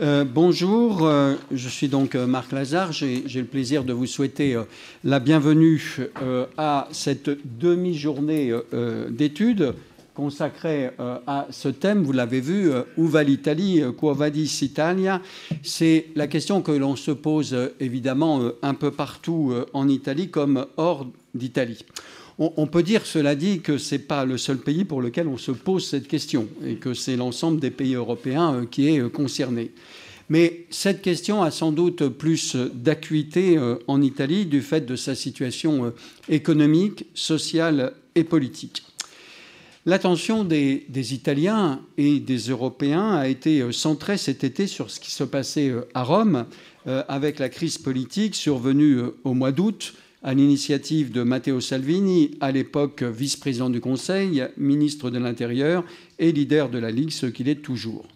Euh, bonjour, euh, je suis donc euh, Marc Lazare. J'ai le plaisir de vous souhaiter la bienvenue à cette demi-journée d'études consacrée à ce thème. Vous l'avez vu, où va l'Italie Quo vadis Italia C'est la question que l'on se pose évidemment un peu partout en Italie comme hors d'Italie. On, peut dire, cela dit, que ce n'est pas le seul pays pour lequel on se pose cette question et que c'est l'ensemble des pays européens euh, qui est euh, concerné. Mais cette question a sans doute plus d'acuité euh, en Italie du fait de sa situation économique, sociale et politique. L'attention des, des, Italiens et des Européens a été centrée cet été sur ce qui se passait à Rome avec la crise politique survenue au mois d'août à l'initiative de Matteo Salvini, à l'époque vice-président du Conseil, ministre de l'Intérieur et leader de la Ligue, ce qu'il est toujours.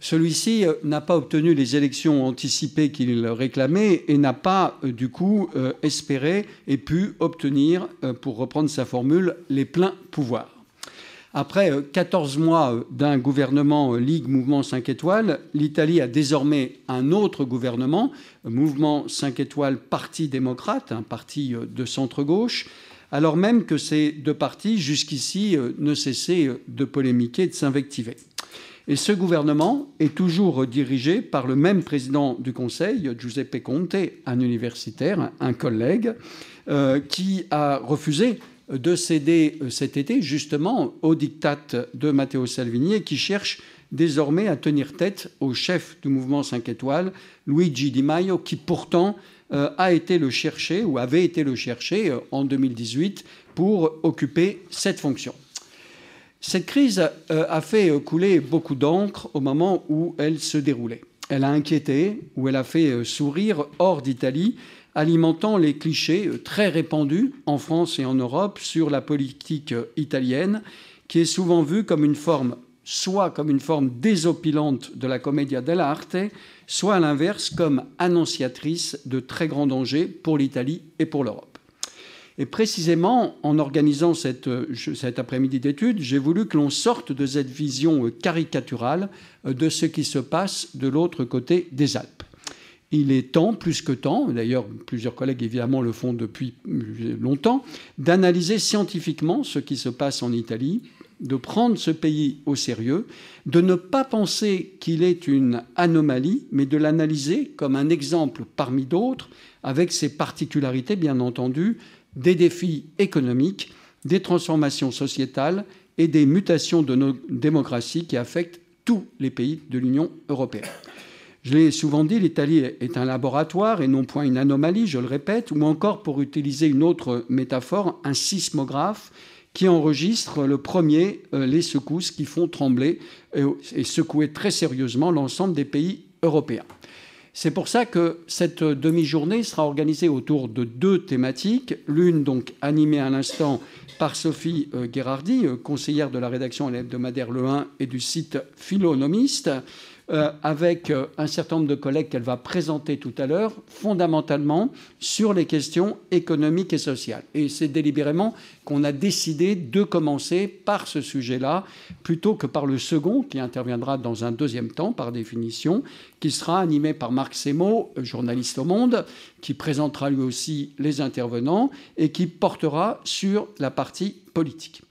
Celui-ci euh, n'a pas obtenu les élections anticipées qu'il réclamait et n'a pas, euh, du coup, euh, espéré et pu obtenir, pour reprendre sa formule, les pleins pouvoirs. Après 14 euh, mois euh, d'un gouvernement euh, Ligue Mouvement 5 étoiles, l'Italie a désormais un autre gouvernement, Mouvement 5 étoiles Parti démocrate, un parti de centre-gauche, alors même que ces deux partis, jusqu'ici, ne cessaient de polémiquer et de s'invectiver. Et ce gouvernement est toujours dirigé par le même président du Conseil, Giuseppe Conte, un universitaire, un collègue, qui a refusé de céder euh, cet été justement au diktat de Matteo Salvini qui cherche désormais à tenir tête au chef du mouvement 5 étoiles, Luigi Di Maio, qui pourtant euh, a été le chercher ou avait été le chercher euh, en 2018 pour occuper cette fonction. Cette crise a fait couler beaucoup d'encre au moment où elle se déroulait. Elle a inquiété ou elle a fait sourire hors d'Italie alimentant les clichés euh, très répandus en France et en Europe sur la politique euh, italienne, qui est souvent vue comme une forme, soit comme une forme désopilante de la commedia dell'arte, soit à l'inverse comme annonciatrice de très grands dangers pour l'Italie et pour l'Europe. Et précisément, en organisant cette, euh, cet après-midi d'études, j'ai voulu que l'on sorte de cette vision caricaturale de ce qui se passe de l'autre côté des Alpes. Il est temps, plus que temps, d'ailleurs plusieurs collègues évidemment le font depuis longtemps, d'analyser scientifiquement ce qui se passe en Italie, de prendre ce pays au sérieux, de ne pas penser qu'il est une anomalie, mais de l'analyser comme un exemple parmi d'autres, avec ses particularités bien entendu, des défis économiques, des transformations sociétales et des mutations de nos démocraties qui affectent tous les pays de l'Union européenne. Je l'ai souvent dit, l'Italie est un laboratoire et non point une anomalie, je le répète, ou encore, pour utiliser une autre métaphore, un sismographe qui enregistre le premier euh, les secousses qui font trembler et secouer très sérieusement l'ensemble des pays européens. C'est pour ça que cette demi-journée sera organisée autour de deux thématiques. L'une, donc, animée à l'instant par Sophie euh, Gherardi, euh, conseillère de la rédaction à l'hebdomadaire Le 1 et du site Philonomiste, euh, avec euh, un certain nombre de collègues qu'elle va présenter tout à l'heure, fondamentalement sur les questions économiques et sociales. Et c'est délibérément qu'on a décidé de commencer par ce sujet-là, plutôt que par le second, qui interviendra dans un deuxième temps, par définition, qui sera animé par Marc Semo, journaliste au Monde, qui présentera lui aussi les intervenants et qui portera sur la partie politique.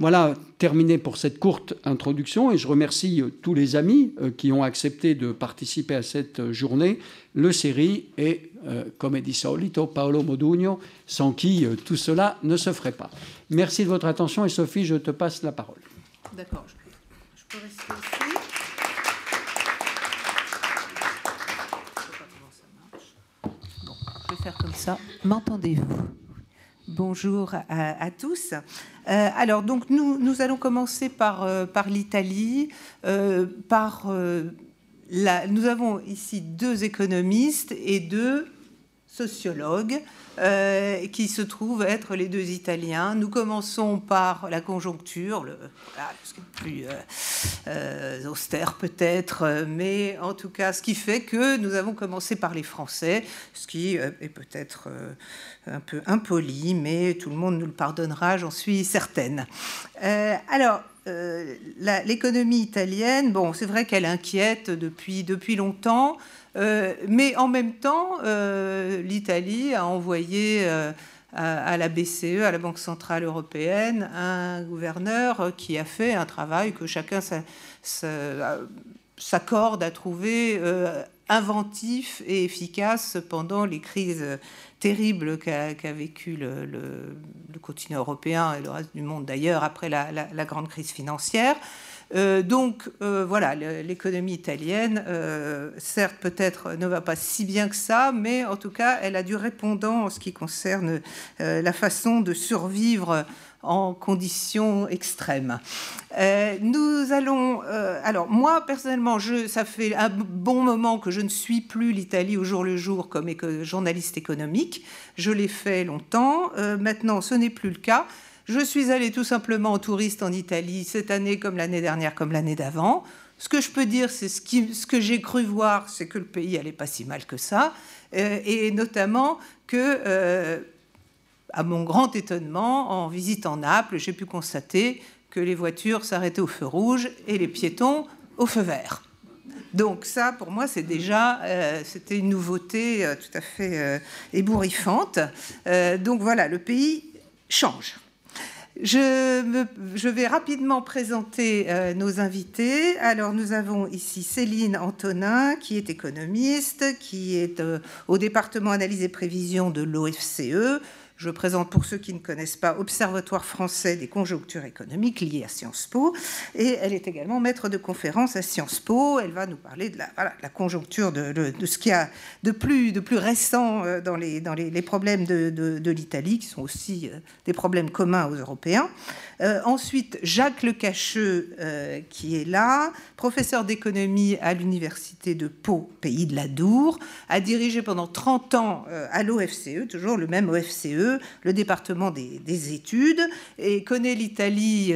Voilà, terminé pour cette courte introduction et je remercie euh, tous les amis euh, qui ont accepté de participer à cette euh, journée, le série et, comme dit solito, Paolo Modugno, sans qui tout cela ne se ferait pas. Merci de votre attention et Sophie, je te passe la parole. D'accord, je peux rester ici. je vais faire comme ça. M'entendez-vous? Bonjour à, tous. Euh, alors, donc, nous, allons commencer par, euh, l'Italie. Euh, nous avons ici deux économistes et deux sociologues euh, qui se trouvent être les deux Italiens. Nous commençons par la conjoncture, le, plus euh, euh, austère peut-être, mais en tout cas, ce qui fait que nous avons commencé par les Français, ce qui est peut-être un peu impoli, mais tout le monde nous le pardonnera, j'en suis certaine. alors, l'économie italienne, bon, c'est vrai qu'elle inquiète depuis, depuis longtemps, mais en même temps, l'Italie a envoyé à la BCE, à la Banque Centrale Européenne, un gouverneur qui a fait un travail que chacun s'accorde à trouver euh, inventif et efficace pendant les crises terribles qu'a vécu le, continent européen et le reste du monde d'ailleurs après la, grande crise financière. Euh, donc euh, voilà, l'économie italienne, euh, certes peut-être ne va pas si bien que ça, mais en tout cas, elle a du répondant en ce qui concerne la façon de survivre en conditions extrêmes. nous allons. alors, moi, personnellement, je, ça fait un bon moment que je ne suis plus l'Italie au jour le jour comme journaliste économique. Je l'ai fait longtemps. maintenant, ce n'est plus le cas. Je suis allée tout simplement en touriste en Italie cette année comme l'année dernière, comme l'année d'avant. Ce que je peux dire, c'est ce, que j'ai cru voir, c'est que le pays allait pas si mal que ça, euh, et notamment que, euh, à mon grand étonnement, en visitant Naples, j'ai pu constater que les voitures s'arrêtaient au feu rouge et les piétons au feu vert. Donc ça, pour moi, c'est déjà, euh, c'était une nouveauté tout à fait ébouriffante. donc voilà, le pays change. Je, vais rapidement présenter euh, nos invités. Alors, nous avons ici Céline Antonin, qui est économiste, qui est euh, au département analyse et prévision de l'OFCE, je présente pour ceux qui ne connaissent pas Observatoire français des conjonctures économiques liées à Sciences Po. Et elle est également maître de conférence à Sciences Po. Elle va nous parler de la, la conjoncture, de, de, ce qu'il y a de plus, de plus récent euh, dans les, dans les, problèmes de, de l'Italie, qui sont aussi euh, des problèmes communs aux Européens. Euh, ensuite, Jacques Lecacheux, euh, qui est là, professeur d'économie à l'université de Pau, pays de la Dour, a dirigé pendant 30 ans euh, à l'OFCE, toujours le même OFCE, le département des, études, et connaît l'Italie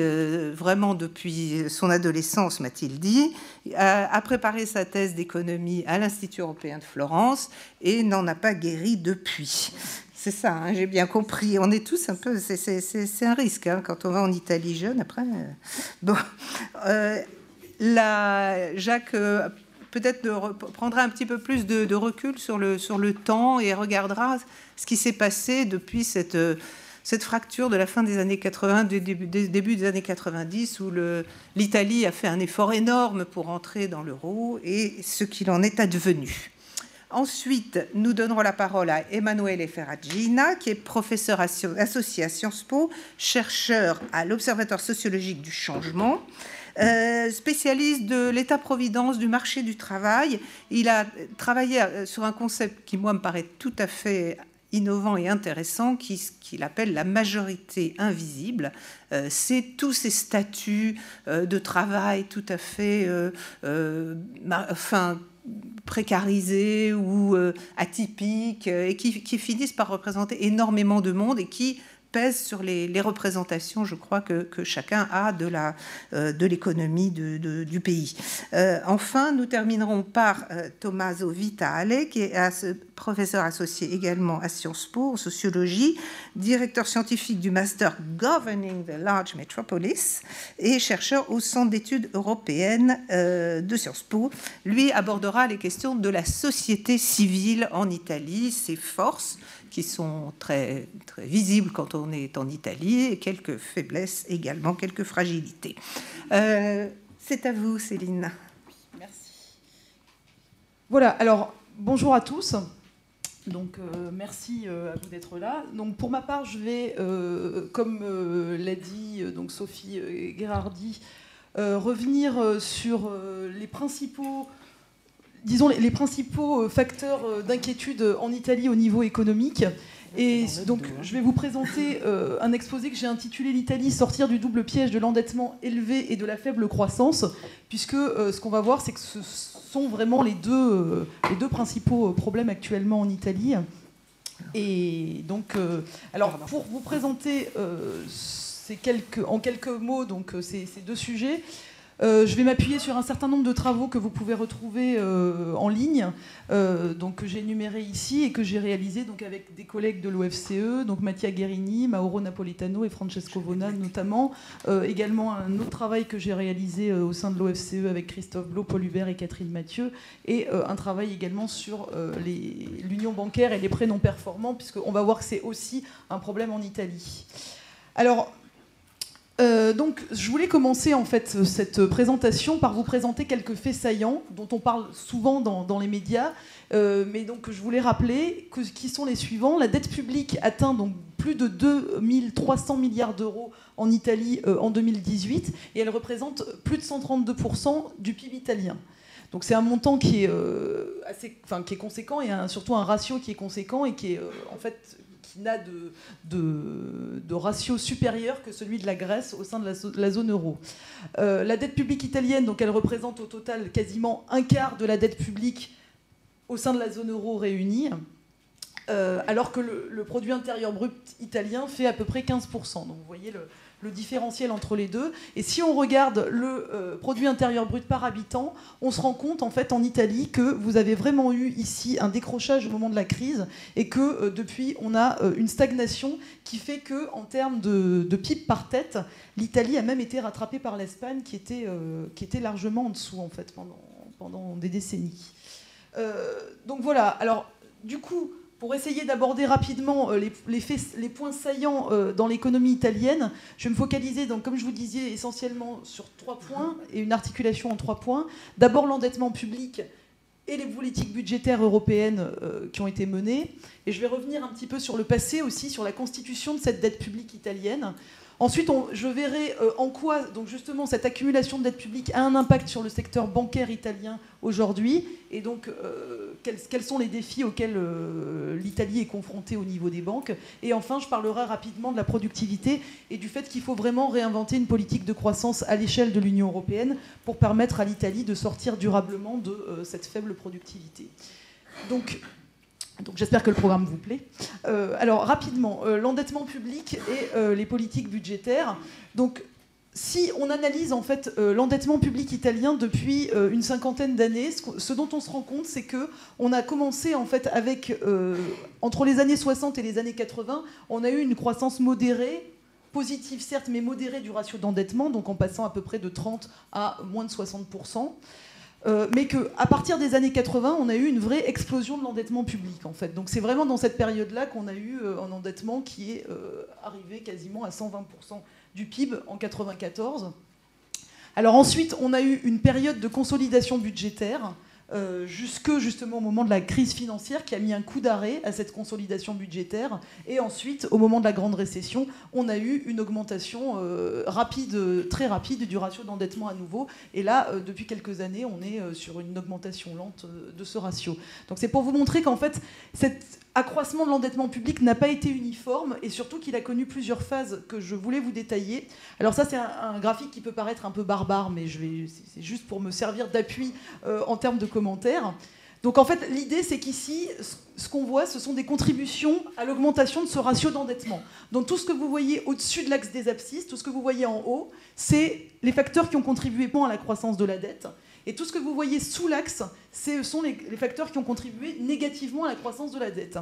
vraiment depuis son adolescence, m'a-t-il dit, a préparé sa thèse d'économie à l'Institut européen de Florence et n'en a pas guéri depuis. C'est ça, hein, j'ai bien compris. On est tous un peu. C'est un risque hein, quand on va en Italie jeune après. Euh. Bon. Euh, Jacques euh, peut-être prendra un petit peu plus de, recul sur le, sur le temps et regardera ce qui s'est passé depuis cette, cette fracture de la fin des années 80, du début des années 90, où l'Italie a fait un effort énorme pour entrer dans l'euro et ce qu'il en est advenu. Ensuite, nous donnerons la parole à Emanuele Ferragina, qui est professeur associé à Sciences Po, chercheur à l'Observatoire sociologique du changement, euh, spécialiste de l'État-providence du marché du travail. Il a travaillé euh, sur un concept qui, moi, me paraît tout à fait innovant et intéressant qu'il appelle la majorité invisible. Euh, c'est tous ces statuts de travail tout à fait, enfin, précarisés ou euh, atypiques euh, et qui, finissent par représenter énormément de monde et qui pèse sur les, représentations, je crois, que, chacun a de euh, l'économie du pays. Euh, enfin, nous terminerons par euh, Tommaso Vitale, qui est professeur associé également à Sciences Po en sociologie, directeur scientifique du master Governing the Large Metropolis et chercheur au Centre d'études européennes de Sciences Po. Lui abordera les questions de la société civile en Italie, ses forces, qui sont très, très visibles quand on est en Italie, et quelques faiblesses également, quelques fragilités. Euh, c'est à vous, Céline. Merci. Voilà, alors bonjour à tous. Donc euh, merci euh, à vous d'être là. Donc pour ma part, je vais, comme l'a dit donc Sophie Gherardi, revenir sur les principaux disons, les, principaux euh, facteurs euh, d'inquiétude en Italie au niveau économique. Et donc, je vais vous présenter euh, un exposé que j'ai intitulé L'Italie sortir du double piège de l'endettement élevé et de la faible croissance, puisque ce qu'on va voir, c'est que ce sont vraiment les deux, les deux principaux problèmes actuellement en Italie. Et donc, alors, pour vous présenter ces quelques, en quelques mots donc, ces, ces deux sujets, Euh, je vais m'appuyer sur un certain nombre de travaux que vous pouvez retrouver euh, en ligne, euh, donc que j'ai énumérés ici et que j'ai réalisés donc avec des collègues de l'OFCE, donc Mattia Guerini, Mauro Napolitano et Francesco Vona notamment. également un autre travail que j'ai réalisé au sein de l'OFCE avec Christophe Blo, Paul Hubert et Catherine Mathieu, et un travail également sur l'union bancaire et les prêts non performants, puisqu'on va voir que c'est aussi un problème en Italie. Alors, euh, donc, je voulais commencer en fait cette présentation par vous présenter quelques faits saillants dont on parle souvent dans, les médias, euh, mais donc je voulais rappeler qui sont les suivants. La dette publique atteint donc plus de 2300 milliards d'euros en Italie euh, en 2018 et elle représente plus de 132% du PIB italien. Donc c'est un montant qui est, assez, enfin, qui est conséquent et surtout un ratio qui est conséquent et qui est en fait n'a de, de, ratio supérieur que celui de la Grèce au sein de la, zone euro. Euh, la dette publique italienne, donc elle représente au total quasiment un quart de la dette publique au sein de la zone euro réunie. Euh, alors que le, le, produit intérieur brut italien fait à peu près 15%. Donc vous voyez le, le différentiel entre les deux. Et si on regarde le euh, produit intérieur brut par habitant, on se rend compte en fait en Italie que vous avez vraiment eu ici un décrochage au moment de la crise et que euh, depuis on a euh, une stagnation qui fait que en termes de, de PIB par tête, l'Italie a même été rattrapée par l'Espagne qui était, qui était largement en dessous en fait pendant, pendant des décennies. donc voilà. Alors du coup pour essayer d'aborder rapidement euh, les, points saillants euh, dans l'économie italienne, je vais me focaliser, comme je vous disais, essentiellement sur trois points et une articulation en trois points. D'abord l'endettement public et les politiques budgétaires européennes euh, qui ont été menées. Et je vais revenir un petit peu sur le passé aussi, sur la constitution de cette dette publique italienne, Ensuite, je verrai euh, en quoi, donc justement, cette accumulation de dette a un impact sur le secteur bancaire italien aujourd'hui, et donc euh, quels, sont les défis auxquels euh, l'Italie est confrontée au niveau des banques? Et enfin, je parlerai rapidement de la productivité et du fait qu'il faut vraiment réinventer une politique de croissance à l'échelle de l'Union européenne pour permettre à l'Italie de sortir durablement de cette faible productivité. Donc, donc j'espère que le programme vous plaît. Euh, alors rapidement, euh, l'endettement public et euh, les politiques budgétaires. Donc si on analyse en fait l'endettement public italien depuis une cinquantaine d'années, ce, dont on se rend compte, c'est que on a commencé en fait avec entre les années 60 et les années 80, on a eu une croissance modérée positive certes, mais modérée du ratio d'endettement, donc en passant à peu près de 30 à moins de 60 euh, mais qu'à partir des années 80, on a eu une vraie explosion de l'endettement public, en fait. Donc c'est vraiment dans cette période-là qu'on a eu euh, un endettement qui est euh, arrivé quasiment à 120% du PIB en 94. Alors ensuite, on a eu une période de consolidation budgétaire euh, jusque justement au moment de la crise financière qui a mis un coup d'arrêt à cette consolidation budgétaire. Et ensuite, au moment de la grande récession, on a eu une augmentation euh, rapide, très rapide du ratio d'endettement à nouveau. Et là, euh, depuis quelques années, on est sur une augmentation lente de ce ratio. Donc c'est pour vous montrer qu'en fait, cet accroissement de l'endettement public n'a pas été uniforme et surtout qu'il a connu plusieurs phases que je voulais vous détailler. Alors ça, c'est un, graphique qui peut paraître un peu barbare, mais c'est juste pour me servir d'appui en termes de commentaires. Donc en fait, l'idée, c'est qu'ici, ce qu'on voit, ce sont des contributions à l'augmentation de ce ratio d'endettement. Donc tout ce que vous voyez au-dessus de l'axe des abscisses, tout ce que vous voyez en haut, c'est les facteurs qui ont contribué à la croissance de la dette. Et tout ce que vous voyez sous l'axe, ce sont les, facteurs qui ont contribué négativement à la croissance de la dette.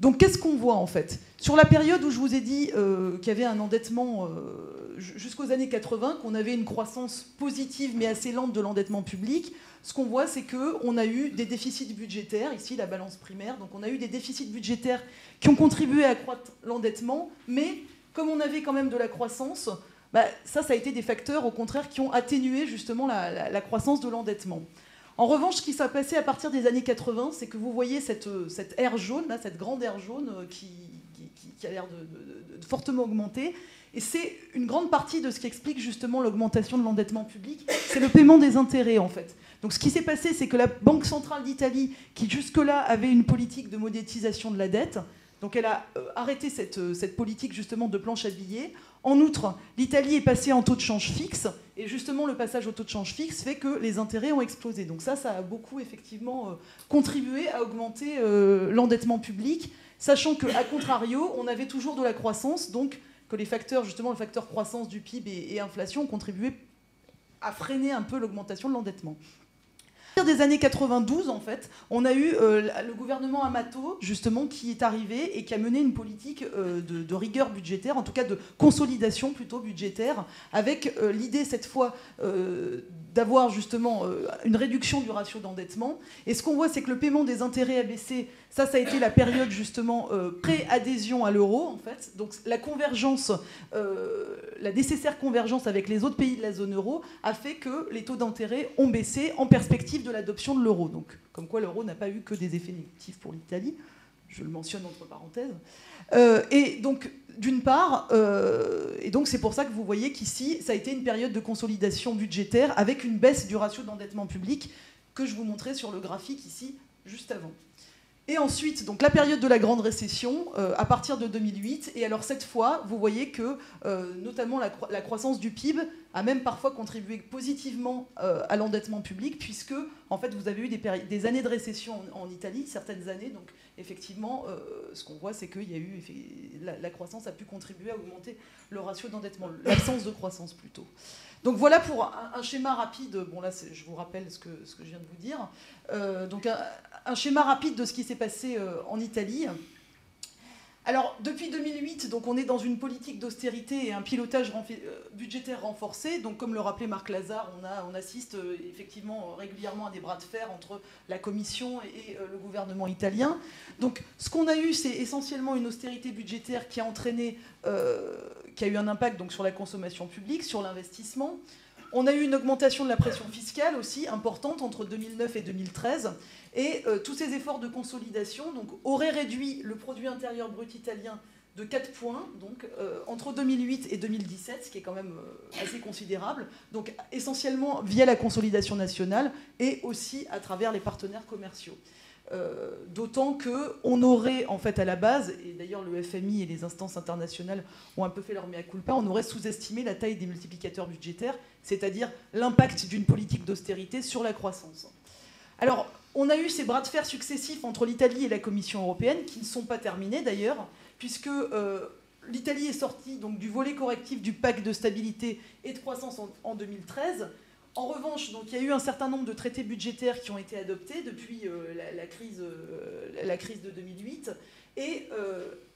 Donc qu'est-ce qu'on voit en fait? Sur la période où je vous ai dit euh, qu'il y avait un endettement euh, jusqu'aux années 80, qu'on avait une croissance positive mais assez lente de l'endettement public, ce qu'on voit, c'est qu'on a eu des déficits budgétaires, ici la balance primaire, donc on a eu des déficits budgétaires qui ont contribué à accroître l'endettement, mais comme on avait quand même de la croissance, bah, ça, ça a été des facteurs, au contraire, qui ont atténué justement la, croissance de l'endettement. En revanche, ce qui s'est passé à partir des années 80, c'est que vous voyez cette, aire jaune, là, cette grande aire jaune euh, qui, a l'air de, fortement augmenter. Et c'est une grande partie de ce qui explique justement l'augmentation de l'endettement public, c'est le paiement des intérêts en fait. Donc ce qui s'est passé, c'est que la Banque centrale d'Italie, qui jusque-là avait une politique de monétisation de la dette, donc elle a euh, arrêté cette, euh, cette, politique justement de planche à billets. En outre, l'Italie est passée en taux de change fixe, et justement le passage au taux de change fixe fait que les intérêts ont explosé. Donc ça, ça a beaucoup effectivement euh, contribué à augmenter l'endettement public, sachant qu'à contrario, on avait toujours de la croissance, donc que les facteurs, justement le facteur croissance du PIB et, inflation, ont contribué a freiné un peu l'augmentation de l'endettement des années 92, en fait, on a eu euh, le gouvernement Amato, justement, qui est arrivé et qui a mené une politique euh, de, rigueur budgétaire, en tout cas de consolidation plutôt budgétaire, avec euh, l'idée cette fois d'avoir justement une réduction du ratio d'endettement. Et ce qu'on voit, c'est que le paiement des intérêts a baissé. Ça, ça a été la période justement pré-adhésion à l'euro, en fait. Donc la convergence, la nécessaire convergence avec les autres pays de la zone euro a fait que les taux d'intérêt ont baissé en perspective de l'adoption de l'euro. Donc, comme quoi l'euro n'a pas eu que des effets négatifs pour l'Italie. Je le mentionne entre parenthèses. Euh, et donc, d'une part, euh, et donc c'est pour ça que vous voyez qu'ici, ça a été une période de consolidation budgétaire avec une baisse du ratio d'endettement public que je vous montrais sur le graphique ici juste avant. Et ensuite, donc la période de la grande récession, euh, à partir de 2008. Et alors cette fois, vous voyez que euh, notamment la, croissance du PIB a même parfois contribué positivement euh, à l'endettement public, puisque en fait vous avez eu des, années de récession en, Italie, certaines années. Donc effectivement, ce qu'on voit, c'est eu la, croissance a pu contribuer à augmenter le ratio d'endettement, l'absence de croissance plutôt. Donc voilà pour un, schéma rapide. Bon là, je vous rappelle ce que, je viens de vous dire. donc un schéma rapide de ce qui s'est passé euh, en Italie. Alors, depuis 2008, donc, on est dans une politique d'austérité et un pilotage euh, budgétaire renforcé. Donc, comme le rappelait Marc Lazare, on, assiste euh, effectivement régulièrement à des bras de fer entre la Commission et le gouvernement italien. Donc, ce qu'on a eu, c'est essentiellement une austérité budgétaire qui a entraîné, qui a eu un impact donc, sur la consommation publique, sur l'investissement. On a eu une augmentation de la pression fiscale aussi importante entre 2009 et 2013. Et euh, tous ces efforts de consolidation donc, auraient réduit le produit intérieur brut italien de 4 points donc, euh, entre 2008 et 2017, ce qui est quand même euh, assez considérable, donc essentiellement via la consolidation nationale et aussi à travers les partenaires commerciaux. D'autant qu'on aurait, en fait, à la base, et d'ailleurs le FMI et les instances internationales ont un peu fait leur mea culpa, on aurait sous-estimé la taille des multiplicateurs budgétaires, c'est-à-dire l'impact d'une politique d'austérité sur la croissance. Alors, on a eu ces bras de fer successifs entre l'Italie et la Commission européenne, qui ne sont pas terminés d'ailleurs, puisque euh, l'Italie est sortie donc, du volet correctif du pacte de stabilité et de croissance en, 2013. En revanche, donc, il y a eu un certain nombre de traités budgétaires qui ont été adoptés depuis euh, la, crise, euh, la, crise, de 2008. Et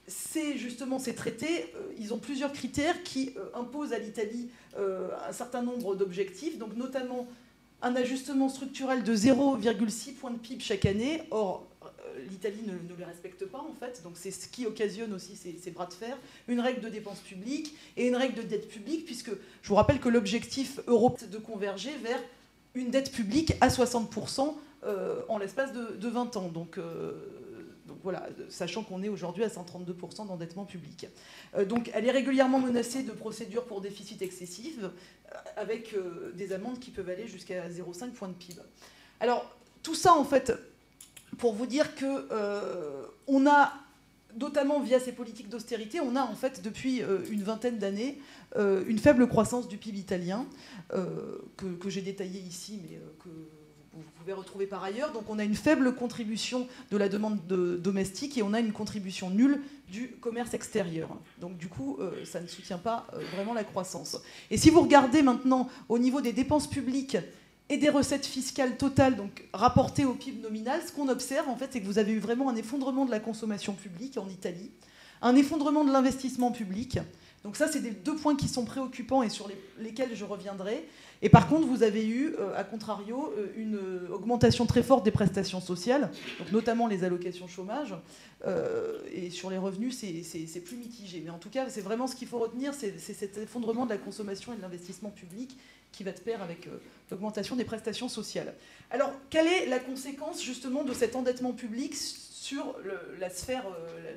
c'est justement ces traités, ils ont plusieurs critères qui imposent à l'Italie un certain nombre d'objectifs, donc notamment un ajustement structurel de 0,6 points de PIB chaque année. Or, euh, l'Italie ne, les respecte pas en fait, donc c'est ce qui occasionne aussi ces, bras de fer, une règle de dépenses publiques et une règle de dette publique, puisque je vous rappelle que l'objectif européen est de converger vers une dette publique à 60% euh, en l'espace de, 20 ans. Donc, euh, donc voilà, sachant qu'on est aujourd'hui à 132% d'endettement public. donc elle est régulièrement menacée de procédures pour déficit excessif, avec euh, des amendes qui peuvent aller jusqu'à 0,5 points de PIB. Alors, tout ça, en fait, pour vous dire que euh, a, notamment via ces politiques d'austérité, on a en fait depuis euh, une vingtaine d'années une faible croissance du PIB italien, que, j'ai détaillé ici, mais que vous pouvez retrouver par ailleurs. Donc on a une faible contribution de la demande domestique et on a une contribution nulle du commerce extérieur. Donc du coup, euh, ça ne soutient pas euh, vraiment la croissance. Et si vous regardez maintenant au niveau des dépenses publiques et des recettes fiscales totales, donc rapportées au PIB nominal, ce qu'on observe en fait, c'est que vous avez eu vraiment un effondrement de la consommation publique en Italie, un effondrement de l'investissement public. Donc ça, c'est des deux points qui sont préoccupants et sur lesquels je reviendrai. Et par contre, vous avez eu, euh, à contrario, euh, une augmentation très forte des prestations sociales, donc notamment les allocations chômage. Euh, et sur les revenus, c'est plus mitigé. Mais en tout cas, c'est vraiment ce qu'il faut retenir, c'est cet effondrement de la consommation et de l'investissement public qui va de pair avec l'augmentation des prestations sociales. Alors, quelle est la conséquence justement de cet endettement public sur la, sphère,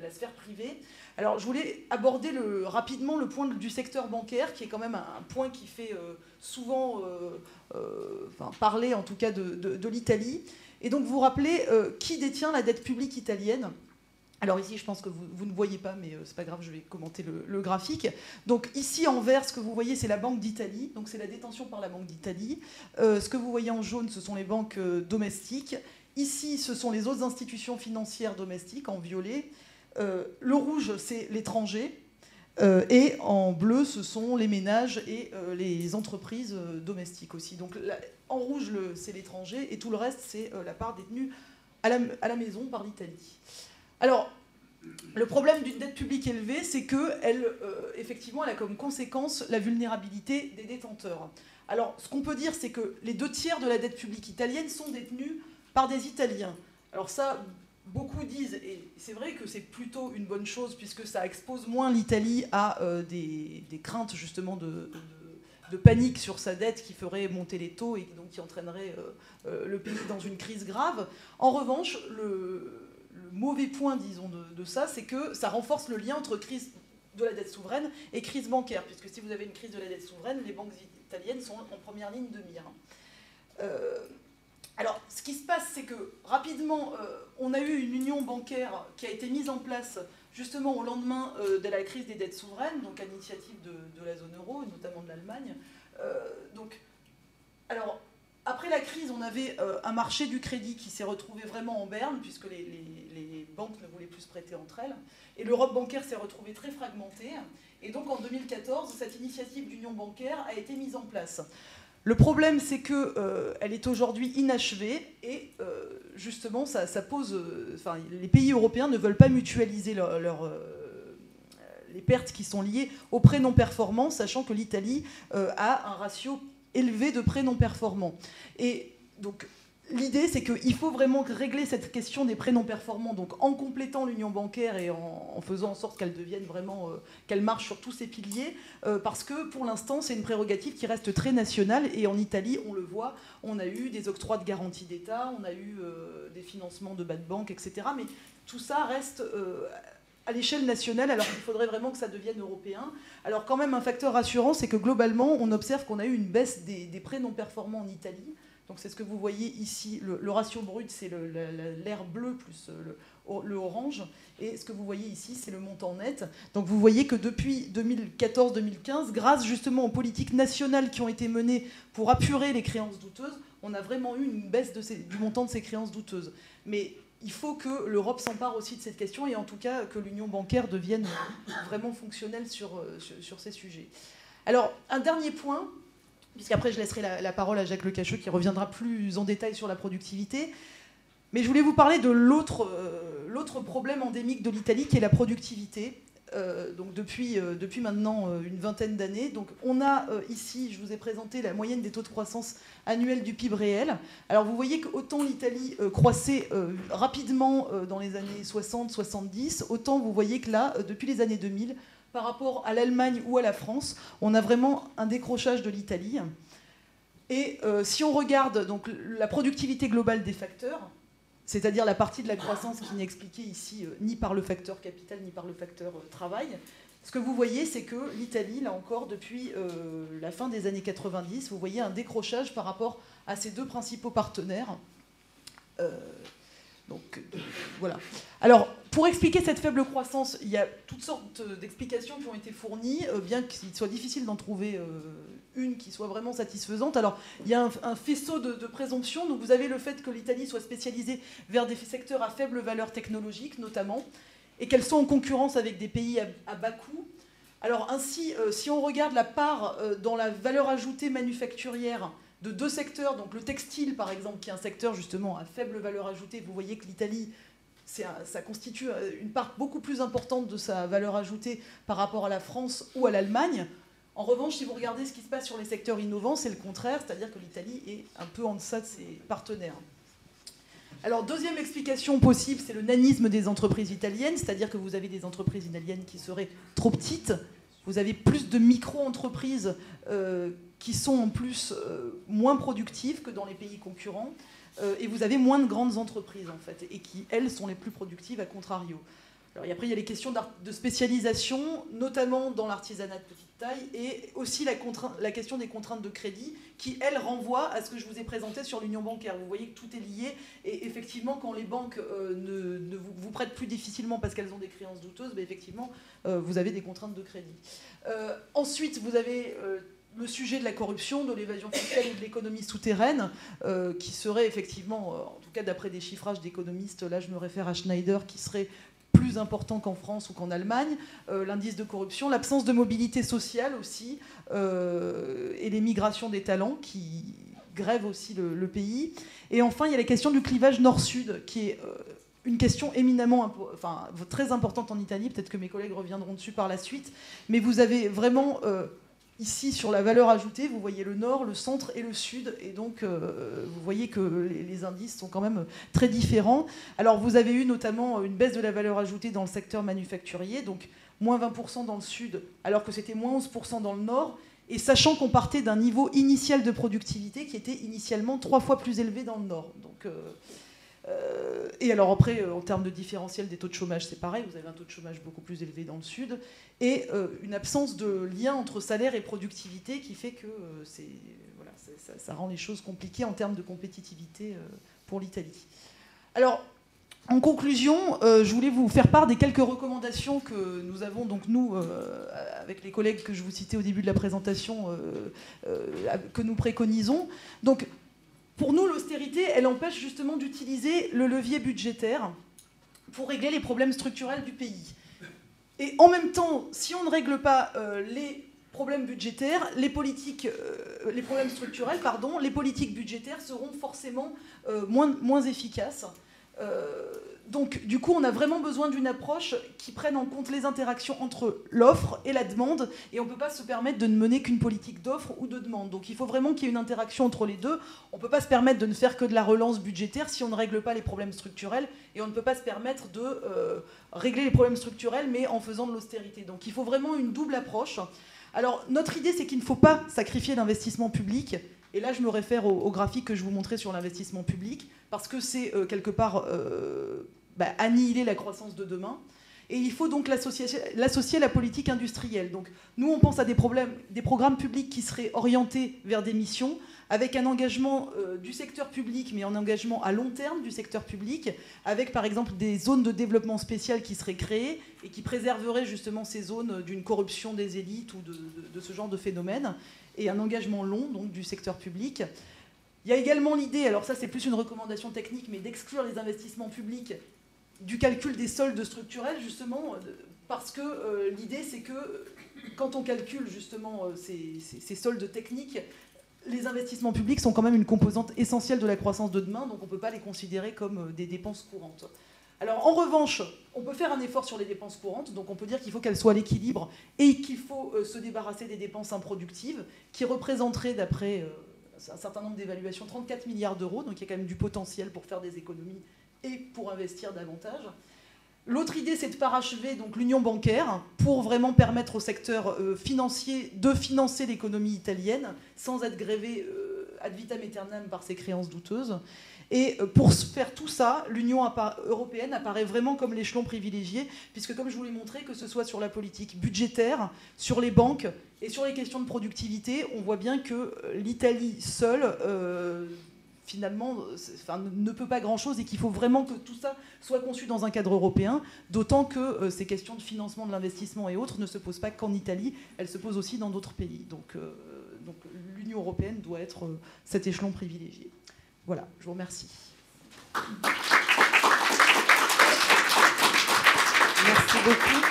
la sphère privée? Alors, je voulais aborder rapidement le point du secteur bancaire, qui est quand même un, point qui fait euh, souvent euh, euh, parler, en tout cas, de, l'Italie. Et donc, vous vous rappelez qui détient la dette publique italienne? Alors ici, je pense que vous, ne voyez pas, mais c'est pas grave, je vais commenter le, graphique. Donc ici en vert, ce que vous voyez, c'est la Banque d'Italie. Donc c'est la détention par la Banque d'Italie. ce que vous voyez en jaune, ce sont les banques domestiques. Ici, ce sont les autres institutions financières domestiques en violet. Euh, le rouge, c'est l'étranger. et en bleu, ce sont les ménages et les entreprises domestiques aussi. Donc en rouge, c'est l'étranger et tout le reste, c'est la part détenue à la maison par l'Italie. Alors, le problème d'une dette publique élevée, c'est qu'elle, euh, effectivement, elle a comme conséquence la vulnérabilité des détenteurs. Alors, ce qu'on peut dire, c'est que les deux tiers de la dette publique italienne sont détenus par des Italiens. Alors ça, beaucoup disent, et c'est vrai que c'est plutôt une bonne chose, puisque ça expose moins l'Italie à euh, des, craintes, justement, de, panique sur sa dette qui ferait monter les taux et donc qui entraînerait euh, le pays dans une crise grave. En revanche, le le mauvais point, disons, de, ça, c'est que ça renforce le lien entre crise de la dette souveraine et crise bancaire, puisque si vous avez une crise de la dette souveraine, les banques italiennes sont en première ligne de mire. Euh, alors, ce qui se passe, c'est que rapidement, euh, on a eu une union bancaire qui a été mise en place justement au lendemain euh, de la crise des dettes souveraines, donc à l'initiative de, la zone euro, notamment de l'Allemagne. donc, alors, après la crise, on avait euh, un marché du crédit qui s'est retrouvé vraiment en berne, puisque les, banques ne voulaient plus se prêter entre elles. Et l'Europe bancaire s'est retrouvée très fragmentée. Et donc en 2014, cette initiative d'union bancaire a été mise en place. Le problème, c'est qu'elle euh, est aujourd'hui inachevée et euh, justement, ça, pose. Enfin, les pays européens ne veulent pas mutualiser les pertes qui sont liées aux prêts non performants, sachant que l'Italie a un ratio élevé de prêts non performants. Et donc, L'idée, c'est qu'il faut vraiment régler cette question des prêts non performants, donc en complétant l'union bancaire et en, faisant en sorte qu'elle devienne vraiment, euh, qu'elle marche sur tous ses piliers, euh, parce que pour l'instant, c'est une prérogative qui reste très nationale. Et en Italie, on le voit, on a eu des octrois de garantie d'État, on a eu euh, des financements de bas de banque, etc. Mais tout ça reste à l'échelle nationale, alors qu'il faudrait vraiment que ça devienne européen. Alors quand même, un facteur rassurant, c'est que globalement, on observe qu'on a eu une baisse des, prêts non performants en Italie. Donc c'est ce que vous voyez ici. Le, ratio brut, c'est l'air bleu plus le, orange. Et ce que vous voyez ici, c'est le montant net. Donc vous voyez que depuis 2014-2015, grâce justement aux politiques nationales qui ont été menées pour apurer les créances douteuses, on a vraiment eu une baisse du montant de ces créances douteuses. Mais il faut que l'Europe s'empare aussi de cette question et en tout cas que l'union bancaire devienne vraiment fonctionnelle sur, euh, sur, ces sujets. Alors, un dernier point, puisqu'après je laisserai la, parole à Jacques Lecacheux qui reviendra plus en détail sur la productivité. Mais je voulais vous parler de l'autre euh, problème endémique de l'Italie qui est la productivité. Euh, donc depuis, euh, depuis maintenant euh, une vingtaine d'années. Donc on a ici, je vous ai présenté la moyenne des taux de croissance annuels du PIB réel. Alors vous voyez qu'autant l'Italie croissait rapidement dans les années 60-70, autant vous voyez que là, depuis les années 2000, par rapport à l'Allemagne ou à la France, on a vraiment un décrochage de l'Italie. Et si on regarde donc la productivité globale des facteurs, c'est-à-dire la partie de la croissance qui n'est expliquée ici euh, ni par le facteur capital ni par le facteur euh, travail. Ce que vous voyez, c'est que l'Italie, là encore, depuis euh, la fin des années 90, vous voyez un décrochage par rapport à ses deux principaux partenaires. Donc voilà. Alors, pour expliquer cette faible croissance, il y a toutes sortes d'explications qui ont été fournies, bien qu'il soit difficile d'en trouver une qui soit vraiment satisfaisante. Alors, il y a un, faisceau de, présomptions. Donc, vous avez le fait que l'Italie soit spécialisée vers des secteurs à faible valeur technologique, notamment, et qu'elle soit en concurrence avec des pays à, bas coût. Alors, ainsi, euh, si on regarde la part euh, dans la valeur ajoutée manufacturière de deux secteurs, donc le textile, par exemple, qui est un secteur justement à faible valeur ajoutée, vous voyez que l'Italie ça constitue euh, une part beaucoup plus importante de sa valeur ajoutée par rapport à la France ou à l'Allemagne. En revanche, si vous regardez ce qui se passe sur les secteurs innovants, c'est le contraire, c'est-à-dire que l'Italie est un peu en deçà de ses partenaires. Alors, deuxième explication possible, c'est le nanisme des entreprises italiennes, c'est-à-dire que vous avez des entreprises italiennes qui seraient trop petites, vous avez plus de micro-entreprises euh, qui sont en plus euh, moins productives que dans les pays concurrents, euh, et vous avez moins de grandes entreprises, en fait, et qui, elles, sont les plus productives, à contrario. Alors, et après, il y a les questions de spécialisation, notamment dans l'artisanat de petite taille, et aussi la, question des contraintes de crédit, qui, elles, renvoient à ce que je vous ai présenté sur l'union bancaire. Vous voyez que tout est lié, et effectivement, quand les banques euh, ne, vous, prêtent plus difficilement parce qu'elles ont des créances douteuses, ben, effectivement, vous avez des contraintes de crédit. Ensuite, vous avez le sujet de la corruption, de l'évasion fiscale et de l'économie souterraine, qui serait effectivement, en tout cas d'après des chiffrages d'économistes, là je me réfère à Schneider, qui serait plus important qu'en France ou qu'en Allemagne, l'indice de corruption, l'absence de mobilité sociale aussi, et les migrations des talents qui grèvent aussi le, pays. Et enfin, il y a la question du clivage nord-sud, qui est une question éminemment, enfin, très importante en Italie. Peut-être que mes collègues reviendront dessus par la suite. Mais vous avez vraiment Ici, sur la valeur ajoutée, vous voyez le nord, le centre et le sud. Et donc, euh, vous voyez que les, indices sont quand même très différents. Alors, vous avez eu notamment une baisse de la valeur ajoutée dans le secteur manufacturier, donc moins 20% dans le sud, alors que c'était moins 11% dans le nord. Et sachant qu'on partait d'un niveau initial de productivité qui était initialement trois fois plus élevé dans le nord. Donc, euh, euh, et alors après, euh, en termes de différentiel des taux de chômage, c'est pareil, vous avez un taux de chômage beaucoup plus élevé dans le sud, et euh, une absence de lien entre salaire et productivité qui fait que voilà, ça, rend les choses compliquées en termes de compétitivité pour l'Italie. Alors, en conclusion, je voulais vous faire part des quelques recommandations que nous avons, donc nous, avec les collègues que je vous citais au début de la présentation, que nous préconisons. Donc, pour nous, l'austérité, elle empêche justement d'utiliser le levier budgétaire pour régler les problèmes structurels du pays. Et en même temps, si on ne règle pas euh, les problèmes budgétaires, les politiques, euh, les problèmes structurels, pardon, les politiques budgétaires seront forcément euh, moins, moins efficaces. Donc, du coup, on a vraiment besoin d'une approche qui prenne en compte les interactions entre l'offre et la demande, et on ne peut pas se permettre de ne mener qu'une politique d'offre ou de demande. Donc, il faut vraiment qu'il y ait une interaction entre les deux. On ne peut pas se permettre de ne faire que de la relance budgétaire si on ne règle pas les problèmes structurels, et on ne peut pas se permettre de euh, régler les problèmes structurels, mais en faisant de l'austérité. Donc, il faut vraiment une double approche. Alors, notre idée, c'est qu'il ne faut pas sacrifier l'investissement public. Et là, je me réfère au, graphique que je vous montrais sur l'investissement public, parce que c'est euh, quelque part euh, bah, annihiler la croissance de demain. Et il faut donc l'associer à la politique industrielle. Donc nous, on pense à des, problèmes, des programmes publics qui seraient orientés vers des missions, avec un engagement euh, du secteur public, mais un engagement à long terme du secteur public, avec par exemple des zones de développement spéciales qui seraient créées et qui préserveraient justement ces zones d'une corruption des élites ou de, de, ce genre de phénomène, et un engagement long donc du secteur public. Il y a également l'idée, alors ça c'est plus une recommandation technique, mais d'exclure les investissements publics du calcul des soldes structurels, justement, euh, parce que euh, l'idée, c'est que quand on calcule justement euh, ces, soldes techniques, les investissements publics sont quand même une composante essentielle de la croissance de demain, donc on ne peut pas les considérer comme des dépenses courantes. Alors en revanche, on peut faire un effort sur les dépenses courantes, donc on peut dire qu'il faut qu'elles soient à l'équilibre et qu'il faut se débarrasser des dépenses improductives, qui représenteraient, d'après un certain nombre d'évaluations, 34 milliards d'euros, donc il y a quand même du potentiel pour faire des économies et pour investir davantage. L'autre idée, c'est de parachever l'union bancaire pour vraiment permettre au secteur euh, financier de financer l'économie italienne sans être grévé euh, ad vitam aeternam par ses créances douteuses. Et euh, pour faire tout ça, l'Union européenne apparaît vraiment comme l'échelon privilégié, puisque comme je vous l'ai montré, que ce soit sur la politique budgétaire, sur les banques et sur les questions de productivité, on voit bien que l'Italie seule finalement enfin, ne peut pas grand-chose et qu'il faut vraiment que tout ça soit conçu dans un cadre européen, d'autant que euh, ces questions de financement de l'investissement et autres ne se posent pas qu'en Italie, elles se posent aussi dans d'autres pays. Donc, euh, donc l'Union européenne doit être euh, cet échelon privilégié. Voilà, je vous remercie. Merci beaucoup.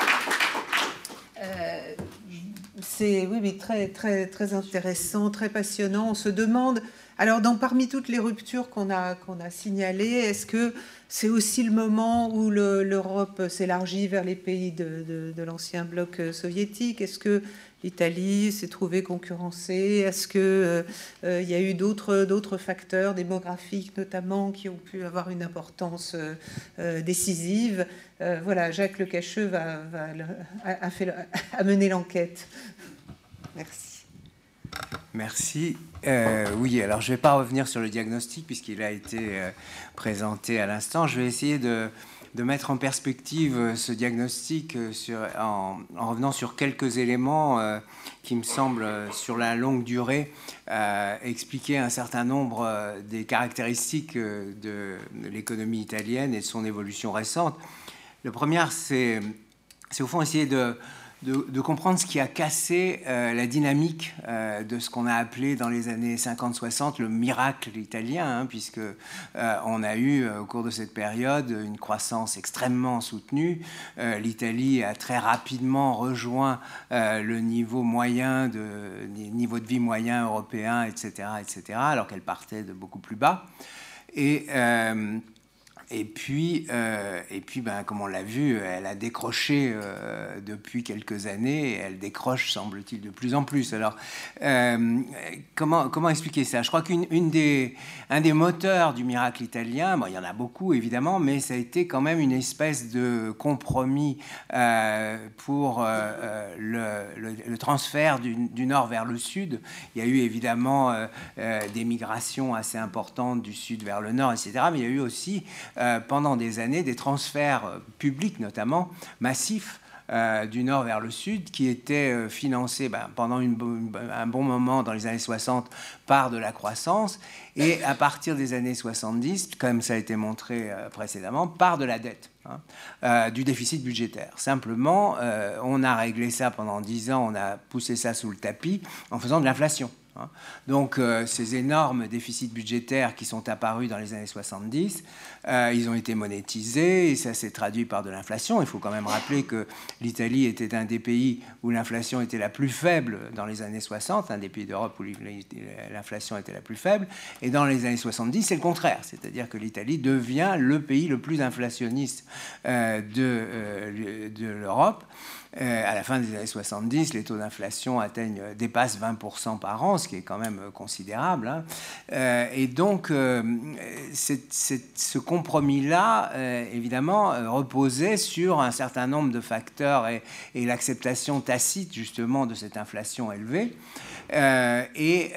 c'est oui, mais très, très, très intéressant, très passionnant. On se demande alors, parmi toutes les ruptures qu'on a, signalées, est-ce que c'est aussi le moment où l'Europe s'élargit vers les pays de, l'ancien bloc euh, soviétique? Est-ce que l'Italie s'est trouvée concurrencée? Est-ce qu'il euh, euh, y a eu d'autres facteurs démographiques notamment qui ont pu avoir une importance décisive? Voilà, Jacques Lecacheux va, va, a mené l'enquête. Merci. Merci. Euh, oui, alors je ne vais pas revenir sur le diagnostic puisqu'il a été euh, présenté à l'instant. Je vais essayer de, mettre en perspective euh, ce diagnostic en, revenant sur quelques éléments qui me semblent, sur la longue durée, expliquer un certain nombre des caractéristiques de, l'économie italienne et de son évolution récente. Le premier, c'est au fond essayer de de, comprendre ce qui a cassé euh, la dynamique euh, de ce qu'on a appelé dans les années 50-60 le miracle italien, hein, puisque euh, on a eu au cours de cette période une croissance extrêmement soutenue. L'Italie a très rapidement rejoint le niveau moyen de niveau de vie moyen européen, etc., etc., alors qu'elle partait de beaucoup plus bas. Et et puis, euh, et puis ben, comme on l'a vu, elle a décroché euh, depuis quelques années et elle décroche, semble-t-il, de plus en plus. Alors, euh, comment, comment expliquer ça? Je crois qu'un des, un des moteurs du miracle italien, bon, il y en a beaucoup évidemment, mais ça a été quand même une espèce de compromis pour le, transfert du, nord vers le sud. Il y a eu évidemment des migrations assez importantes du sud vers le nord, etc. Mais il y a eu aussi euh, pendant des années des transferts euh, publics notamment massifs euh, du nord vers le sud, qui étaient financés ben, pendant un bon moment dans les années 60 par de la croissance, et à partir des années 70, comme ça a été montré précédemment, par de la dette, hein, du déficit budgétaire. Simplement, on a réglé ça pendant 10 ans, on a poussé ça sous le tapis en faisant de l'inflation. Hein. Donc euh, ces énormes déficits budgétaires qui sont apparus dans les années 70, euh, ils ont été monétisés et ça s'est traduit par de l'inflation. Il faut quand même rappeler que l'Italie était un des pays où l'inflation était la plus faible dans les années 60, un des pays d'Europe où l'inflation était la plus faible. Et dans les années 70, c'est le contraire, c'est-à-dire que l'Italie devient le pays le plus inflationniste euh, de, de l'Europe. Euh, à la fin des années 70, les taux d'inflation atteignent, euh, dépassent 20% par an, ce qui est quand même euh, considérable. Hein. et donc, ce compromis-là, évidemment, reposait sur un certain nombre de facteurs et, l'acceptation tacite, justement, de cette inflation élevée. et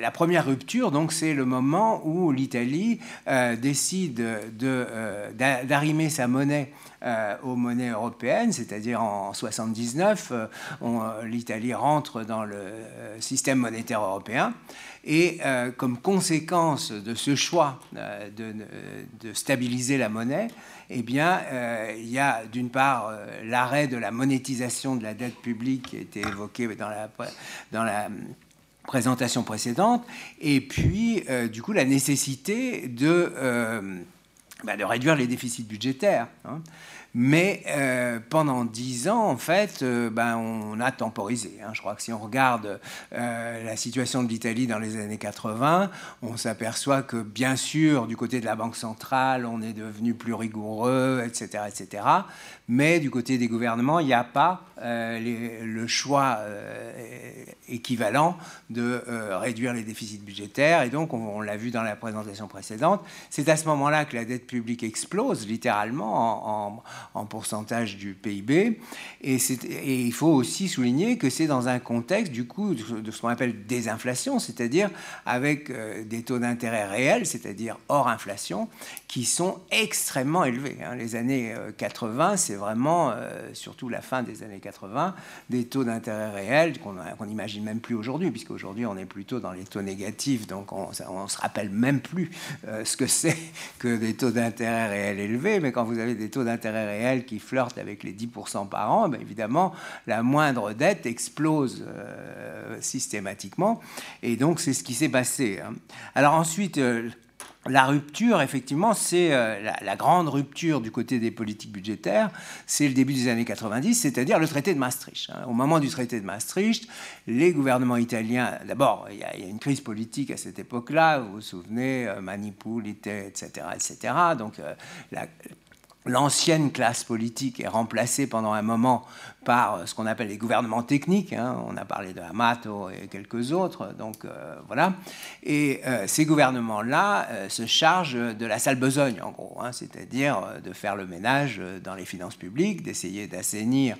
la première rupture, donc, c'est le moment où l'Italie décide d'arrimer sa monnaie euh, aux monnaies européennes, c'est-à-dire en 79, euh, euh, l'Italie rentre dans le système monétaire européen. Et comme conséquence de ce choix de, stabiliser la monnaie, eh bien, il y a d'une part l'arrêt de la monétisation de la dette publique qui a été évoqué dans la, dans la présentation précédente, et puis du coup la nécessité de bah, de réduire les déficits budgétaires. Hein. Mais euh, pendant dix ans, en fait, euh, ben, on a temporisé. Hein. Je crois que si on regarde euh, la situation de l'Italie dans les années 80, on s'aperçoit que, bien sûr, du côté de la Banque centrale, on est devenu plus rigoureux, etc., etc. Mais du côté des gouvernements, il n'y a pas le choix équivalent de réduire les déficits budgétaires. Et donc, on, l'a vu dans la présentation précédente, c'est à ce moment-là que la dette publique explose, littéralement, en pourcentage du PIB. Et, et, il faut aussi souligner que c'est dans un contexte du coup de ce qu'on appelle désinflation, c'est-à-dire avec euh, des taux d'intérêt réels, c'est-à-dire hors inflation, qui sont extrêmement élevés. Hein. Les années 80, euh, c'est vraiment, euh, surtout la fin des années 80, des taux d'intérêt réels qu'on n'imagine même plus aujourd'hui, puisqu'aujourd'hui on est plutôt dans les taux négatifs, donc on ne se rappelle même plus ce que c'est que des taux d'intérêt réels élevés, mais quand vous avez des taux d'intérêt qui flirte avec les 10% par an, ben évidemment, la moindre dette explose euh, systématiquement. Et donc, c'est ce qui s'est passé. Hein. Alors ensuite, euh, la rupture, effectivement, c'est euh, la, grande rupture du côté des politiques budgétaires, c'est le début des années 90, c'est-à-dire le traité de Maastricht. Hein. Au moment du traité de Maastricht, les gouvernements italiens, d'abord, il y, a une crise politique à cette époque-là, vous vous souvenez, Manipul, etc., etc. Donc, la, L'ancienne classe politique est remplacée pendant un moment par euh, ce qu'on appelle les gouvernements techniques. Hein. On a parlé de Amato et quelques autres. Donc euh, voilà. Et euh, ces gouvernements-là se chargent de la sale besogne, en gros, hein. c'est-à-dire de faire le ménage dans les finances publiques, d'essayer d'assainir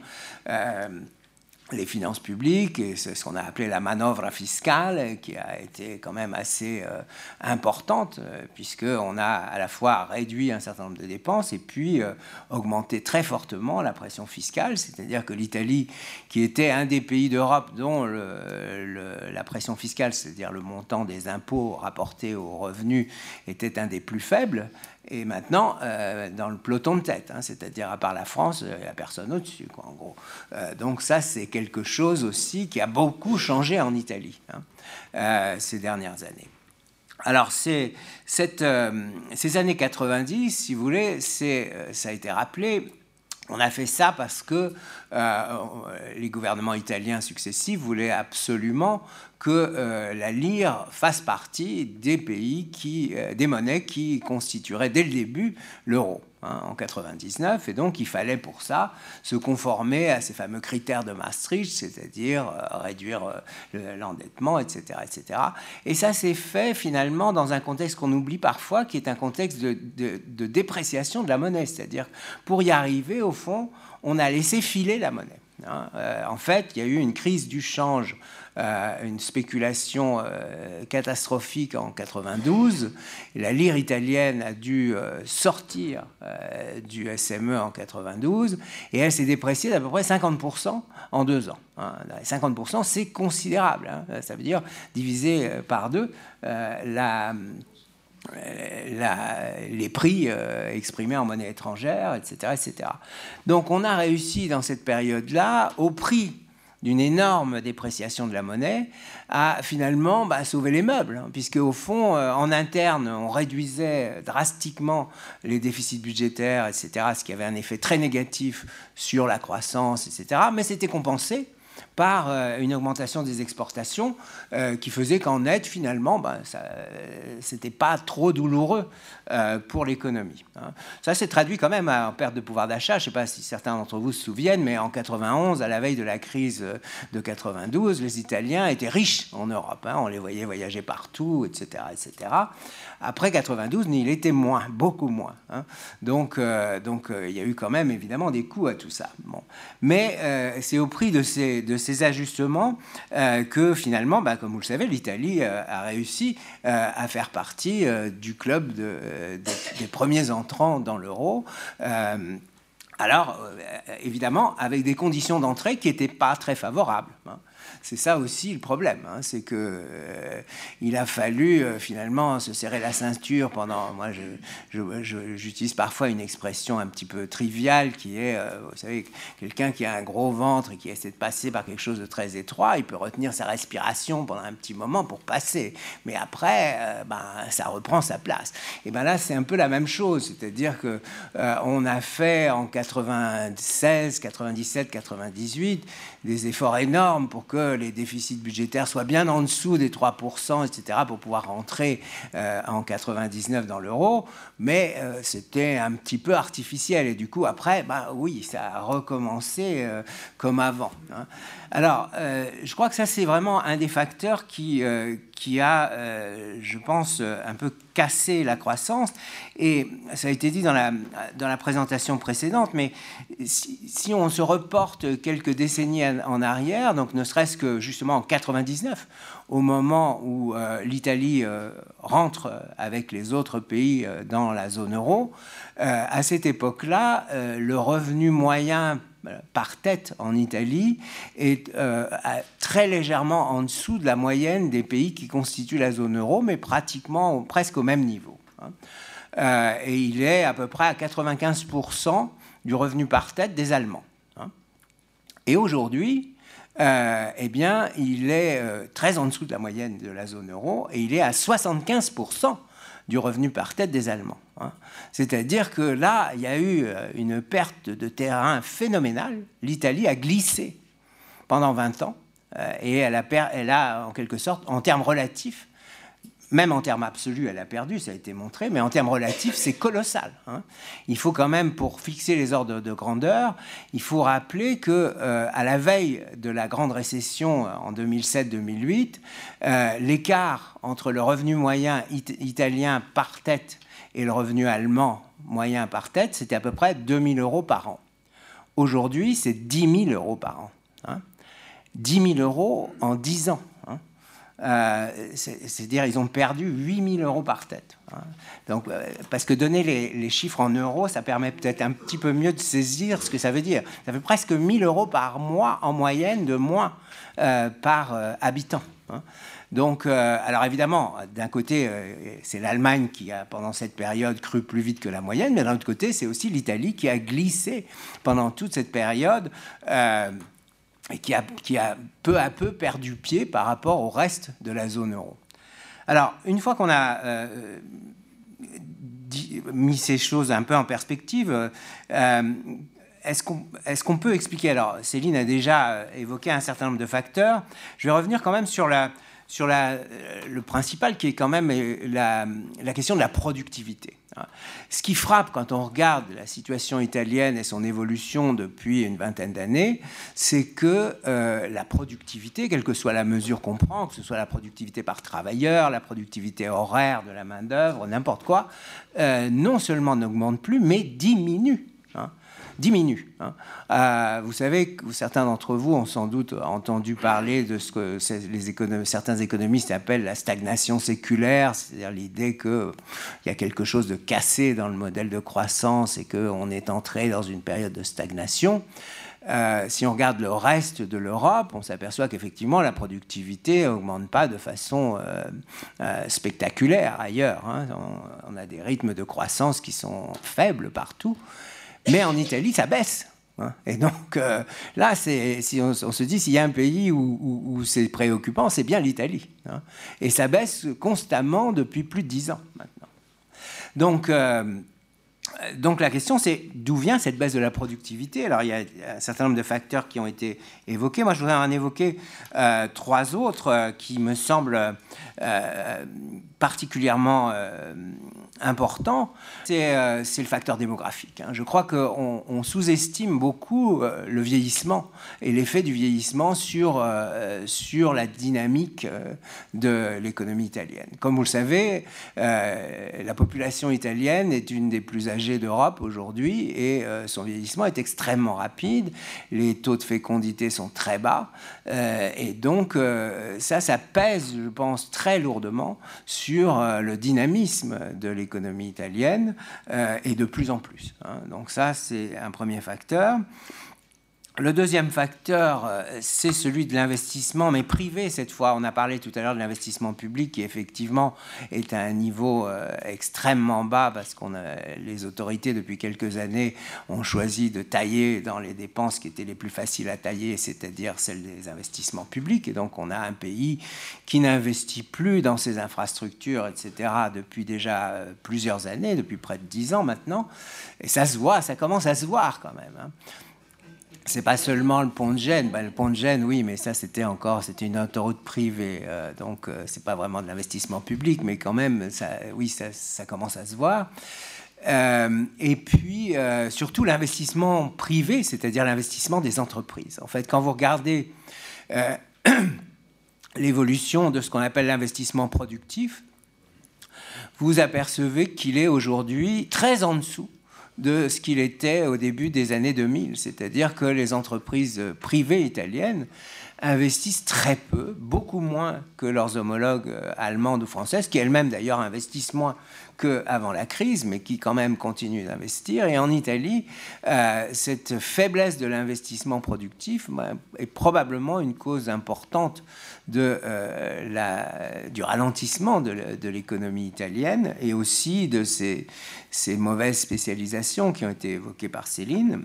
les finances publiques, et c'est ce qu'on a appelé la manœuvre fiscale, qui a été quand même assez euh, importante, euh, puisqu'on a à la fois réduit un certain nombre de dépenses et puis euh, augmenté très fortement la pression fiscale, c'est-à-dire que l'Italie, qui était un des pays d'Europe dont la pression fiscale, c'est-à-dire le montant des impôts rapportés aux revenus, était un des plus faibles, est maintenant dans le peloton de tête, hein, c'est-à-dire à part la France, il n'y a personne au-dessus, en gros. donc ça, c'est quelque chose aussi qui a beaucoup changé en Italie hein, ces dernières années. Alors, c'est, cette, ces années 90, si vous voulez, c'est, ça a été rappelé, on a fait ça parce que euh, les gouvernements italiens successifs voulaient absolument que euh, la lire fasse partie des pays qui, euh, des monnaies qui constitueraient dès le début l'euro. Hein, en 99, et donc il fallait pour ça se conformer à ces fameux critères de Maastricht, c'est-à-dire réduire l'endettement, etc., etc. Et ça s'est fait finalement dans un contexte qu'on oublie parfois, qui est un contexte de, dépréciation de la monnaie, c'est-à-dire pour y arriver, au fond, on a laissé filer la monnaie. Hein. Euh, en fait, il y a eu une crise du change, euh, une spéculation euh, catastrophique en 92. La lire italienne a dû sortir du SME en 92 et elle s'est dépréciée d'à peu près 50% en deux ans. 50%, hein. c'est considérable. Hein. Ça veut dire diviser par deux les prix euh, exprimés en monnaie étrangère, etc., etc. Donc on a réussi dans cette période-là, au prix d'une énorme dépréciation de la monnaie, à finalement bah, sauver les meubles, hein, puisque au fond, euh, en interne, on réduisait drastiquement les déficits budgétaires, etc., ce qui avait un effet très négatif sur la croissance, etc., mais c'était compensé par euh, une augmentation des exportations euh, qui faisait qu'en net, finalement, ben, c'était pas trop douloureux pour l'économie. Hein. Ça s'est traduit quand même en perte de pouvoir d'achat. Je ne sais pas si certains d'entre vous se souviennent, mais en 91, à la veille de la crise de 92, les Italiens étaient riches en Europe. Hein. On les voyait voyager partout, etc., etc. Après 92, il était moins, beaucoup moins. Hein. Donc, donc il y a eu quand même évidemment des coûts à tout ça. Bon. Mais c'est au prix de ces, ces ajustements euh, que finalement, bah, comme vous le savez, l'Italie euh, a réussi euh, à faire partie du club des premiers entrants dans l'euro. alors, évidemment, avec des conditions d'entrée qui n'étaient pas très favorables. Hein. C'est ça aussi le problème, hein, c'est que euh, il a fallu euh, finalement se serrer la ceinture pendant. Moi, j'utilise parfois une expression un petit peu triviale qui est, euh, vous savez, quelqu'un qui a un gros ventre et qui essaie de passer par quelque chose de très étroit, il peut retenir sa respiration pendant un petit moment pour passer, mais après, ben, ça reprend sa place. Et ben là, c'est un peu la même chose, c'est-à-dire que on a fait en 96, 97, 98 des efforts énormes pour que les déficits budgétaires soient bien en dessous des 3%, etc., pour pouvoir rentrer euh, en 99 dans l'euro. Mais euh, c'était un petit peu artificiel. Et du coup, après, bah, oui, ça a recommencé euh, comme avant. Hein. Alors, je crois que ça, c'est vraiment un des facteurs qui, qui a, je pense, un peu cassé la croissance. Et ça a été dit dans la, présentation précédente, mais si, si on se reporte quelques décennies en arrière, donc ne serait-ce que justement en 99, au moment où euh, l'Italie euh, rentre avec les autres pays euh, dans la zone euro, à cette époque-là, le revenu moyen par tête en Italie est très légèrement en dessous de la moyenne des pays qui constituent la zone euro, mais pratiquement presque au même niveau. Hein. et il est à peu près à 95% du revenu par tête des Allemands. Hein. Et aujourd'hui, euh, eh bien, il est euh, très en dessous de la moyenne de la zone euro et il est à 75% du revenu par tête des Allemands. Hein. C'est-à-dire que là, il y a eu euh, une perte de terrain phénoménale. L'Italie a glissé pendant 20 ans et elle a, elle a, en quelque sorte, en termes relatifs, même en termes absolus, elle a perdu, ça a été montré, mais en termes relatifs, c'est colossal. Hein. Il faut quand même, pour fixer les ordres de grandeur, il faut rappeler que euh, à la veille de la grande récession euh, en 2007-2008, euh, l'écart entre le revenu moyen italien par tête et le revenu allemand moyen par tête, c'était à peu près 2000 euros par an. Aujourd'hui, c'est 10 000 euros par an. Hein. 10 000 euros en 10 ans. Euh, c'est-à-dire ils ont perdu 8000 euros par tête. Hein. Donc, euh, parce que donner les, chiffres en euros, ça permet peut-être un petit peu mieux de saisir ce que ça veut dire. Ça fait presque 1000 euros par mois en moyenne de moins euh, par habitant. Hein. Donc, alors évidemment, d'un côté, c'est l'Allemagne qui a, pendant cette période, cru plus vite que la moyenne, mais d'un autre côté, c'est aussi l'Italie qui a glissé pendant toute cette période et qui a, peu à peu perdu pied par rapport au reste de la zone euro. Alors, une fois qu'on a mis ces choses un peu en perspective, euh, est-ce qu'on peut expliquer? Alors, Céline a déjà euh, évoqué un certain nombre de facteurs. Je vais revenir quand même sur euh, le principal qui est quand même la question de la productivité. Hein. Ce qui frappe quand on regarde la situation italienne et son évolution depuis une vingtaine d'années, c'est que euh, la productivité, quelle que soit la mesure qu'on prend, que ce soit la productivité par travailleur, la productivité horaire de la main-d'œuvre, n'importe quoi, euh, non seulement n'augmente plus, mais diminue. Hein diminue. Hein. Euh, vous savez certains d'entre vous ont sans doute entendu parler de ce que certains économistes appellent la stagnation séculaire, c'est-à-dire l'idée qu'il y a quelque chose de cassé dans le modèle de croissance et qu'on est entré dans une période de stagnation. Euh, si on regarde le reste de l'Europe, on s'aperçoit qu'effectivement la productivité n'augmente pas de façon euh, spectaculaire ailleurs. Hein. on, a des rythmes de croissance qui sont faibles partout. Mais en Italie, ça baisse. Hein. Et donc euh, là, si on, se dit s'il y a un pays où, c'est préoccupant, c'est bien l'Italie. Hein. Et ça baisse constamment depuis plus de dix ans maintenant. Donc, euh, donc la question, c'est d'où vient cette baisse de la productivité? Alors il y a un certain nombre de facteurs qui ont été évoqués. Moi, je voudrais en évoquer euh, trois autres qui me semblent particulièrement important, euh, c'est le facteur démographique. Hein. Je crois qu'on sous-estime beaucoup euh, le vieillissement et l'effet du vieillissement sur, euh, sur la dynamique de l'économie italienne. Comme vous le savez, la population italienne est une des plus âgées d'Europe aujourd'hui et son vieillissement est extrêmement rapide. Les taux de fécondité sont très bas et donc ça, ça pèse, je pense, très lourdement sur le dynamisme de l'économie l'économie italienne, euh, et de plus en plus. Hein. Donc ça, c'est un premier facteur. Le deuxième facteur, euh, c'est celui de l'investissement, mais privé cette fois. On a parlé tout à l'heure de l'investissement public qui effectivement est à un niveau euh, extrêmement bas parce que les autorités depuis quelques années ont choisi de tailler dans les dépenses qui étaient les plus faciles à tailler, c'est-à-dire celles des investissements publics. Et donc on a un pays qui n'investit plus dans ses infrastructures, etc., depuis déjà euh, plusieurs années, depuis près de dix ans maintenant. Et ça se voit, ça commence à se voir quand même. Hein c'est pas seulement le pont de Gênes. Ben, le pont de Gênes, oui, mais ça, c'était encore, c'était une autoroute privée. Euh, donc, euh, c'est pas vraiment de l'investissement public, mais quand même, ça, oui, ça, commence à se voir. Euh, et puis, surtout l'investissement privé, c'est-à-dire l'investissement des entreprises. En fait, quand vous regardez l'évolution de ce qu'on appelle l'investissement productif, vous apercevez qu'il est aujourd'hui très en dessous de ce qu'il était au début des années 2000. C'est-à-dire que les entreprises privées italiennes investissent très peu, beaucoup moins que leurs homologues euh, allemandes ou françaises, qui elles-mêmes d'ailleurs investissent moins qu'avant la crise, mais qui quand même continuent d'investir. Et en Italie, euh, cette faiblesse de l'investissement productif bah, est probablement une cause importante de, euh, la, du ralentissement de l'économie italienne et aussi de ces, ces mauvaises spécialisations qui ont été évoquées par Céline.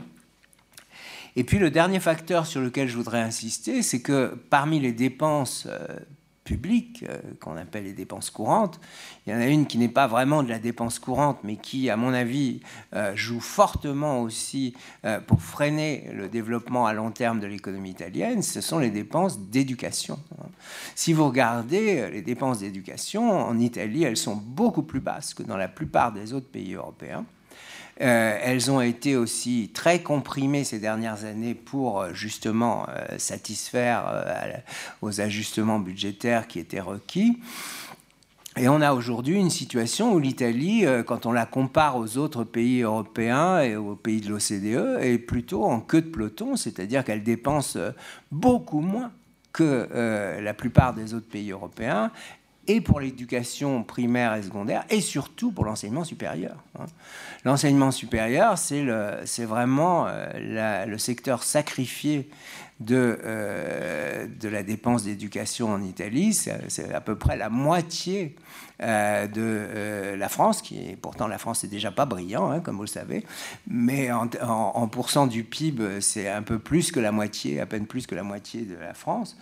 Et puis le dernier facteur sur lequel je voudrais insister, c'est que parmi les dépenses euh, publiques, euh, qu'on appelle les dépenses courantes, il y en a une qui n'est pas vraiment de la dépense courante, mais qui, à mon avis, euh, joue fortement aussi pour freiner le développement à long terme de l'économie italienne, ce sont les dépenses d'éducation. Si vous regardez les dépenses d'éducation, en Italie, elles sont beaucoup plus basses que dans la plupart des autres pays européens. Euh, elles ont été aussi très comprimées ces dernières années pour euh, justement euh, satisfaire aux ajustements budgétaires qui étaient requis. Et on a aujourd'hui une situation où l'Italie, quand on la compare aux autres pays européens et aux pays de l'OCDE, est plutôt en queue de peloton, c'est-à-dire qu'elle dépense beaucoup moins que la plupart des autres pays européens et pour l'éducation primaire et secondaire, et surtout pour l'enseignement supérieur. Hein. L'enseignement supérieur, c'est vraiment euh, le secteur sacrifié de, euh, de la dépense d'éducation en Italie. C'est à peu près la moitié euh, de la France, qui est pourtant la France n'est déjà pas brillant, hein, comme vous le savez, mais en, en pourcent du PIB, c'est un peu plus que la moitié, à peine plus que la moitié de la France.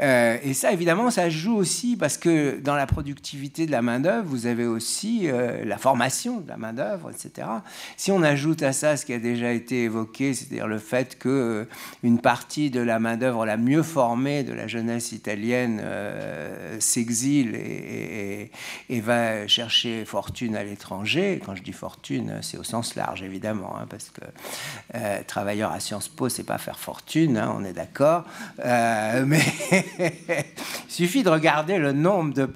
Euh, et ça, évidemment, ça joue aussi parce que dans la productivité de la main-d'œuvre, vous avez aussi euh, la formation de la main-d'œuvre, etc. Si on ajoute à ça ce qui a déjà été évoqué, c'est-à-dire le fait que euh, une partie de la main-d'œuvre la mieux formée de la jeunesse italienne s'exile et, va chercher fortune à l'étranger, quand je dis fortune, c'est au sens large, évidemment, hein, parce que travailleur à Sciences Po, c'est pas faire fortune, hein, on est d'accord, mais il suffit de regarder le nombre de,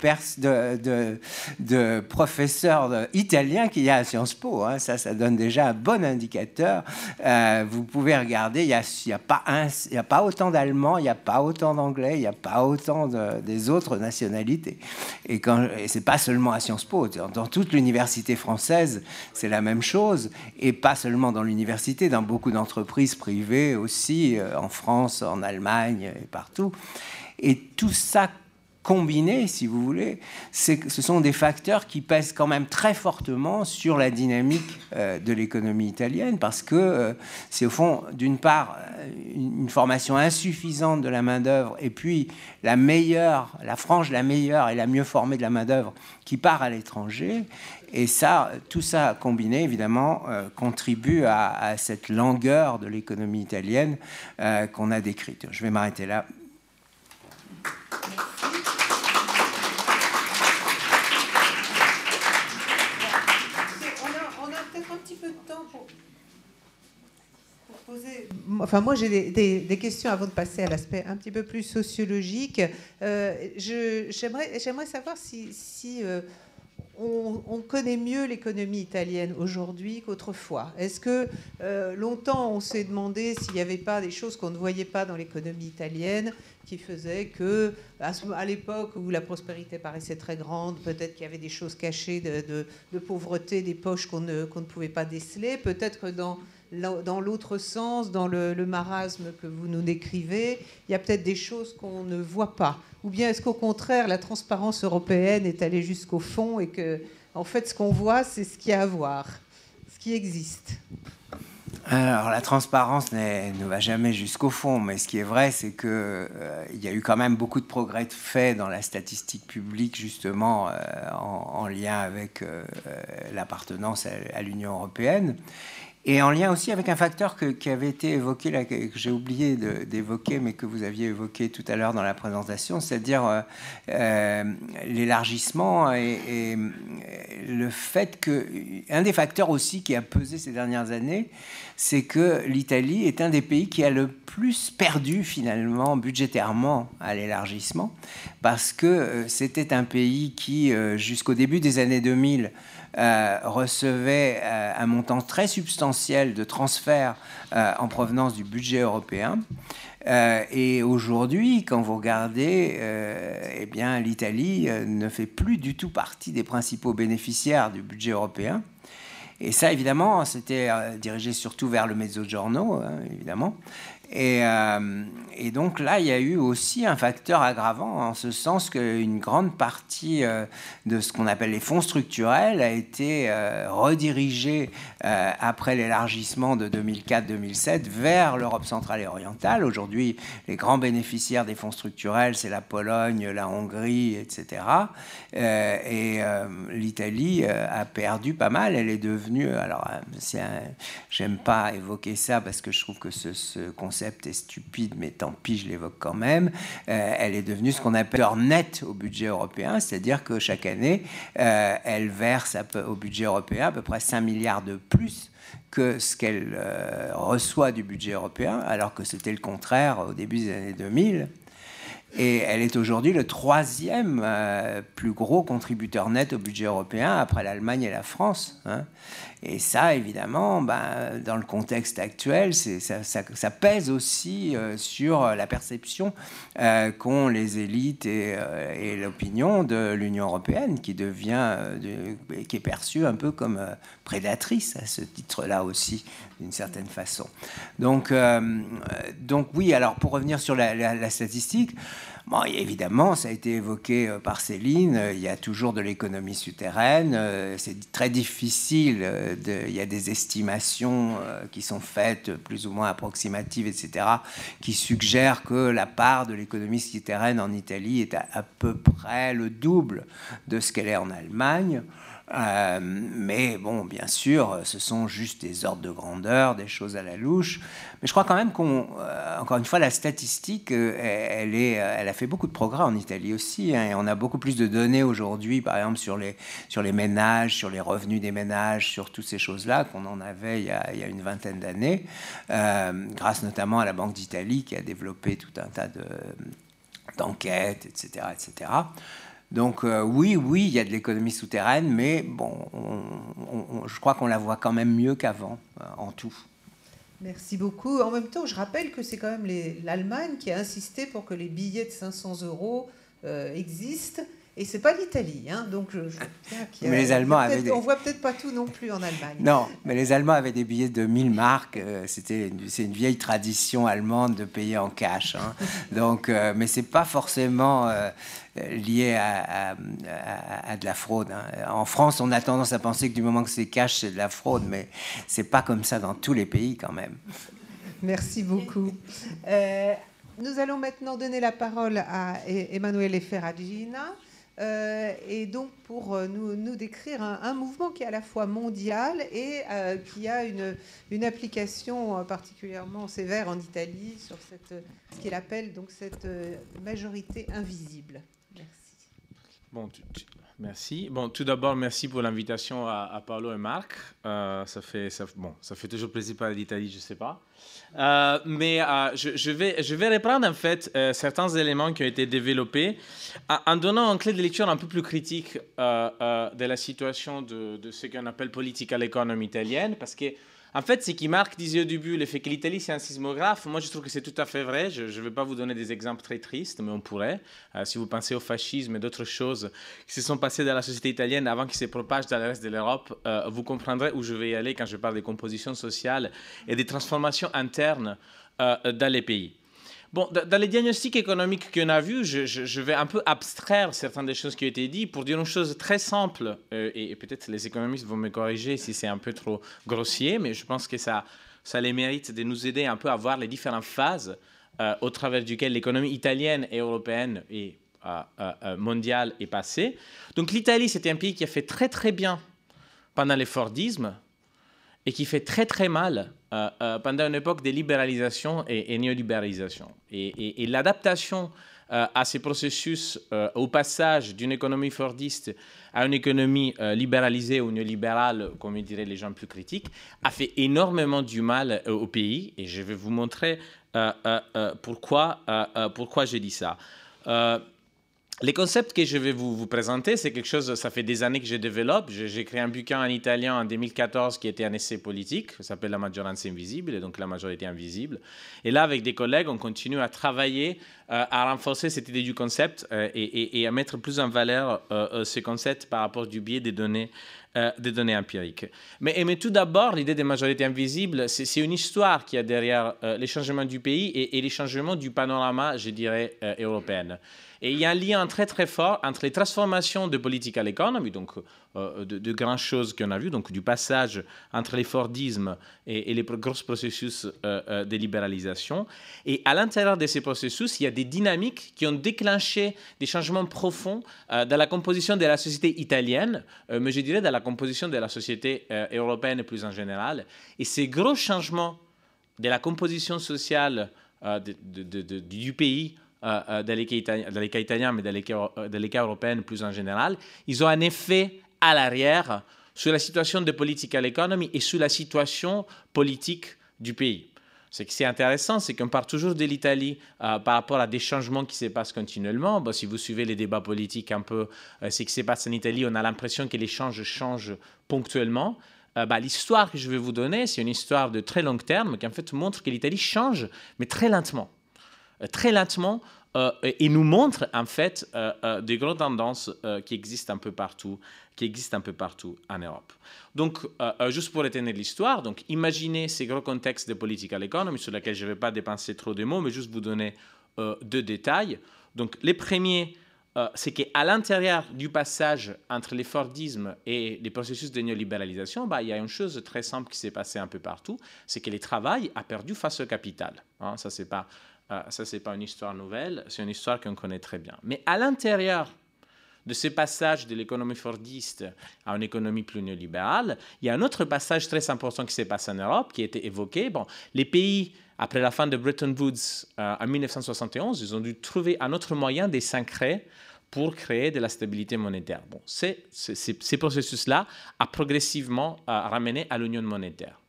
professeurs italiens qu'il y a à Sciences Po. Hein. Ça, ça donne déjà un bon indicateur. Euh, vous pouvez regarder, il n'y a pas autant d'Allemands, il n'y a pas autant d'Anglais, il n'y a pas autant des autres nationalités. Et, quand, et c'est pas seulement à Sciences Po. Dans toute l'université française, c'est la même chose. Et pas seulement dans l'université, dans beaucoup d'entreprises privées aussi, euh, en France, en Allemagne et partout. Et tout ça combiné, si vous voulez, ce sont des facteurs qui pèsent quand même très fortement sur la dynamique euh, de l'économie italienne, parce que euh, c'est au fond, d'une part, euh, une formation insuffisante de la main-d'œuvre, et puis la meilleure, la frange la meilleure et la mieux formée de la main-d'œuvre qui part à l'étranger. Et ça, tout ça combiné, évidemment, contribue à, à, cette langueur de l'économie italienne qu'on a décrite. Je vais m'arrêter là. Enfin, moi, j'ai des, questions avant de passer à l'aspect un petit peu plus sociologique. Euh, J'aimerais savoir si, si euh, on, connaît mieux l'économie italienne aujourd'hui qu'autrefois. Est-ce que euh, longtemps on s'est demandé s'il n'y avait pas des choses qu'on ne voyait pas dans l'économie italienne qui faisaient que, à, l'époque où la prospérité paraissait très grande, peut-être qu'il y avait des choses cachées de, pauvreté, des poches qu'on ne, pouvait pas déceler. Peut-être que dans l'autre sens, dans le, marasme que vous nous décrivez, il y a peut-être des choses qu'on ne voit pas. Ou bien est-ce qu'au contraire, la transparence européenne est allée jusqu'au fond et que, en fait, ce qu'on voit, c'est ce qu'il y a à voir, ce qui existe alors la transparence ne va jamais jusqu'au fond, mais ce qui est vrai, c'est qu'il euh, y a eu quand même beaucoup de progrès faits dans la statistique publique, justement euh, en, lien avec euh, l'appartenance à l'Union européenne. Et en lien aussi avec un facteur qui avait été évoqué, que, j'ai oublié d'évoquer, mais que vous aviez évoqué tout à l'heure dans la présentation, c'est-à-dire euh, euh, l'élargissement et, le fait que, un des facteurs aussi qui a pesé ces dernières années, c'est que l'Italie est un des pays qui a le plus perdu finalement budgétairement à l'élargissement, parce que euh, c'était un pays qui, jusqu'au début des années 2000, euh, recevait euh, un montant très substantiel de transferts euh, en provenance du budget européen. et aujourd'hui, quand vous regardez, eh bien, l'Italie ne fait plus du tout partie des principaux bénéficiaires du budget européen. Et ça, évidemment, c'était dirigé surtout vers le mezzogiorno, hein, évidemment. Euh, et, donc là, il y a eu aussi un facteur aggravant, en ce sens qu'une grande partie euh, de ce qu'on appelle les fonds structurels a été euh, redirigée après l'élargissement de 2004-2007 vers l'Europe centrale et orientale. Aujourd'hui, les grands bénéficiaires des fonds structurels, c'est la Pologne, la Hongrie, etc. et l'Italie a perdu pas mal. Elle est devenue, alors, j'aime pas évoquer ça parce que je trouve que ce, ce concept est stupide, mais tant pis, je l'évoque quand même. Euh, elle est devenue ce qu'on appelle leur net au budget européen, c'est-à-dire que chaque année, euh, elle verse au budget européen à peu près 5 milliards de plus que ce qu'elle euh, reçoit du budget européen, alors que c'était le contraire au début des années 2000. Et elle est aujourd'hui le troisième euh, plus gros contributeur net au budget européen après l'Allemagne et la France. Hein. Et ça, évidemment, ben, dans le contexte actuel, ça, pèse aussi euh, sur la perception euh, qu'ont les élites et, l'opinion de l'Union européenne, qui devient, qui est perçue un peu comme prédatrice à ce titre-là aussi, d'une certaine façon. Donc, donc oui, alors pour revenir sur la statistique, Évidemment, ça a été évoqué euh, par Céline, euh, il y a toujours de l'économie souterraine, euh, c'est très difficile, il y a des estimations qui sont faites plus ou moins approximatives, etc., qui suggèrent que la part de l'économie souterraine en Italie est à, peu près le double de ce qu'elle est en Allemagne. Euh, mais bon, bien sûr, ce sont juste des ordres de grandeur, des choses à la louche. Mais je crois quand même qu'on, euh, encore une fois, la statistique, euh, elle, est, elle a fait beaucoup de progrès en Italie aussi. Hein, et on a beaucoup plus de données aujourd'hui, par exemple, sur les, sur les ménages, sur les revenus des ménages, sur toutes ces choses-là qu'on en avait il y, a, il y, a, une vingtaine d'années, grâce notamment à la Banque d'Italie qui a développé tout un tas de, d'enquêtes, etc., etc. Donc euh, oui, oui, il y a de l'économie souterraine, mais bon, je crois qu'on la voit quand même mieux qu'avant euh, en tout. Merci beaucoup. En même temps, je rappelle que c'est quand même l'Allemagne qui a insisté pour que les billets de 500 euros euh, existent et c'est pas l'Italie, hein, donc je, mais les Allemands avaient des... On voit peut-être pas tout non plus en Allemagne. Non, mais les Allemands avaient des billets de 1000 marques. Euh, c'était c'est une vieille tradition allemande de payer en cash. Hein. donc, euh, mais c'est pas forcément euh, lié à, à, de la fraude. Hein. En France, on a tendance à penser que du moment que c'est cash, c'est de la fraude, mais c'est pas comme ça dans tous les pays quand même. Merci beaucoup. nous allons maintenant donner la parole à e-, Emanuele Ferragina. Euh, et donc pour euh, nous, décrire un, mouvement qui est à la fois mondial et euh, qui a une, application particulièrement sévère en Italie sur ce qu'il appelle donc cette majorité invisible. Merci. Bon, Merci. Bon, tout d'abord, merci pour l'invitation à, Paolo et Marc. ça, fait, bon, ça fait toujours plaisir de parler d'Italie, je ne sais pas. Euh, mais euh, je, vais, reprendre en fait euh, certains éléments qui ont été développés en donnant une clé de lecture un peu plus critique de la situation de, de ce qu'on appelle political economy italienne, parce que en fait, ce qui Marc disait au début, le fait que l'Italie c'est un sismographe, moi je trouve que c'est tout à fait vrai. Je ne vais pas vous donner des exemples très tristes, mais on pourrait. Euh, si vous pensez au fascisme et d'autres choses qui se sont passées dans la société italienne avant qu'ils se propagent dans le reste de l'Europe, euh, vous comprendrez où je vais y aller quand je parle des compositions sociales et des transformations internes euh, dans les pays. Bon, dans les diagnostics économiques qu'on a vus, je, vais un peu abstraire certaines des choses qui ont été dites pour dire une chose très simple, euh, et, peut-être les économistes vont me corriger si c'est un peu trop grossier, mais je pense que ça, ça les mérite de nous aider un peu à voir les différentes phases euh, au travers duquel l'économie italienne et européenne et euh, mondiale est passée. Donc l'Italie, c'était un pays qui a fait très très bien pendant les Fordismes et qui fait très très mal euh, euh, pendant une époque de libéralisation et, néolibéralisation. Et, l'adaptation euh, à ces processus, au passage d'une économie fordiste à une économie libéralisée ou néolibérale, comme diraient les gens plus critiques, a fait énormément du mal au pays. Et je vais vous montrer pourquoi, pourquoi j'ai dit ça. Les concepts que je vais vous, présenter, c'est quelque chose, ça fait des années que je développe. J'ai écrit un bouquin en italien en 2014 qui était un essai politique, ça s'appelle La maggioranza invisible, et donc la majorité invisible. Et là, avec des collègues, on continue à travailler, euh, à renforcer cette idée du concept euh, et, à mettre plus en valeur euh, ce concept par rapport du biais des données, des données empiriques. Mais, tout d'abord, l'idée des majorités invisibles, c'est une histoire qui a derrière les changements du pays et, les changements du panorama, je dirais, européen. Et il y a un lien très très fort entre les transformations de political economy, donc euh, de, de, grandes choses qu'on a vues, donc du passage entre les Fordismes et, les gros processus euh, euh, de libéralisation. Et à l'intérieur de ces processus, il y a des dynamiques qui ont déclenché des changements profonds dans la composition de la société italienne, mais je dirais dans la composition de la société européenne plus en général. Et ces gros changements de la composition sociale du pays euh, euh, dans, les cas mais dans les cas, euh, plus en général, ils ont un effet à l'arrière sur la situation de political economy et sur la situation politique du pays. Ce qui est intéressant, c'est qu'on part toujours de l'Italie par rapport à des changements qui se passent continuellement. Si vous suivez les débats politiques un peu, ce qui se passe en Italie, on a l'impression que les changes changent ponctuellement. Bah, l'histoire que je vais vous donner, c'est une histoire de très long terme qui en fait montre que l'Italie change, mais très lentement. très lentement, euh, et nous montre en fait euh, euh, des grandes tendances qui existent un peu partout, qui existent un peu partout en Europe. Donc, juste pour retenir l'histoire, donc imaginez ces gros contextes de political economy sur lesquels je ne vais pas dépenser trop de mots, mais juste vous donner deux détails. Donc, les premiers, c'est qu'à l'intérieur du passage entre les Fordisme et les processus de néolibéralisation, bah, il y a une chose très simple qui s'est passée un peu partout, c'est que le travail a perdu face au capital. Hein, ça, pas ce n'est pas une histoire nouvelle, c'est une histoire qu'on connaît très bien. Mais à l'intérieur de ce passage de l'économie fordiste à une économie plus néolibérale, il y a un autre passage très important qui s'est passé en Europe, qui a été évoqué. Bon, les pays, après la fin de Bretton Woods euh, en 1971, ils ont dû trouver un autre moyen de s'ancrer pour créer de la stabilité monétaire. Bon, ces processus-là a progressivement euh, ramené à l'union monétaire.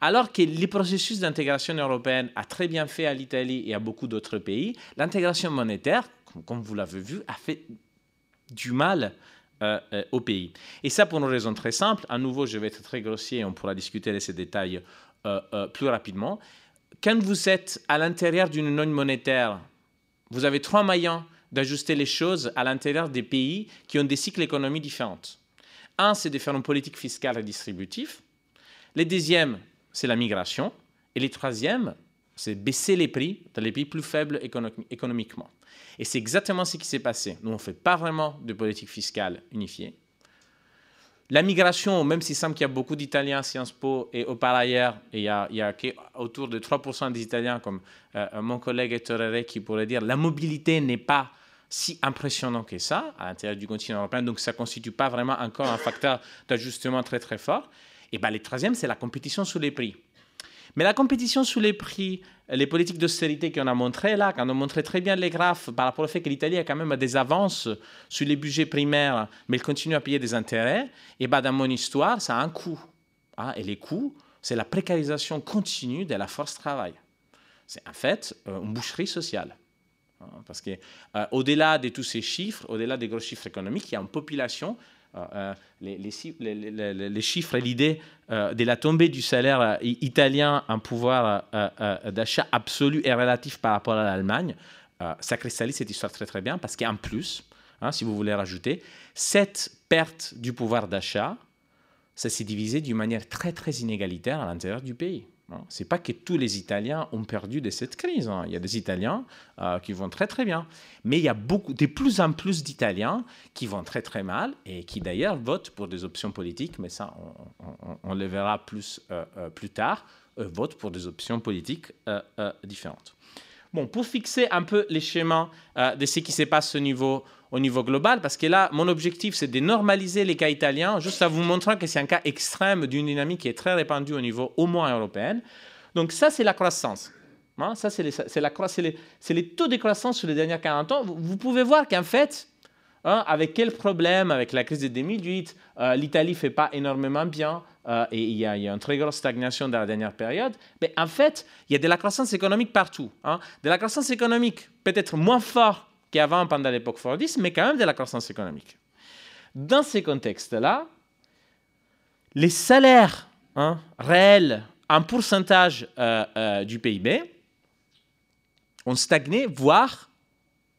Alors que le processus d'intégration européenne a très bien fait à l'Italie et à beaucoup d'autres pays, l'intégration monétaire, comme vous l'avez vu, a fait du mal euh, euh, au pays. Et ça pour une raison très simple. À nouveau, je vais être très grossier, on pourra discuter de ces détails euh, plus rapidement. Quand vous êtes à l'intérieur d'une union monétaire, vous avez trois moyens d'ajuster les choses à l'intérieur des pays qui ont des cycles économiques différents. Un, c'est de faire une politique fiscale redistributive. Le deuxième, c'est la migration. Et le troisième, c'est baisser les prix dans les pays plus faibles économiquement. Et c'est exactement ce qui s'est passé. Nous, on ne fait pas vraiment de politique fiscale unifiée. La migration, même s'il semble qu'il y a beaucoup d'Italiens à Sciences Po et au par ailleurs, il y a, il y a autour de 3% des Italiens, comme euh, mon collègue Ettore qui pourrait dire, la mobilité n'est pas si impressionnante que ça à l'intérieur du continent européen, donc ça ne constitue pas vraiment encore un facteur d'ajustement très très fort. Et bien, le troisième, c'est la compétition sous les prix. Mais la compétition sous les prix, les politiques d'austérité qu'on a montrées là, qu'on a montré très bien les graphes par rapport au fait que l'Italie a quand même des avances sur les budgets primaires, mais elle continue à payer des intérêts, et bien dans mon histoire, ça a un coût. Hein, et les coûts, c'est la précarisation continue de la force travail. C'est en fait euh, une boucherie sociale. Hein, parce qu'au-delà euh, de tous ces chiffres, au-delà des gros chiffres économiques, il y a une population euh, euh, les, chiffres et l'idée euh, de la tombée du salaire italien en pouvoir d'achat absolu et relatif par rapport à l'Allemagne, ça cristallise cette histoire très très bien parce qu'en plus, hein, si vous voulez rajouter, cette perte du pouvoir d'achat, ça s'est divisé d'une manière très très inégalitaire à l'intérieur du pays. Hein. Ce n'est pas que tous les Italiens ont perdu de cette crise. Hein. Il y a des Italiens euh, qui vont très très bien. Mais il y a beaucoup, de plus en plus d'Italiens qui vont très très mal et qui d'ailleurs votent pour des options politiques, mais ça on, le verra plus, euh, euh, plus tard, votent pour des options politiques différentes. Bon, pour fixer un peu les schémas de ce qui se passe au niveau au niveau global, parce que là, mon objectif, c'est de normaliser les cas italiens, juste en vous montrant que c'est un cas extrême d'une dynamique qui est très répandue au niveau au moins européen. Donc ça, c'est la croissance. Hein, ça, c'est les, les, taux de croissance sur les dernières 40 ans. Vous, pouvez voir qu'en fait, hein, avec quel problème, avec la crise de 2008, euh, l'Italie ne fait pas énormément bien, euh, et il y, a, une très grosse stagnation dans la dernière période, mais en fait, il y a de la croissance économique partout. Hein. De la croissance économique peut-être moins forte qu'avant pendant l'époque Fordiste, mais quand même de la croissance économique. Dans ces contextes-là, les salaires hein, réels en pourcentage euh, euh, du PIB ont stagné, voire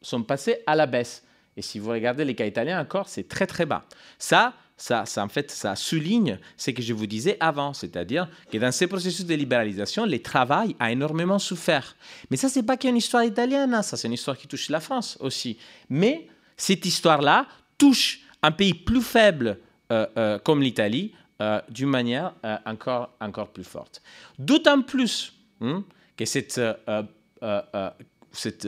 sont passés à la baisse. Et si vous regardez les cas italiens encore, c'est très très bas. Ça, ça, ça, en fait, ça souligne ce que je vous disais avant, c'est-à-dire que dans ces processus de libéralisation, le travail a énormément souffert. Mais ça, c'est pas qu'une histoire italienne, hein. ça, c'est une histoire qui touche la France aussi. Mais cette histoire-là touche un pays plus faible euh, euh, comme l'Italie euh, d'une manière encore, encore plus forte. D'autant plus hein, que cette, cette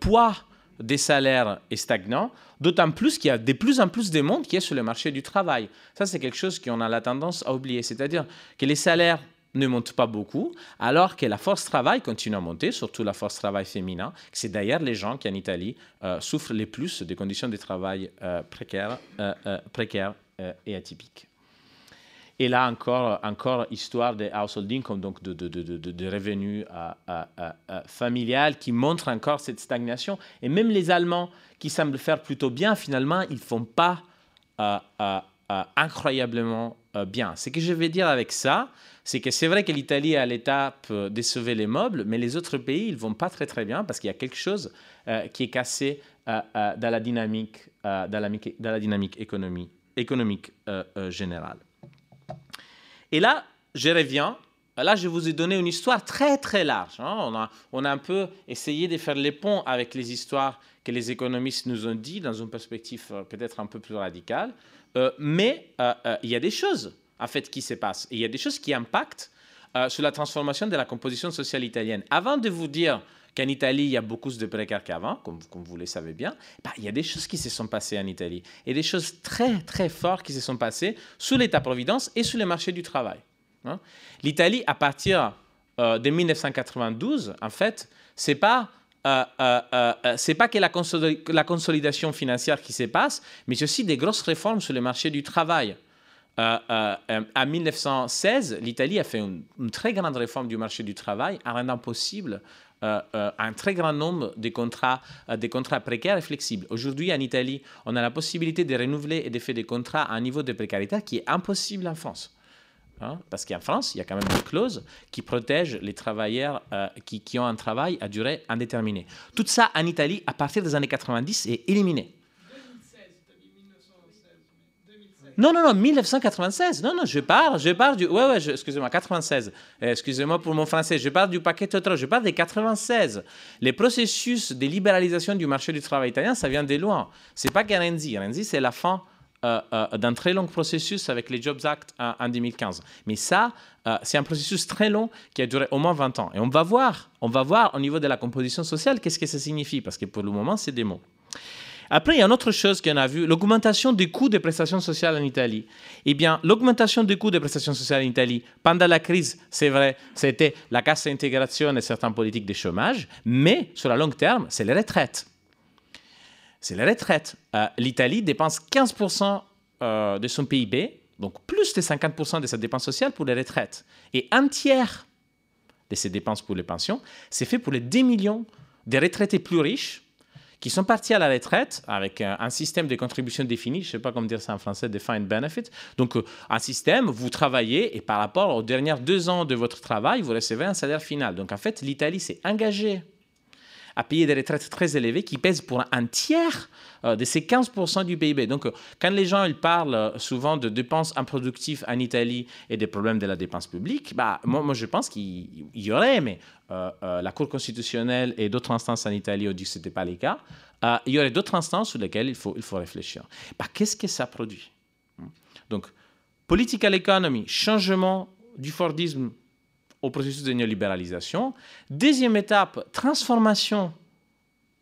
poids des salaires est stagnant, d'autant plus qu'il y a de plus en plus de monde qui est sur le marché du travail. Ça, c'est quelque chose qu'on a la tendance à oublier. C'est-à-dire que les salaires ne montent pas beaucoup, alors que la force travail continue à monter, surtout la force travail féminin. C'est d'ailleurs les gens qui, en Italie, euh, souffrent les plus des conditions de travail euh, précaires, euh, précaires et atypiques. Et là encore, encore histoire des household income, donc de, de, de, de revenus familiales qui montrent encore cette stagnation. Et même les Allemands qui semblent faire plutôt bien, finalement, ils ne font pas incroyablement bien. Ce que je vais dire avec ça, c'est que c'est vrai que l'Italie est à l'étape de sauver les meubles, mais les autres pays, ils ne vont pas très très bien parce qu'il y a quelque chose qui est cassé dans la dynamique, économique générale. Et là, je reviens. Là, je vous ai donné une histoire très, très large. Hein. On, a, on a un peu essayé de faire les ponts avec les histoires que les économistes nous ont dit dans une perspective euh, peut-être un peu plus radicale. Euh, mais euh, il y a des choses, en fait, qui se passent. Il y a des choses qui impactent sur la transformation de la composition sociale italienne. Avant de vous dire qu'en Italie, il y a beaucoup de précaires qu'avant, comme, vous le savez bien, bah, il y a des choses qui se sont passées en Italie. Et des choses très, très fortes qui se sont passées sous l'État-providence et sous les marchés du travail. Hein. L'Italie, à partir euh, de 1992, en fait, c'est pas euh, euh, c'est pas que la, consolidation financière qui se passe, mais c'est aussi des grosses réformes sur le marché du travail. en 1916, l'Italie a fait une, une, très grande réforme du marché du travail en rendant possible un très grand nombre de contrats, euh, des contrats précaires et flexibles. Aujourd'hui, en Italie, on a la possibilité de renouveler et de faire des contrats à un niveau de précarité qui est impossible en France. Hein, parce qu'en France, il y a quand même des clauses qui protègent les travailleurs qui, qui, ont un travail à durée indéterminée. Tout ça en Italie, à partir des années 90, est éliminé. Non, non, non, 1996. Non, non, je parle, je parle du. Ouais, ouais, excusez-moi, 96. Eh, excusez-moi pour mon français. Je parle du paquet total. Je parle des 96. Les processus de libéralisation du marché du travail italien, ça vient de loin. C'est pas Renzi. Renzi, c'est la fin euh, euh, d'un très long processus avec les Jobs Act en 2015. Mais ça, euh, c'est un processus très long qui a duré au moins 20 ans. Et on va voir, on va voir au niveau de la composition sociale qu'est-ce que ça signifie, parce que pour le moment, c'est des mots. Après, il y a une autre chose qu'on a vu, l'augmentation des coûts des prestations sociales en Italie. Eh bien, l'augmentation des coûts des prestations sociales en Italie, pendant la crise, c'est vrai, c'était la casse d'intégration et certaines politiques de chômage, mais sur la longue terme, c'est les retraites. C'est les retraites. Euh, L'Italie dépense 15% euh, de son PIB, donc plus de 50% de sa dépense sociale pour les retraites. Et un tiers de ses dépenses pour les pensions, c'est fait pour les 10 millions de retraités plus riches qui sont partis à la retraite avec un, système de contribution défini, je ne sais pas comment dire ça en français, defined benefit. Donc, euh, un système, vous travaillez et par rapport aux dernières deux ans de votre travail, vous recevez un salaire final. Donc, en fait, l'Italie s'est engagée à payer des retraites très élevées qui pèsent pour un tiers euh, de ces 15% du PIB. Donc, euh, quand les gens ils parlent souvent de dépenses improductives en Italie et des problèmes de la dépense publique, bah, moi, je pense qu'il y aurait, mais euh, euh, la Cour constitutionnelle et d'autres instances en Italie ont dit que ce n'était pas le cas, euh, il y aurait d'autres instances sur lesquelles il faut, il faut réfléchir. Bah, Qu'est-ce que ça produit? Donc, political economy, changement du Fordisme au processus de néolibéralisation. Deuxième étape, transformation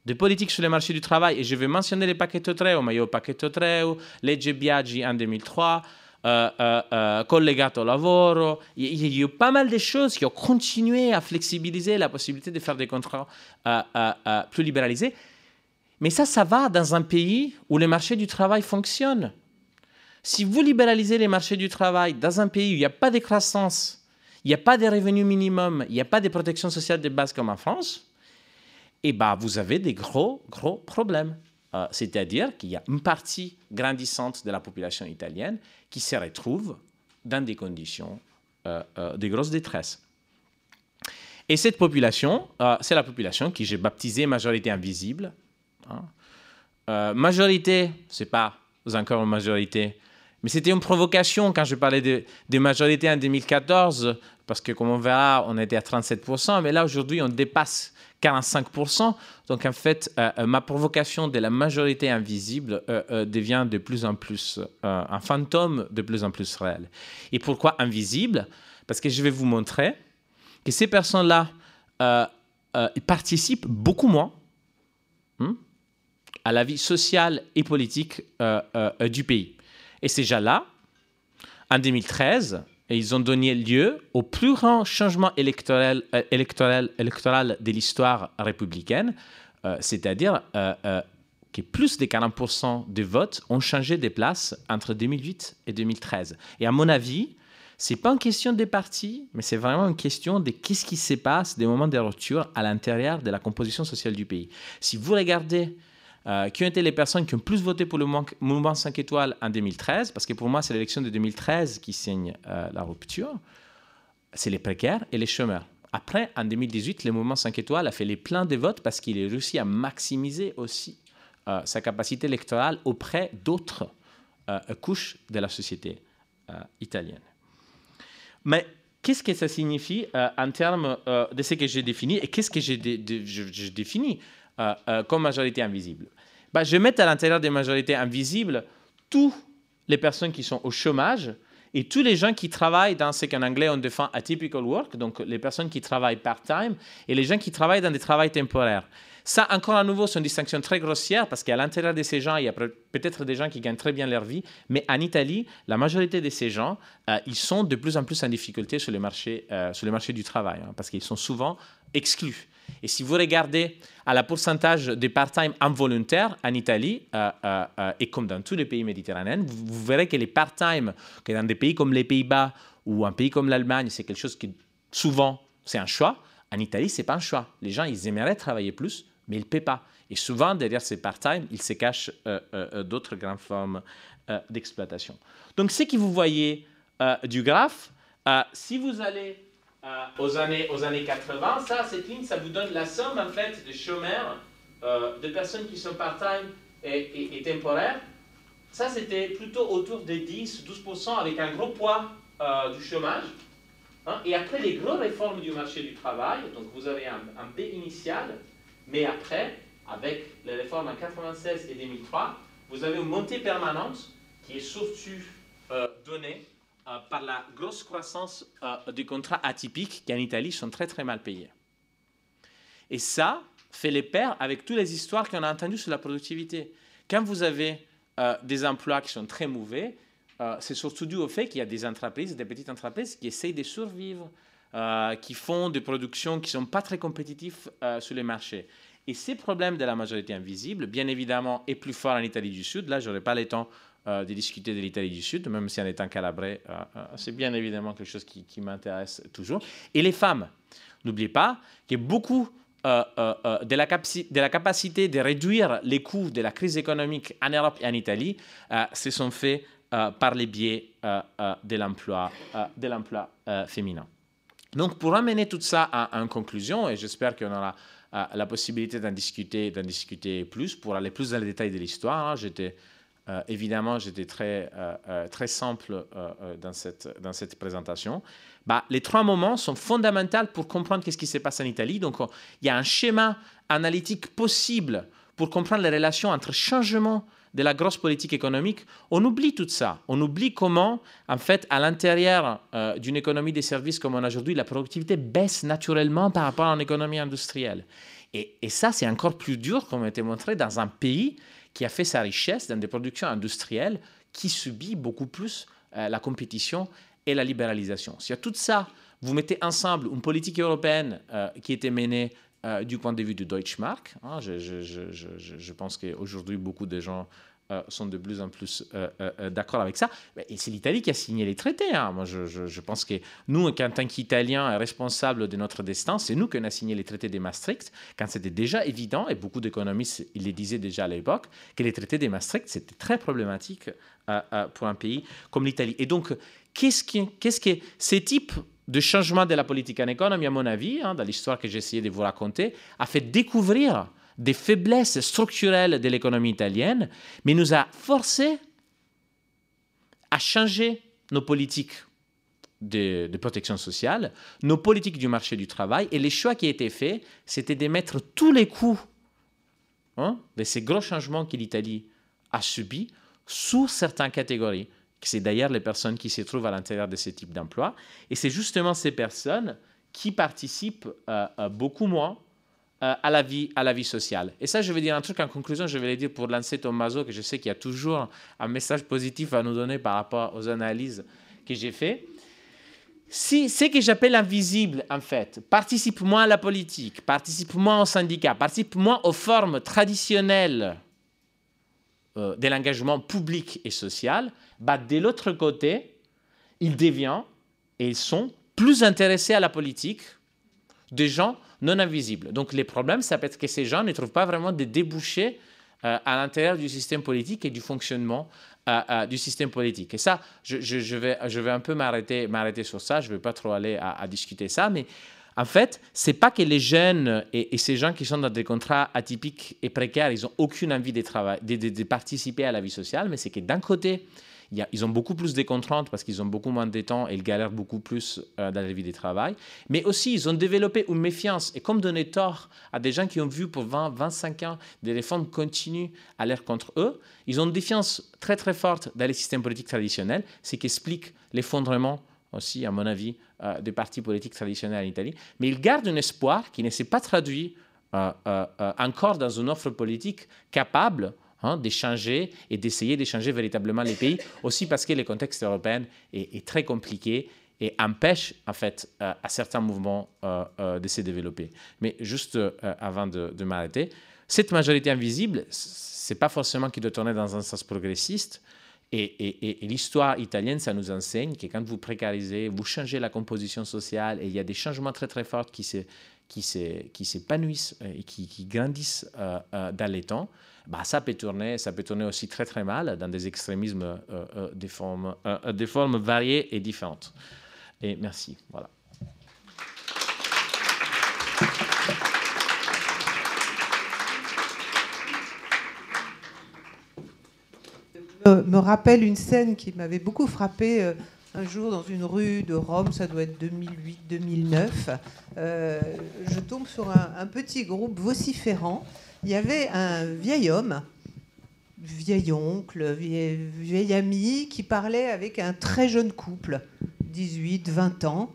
des politiques sur les marchés du travail. Et je vais mentionner les paquets Treo, mais il y a le paquet Treo, legge Biaggi en 2003, euh, euh, euh, collegato lavoro. Il y a eu pas mal de choses qui ont continué à flexibiliser la possibilité de faire des contrats plus libéralisés. Mais ça, ça va dans un pays où les marchés du travail fonctionnent. Si vous libéralisez les marchés du travail dans un pays où il n'y a pas de croissance, il n'y a pas de revenus minimum, il n'y a pas de protection sociale de base comme en France, eh ben, vous avez des gros, gros problèmes. Euh, c'est-à-dire qu'il y a une partie grandissante de la population italienne qui se retrouve dans des conditions euh, euh, de grosse détresse. Et cette population, c'est la population que j'ai baptisée majorité invisible. Hein. majorité, ce n'est pas encore une majorité, mais c'était une provocation quand je parlais de, majorité en 2014, parce que comme on verra, on était à 37%, mais là aujourd'hui on dépasse 45%. Donc en fait, euh, euh, ma provocation de la majorité invisible euh, devient de plus en plus un fantôme de plus en plus réel. Et pourquoi invisible? Parce que je vais vous montrer que ces personnes-là participent beaucoup moins hein, à la vie sociale et politique du pays. Et c'est déjà là, en 2013, et ils ont donné lieu au plus grand changement électoral, euh, électoral, électoral de l'histoire républicaine, euh, c'est-à-dire euh, que plus de 40% des votes ont changé de place entre 2008 et 2013. Et à mon avis, c'est pas une question des partis, mais c'est vraiment une question de qu'est-ce qui se passe des moments de rupture à l'intérieur de la composition sociale du pays. Si vous regardez euh, qui ont été les personnes qui ont plus voté pour le mouvement 5 étoiles en 2013, parce que pour moi, c'est l'élection de 2013 qui signe euh, la rupture, c'est les précaires et les chômeurs. Après, en 2018, le mouvement 5 étoiles a fait les pleins de votes parce qu'il a réussi à maximiser aussi euh, sa capacité électorale auprès d'autres couches de la société italienne. Mais qu'est-ce que ça signifie en termes de ce que j'ai défini et qu'est-ce que j'ai défini comme majorité invisible? Bah, je mets à l'intérieur des majorités invisibles toutes les personnes qui sont au chômage et tous les gens qui travaillent dans ce qu'en anglais on défend atypical work, donc les personnes qui travaillent part-time et les gens qui travaillent dans des travails temporaires. Ça, encore à nouveau, c'est une distinction très grossière parce qu'à l'intérieur de ces gens, il y a peut-être des gens qui gagnent très bien leur vie, mais en Italie, la majorité de ces gens, euh, ils sont de plus en plus en difficulté sur le marché, euh, du travail hein, parce qu'ils sont souvent exclus. Et si vous regardez à la pourcentage des part-time involontaires en Italie, euh, euh, euh, et comme dans tous les pays méditerranéens, vous, verrez que les part-time, que dans des pays comme les Pays-Bas ou un pays comme l'Allemagne, c'est quelque chose qui souvent c'est un choix. En Italie, c'est pas un choix. Les gens, ils aimeraient travailler plus, mais ils ne paient pas. Et souvent, derrière ces part-time, il se cachent d'autres grandes formes d'exploitation. Donc, ce que vous voyez du graphe, si vous allez euh, aux, années, aux années 80. Ça, cette ligne, ça vous donne la somme en fait de chômeurs, euh, de personnes qui sont part-time et, et, temporaires. Ça, c'était plutôt autour de 10-12% avec un gros poids euh, du chômage. Hein. Et après les grosses réformes du marché du travail, donc vous avez un, un B initial, mais après, avec les réformes en 96 et 2003, vous avez une montée permanente qui est surtout donnée euh, par la grosse croissance euh, des contrats atypiques qui en Italie sont très très mal payés. Et ça fait les paires avec toutes les histoires qu'on a entendues sur la productivité. Quand vous avez euh, des emplois qui sont très mauvais, c'est surtout dû au fait qu'il y a des entreprises, des petites entreprises qui essayent de survivre, qui font des productions qui ne sont pas très compétitives sur les marchés. Et ces problèmes de la majorité invisible, bien évidemment, est plus fort en Italie du Sud. Là, je n'aurai pas le temps euh, de discuter de l'Italie du Sud, même si en étant calabré, euh, euh, c'est bien évidemment quelque chose qui, m'intéresse toujours. Et les femmes, n'oubliez pas que beaucoup de, la de, la capacité de réduire les coûts de la crise économique en Europe et en Italie se sont faits par les biais de l'emploi de l'emploi féminin. Donc, pour amener tout ça à, une conclusion, et j'espère qu'on aura la possibilité d'en discuter, discuter plus, pour aller plus dans les détails de l'histoire, hein, j'étais euh, évidemment, j'étais très, euh, euh, très simple dans, cette, dans cette présentation. Bah, les trois moments sont fondamentaux pour comprendre ce qui se passe en Italie. Donc, il y a un schéma analytique possible pour comprendre les relations entre changement de la grosse politique économique. On oublie tout ça. On oublie comment, en fait, à l'intérieur d'une économie des services comme on a aujourd'hui, la productivité baisse naturellement par rapport à une économie industrielle. Et, et ça, c'est encore plus dur, comme a été montré, dans un pays qui a fait sa richesse dans des productions industrielles qui subit beaucoup plus euh, la compétition et la libéralisation. Si à tout ça, vous mettez ensemble une politique européenne euh, qui était menée euh, du point de vue du Deutschmark, hein, je, je, je, je, pense qu'aujourd'hui, beaucoup de gens sont de plus en plus euh, euh, d'accord avec ça. Et c'est l'Italie qui a signé les traités. Hein. Moi, je, pense que nous, en tant qu'Italiens responsables de notre destin, c'est nous qui avons signé les traités de Maastricht, quand c'était déjà évident, et beaucoup d'économistes ils le disaient déjà à l'époque, que les traités de Maastricht, c'était très problématique pour un pays comme l'Italie. Et donc, qu'est-ce que, qu'est-ce que ces types de changement de la politique en économie, à mon avis, hein, dans l'histoire que j'ai essayé de vous raconter, a fait découvrir des faiblesses structurelles de l'économie italienne, mais nous a forcé à changer nos politiques de, protection sociale, nos politiques du marché du travail, et les choix qui étaient faits, c'était de mettre tous les coûts hein, de ces gros changements que l'Italie a subis sous certaines catégories. C'est d'ailleurs les personnes qui se trouvent à l'intérieur de ce type d'emploi. Et c'est justement ces personnes qui participent euh, euh, beaucoup moins euh, à, la vie, à la vie sociale. Et ça, je vais dire un truc en conclusion, je vais le dire pour lancer Tommaso, que je sais qu'il y a toujours un message positif à nous donner par rapport aux analyses que j'ai faites. Si ce que j'appelle invisible, en fait, participe moins à la politique, participe moins au syndicat, participe moins aux formes traditionnelles euh, de l'engagement public et social, bah, de l'autre côté, il devient et ils sont plus intéressés à la politique des gens non invisibles. Donc les problèmes, ça peut être que ces gens ne trouvent pas vraiment des débouchés euh, à l'intérieur du système politique et du fonctionnement euh, euh, du système politique. Et ça, je, vais, je vais un peu m'arrêter, m'arrêter sur ça, je ne vais pas trop aller à, discuter ça, mais en fait, c'est pas que les jeunes et, ces gens qui sont dans des contrats atypiques et précaires, ils n'ont aucune envie de, de, participer à la vie sociale, mais c'est que d'un côté, ils ont beaucoup plus de contraintes parce qu'ils ont beaucoup moins de temps et ils galèrent beaucoup plus euh, dans la vie du travail. Mais aussi, ils ont développé une méfiance. Et comme donner tort à des gens qui ont vu pour 20, 25 ans des réformes continues à l'air contre eux, ils ont une défiance très très forte dans les systèmes politiques traditionnels, ce qui explique l'effondrement aussi, à mon avis, euh, des partis politiques traditionnels en Italie. Mais ils gardent un espoir qui ne s'est pas traduit euh, encore dans une offre politique capable hein, d'échanger et d'essayer d'échanger véritablement les pays, aussi parce que le contexte européen est, très compliqué et empêche en fait à certains mouvements de se développer. Mais juste avant de, m'arrêter, cette majorité invisible, c'est pas forcément qui doit tourner dans un sens progressiste, et, l'histoire italienne, ça nous enseigne que quand vous précarisez, vous changez la composition sociale et il y a des changements très très forts qui s'épanouissent et qui, grandissent euh, euh, dans les temps, bah, ça, peut tourner, ça peut tourner aussi très très mal dans des extrémismes euh, des, formes, des formes variées et différentes. Et merci. Voilà. me rappelle une scène qui m'avait beaucoup frappé euh, un jour dans une rue de Rome, ça doit être 2008-2009. Euh, je tombe sur un, petit groupe vociférant. Il y avait un vieil homme, vieil oncle, vieil, ami, qui parlait avec un très jeune couple, 18-20 ans.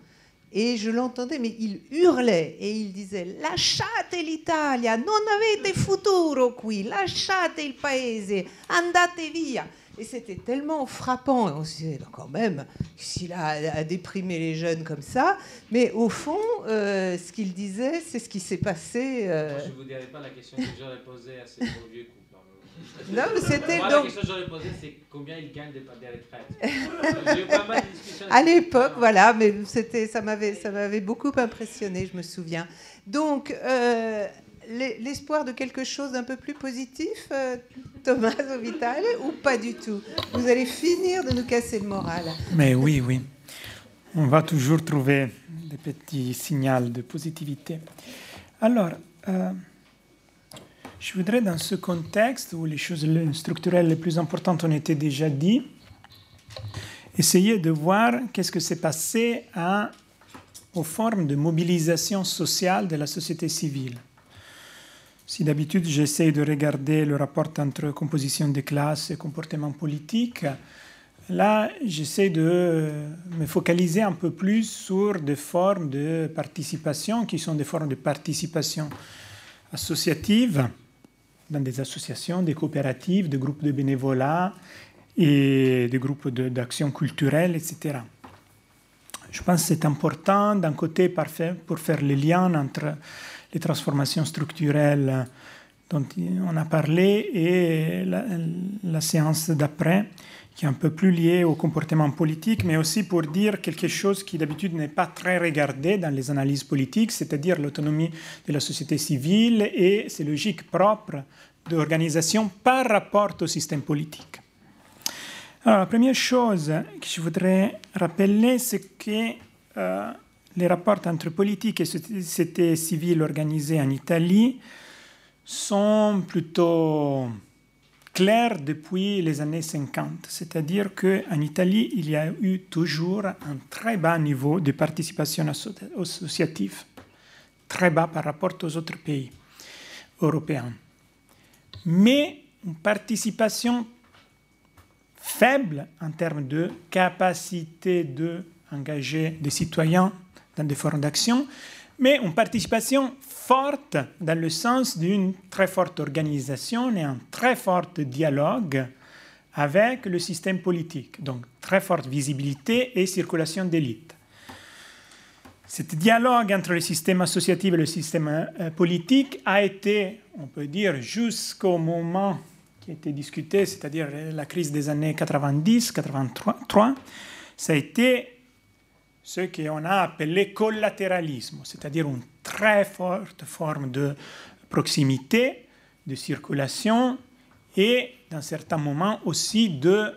Et je l'entendais, mais il hurlait et il disait Lasciate l'Italia, non avete futuro qui, lasciate il paese, andate via. Et c'était tellement frappant. on se disait, quand même, s'il a, a, déprimé les jeunes comme ça. Mais au fond, euh, ce qu'il disait, c'est ce qui s'est passé. Euh, je ne vous dirai pas la question que j'aurais posée à ces vieux couples. Non, mais c'était donc. La question que j'aurais posée, c'est combien ils gagnent des, des retraites. J'ai eu pas mal de discussions. À l'époque, voilà, mais c'était, ça m'avait, ça m'avait beaucoup impressionné, je me souviens. Donc, euh, l'espoir de quelque chose d'un peu plus positif, euh, Thomas Vital, ou pas du tout? Vous allez finir de nous casser le moral. Mais oui, oui. On va toujours trouver des petits signaux de positivité. Alors, euh, je voudrais, dans ce contexte où les choses structurelles les plus importantes ont été déjà dites, essayer de voir qu'est-ce que s'est passé à, aux formes de mobilisation sociale de la société civile. Si d'habitude j'essaie de regarder le rapport entre composition des classes et comportement politique, là j'essaie de me focaliser un peu plus sur des formes de participation qui sont des formes de participation associative dans des associations, des coopératives, des groupes de bénévolat et des groupes d'action culturelle, etc. Je pense que c'est important d'un côté pour faire le lien entre les transformations structurelles dont on a parlé et la, séance d'après, qui est un peu plus liée au comportement politique, mais aussi pour dire quelque chose qui d'habitude n'est pas très regardé dans les analyses politiques, c'est-à-dire l'autonomie de la société civile et ses logiques propres d'organisation par rapport au système politique. Alors, la première chose que je voudrais rappeler, c'est que euh, les rapports entre politique et société civile organisée en Italie sont plutôt clairs depuis les années 50. C'est-à-dire qu'en Italie, il y a eu toujours un très bas niveau de participation associative, très bas par rapport aux autres pays européens. Mais une participation faible en termes de capacité d'engager des citoyens dans des formes d'action, mais une participation forte dans le sens d'une très forte organisation et un très fort dialogue avec le système politique, donc très forte visibilité et circulation d'élite. Ce dialogue entre le système associatif et le système euh, politique a été, on peut dire, jusqu'au moment qui a été discuté, c'est-à-dire la crise des années 90-83, ça a été ce qu'on a appelé collatéralisme, c'est-à-dire une très forte forme de proximité, de circulation et, dans certains moments, aussi de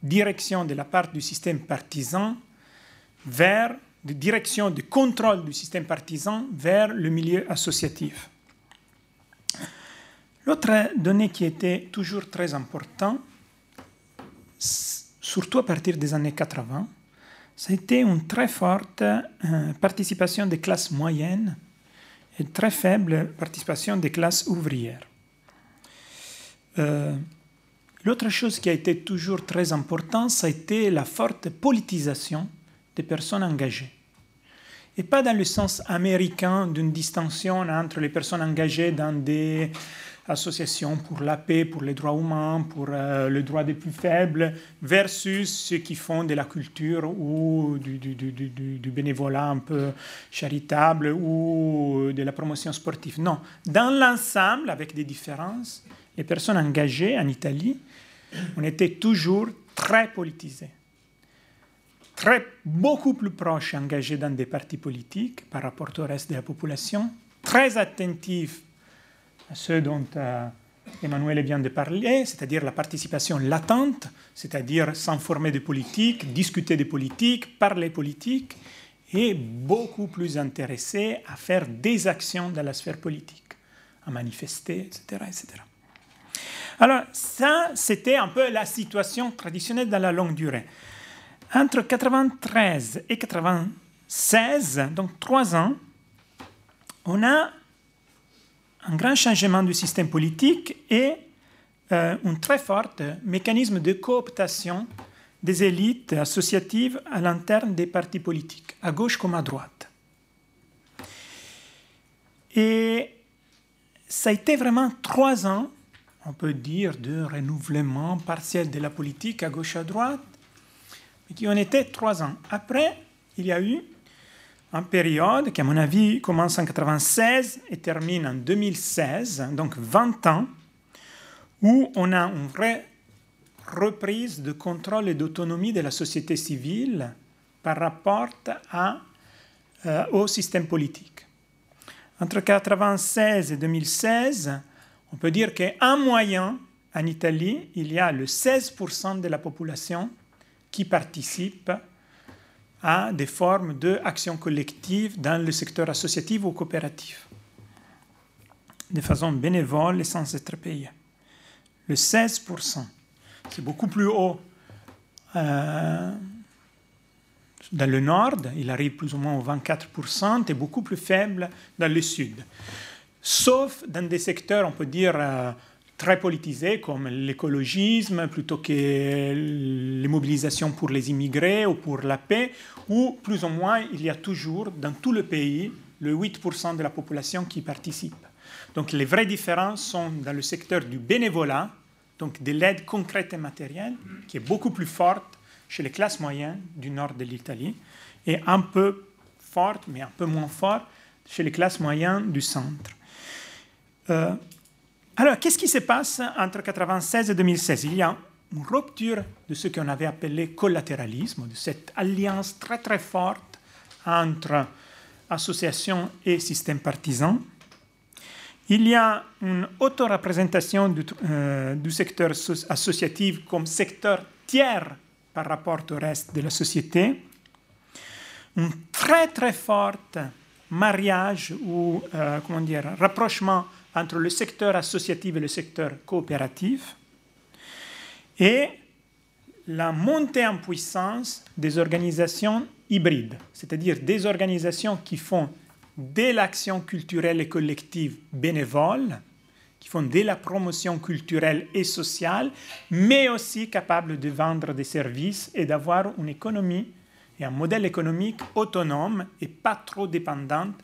direction de la part du système partisan vers, de direction de contrôle du système partisan vers le milieu associatif. L'autre donnée qui était toujours très importante, surtout à partir des années 80, ça a été une très forte euh, participation des classes moyennes et très faible participation des classes ouvrières. Euh, l'autre chose qui a été toujours très importante, ça a été la forte politisation des personnes engagées. Et pas dans le sens américain d'une distinction entre les personnes engagées dans des associations pour la paix, pour les droits humains, pour euh, le droit des plus faibles, versus ceux qui font de la culture ou du, bénévolat un peu charitable ou de la promotion sportive. Non, dans l'ensemble, avec des différences, les personnes engagées en Italie, on était toujours très politisées. Très, beaucoup plus proches engagées dans des partis politiques par rapport au reste de la population, très attentifs ce dont euh, Emmanuel vient de parler, c'est-à-dire la participation latente, c'est-à-dire s'informer de politique, discuter de politique, parler politique, et beaucoup plus intéressé à faire des actions dans la sphère politique, à manifester, etc. etc. Alors ça, c'était un peu la situation traditionnelle dans la longue durée. Entre 93 et 96, donc trois ans, on a un grand changement du système politique et euh, un très fort mécanisme de cooptation des élites associatives à l'interne des partis politiques, à gauche comme à droite. Et ça a été vraiment trois ans, on peut dire, de renouvellement partiel de la politique à gauche à droite, mais qui ont été trois ans. Après, il y a eu une période qui, à mon avis, commence en 1996 et termine en 2016, donc 20 ans, où on a une vraie reprise de contrôle et d'autonomie de la société civile par rapport euh, au système politique. Entre 1996 et 2016, on peut dire qu'en moyen, en Italie, il y a le 16% de la population qui participe à des formes d'action collective dans le secteur associatif ou coopératif, de façon bénévole et sans être payé. Le 16%, c'est beaucoup plus haut euh, dans le nord, il arrive plus ou moins au 24%, et beaucoup plus faible dans le sud. Sauf dans des secteurs, on peut dire, euh, très politisés comme l'écologisme plutôt que les mobilisations pour les immigrés ou pour la paix, où plus ou moins il y a toujours dans tout le pays le 8% de la population qui participe. Donc les vraies différences sont dans le secteur du bénévolat, donc de l'aide concrète et matérielle, qui est beaucoup plus forte chez les classes moyennes du nord de l'Italie, et un peu forte, mais un peu moins forte, chez les classes moyennes du centre. Euh, alors, qu'est-ce qui se passe entre 1996 et 2016 Il y a une rupture de ce qu'on avait appelé collatéralisme, de cette alliance très très forte entre association et système partisan. Il y a une auto-représentation du, euh, du, secteur associatif comme secteur tiers par rapport au reste de la société. Un très très fort mariage ou, euh, comment dire, rapprochement entre le secteur associatif et le secteur coopératif, et la montée en puissance des organisations hybrides, c'est-à-dire des organisations qui font de l'action culturelle et collective bénévole, qui font de la promotion culturelle et sociale, mais aussi capables de vendre des services et d'avoir une économie et un modèle économique autonome et pas trop dépendante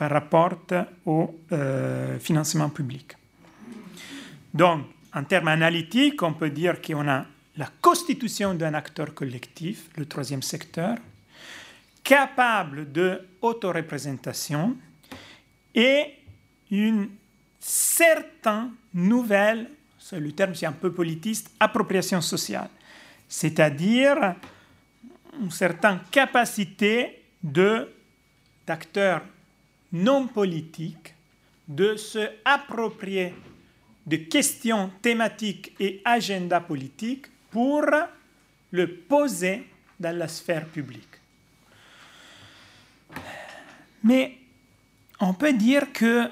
par rapport au euh, financement public. Donc, en termes analytiques, on peut dire qu'on a la constitution d'un acteur collectif, le troisième secteur, capable de et une certaine nouvelle, le terme c'est un peu politiste, appropriation sociale. C'est-à-dire une certaine capacité d'acteurs non politiques de se approprier des questions thématiques et agenda politiques pour le poser dans la sphère publique. Mais on peut dire que,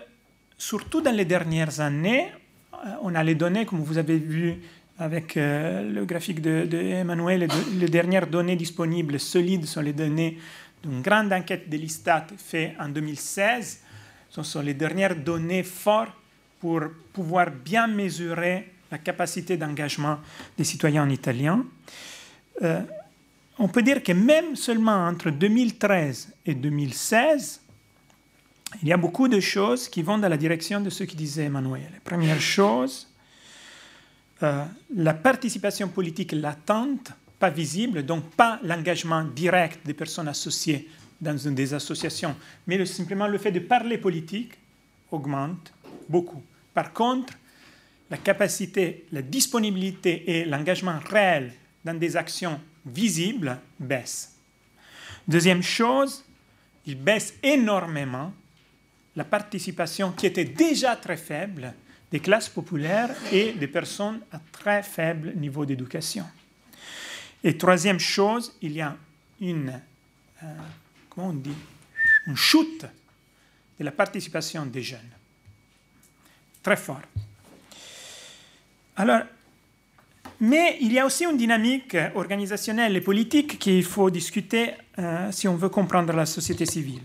surtout dans les dernières années, euh, on a les données, comme vous avez vu avec euh, le graphique de, Emmanuel, les dernières données disponibles solides sont les données d'une grande enquête de l'ISTAT faite en 2016. Ce sont les dernières données fortes pour pouvoir bien mesurer la capacité d'engagement des citoyens italiens. Euh, on peut dire que même seulement entre 2013 et 2016, il y a beaucoup de choses qui vont dans la direction de ce que disait Emmanuel. Première chose, euh, la participation politique latente, pas visible, donc pas l'engagement direct des personnes associées dans une des associations, mais simplement le fait de parler politique augmente beaucoup. Par contre, la capacité, la disponibilité et l'engagement réel dans des actions visibles baissent. Deuxième chose, il baisse énormément la participation qui était déjà très faible des classes populaires et des personnes à très faible niveau d'éducation. Et troisième chose, il y a une, euh, comment on dit, une chute de la participation des jeunes. Très fort. Alors, mais il y a aussi une dynamique organisationnelle et politique qu'il faut discuter euh, si on veut comprendre la société civile.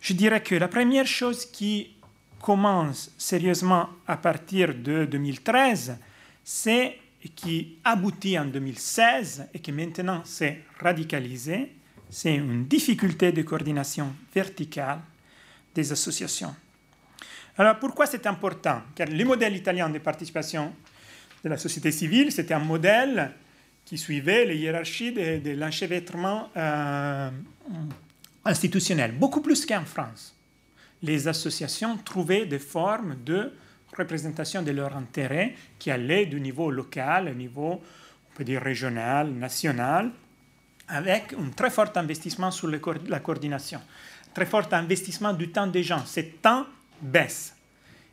Je dirais que la première chose qui commence sérieusement à partir de 2013, c'est qui aboutit en 2016 et qui maintenant s'est radicalisé, c'est une difficulté de coordination verticale des associations. Alors pourquoi c'est important? Car le modèle italien de participation de la société civile, c'était un modèle qui suivait les hiérarchies de, l'enchevêtrement euh, institutionnel, beaucoup plus qu'en France. Les associations trouvaient des formes de représentation de leurs intérêts qui allaient du niveau local au niveau, on peut dire, régional, national, avec un très fort investissement sur la coordination, très fort investissement du temps des gens. Ce temps baisse.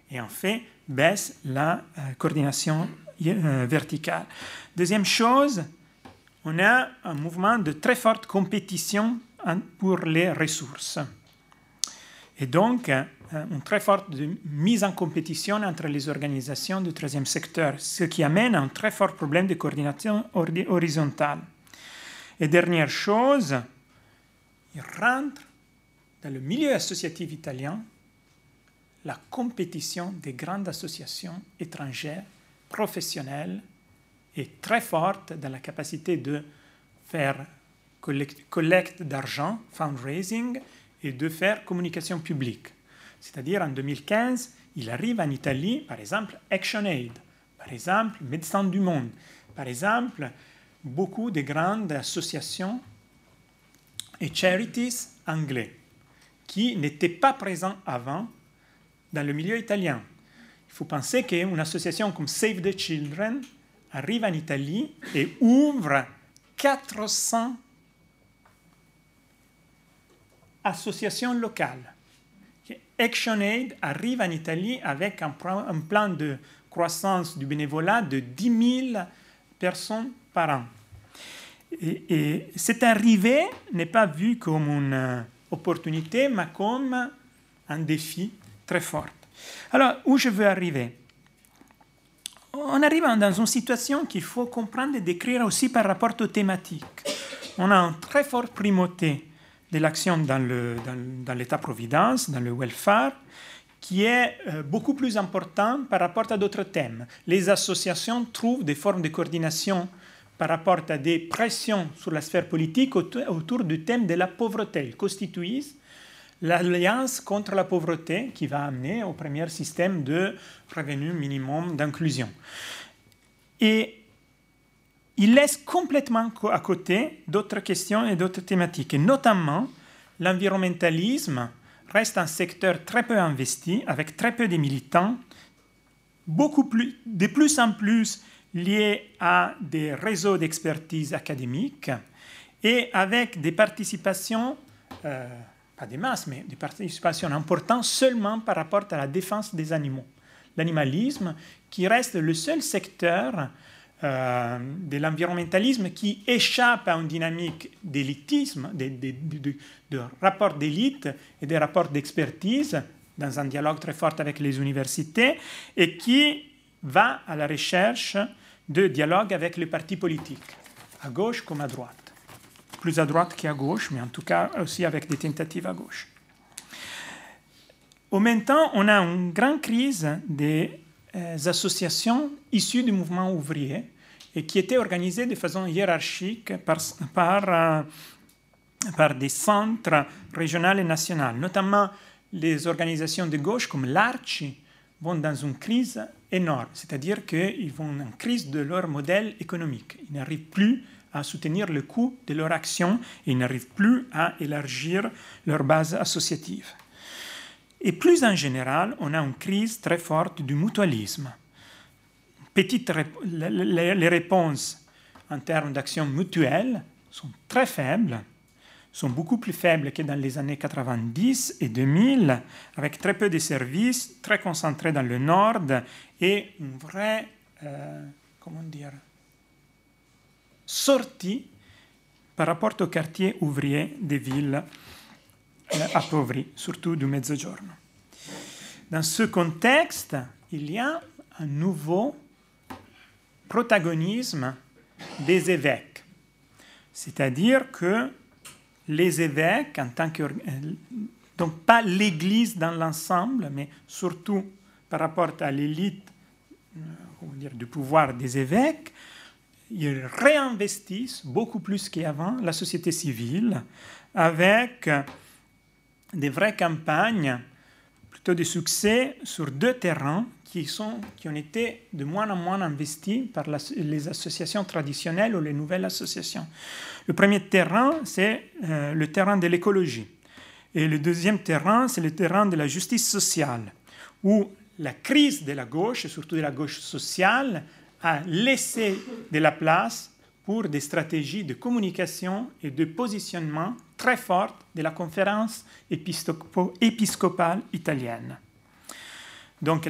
Et en fait, baisse la euh, coordination euh, verticale. Deuxième chose, on a un mouvement de très forte compétition pour les ressources. Et donc, une très forte mise en compétition entre les organisations du troisième secteur, ce qui amène à un très fort problème de coordination horizontale. Et dernière chose, il rentre dans le milieu associatif italien la compétition des grandes associations étrangères professionnelles est très forte dans la capacité de faire collecte d'argent, fundraising, et de faire communication publique. C'est-à-dire en 2015, il arrive en Italie, par exemple, ActionAid, par exemple, Médecins du Monde, par exemple, beaucoup de grandes associations et charities anglais qui n'étaient pas présents avant dans le milieu italien. Il faut penser qu'une association comme Save the Children arrive en Italie et ouvre 400 associations locales. ActionAid arrive en Italie avec un, plan de croissance du bénévolat de 10 000 personnes par an. Et, cette arrivée n'est pas vue comme une euh, opportunité, mais comme un défi très fort. Alors, où je veux arriver? On arrive dans une situation qu'il faut comprendre et décrire aussi par rapport aux thématiques. On a une très forte primauté de l'action dans l'État-providence, dans, le welfare, qui est euh, beaucoup plus important par rapport à d'autres thèmes. Les associations trouvent des formes de coordination par rapport à des pressions sur la sphère politique autour, du thème de la pauvreté. Ils constituent l'alliance contre la pauvreté qui va amener au premier système de revenu minimum d'inclusion. Et il laisse complètement à côté d'autres questions et d'autres thématiques. Et notamment, l'environnementalisme reste un secteur très peu investi, avec très peu de militants, beaucoup plus, de plus en plus liés à des réseaux d'expertise académique. et avec des participations, euh, pas des masses, mais des participations importantes seulement par rapport à la défense des animaux. L'animalisme qui reste le seul secteur euh, de l'environnementalisme qui échappe à une dynamique d'élitisme, de, de, rapports d'élite et des rapports d'expertise dans un dialogue très fort avec les universités et qui va à la recherche de dialogue avec les partis politiques, à gauche comme à droite. Plus à droite qu'à gauche, mais en tout cas aussi avec des tentatives à gauche. Au même temps, on a une grande crise des euh, associations issues du mouvement ouvrier et qui étaient organisées de façon hiérarchique par, par, euh, par des centres régionaux et nationaux, notamment les organisations de gauche comme l'Arci vont dans une crise énorme, c'est-à-dire qu'ils vont en crise de leur modèle économique. Ils n'arrivent plus à soutenir le coût de leur action et ils n'arrivent plus à élargir leur base associative. Et plus en général, on a une crise très forte du mutualisme. Petite, les réponses en termes d'action mutuelle sont très faibles sont beaucoup plus faibles que dans les années 90 et 2000, avec très peu de services, très concentrés dans le nord et une vraie, euh, comment dire, sortie par rapport aux quartiers ouvriers des villes euh, appauvries, surtout du Mezzogiorno. Dans ce contexte, il y a un nouveau protagonisme des évêques, c'est-à-dire que les évêques que... Donc pas l'Église dans l'ensemble, mais surtout par rapport à l'élite euh, du pouvoir des évêques, ils réinvestissent beaucoup plus qu'avant la société civile avec des vraies campagnes, plutôt de succès sur deux terrains qui, ont été de moins en moins investis par les associations traditionnelles ou les nouvelles associations. Le premier terrain, c'est euh, le terrain de l'écologie. Et le deuxième terrain, c'est le terrain de la justice sociale, où la crise de la gauche, et surtout de la gauche sociale, a laissé de la place pour des stratégies de communication et de positionnement très fortes de la conférence épiscopale italienne. Donc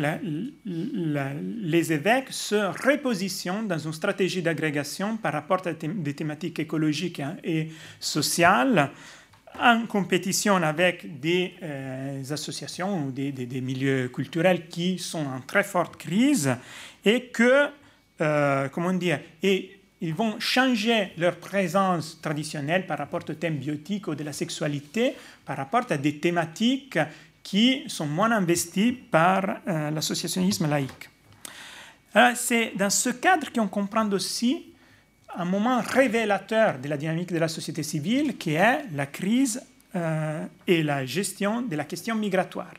les évêques se repositionnent dans une stratégie d'agrégation par rapport à des thématiques écologiques et sociales en compétition avec des euh, associations ou des, milieux culturels qui sont en très forte crise et que, euh, comment dire, et ils vont changer leur présence traditionnelle par rapport au thème biotique ou de la sexualité, par rapport à des thématiques qui sont moins investis par euh, l'associationnisme laïque. C'est dans ce cadre qu'on comprend aussi un moment révélateur de la dynamique de la société civile qui est la crise euh, et la gestion de la question migratoire.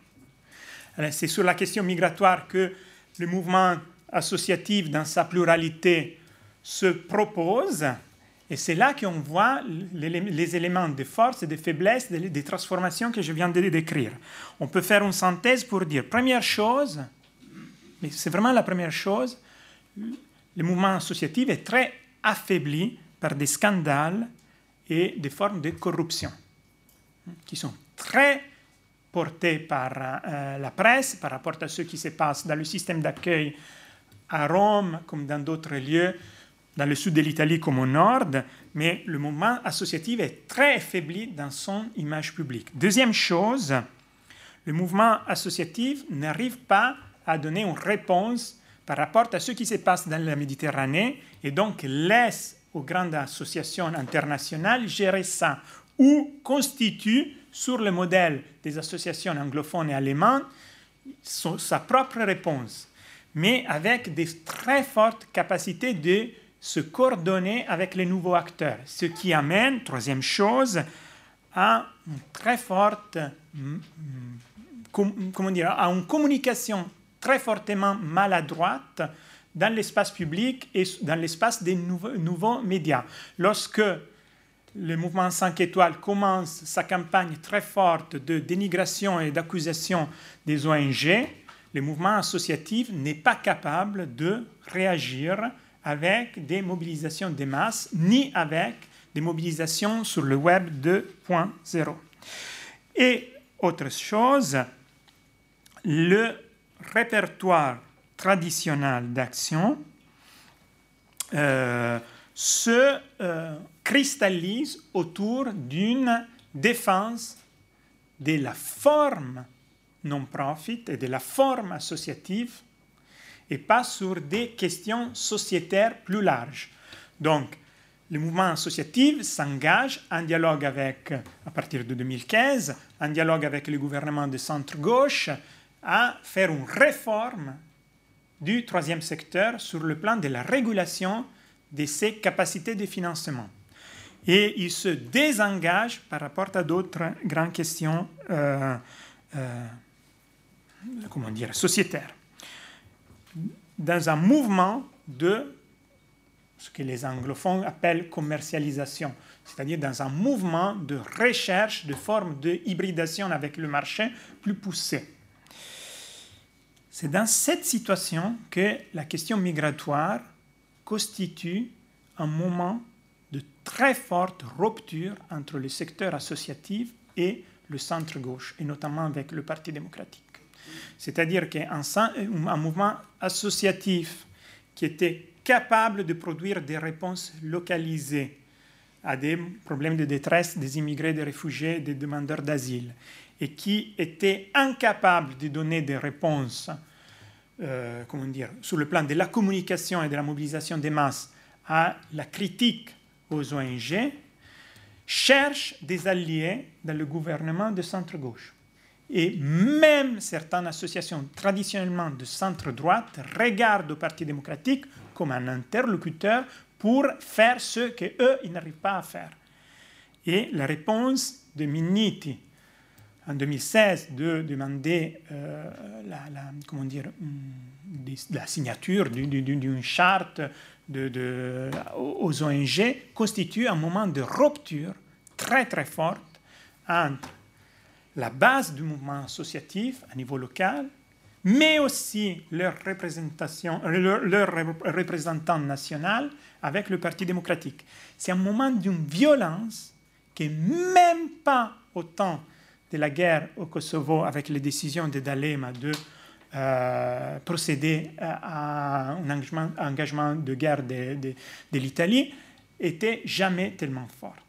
C'est sur la question migratoire que le mouvement associatif dans sa pluralité se propose et c'est là qu'on voit les, éléments de force et de faiblesse des, transformations que je viens de décrire. On peut faire une synthèse pour dire, première chose, mais c'est vraiment la première chose, le mouvement associatif est très affaibli par des scandales et des formes de corruption qui sont très portés par euh, la presse par rapport à ce qui se passe dans le système d'accueil à Rome comme dans d'autres lieux dans le sud de l'Italie comme au nord, mais le mouvement associatif est très affaibli dans son image publique. Deuxième chose, le mouvement associatif n'arrive pas à donner une réponse par rapport à ce qui se passe dans la Méditerranée et donc laisse aux grandes associations internationales gérer ça ou constitue, sur le modèle des associations anglophones et allemandes, sa propre réponse, mais avec des très fortes capacités de se coordonner avec les nouveaux acteurs, ce qui amène, troisième chose, à une très forte, mm, mm, comment dire, à une communication très fortement maladroite dans l'espace public et dans l'espace des nouveaux, nouveaux, médias. Lorsque le mouvement 5 étoiles commence sa campagne très forte de dénigration et d'accusation des ONG, le mouvement associatif n'est pas capable de réagir avec des mobilisations de masse, ni avec des mobilisations sur le web 2.0. Et autre chose, le répertoire traditionnel d'action euh, se euh, cristallise autour d'une défense de la forme non-profit et de la forme associative et pas sur des questions sociétaires plus larges. Donc, le mouvement associatif s'engage en dialogue avec, à partir de 2015, en dialogue avec le gouvernement de centre-gauche, à faire une réforme du troisième secteur sur le plan de la régulation de ses capacités de financement. Et il se désengage par rapport à d'autres grandes questions euh, euh, comment dire, sociétaires dans un mouvement de ce que les anglophones appellent commercialisation, c'est-à-dire dans un mouvement de recherche de formes de hybridation avec le marché plus poussé. C'est dans cette situation que la question migratoire constitue un moment de très forte rupture entre le secteur associatif et le centre-gauche, et notamment avec le Parti démocratique. C'est-à-dire qu'un un mouvement associatif qui était capable de produire des réponses localisées à des problèmes de détresse des immigrés, des réfugiés, des demandeurs d'asile, et qui était incapable de donner des réponses, euh, comment dire, sur le plan de la communication et de la mobilisation des masses à la critique aux ONG, cherche des alliés dans le gouvernement de centre-gauche. Et même certaines associations traditionnellement de centre-droite regardent au Parti démocratique comme un interlocuteur pour faire ce qu'eux, ils n'arrivent pas à faire. Et la réponse de Minniti en 2016 de demander euh, hum, la signature d'une charte aux ONG constitue un moment de rupture très très forte entre la base du mouvement associatif à niveau local, mais aussi leur, représentation, leur, représentant national avec le Parti démocratique. C'est un moment d'une violence qui même pas au temps de la guerre au Kosovo avec les décisions de D'Alema de euh, procéder à un engagement, de guerre de, de l'Italie était jamais tellement fort.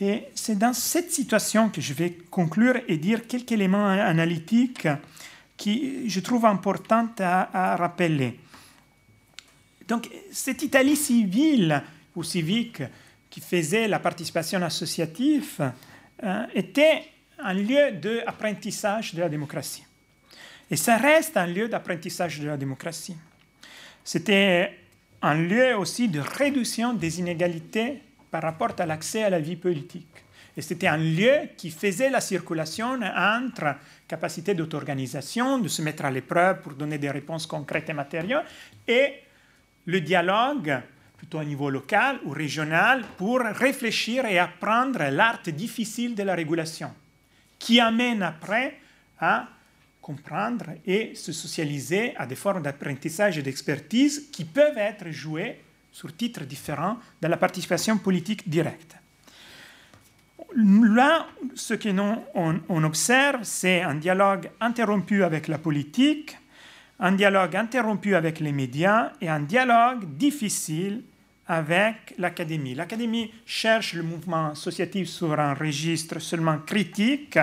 Et c'est dans cette situation que je vais conclure et dire quelques éléments analytiques qui je trouve importants à, rappeler. Donc, cette Italie civile ou civique qui faisait la participation associative euh, était un lieu d'apprentissage de la démocratie. Et ça reste un lieu d'apprentissage de la démocratie. C'était un lieu aussi de réduction des inégalités par rapport à l'accès à la vie politique. Et c'était un lieu qui faisait la circulation entre capacité d'auto-organisation, de se mettre à l'épreuve pour donner des réponses concrètes et matérielles, et le dialogue, plutôt au niveau local ou régional, pour réfléchir et apprendre l'art difficile de la régulation, qui amène après à comprendre et se socialiser à des formes d'apprentissage et d'expertise qui peuvent être jouées sur titres différents dans la participation politique directe. Là, ce que nous on, observe, c'est un dialogue interrompu avec la politique, un dialogue interrompu avec les médias et un dialogue difficile avec l'académie. L'académie cherche le mouvement associatif sur un registre seulement critique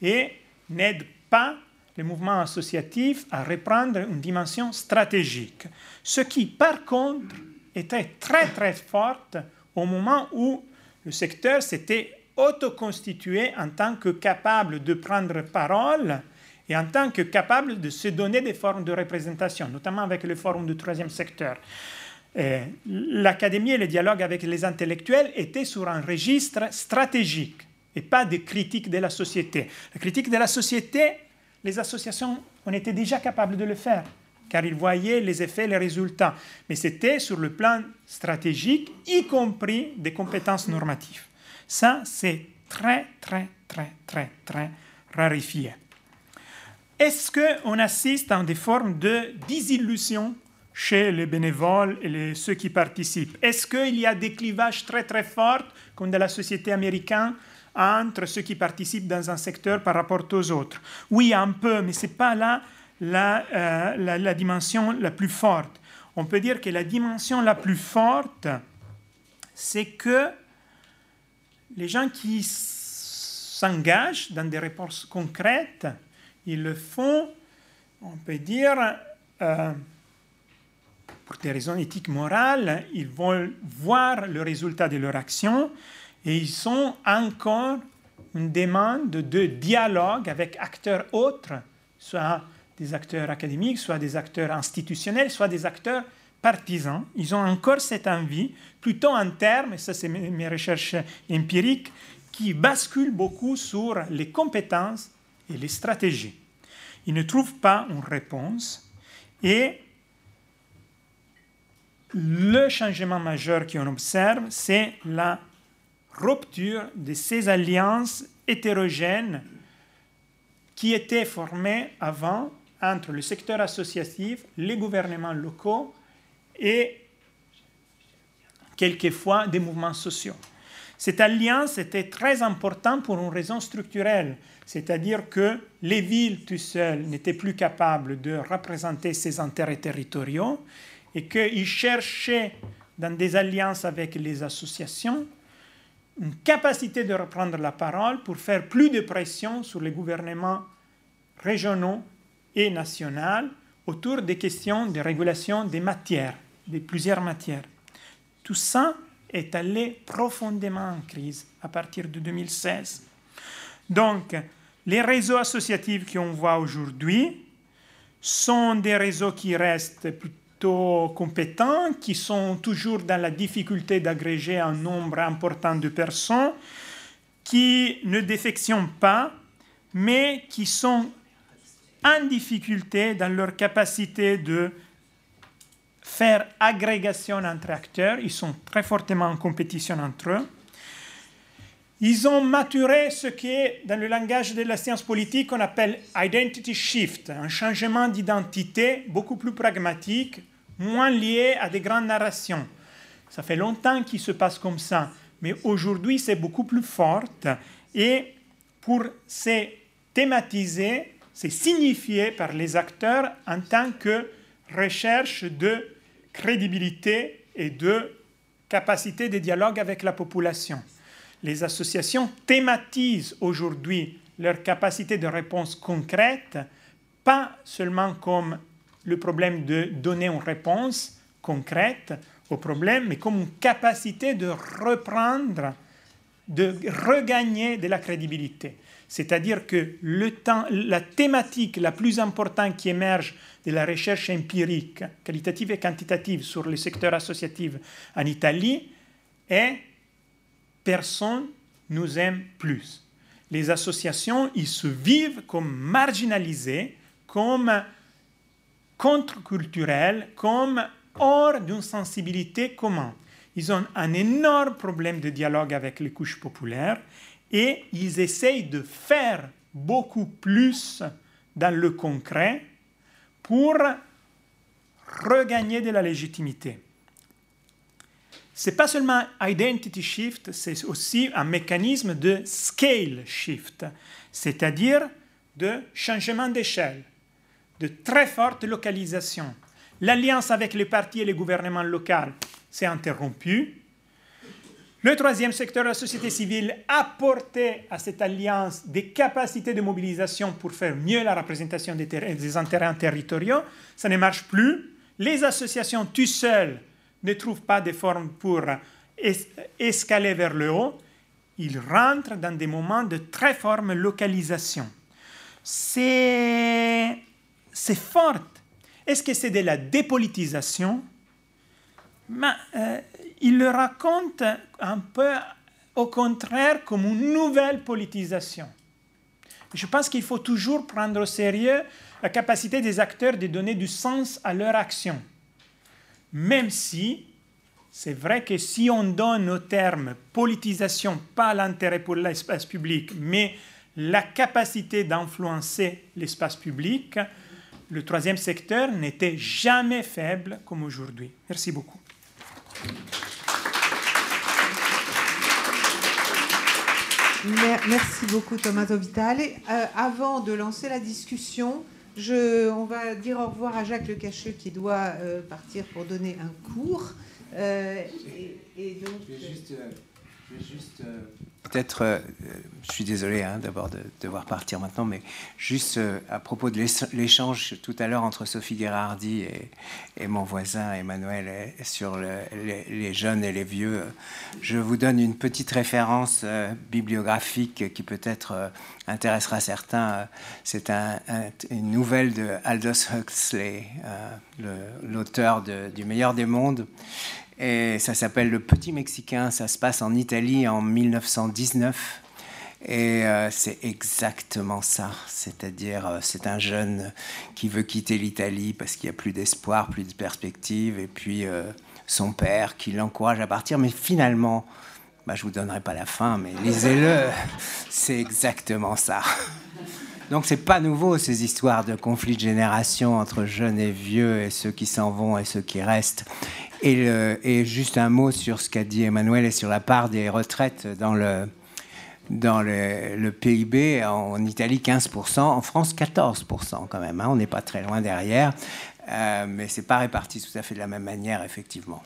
et n'aide pas le mouvement associatif à reprendre une dimension stratégique. Ce qui, par contre, était très très forte au moment où le secteur s'était autoconstitué en tant que capable de prendre parole et en tant que capable de se donner des formes de représentation, notamment avec le forum du troisième secteur. L'académie et le dialogue avec les intellectuels étaient sur un registre stratégique et pas de critique de la société. La critique de la société, les associations, on était déjà capables de le faire car ils voyaient les effets, les résultats. Mais c'était sur le plan stratégique, y compris des compétences normatives. Ça, c'est très, très, très, très, très rarifié. Est-ce qu'on assiste à des formes de désillusion chez les bénévoles et ceux qui participent? Est-ce qu'il y a des clivages très très forts, comme dans la société américaine, entre ceux qui participent dans un secteur par rapport aux autres? Oui, un peu, mais ce n'est pas là la, euh, la, la dimension la plus forte. On peut dire que la dimension la plus forte, c'est que les gens qui s'engagent dans des réponses concrètes, ils le font, on peut dire, euh, pour des raisons éthiques morales, ils vont voir le résultat de leur action et ils sont encore une demande de dialogue avec acteurs autres, soit des acteurs académiques, soit des acteurs institutionnels, soit des acteurs partisans. Ils ont encore cette envie, plutôt en termes, et ça c'est mes recherches empiriques, qui basculent beaucoup sur les compétences et les stratégies. Ils ne trouvent pas une réponse et le changement majeur qu'on observe, c'est la rupture de ces alliances hétérogènes qui étaient formées avant entre le secteur associatif, les gouvernements locaux et quelquefois des mouvements sociaux. Cette alliance était très importante pour une raison structurelle, c'est-à-dire que les villes tout seules n'étaient plus capables de représenter ces intérêts territoriaux et qu'ils cherchaient dans des alliances avec les associations une capacité de reprendre la parole pour faire plus de pression sur les gouvernements régionaux et nationaux autour des questions de régulation des matières, de plusieurs matières. Tout ça est allé profondément en crise à partir de 2016. Donc, les réseaux associatifs qu'on voit aujourd'hui sont des réseaux qui restent plutôt compétents, qui sont toujours dans la difficulté d'agréger un nombre important de personnes, qui ne défectionnent pas, mais qui sont en difficulté dans leur capacité de faire agrégation entre acteurs. Ils sont très fortement en compétition entre eux. Ils ont maturé ce qui est, dans le langage de la science politique, on appelle identity shift, un changement d'identité beaucoup plus pragmatique, moins lié à des grandes narrations. Ça fait longtemps qu'il se passe comme ça, mais aujourd'hui c'est beaucoup plus fort. Et pour se thématiser, c'est signifié par les acteurs en tant que recherche de crédibilité et de capacité de dialogue avec la population les associations thématisent aujourd'hui leur capacité de réponse concrète, pas seulement comme le problème de donner une réponse concrète au problème, mais comme une capacité de reprendre, de regagner de la crédibilité. C'est-à-dire que la thématique la plus importante qui émerge de la recherche empirique, qualitative et quantitative sur le secteur associatif en Italie est personne nous aime plus. Les associations, ils se vivent comme marginalisées, comme contre-culturelles, comme hors d'une sensibilité commune. Ils ont un énorme problème de dialogue avec les couches populaires et ils essayent de faire beaucoup plus dans le concret pour regagner de la légitimité c'est pas seulement identity shift, c'est aussi un mécanisme de scale shift, c'est-à-dire de changement d'échelle, de très forte localisation. L'alliance avec les partis et les gouvernements locaux s'est interrompue. Le troisième secteur, la société civile, a apporté à cette alliance des capacités de mobilisation pour faire mieux la représentation des, intérêts territoriaux. Ça ne marche plus. Les associations tout seules ne trouve pas de forme pour escaler vers le haut, il rentre dans des moments de très forte localisation. C'est, fort. Est-ce que c'est de la dépolitisation? Euh, Il le raconte un peu au contraire comme une nouvelle politisation. Je pense qu'il faut toujours prendre au sérieux la capacité des acteurs de donner du sens à leur action même si c'est vrai que si on donne au terme politisation, pas l'intérêt pour l'espace public, mais la capacité d'influencer l'espace public, le troisième secteur n'était jamais faible comme aujourd'hui. Merci beaucoup. Merci beaucoup Thomas Vitale. Euh, avant de lancer la discussion, on va dire au revoir à Jacques Le Cacheux qui doit euh, partir pour donner un cours. Euh, je vais juste, juste peut-être, euh, je suis désolé hein, d'abord de, devoir partir maintenant, mais juste euh, à propos de l'échange tout à l'heure entre Sophie Guérardi et, mon voisin Emmanuel sur les, jeunes et les vieux, je vous donne une petite référence euh, bibliographique qui peut-être intéressera certains. C'est une nouvelle de Aldous Huxley, l'auteur du meilleur des mondes. Et ça s'appelle Le Petit Mexicain. Ça se passe en Italie en 1919. Et euh, c'est exactement ça. C'est-à-dire, euh, c'est un jeune qui veut quitter l'Italie parce qu'il n'y a plus d'espoir, plus de perspective. Et puis, euh, son père qui l'encourage à partir. Mais finalement, bah, je ne vous donnerai pas la fin, mais lisez-le. C'est exactement ça. Donc c'est pas nouveau ces histoires de conflits de génération entre jeunes et vieux et ceux qui s'en vont et ceux qui restent. Et, juste un mot sur ce qu'a dit Emmanuel et sur la part des retraites dans le, dans le, PIB. En Italie, 15%, en France, 14% quand même. Hein. on n'est pas très loin derrière, euh, mais c'est pas réparti tout à fait de la même manière, effectivement.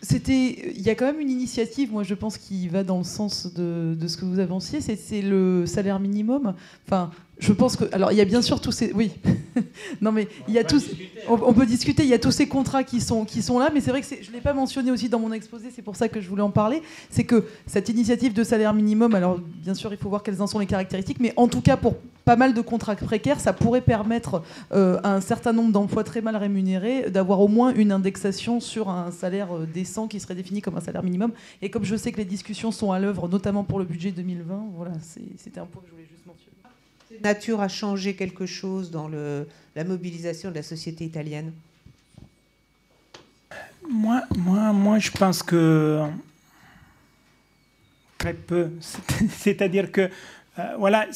C'était, il y a quand même une initiative, moi je pense, qui va dans le sens de, de ce que vous avanciez, c'est le salaire minimum. Enfin, je pense que. Alors, il y a bien sûr tous ces. Oui. non, mais il y a tous. On, peut discuter. Il y a tous ces contrats qui sont, qui sont là, mais c'est vrai que je ne l'ai pas mentionné aussi dans mon exposé, c'est pour ça que je voulais en parler. C'est que cette initiative de salaire minimum, alors bien sûr, il faut voir quelles en sont les caractéristiques, mais en tout cas, pour pas mal de contrats précaires, ça pourrait permettre euh, à un certain nombre d'emplois très mal rémunérés d'avoir au moins une indexation sur un salaire euh, décent qui serait défini comme un salaire minimum. Et comme je sais que les discussions sont à l'œuvre, notamment pour le budget 2020, voilà, c'était un point que je voulais juste nature à changer quelque chose dans la mobilisation de la société italienne? Moi, moi, moi, je pense que très peu. C'est-à-dire que, euh, voilà,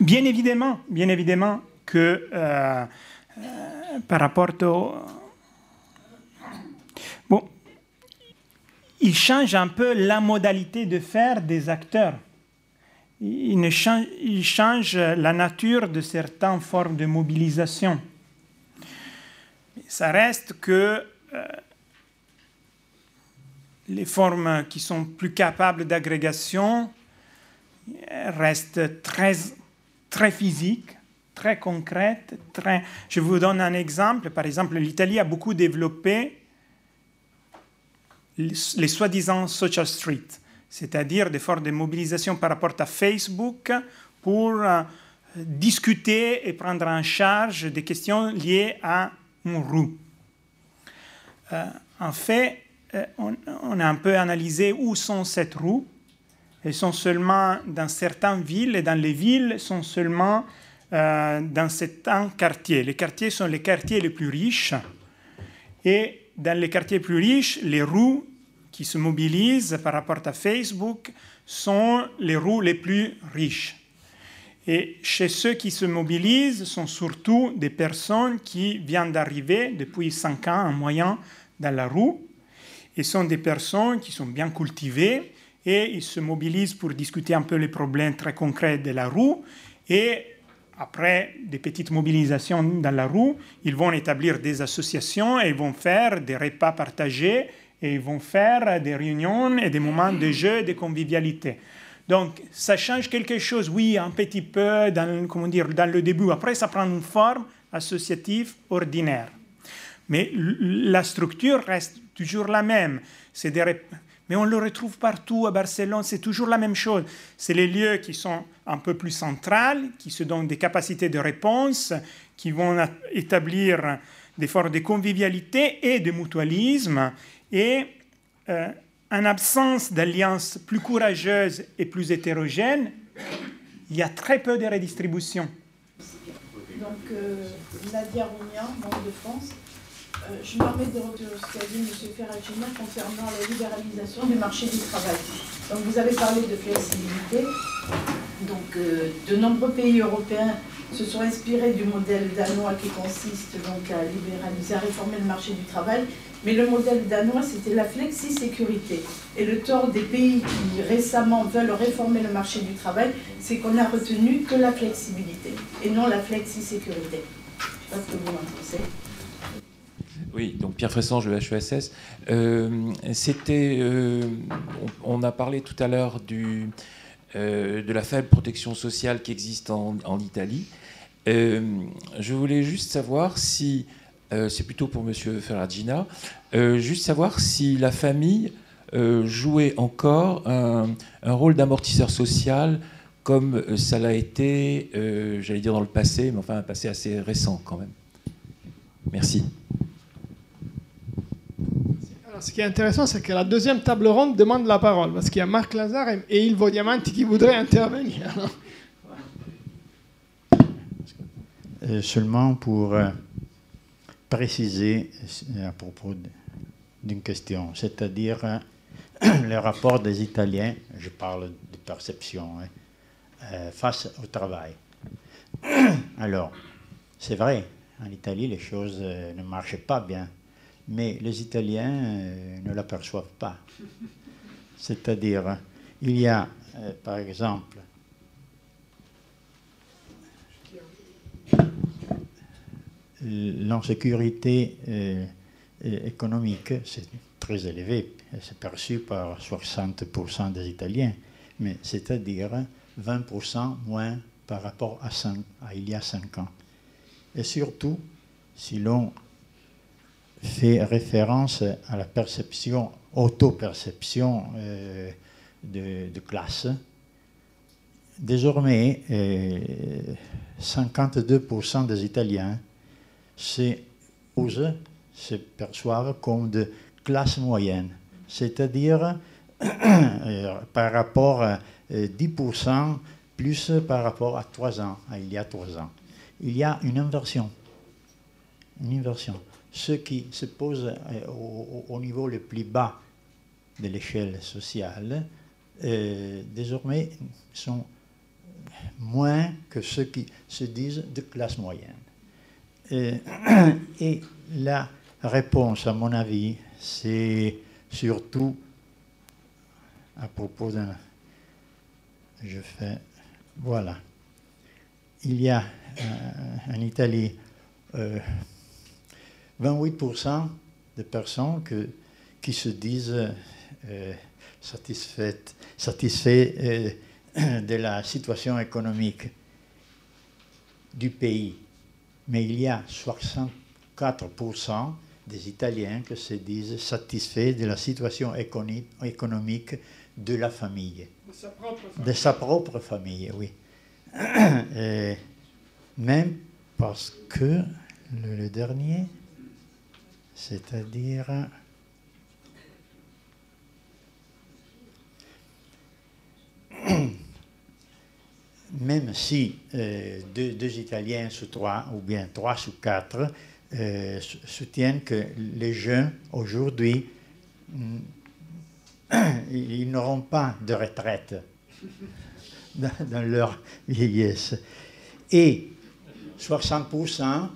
bien évidemment, bien évidemment que euh, euh, par rapport au... Bon, il change un peu la modalité de faire des acteurs il, change, la nature de certaines formes de mobilisation. Ça reste que euh, les formes qui sont plus capables d'agrégation restent très, très physiques, très concrètes. Je vous donne un exemple. Par exemple, l'Italie a beaucoup développé les soi-disant social streets c'est-à-dire des formes de mobilisation par rapport à Facebook pour euh, discuter et prendre en charge des questions liées à roue. Euh, en fait, euh, on, a un peu analysé où sont ces roues. Elles sont seulement dans certaines villes et dans les villes sont seulement dans certains quartiers. Les quartiers sont les quartiers les plus riches et dans les quartiers plus riches, les roues qui se mobilisent par rapport à Facebook sont les roues les plus riches. Et chez ceux qui se mobilisent sont surtout des personnes qui viennent d'arriver depuis 5 ans en moyen dans la roue et sont des personnes qui sont bien cultivées et ils se mobilisent pour discuter un peu les problèmes très concrets de la roue et après des petites mobilisations dans la roue, ils vont établir des associations et ils vont faire des repas partagés et ils vont faire des réunions et des moments de jeu de convivialité. Donc, ça change quelque chose, oui, un petit peu dans, comment dire, dans le début. Après, ça prend une forme associative ordinaire. Mais la structure reste toujours la même. C'est des mais on le retrouve partout à Barcelone, c'est toujours la même chose. C'est les lieux qui sont un peu plus centrales, qui se donnent des capacités de réponse, qui vont établir des formes de convivialité et de mutualisme et euh, en absence d'alliances plus courageuses et plus hétérogènes, il y a très peu de redistribution. Donc, euh, Nadia Rougnan, Banque de France. Euh, je me permets de retourner ce qu'a dit M. Ferragina concernant la libéralisation du marché du travail. Donc, vous avez parlé de flexibilité. Donc, de nombreux pays européens se sont inspirés du modèle danois qui consiste donc à libéraliser, à réformer le marché du travail. Mais le modèle danois, c'était la flexi-sécurité. Et le tort des pays qui récemment veulent réformer le marché du travail, c'est qu'on n'a retenu que la flexibilité et non la flexi-sécurité. Je sais pas ce que vous en pensez. Oui, donc Pierre Fressange, le HESS. Euh, c'était, euh, on, a parlé tout à l'heure du, euh, de la faible protection sociale qui existe en, Italie. je voulais juste savoir si, c'est plutôt pour Monsieur Ferragina, juste savoir si la famille jouait encore un, un rôle d'amortisseur social comme ça l'a été, j'allais dire dans le passé, mais enfin un passé assez récent quand même. Merci ce qui est intéressant, c'est que la deuxième table ronde demande la parole, parce qu'il y a Marc Lazare et Ilvo Diamanti qui voudraient intervenir. Euh, seulement pour euh, préciser euh, à propos d'une question, c'est-à-dire le rapport des Italiens, je parle de perception, hein, face au travail. Alors, c'est vrai, en Italie, les choses ne marchaient pas bien mais les Italiens euh, ne l'aperçoivent pas. C'est-à-dire, il y a, euh, par exemple, l'insécurité euh, économique, c'est très élevé, c'est perçu par 60% des Italiens, mais c'est-à-dire 20% moins par rapport à, il y a 5 ans. Et surtout, si l'on fait référence à la perception, auto-perception euh, de, classe. Désormais, 52% euh, des Italiens se, se perçoivent comme de classe moyenne, c'est-à-dire euh, par rapport à 10% plus par rapport à 3 ans, il y a 3 ans. Il y a une inversion. Une inversion ceux qui se posent euh, au, niveau le plus bas de l'échelle sociale, euh, désormais sont moins que ceux qui se disent de classe moyenne. Euh, et la réponse, à mon avis, c'est surtout à propos d'un... Je fais... Voilà. Il y a en Italie 28% de personnes qui se disent euh, satisfaites, euh, de la situation économique du pays. Mais il y a 64% des Italiens qui se disent satisfaits de la situation économique de la famille. De sa propre famille, oui. même parce que le dernier, c'est-à-dire même si euh, deux, Italiens sur trois, ou bien trois sur quatre, euh, soutiennent que les jeunes aujourd'hui, mm, ils n'auront pas de retraite dans leur vieillesse. Et 60%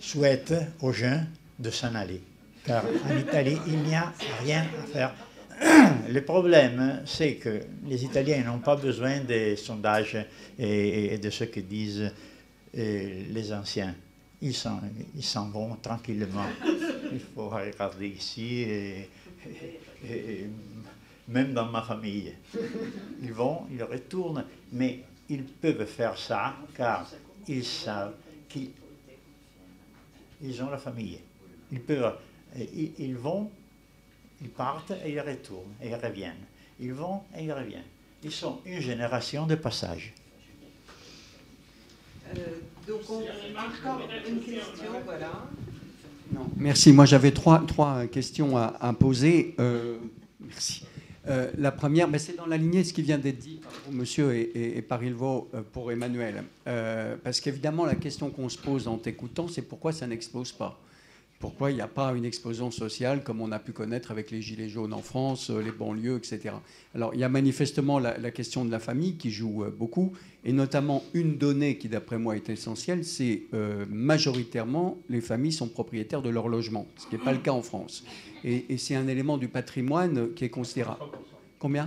souhaitent aux jeunes de s'en aller car en Italie, il n'y a rien à faire. Le problème, c'est que les Italiens n'ont pas besoin des sondages et, de ce que disent euh, les anciens. Ils s'en vont tranquillement. Il faut regarder ici, et, même dans ma famille. Ils vont, ils retournent, mais ils peuvent faire ça car ils savent qu'ils ont la famille. Ils peuvent ils vont, ils partent et ils retournent et ils reviennent. Ils vont et ils reviennent. Ils sont une génération de passage. Euh, donc on encore une question, voilà. merci. Moi, j'avais trois, trois questions à, poser. Euh, merci. Euh, la première, mais c'est dans la lignée de ce qui vient d'être dit par monsieur et, par Ilvo pour Emmanuel. parce qu'évidemment, la question qu'on se pose en t'écoutant, c'est pourquoi ça n'explose pas? Pourquoi il n'y a pas une explosion sociale comme on a pu connaître avec les Gilets jaunes en France, les banlieues, etc. Alors il y a manifestement la, question de la famille qui joue beaucoup, et notamment une donnée qui d'après moi est essentielle, c'est majoritairement les familles sont propriétaires de leur logement, ce qui n'est pas le cas en France. Et, c'est un élément du patrimoine qui est considérable. Combien?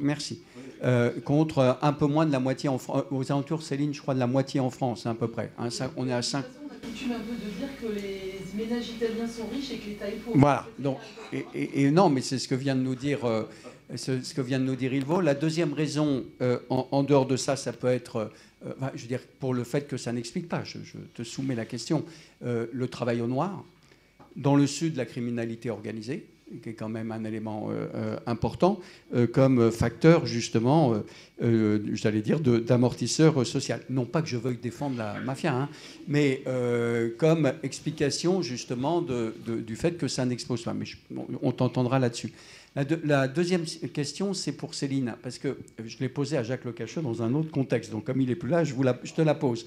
Merci. Euh, contre un peu moins de la moitié en France. Aux alentours, Céline, je crois de la moitié en France, à peu près. on est à 5. Coutume un peu de dire que les ménages italiens sont riches et que l'État est pauvre. Voilà. Donc, et, non, mais c'est ce que vient de nous dire. Euh, que vient de nous dire Ilvo. La deuxième raison, euh, en, dehors de ça, ça peut être, je veux dire, pour le fait que ça n'explique pas, je, te soumets la question, le travail au noir, dans le sud, la criminalité organisée, qui est quand même un élément euh, euh, important, euh, comme facteur justement, j'allais dire, d'amortisseur social. Non pas que je veuille défendre la mafia, hein, mais comme explication justement du fait que ça n'expose pas. Mais on t'entendra là-dessus. La, deuxième question, c'est pour Céline, parce que je l'ai posée à Jacques Lecacheux dans un autre contexte. Donc comme il n'est plus là, je, te la pose.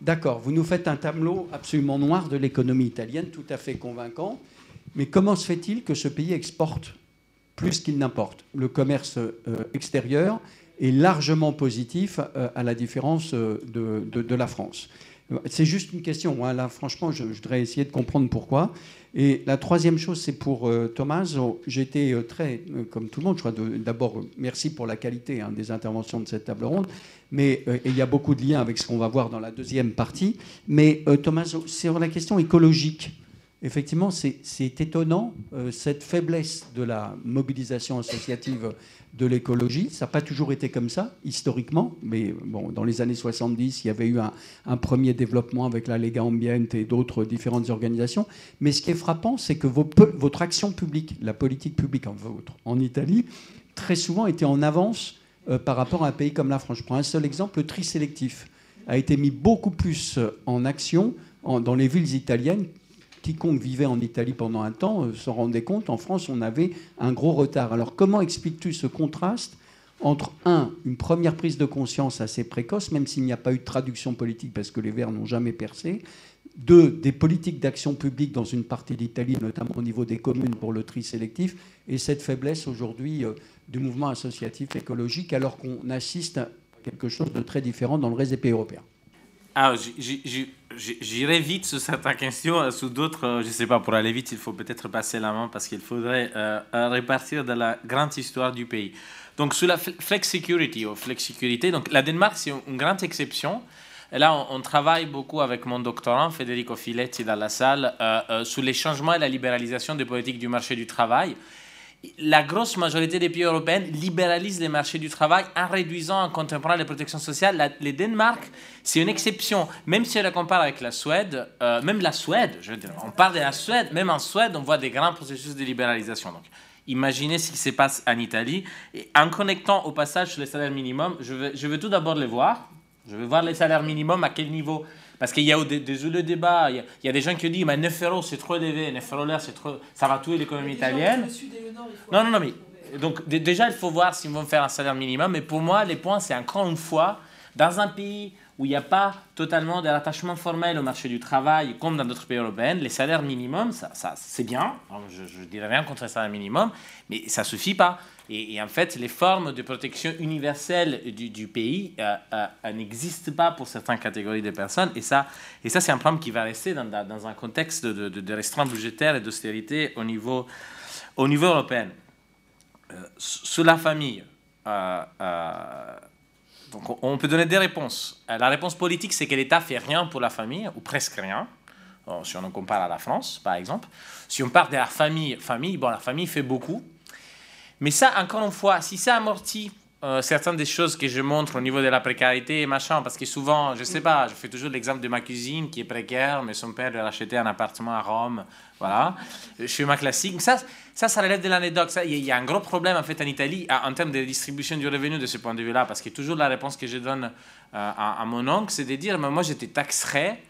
D'accord, vous nous faites un tableau absolument noir de l'économie italienne, tout à fait convaincant. Mais comment se fait-il que ce pays exporte plus qu'il n'importe Le commerce euh, extérieur est largement positif euh, à la différence euh, de, la France? C'est juste une question. Hein. Là, franchement, je, voudrais essayer de comprendre pourquoi. Et la troisième chose, c'est pour Thomas. J'ai été très, comme tout le monde, je crois, d'abord, merci pour la qualité hein, des interventions de cette table ronde. Mais il y a beaucoup de liens avec ce qu'on va voir dans la deuxième partie. Mais Thomas, sur la question écologique, effectivement, c'est étonnant, euh, cette faiblesse de la mobilisation associative de l'écologie. Ça n'a pas toujours été comme ça, historiquement, mais bon, dans les années 70, il y avait eu un, premier développement avec la Lega Ambiente et d'autres différentes organisations. Mais ce qui est frappant, c'est que votre action publique, la politique publique en, en Italie, très souvent était en avance euh, par rapport à un pays comme la France. Je prends un seul exemple, le tri sélectif a été mis beaucoup plus en action dans les villes italiennes quiconque vivait en Italie pendant un temps euh, se rendait compte, en France, on avait un gros retard. Alors comment expliques-tu ce contraste entre, un, une première prise de conscience assez précoce, même s'il n'y a pas eu de traduction politique parce que les Verts n'ont jamais percé, deux, des politiques d'action publique dans une partie d'Italie, notamment au niveau des communes pour le tri sélectif, et cette faiblesse aujourd'hui euh, du mouvement associatif écologique, alors qu'on assiste à quelque chose de très différent dans le reste des pays européens. Alors, j'irai vite sur certaines questions. Sur d'autres, euh, je ne sais pas, pour aller vite, il faut peut-être passer la main parce qu'il faudrait euh, euh, répartir de la grande histoire du pays. Donc, sur la flex security, ou flex sécurité, donc la Danemark, c'est une grande exception. Et là, on, travaille beaucoup avec mon doctorant, Federico Filetti, dans la salle, sur les changements et la libéralisation des politiques du marché du travail la grosse majorité des pays européens libéralisent les marchés du travail en réduisant en contemporain les protections sociales. La, les Danemark, c'est une exception. Même si on la compare avec la Suède, euh, même la Suède, je on parle de la Suède, même en Suède, on voit des grands processus de libéralisation. Donc, imaginez ce qui se passe en Italie. En connectant au passage les salaires minimums, je veux, je veux tout d'abord les voir. Je veux voir les salaires minimums, à quel niveau parce qu'il y a le débat, il y, a, des gens qui disent mais 9 euros c'est trop élevé, 9 euros l'heure c'est trop, ça va tuer l'économie italienne. Non, non, non, mais donc déjà il faut voir s'ils vont faire un salaire minimum. Mais pour moi, les points, c'est encore une fois, dans un pays où il n'y a pas totalement de rattachement formel au marché du travail, comme dans d'autres pays européens, les salaires minimums, ça, ça c'est bien. je ne dirais rien contre les salaires minimums, mais ça ne suffit pas. Et, en fait, les formes de protection universelle du, pays euh, euh, n'existent pas pour certaines catégories de personnes. Et ça, et ça c'est un problème qui va rester dans, un contexte de, de, de budgétaires et d'austérité au niveau, au niveau européen. Euh, sur la famille, donc on peut donner des réponses. La réponse politique, c'est que l'État fait rien pour la famille, ou presque rien. si on en compare à la France, par exemple. Si on part de la famille, famille bon, la famille fait beaucoup mais ça, encore une fois, si ça amortit euh, certaines des choses que je montre au niveau de la précarité et machin, parce que souvent, je sais pas, je fais toujours l'exemple de ma cuisine qui est précaire, mais son père lui a acheté un appartement à Rome, voilà, schéma classique. Ça, ça, ça relève de l'anecdote. Il y, a un gros problème en fait en Italie en termes de distribution du revenu de ce point de vue-là, parce que toujours la réponse que je donne euh, à, mon oncle, c'est de dire, mais moi, j'étais taxerais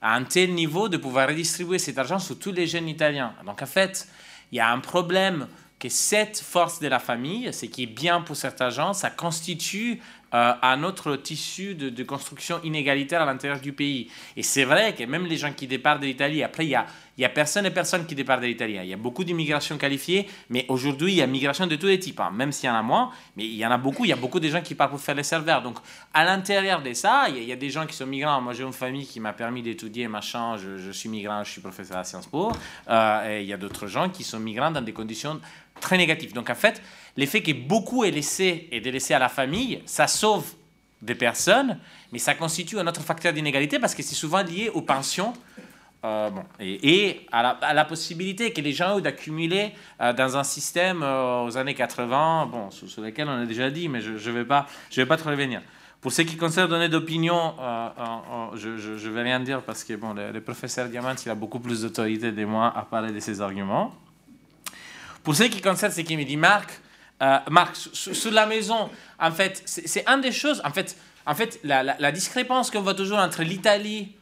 à un tel niveau de pouvoir redistribuer cet argent sur tous les jeunes italiens. Donc en fait, il y a un problème que cette force de la famille, ce qui est bien pour certains gens, ça constitue euh, à notre tissu de, construction inégalitaire à l'intérieur du pays. Et c'est vrai que même les gens qui départent de l'Italie, après, il y a, a personne et personne qui départ de l'Italie. Il y a beaucoup d'immigration qualifiée, mais aujourd'hui, il y a migration de tous les types, hein. même s'il y en a moins, mais il y en a beaucoup. Il y a beaucoup de gens qui partent pour faire les serveurs. Donc, à l'intérieur de ça, il y, a, des gens qui sont migrants. Moi, j'ai une famille qui m'a permis d'étudier, machin. Je, je, suis migrant, je suis professeur à Sciences Po. Euh, et il y a d'autres gens qui sont migrants dans des conditions très négatives. Donc, en fait, l'effet que beaucoup est laissé et délaissé à la famille, ça sauve des personnes, mais ça constitue un autre facteur d'inégalité parce que c'est souvent lié aux pensions. Euh, et, à, la, possibilité que les gens ont d'accumuler euh, dans un système euh, aux années 80, bon, sur, lequel on a déjà dit, mais je ne vais, pas, vais pas trop revenir. Pour ce qui concerne donner d'opinion, je ne vais rien dire parce que bon, le, professeur Diamant il a beaucoup plus d'autorité que moi à parler de ses arguments. Pour ce qui concerne ce qu'il me dit Marc, euh, Marc, sur, la maison, en fait, c'est une des choses, en fait, en fait la, discrépance qu'on voit toujours entre l'Italie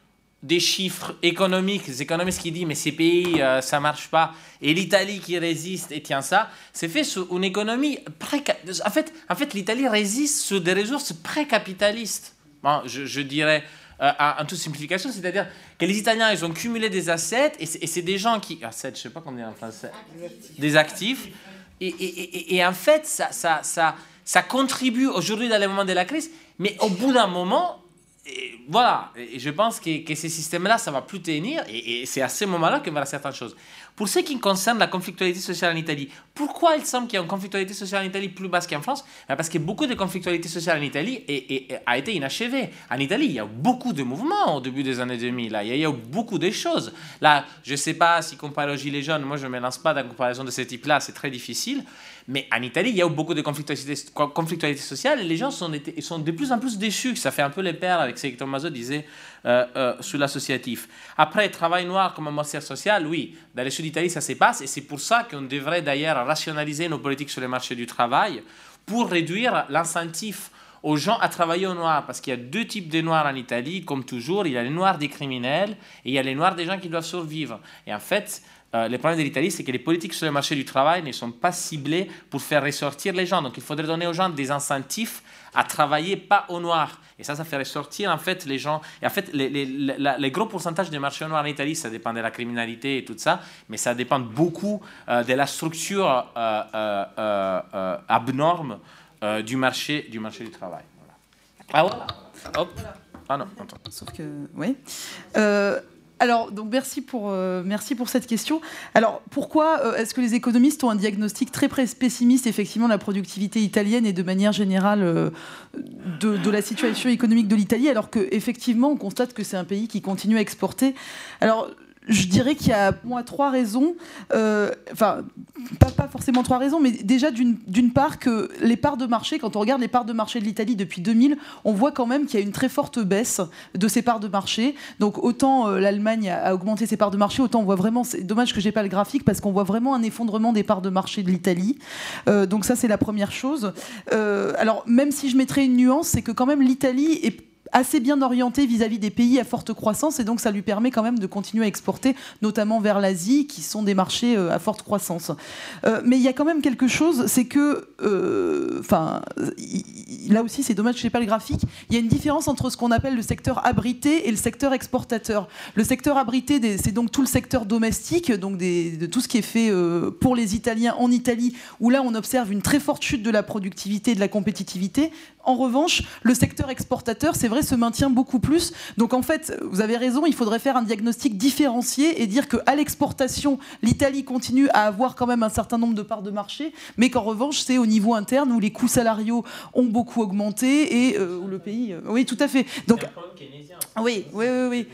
des chiffres économiques, les économistes qui disent mais ces pays, ça euh, ça marche pas, et l'Italie qui résiste et tient ça, c'est fait sur une économie pré En fait, en fait l'Italie résiste sur des ressources pré-capitalistes. Bon, je, dirais euh, en toute simplification, c'est-à-dire que les Italiens, ils ont cumulé des assets, et c'est des gens qui... Assets, je sais pas comment dire en français. Des actifs et, en fait, ça, ça, ça, contribue aujourd'hui dans les moments de la crise, mais au bout d'un moment, voilà, je pense que, que ces systèmes-là, ça va plus tenir, et, c'est à ce moment-là qu'on verra certaines choses. Pour ce qui concerne la conflictualité sociale en Italie, pourquoi il semble qu'il y a une conflictualité sociale en Italie plus basse qu'en France? Ben, Parce que beaucoup de conflictualité sociale en Italie a été inachevée. En Italie, il y a beaucoup de mouvements au début des années 2000. Là. Il y a eu beaucoup de choses. Là, je ne sais pas si comparé aux Gilets jaunes, moi je ne me lance pas dans une comparaison de ce type-là, c'est très difficile. Mais en Italie, il y a beaucoup de conflictualité, sociale et les gens sont, de plus en plus déçus. Ça fait un peu les pères avec ce que Tommaso disait euh, euh, sur l'associatif. Après, travail noir comme moteur social, oui, dans le sud d'Italie, ça se passe et c'est pour ça qu'on devrait d'ailleurs rationaliser nos politiques sur le marché du travail pour réduire l'incentif aux gens à travailler au noir, parce qu'il y a deux types de noirs en Italie, comme toujours, il y a les noirs des criminels et il y a les noirs des gens qui doivent survivre. Et en fait, euh, le problème de l'Italie, c'est que les politiques sur le marché du travail ne sont pas ciblées pour faire ressortir les gens. Donc il faudrait donner aux gens des incentives à travailler pas au noir. Et ça, ça fait ressortir en fait les gens. Et en fait, les, gros pourcentages de marché noir en Italie, ça dépend de la criminalité et tout ça, mais ça dépend beaucoup euh, de la structure euh, abnorme du, marché, du marché du travail. Ah voilà. Hop. Ah non, attends. Sauf que, oui. Alors, donc merci pour, euh, merci pour cette question. Alors, pourquoi euh, est-ce que les économistes ont un diagnostic très pessimiste, effectivement, de la productivité italienne et de manière générale euh, de, la situation économique de l'Italie, alors qu'effectivement, on constate que c'est un pays qui continue à exporter? Je dirais qu'il y a moi trois raisons, euh, enfin pas, forcément trois raisons, mais déjà d'une part que les parts de marché, quand on regarde les parts de marché de l'Italie depuis 2000, on voit quand même qu'il y a une très forte baisse de ces parts de marché. Donc autant euh, l'Allemagne a, augmenté ses parts de marché, autant on voit vraiment, c'est dommage que j'ai pas le graphique parce qu'on voit vraiment un effondrement des parts de marché de l'Italie. Euh, donc ça c'est la première chose. alors même si je mettrais une nuance, c'est que quand même l'Italie est assez bien orienté vis-à-vis des pays à forte croissance et donc ça lui permet quand même de continuer à exporter, notamment vers l'Asie, qui sont des marchés euh, à forte croissance. Euh, mais il y a quand même quelque chose, c'est que, euh, enfin, là aussi c'est dommage je n'ai pas le graphique, il y a une différence entre ce qu'on appelle le secteur abrité et le secteur exportateur. Le secteur abrité, c'est donc tout le secteur domestique, donc de tout ce qui est fait pour les Italiens en Italie, où là on observe une très forte chute de la productivité et de la compétitivité. En revanche, le secteur exportateur, c'est vrai, se maintient beaucoup plus. Donc en fait, vous avez raison, il faudrait faire un diagnostic différencié et dire qu'à l'exportation, l'Italie continue à avoir quand même un certain nombre de parts de marché, mais qu'en revanche, c'est au niveau interne où les coûts salariaux ont beaucoup augmenté et euh, où le pays... Euh, oui, tout à fait. Donc, oui, oui, oui, oui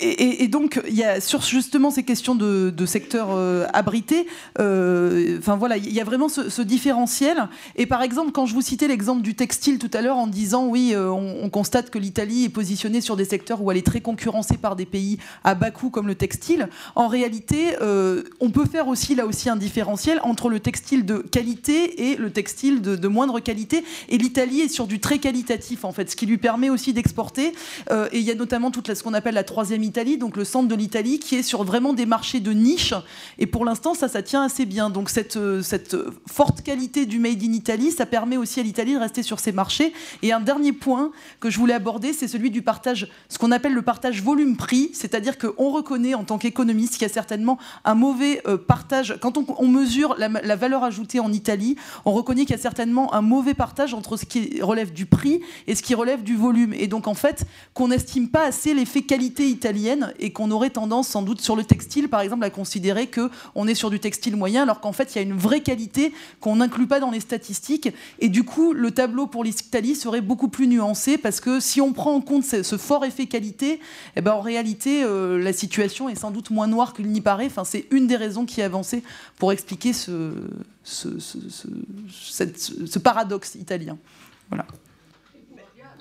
et, donc, il y a sur justement ces questions de, de secteur euh, abrité, euh, enfin voilà, il y a vraiment ce, différentiel. Et par exemple, quand je vous citais l'exemple du textile tout à l'heure en disant oui, euh, on, constate que l'Italie est positionnée sur des secteurs où elle est très concurrencée par des pays à bas coût comme le textile, en réalité, on peut faire aussi là aussi un différentiel entre le textile de qualité et le textile de, de moindre qualité. Et l'Italie est sur du très qualitatif en fait, ce qui lui permet aussi d'exporter. et il y a notamment toute ce qu'on appelle la troisième Donc le centre de l'Italie, qui est sur vraiment des marchés de niche. Et pour l'instant, ça, ça tient assez bien. Donc cette, cette forte qualité du Made in Italy, ça permet aussi à l'Italie de rester sur ses marchés. Et un dernier point que je voulais aborder, c'est celui du partage, ce qu'on appelle le partage volume-prix, c'est-à-dire qu'on reconnaît en tant qu'économiste qu'il y a certainement un mauvais euh, partage. Quand on, mesure la, valeur ajoutée en Italie, on reconnaît qu'il y a certainement un mauvais partage entre ce qui relève du prix et ce qui relève du volume. Et donc en fait, qu'on n'estime pas assez l'effet qualité et qu'on aurait tendance sans doute sur le textile, par exemple, à considérer qu'on est sur du textile moyen, alors qu'en fait, il y a une vraie qualité qu'on n'inclut pas dans les statistiques. Et du coup, le tableau pour l'Italie serait beaucoup plus nuancé parce que si on prend en compte ce, fort effet qualité, eh ben, en réalité, euh, la situation est sans doute moins noire qu'il n'y paraît. Enfin, c'est une des raisons qui est avancée pour expliquer ce, ce paradoxe italien. Voilà.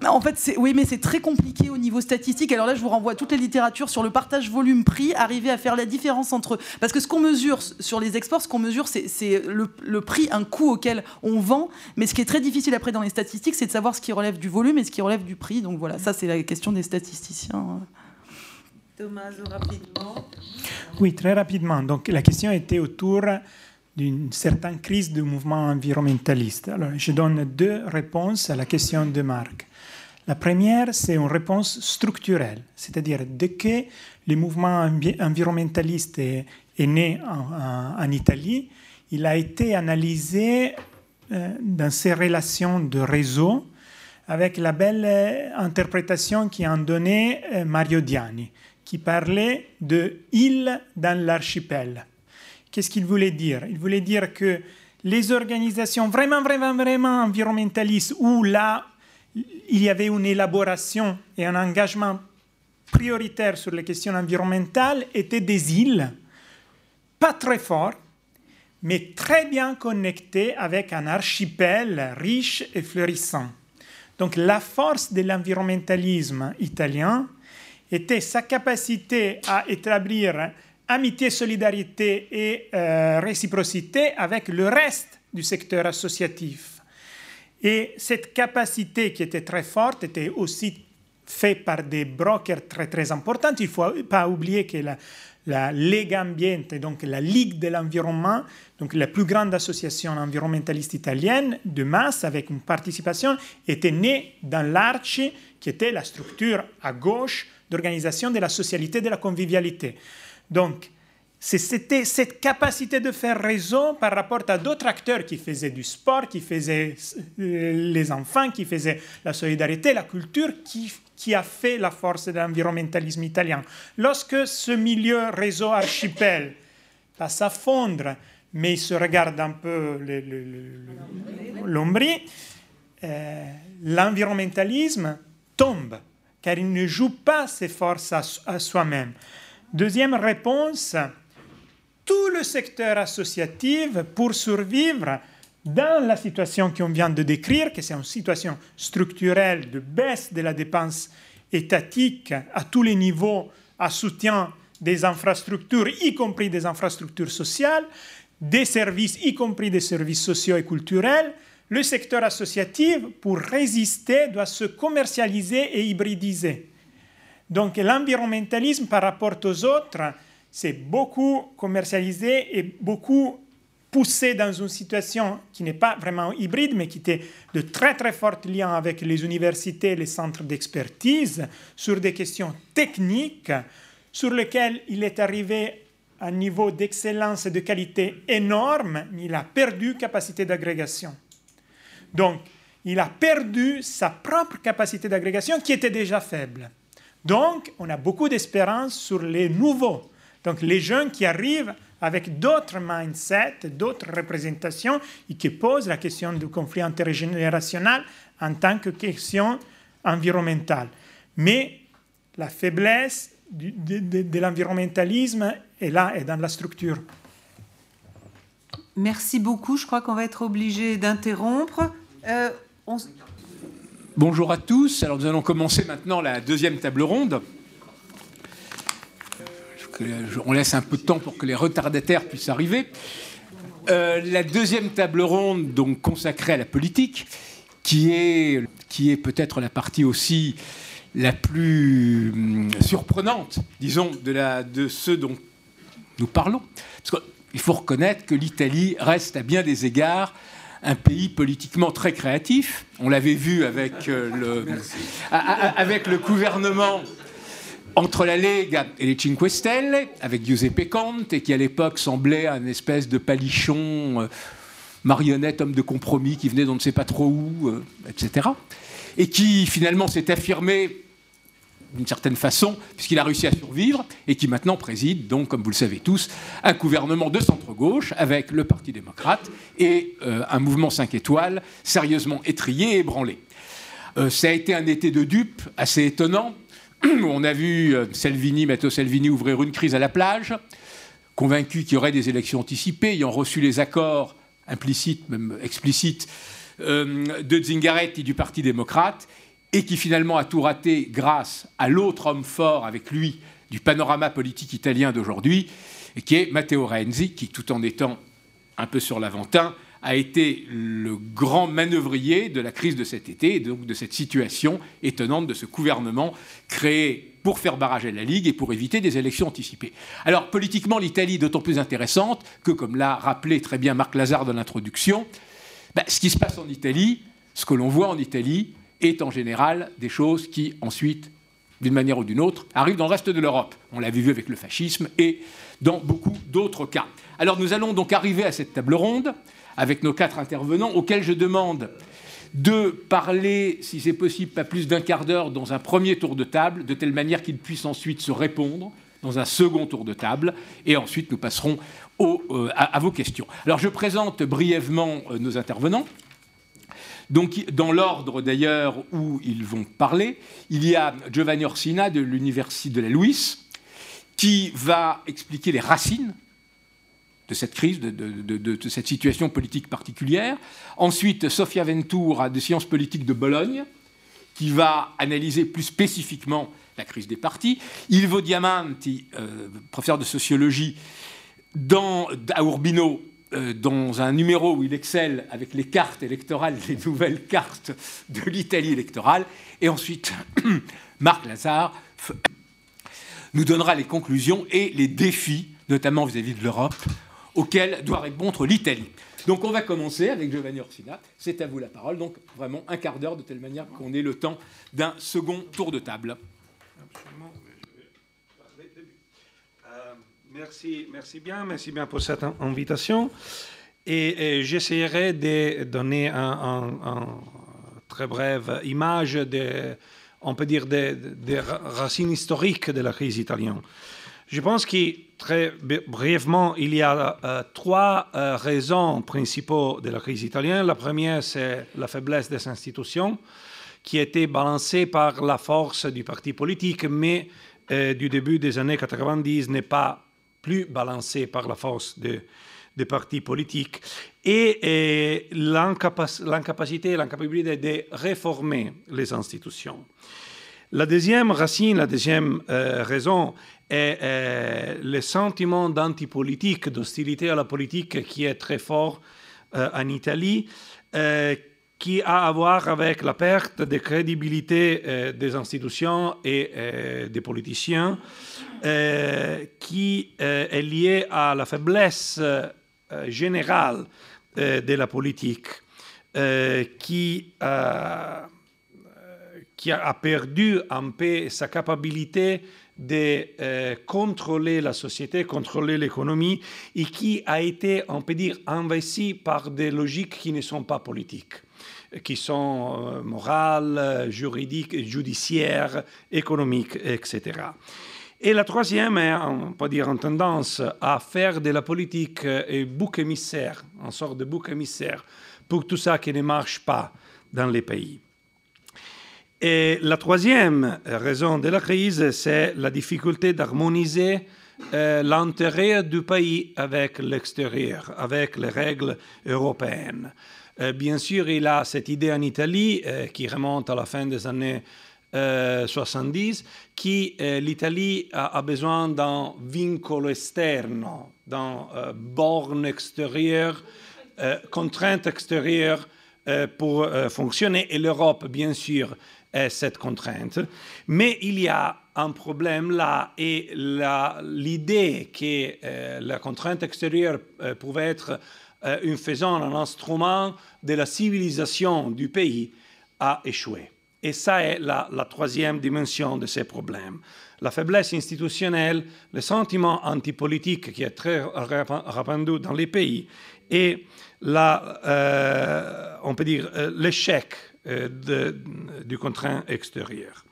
En fait, oui, mais c'est très compliqué au niveau statistique. Alors là, je vous renvoie à toutes les littératures sur le partage volume-prix, arriver à faire la différence entre. Parce que ce qu'on mesure sur les exports, ce qu'on mesure, c'est le, prix, un coût auquel on vend. Mais ce qui est très difficile après dans les statistiques, c'est de savoir ce qui relève du volume et ce qui relève du prix. Donc voilà, ça, c'est la question des statisticiens. Thomas, rapidement. Oui, très rapidement. Donc la question était autour d'une certaine crise du mouvement environnementaliste. Alors, je donne deux réponses à la question de Marc. La première, c'est une réponse structurelle, c'est-à-dire dès que le mouvement environnementaliste est, né en, Italie, il a été analysé euh, dans ses relations de réseau avec la belle euh, interprétation qui a donné euh, Mario Diani, qui parlait de île dans l'archipel. Qu'est-ce qu'il voulait dire? Il voulait dire que les organisations vraiment, vraiment, vraiment environnementalistes, où là, il y avait une élaboration et un engagement prioritaire sur les questions environnementales étaient des îles, pas très forts, mais très bien connectées avec un archipel riche et florissant. Donc la force de l'environnementalisme italien était sa capacité à établir amitié, solidarité et euh, réciprocité avec le reste du secteur associatif. Et cette capacité qui était très forte était aussi faite par des brokers très très importants. Il ne faut pas oublier que la, la Lega Ambiente, donc la Ligue de l'environnement, donc la plus grande association environnementaliste italienne de masse avec une participation, était née dans l'Arci, qui était la structure à gauche d'organisation de la socialité de la convivialité. Donc, c'était cette capacité de faire réseau par rapport à d'autres acteurs qui faisaient du sport, qui faisaient euh, les enfants, qui faisaient la solidarité, la culture, qui, qui a fait la force de l'environnementalisme italien. Lorsque ce milieu réseau archipel passe à fondre, mais il se regarde un peu l'ombri, euh, l'environnementalisme tombe, car il ne joue pas ses forces à soi-même. Deuxième réponse, tout le secteur associatif pour survivre dans la situation qu'on vient de décrire, que c'est une situation structurelle de baisse de la dépense étatique à tous les niveaux à soutien des infrastructures, y compris des infrastructures sociales, des services, y compris des services sociaux et culturels, le secteur associatif, pour résister, doit se commercialiser et hybridiser. Donc l'environnementalisme par rapport aux autres, c'est beaucoup commercialisé et beaucoup poussé dans une situation qui n'est pas vraiment hybride, mais qui était de très très forts liens avec les universités les centres d'expertise sur des questions techniques sur lesquelles il est arrivé à un niveau d'excellence et de qualité énorme, mais il a perdu capacité d'agrégation. Donc, il a perdu sa propre capacité d'agrégation qui était déjà faible. Donc, on a beaucoup d'espérance sur les nouveaux donc les jeunes qui arrivent avec d'autres mindsets, d'autres représentations et qui posent la question du conflit intergénérationnel en tant que question environnementale. Mais la faiblesse de, l'environnementalisme est là, est dans la structure. Merci beaucoup. Je crois qu'on va être obligé d'interrompre. Euh, Bonjour à tous. Alors nous allons commencer maintenant la deuxième table ronde on laisse un peu de temps pour que les retardataires puissent arriver. Euh, la deuxième table ronde, donc consacrée à la politique, qui est, qui est peut-être la partie aussi la plus hum, surprenante, disons, de, la, de ceux dont nous parlons. Parce qu'il faut reconnaître que l'Italie reste à bien des égards un pays politiquement très créatif. On l'avait vu avec, euh, le, avec le gouvernement entre la Lega et les Cinque Stelle, avec Giuseppe Conte, qui à l'époque semblait un espèce de palichon, euh, marionnette, homme de compromis qui venait d'on ne sait pas trop où, euh, etc. Et qui finalement s'est affirmé d'une certaine façon, puisqu'il a réussi à survivre, et qui maintenant préside, donc, comme vous le savez tous, un gouvernement de centre-gauche avec le Parti démocrate et euh, un mouvement 5 étoiles sérieusement étrié et ébranlé. ça a été un été de dupes assez étonnant, on a vu euh, Salvini, Matteo Salvini ouvrir une crise à la plage, convaincu qu'il y aurait des élections anticipées, ayant reçu les accords implicites, même explicites, euh, de Zingaretti du Parti démocrate, et qui finalement a tout raté grâce à l'autre homme fort avec lui du panorama politique italien d'aujourd'hui, qui est Matteo Renzi, qui, tout en étant un peu sur l'aventin, a été le grand manœuvrier de la crise de cet été et donc de cette situation étonnante de ce gouvernement créé pour faire barrage à la Ligue et pour éviter des élections anticipées. Alors politiquement, l'Italie est d'autant plus intéressante que, comme l'a rappelé très bien Marc Lazare dans l'introduction, ben, ce qui se passe en Italie, ce que l'on voit en Italie, est en général des choses qui ensuite, d'une manière ou d'une autre, arrivent dans le reste de l'Europe. On l'avait vu avec le fascisme et dans beaucoup d'autres cas. Alors nous allons donc arriver à cette table ronde avec nos quatre intervenants, auxquels je demande de parler, si c'est possible, pas plus d'un quart d'heure dans un premier tour de table, de telle manière qu'ils puissent ensuite se répondre dans un second tour de table, et ensuite nous passerons euh, à, vos questions. Alors je présente brièvement euh, nos intervenants. Donc, dans l'ordre d'ailleurs où ils vont parler, il y a Giovanni Orsina de l'Université de la Louis, qui va expliquer les racines de cette crise, de, cette situation politique particulière. Ensuite, Sofia Ventura de Sciences politiques de Bologne, qui va analyser plus spécifiquement la crise des partis. Ilvo Diamanti, euh, professeur de sociologie dans, à Urbino, euh, dans un numéro où il excelle avec les cartes électorales, les nouvelles cartes de l'Italie électorale. Et ensuite, Marc Lazare nous donnera les conclusions et les défis, notamment vis à -vis de l'Europe, auquel doit répondre l'Italie. Donc on va commencer avec Giovanni Orsina. C'est à vous la parole. Donc vraiment un quart d'heure de telle manière qu'on ait le temps d'un second tour de table. Absolument. Euh, merci, merci bien, merci bien pour cette invitation. Et, j'essaierai de donner une un, très brève image des, on peut dire, des racines historiques de la crise italienne. Je pense que très brièvement, il y a euh, trois euh, raisons principales de la crise italienne. La première, c'est la faiblesse des institutions, qui était balancée par la force du parti politique, mais euh, du début des années 90 n'est pas plus balancée par la force des partis politiques. Et, l'incapacité, l'incapacité de réformer les institutions. La deuxième racine, la deuxième raison et euh, le sentiment d'antipolitique, d'hostilité à la politique qui est très fort euh, en Italie, euh, qui a à voir avec la perte de crédibilité des institutions et des politiciens, qui est liée à la faiblesse générale de la politique, qui, qui a perdu un peu sa capacité de euh, contrôler la société, contrôler l'économie, et qui a été, on peut dire, investi par des logiques qui ne sont pas politiques qui sont euh, morales, juridiques, judiciaires, économiques, etc. Et la troisième est, on peut dire, en tendance à faire de la politique un bouc émissaire, une sorte de bouc émissaire pour tout ça qui ne marche pas dans les pays. Et la troisième raison de la crise, c'est la difficulté d'harmoniser euh, l'intérêt du pays avec l'extérieur, avec les règles européennes. Euh, bien sûr, il a cette idée en Italie euh, qui remonte à la fin des années 70, qui l'Italie a, besoin d'un vincolo externo, d'un borne extérieure, contrainte extérieure pour fonctionner. Et l'Europe, bien sûr, cette contrainte. Mais il y a un problème là et l'idée que euh, la contrainte extérieure euh, pouvait être euh, une faisant un instrument de la civilisation du pays a échoué. Et ça est la, la troisième dimension de ces problèmes. La faiblesse institutionnelle, le sentiment antipolitique qui est très répandu dans les pays et la, on peut dire l'échec de, du contraint extérieur.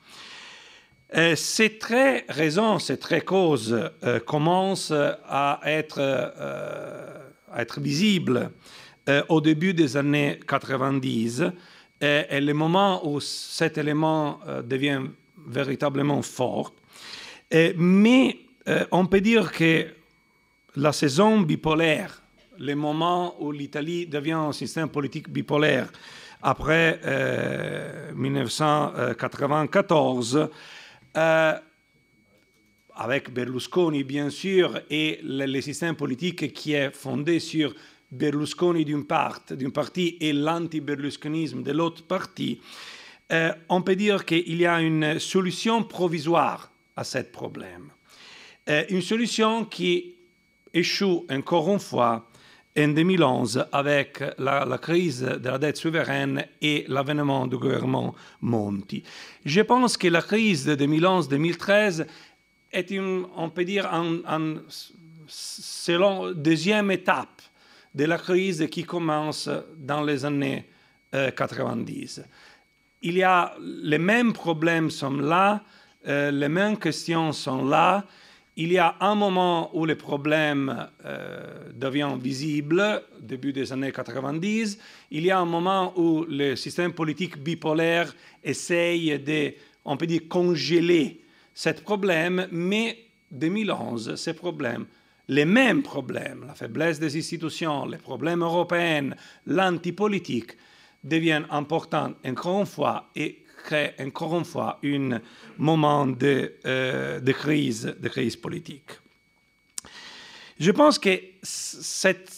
Euh, ces très raisons, ces très causes euh, commencent à être, euh, à être visibles euh, au début des années 90 et, le moment où cet élément euh, devient véritablement fort. Mais euh, on peut dire que la saison bipolaire, le moment où l'Italie devient un système politique bipolaire après euh, 1994, euh, avec Berlusconi bien sûr, et le, le, système politique qui est fondé sur Berlusconi d'une part, d'une partie et l'anti-berlusconisme de l'autre partie, euh, on peut dire qu'il y a une solution provisoire à ce problème. Euh, une solution qui échoue encore une fois en 2011 avec la, crise de la dette souveraine et l'avènement du gouvernement Monti. Je pense que la crise de 2011-2013 est, une, on peut dire, un, un, selon deuxième étape de la crise qui commence dans les années euh, 90. Il y a les mêmes problèmes sont là, euh, les mêmes questions sont là, il y a un moment où le problème euh, devient visible, début des années 90. Il y a un moment où le système politique bipolaire essaye de, on peut dire, congeler ce problème, mais 2011, ces problèmes, les mêmes problèmes, la faiblesse des institutions, les problèmes européens, l'antipolitique, deviennent importants encore une fois et crée encore une fois un moment de, euh, de, crise, de crise politique. Je pense que cette,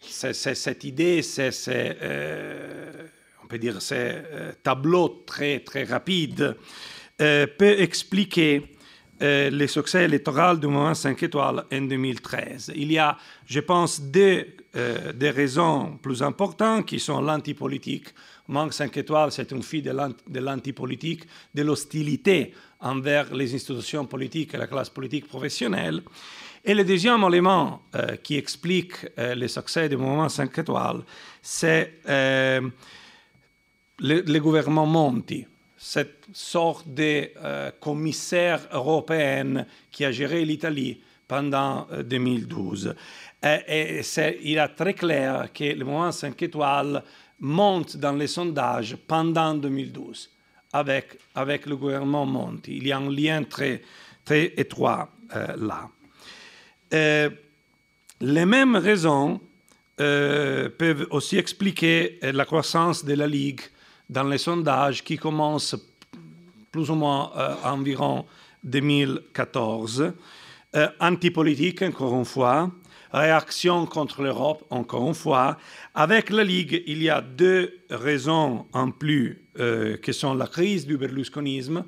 cette idée, euh, on peut dire, ces euh, tableaux très, très rapides, euh, peut expliquer euh, le succès électoral du mouvement 5 étoiles en 2013. Il y a, je pense, deux, des raisons plus importantes qui sont l'antipolitique. Manque 5 étoiles, c'est une fille de l'antipolitique, de l'hostilité envers les institutions politiques et la classe politique professionnelle. Et le deuxième élément euh, qui explique euh, le succès du mouvement 5 étoiles, c'est euh, le, gouvernement Monti, cette sorte de commissaire européen qui a géré l'Italie pendant 2012. Et, et il est très clair que le mouvement 5 étoiles monte dans les sondages pendant 2012 avec, avec le gouvernement Monti. Il y a un lien très, très étroit euh, là. Euh, les mêmes raisons euh, peuvent aussi expliquer la croissance de la Ligue dans les sondages qui commencent plus ou moins environ 2014. antipolitique, encore une fois, réaction contre l'Europe, encore une fois. Avec la Ligue, il y a deux raisons en plus, euh, qui sont la crise du berlusconisme,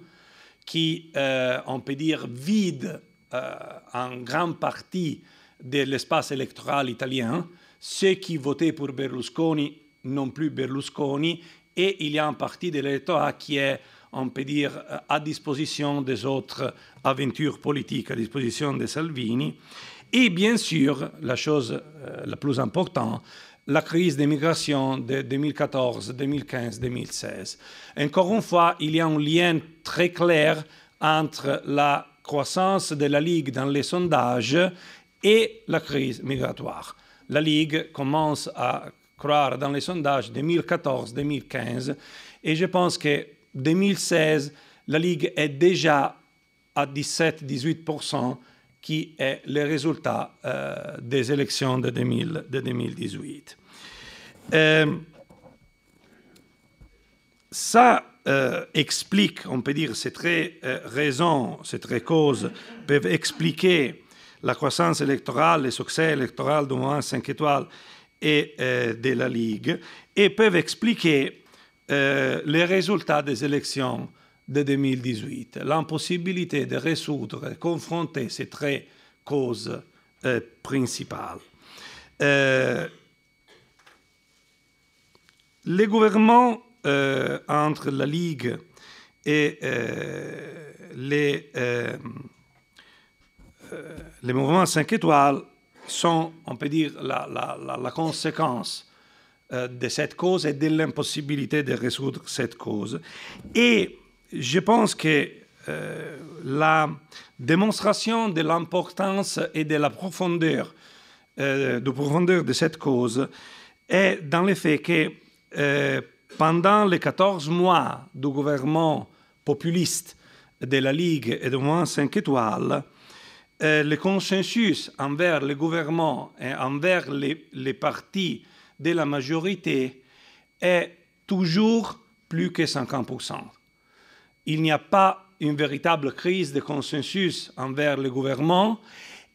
qui, euh, on peut dire, vide euh, en grande partie de l'espace électoral italien. Ceux qui votaient pour Berlusconi non plus Berlusconi, et il y a une partie de l'électorat qui est, on peut dire, à disposition des autres aventures politiques, à disposition de Salvini. Et bien sûr, la chose euh, la plus importante, la crise des migrations de 2014, 2015, 2016. Encore une fois, il y a un lien très clair entre la croissance de la Ligue dans les sondages et la crise migratoire. La Ligue commence à croire dans les sondages 2014-2015 et je pense que 2016, la Ligue est déjà à 17-18% qui est le résultat euh, des élections de, 2000, de 2018. Euh, ça euh, explique, on peut dire, ces euh, raisons, ces très causes peuvent expliquer la croissance électorale, le succès électoral du mouvement 5 étoiles et de la Ligue, et peuvent expliquer les résultats des élections de 2018, l'impossibilité de résoudre, confronter ces trois causes euh, principales. Euh, les gouvernements entre la Ligue et les, mouvements 5 étoiles sont, on peut dire, la, la, la conséquence de cette cause et de l'impossibilité de résoudre cette cause. Et je pense que euh, la démonstration de l'importance et de la profondeur, euh, de profondeur de cette cause est dans le fait que euh, pendant les 14 mois du gouvernement populiste de la Ligue et de moins 5 étoiles, le consensus envers le gouvernement et envers les partis de la majorité est toujours plus que 50% il n'y a pas une véritable crise de consensus envers le gouvernement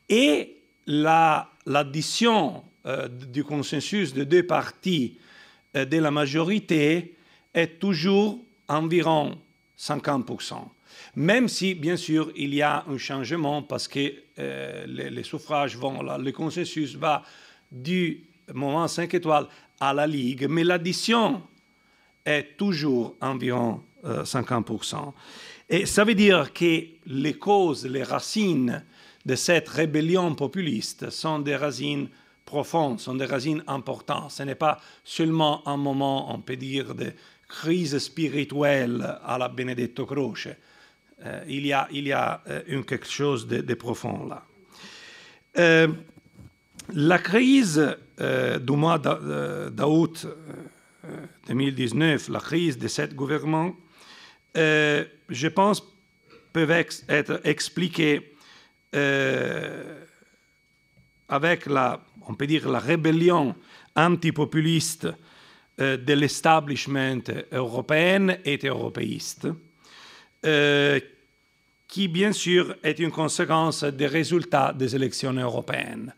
et l'addition euh, du consensus de deux partis euh, de la majorité est toujours environ 50%. Même si, bien sûr, il y a un changement parce que euh, les, suffrages vont, le consensus va du moment 5 étoiles à la Ligue, mais l'addition est toujours environ 50%. Euh, Et ça veut dire que les causes, les racines de cette rébellion populiste sont des racines profondes, sont des racines importantes. Ce n'est pas seulement un moment, on peut dire, de crise spirituelle à la Benedetto Croce. Euh, il, y a, il y a euh, quelque chose de, profond là. la crise du mois d'août 2019, la crise de ce gouvernement, euh, je pense, peuvent être expliquées euh, avec la, on peut dire, la rébellion antipopuliste euh, de l'establishment européen et européiste, qui bien sûr est une conséquence des résultats des élections européennes.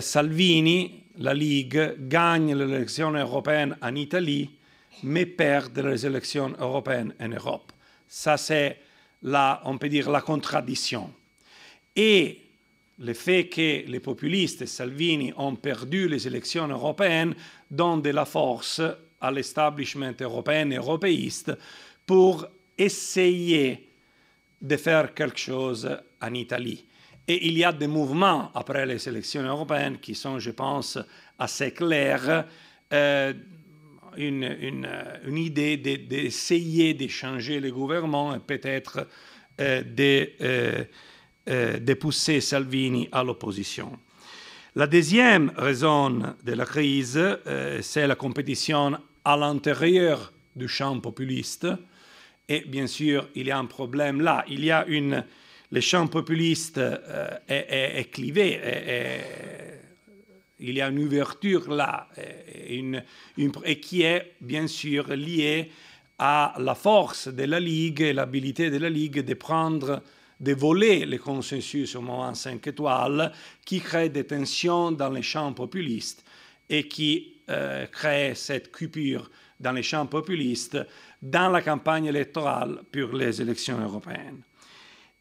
Salvini, la Ligue, gagne l'élection européenne en Italie mais perdre les élections européennes en Europe. Ça, c'est, la, on peut dire, la contradiction. Et le fait que les populistes et Salvini ont perdu les élections européennes donne de la force à l'establishment européen et européiste pour essayer de faire quelque chose en Italie. Et il y a des mouvements après les élections européennes qui sont, je pense, assez clairs. Euh, une, une, idée d'essayer de, changer le gouvernement et peut-être euh, de, euh, euh, de, pousser Salvini à l'opposition. La deuxième raison de la crise, c'est la compétition à l'intérieur du champ populiste. Et bien sûr, il y a un problème là. Il y a une, le champ populiste est, est, clivé, il y a une ouverture là, et, qui est bien sûr liée à la force de la Ligue et l'habilité de la Ligue de prendre, de voler le consensus au moment 5 étoiles, qui crée des tensions dans les champs populistes et qui euh, crée cette coupure dans les champs populistes dans la campagne électorale pour les élections européennes.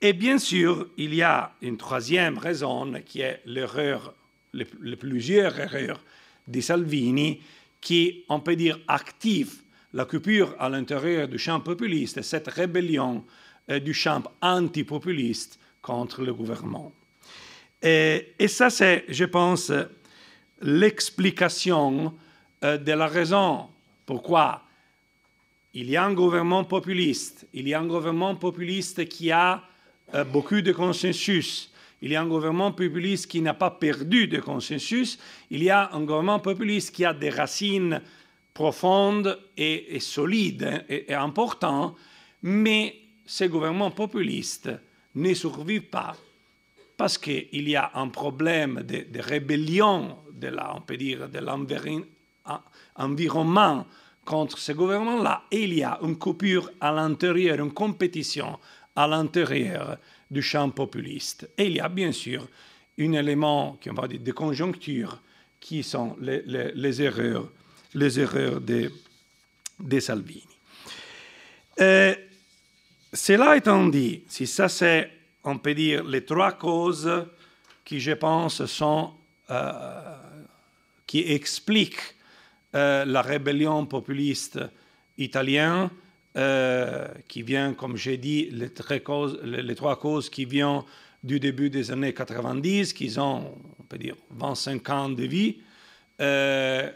Et bien sûr, il y a une troisième raison qui est l'erreur les, plusieurs erreurs de Salvini qui, on peut dire, activent la coupure à l'intérieur du champ populiste, cette rébellion euh, du champ antipopuliste contre le gouvernement. Et, et ça, c'est, je pense, l'explication euh, de la raison pourquoi il y a un gouvernement populiste, il y a un gouvernement populiste qui a euh, beaucoup de consensus, il y a un gouvernement populiste qui n'a pas perdu de consensus. Il y a un gouvernement populiste qui a des racines profondes et, solides hein, et, importantes, mais ces gouvernements populistes ne survivent pas parce qu'il y a un problème de, rébellion de la, de l'environnement contre ce gouvernement-là, et il y a une coupure à l'intérieur, une compétition à l'intérieur du champ populiste. Et il y a bien sûr un élément qui va dire, de conjoncture qui sont les, erreurs, les erreurs de, de Salvini. Euh, cela étant dit, si ça c'est, on peut dire, les trois causes qui, je pense, sont, euh, qui expliquent euh, la rébellion populiste italienne, qui vient, comme j'ai dit, les, causes, les, trois causes qui viennent du début des années 90, qui ont, on peut dire, 25 ans de vie. la,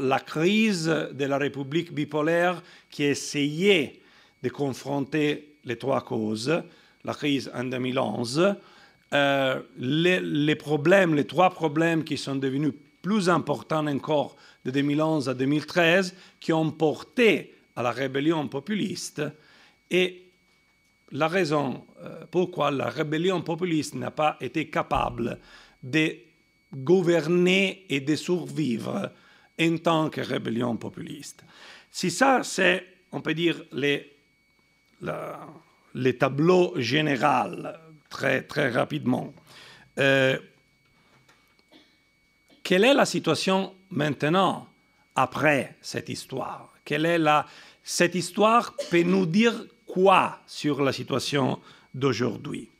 la, crise de la République bipolaire qui essayait de confronter les trois causes, la crise en 2011, euh, les, problèmes, les trois problèmes qui sont devenus plus importants encore de 2011 à 2013, qui ont porté la rébellion populiste, et la raison euh, pourquoi la rébellion populiste n'a pas été capable de gouverner et de survivre en tant que rébellion populiste. Si ça, c'est, on peut dire, les, les tableaux général, très, très rapidement. Euh, quelle est la situation maintenant, après cette histoire? Quelle est la... Cette histoire peut nous dire quoi sur la situation d'aujourd'hui?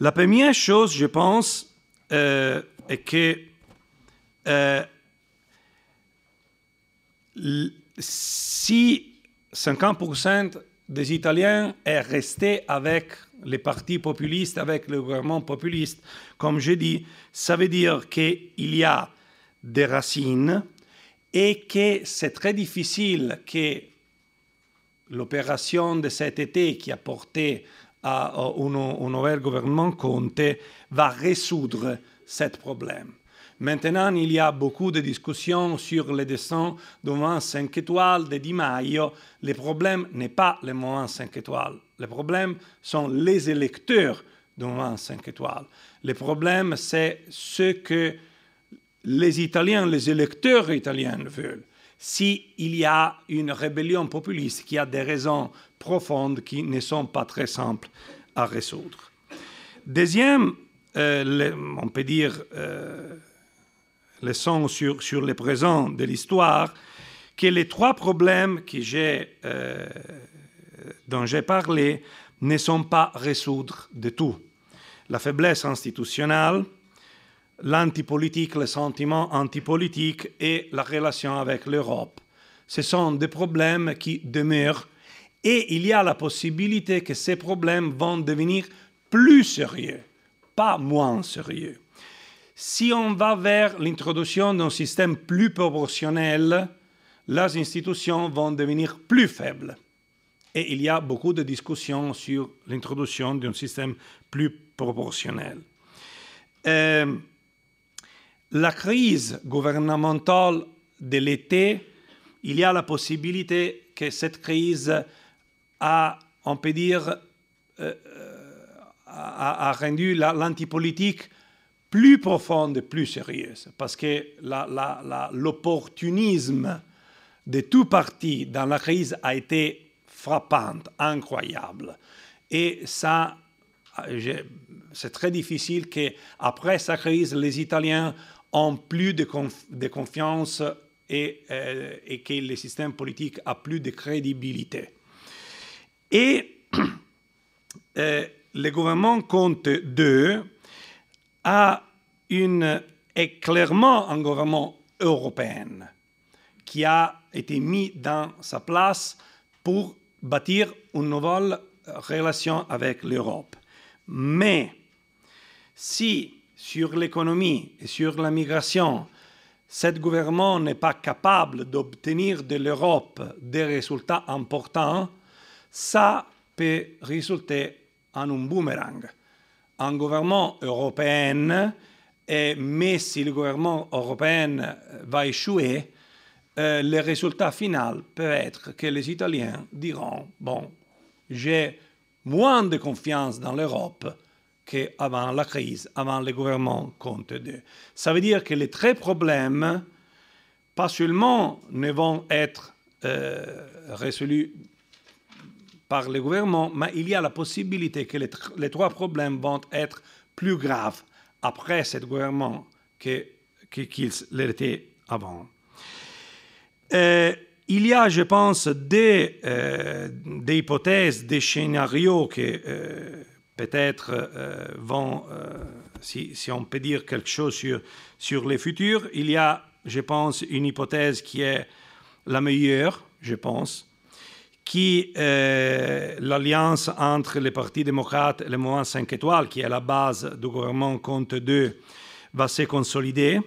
La première chose, je pense, euh, est que euh, si 50% des Italiens est resté avec les partis populistes, avec le gouvernement populiste, comme je dis, ça veut dire qu'il y a des racines et que c'est très difficile que l'opération de cet été qui a porté à un, un nouvel gouvernement Conte va résoudre ce problème. Maintenant, il y a beaucoup de discussions sur le dessin du mouvement 5 étoiles de Di Maio. Le problème n'est pas le mouvement 5 étoiles. Le problème sont les électeurs du mouvement 5 étoiles. Le problème, c'est ce que les Italiens, les électeurs italiens veulent. S'il y a une rébellion populiste qui a des raisons profondes qui ne sont pas très simples à résoudre. Deuxième, euh, on peut dire, euh, leçon sur, sur le présent de l'histoire, que les trois problèmes que euh, dont j'ai parlé ne sont pas résoudre de tout. La faiblesse institutionnelle, l'antipolitique, le sentiment antipolitique et la relation avec l'Europe. Ce sont des problèmes qui demeurent et il y a la possibilité que ces problèmes vont devenir plus sérieux, pas moins sérieux. Si on va vers l'introduction d'un système plus proportionnel, les institutions vont devenir plus faibles. Et il y a beaucoup de discussions sur l'introduction d'un système plus proportionnel. Euh, la crise gouvernementale de l'été, il y a la possibilité que cette crise a, on peut dire, euh, a, a rendu l'antipolitique plus profonde et plus sérieuse, parce que l'opportunisme de tout parti dans la crise a été frappant, incroyable. Et ça, c'est très difficile qu'après sa crise, les Italiens ont plus de, confiance et, euh, et, que le système politique a plus de crédibilité. Et euh, le gouvernement compte deux a une, est clairement un gouvernement européen qui a été mis dans sa place pour bâtir une nouvelle relation avec l'Europe. Mais si sur l'économie et sur la migration, ce gouvernement n'est pas capable d'obtenir de l'Europe des résultats importants, ça peut résulter en un boomerang. Un gouvernement européen, et, mais si le gouvernement européen va échouer, euh, le résultat final peut être que les Italiens diront, bon, j'ai moins de confiance dans l'Europe qu'avant la crise, avant le gouvernement Conte II. Ça veut dire que les très problèmes, pas seulement ne vont être euh, résolus par le gouvernement, mais il y a la possibilité que les, trois problèmes vont être plus graves après ce gouvernement qu'ils que l'étaient avant. il y a, je pense, des, des hypothèses, des scénarios qui peut-être vont, si, si, on peut dire quelque chose sur, sur les futurs. Il y a, je pense, une hypothèse qui est la meilleure, je pense, qui est l'alliance entre les partis démocrates et le mouvement 5 étoiles, qui est la base du gouvernement Compte 2, va se consolider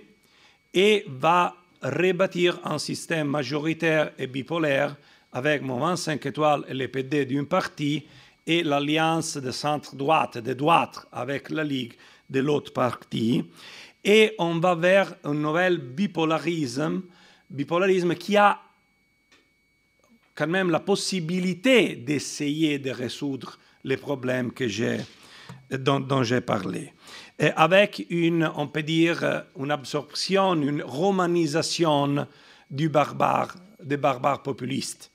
et va rebâtir un système majoritaire et bipolaire avec mouvement 5 étoiles et l'EPD d'une partie et l'alliance de centre-droite, de droite avec la Ligue de l'autre partie. Et on va vers un nouvel bipolarisme, bipolarisme qui a quand même la possibilité d'essayer de résoudre les problèmes que dont, j'ai parlé. Avec une, on peut dire, une absorption, une romanisation du barbare, des barbares populistes,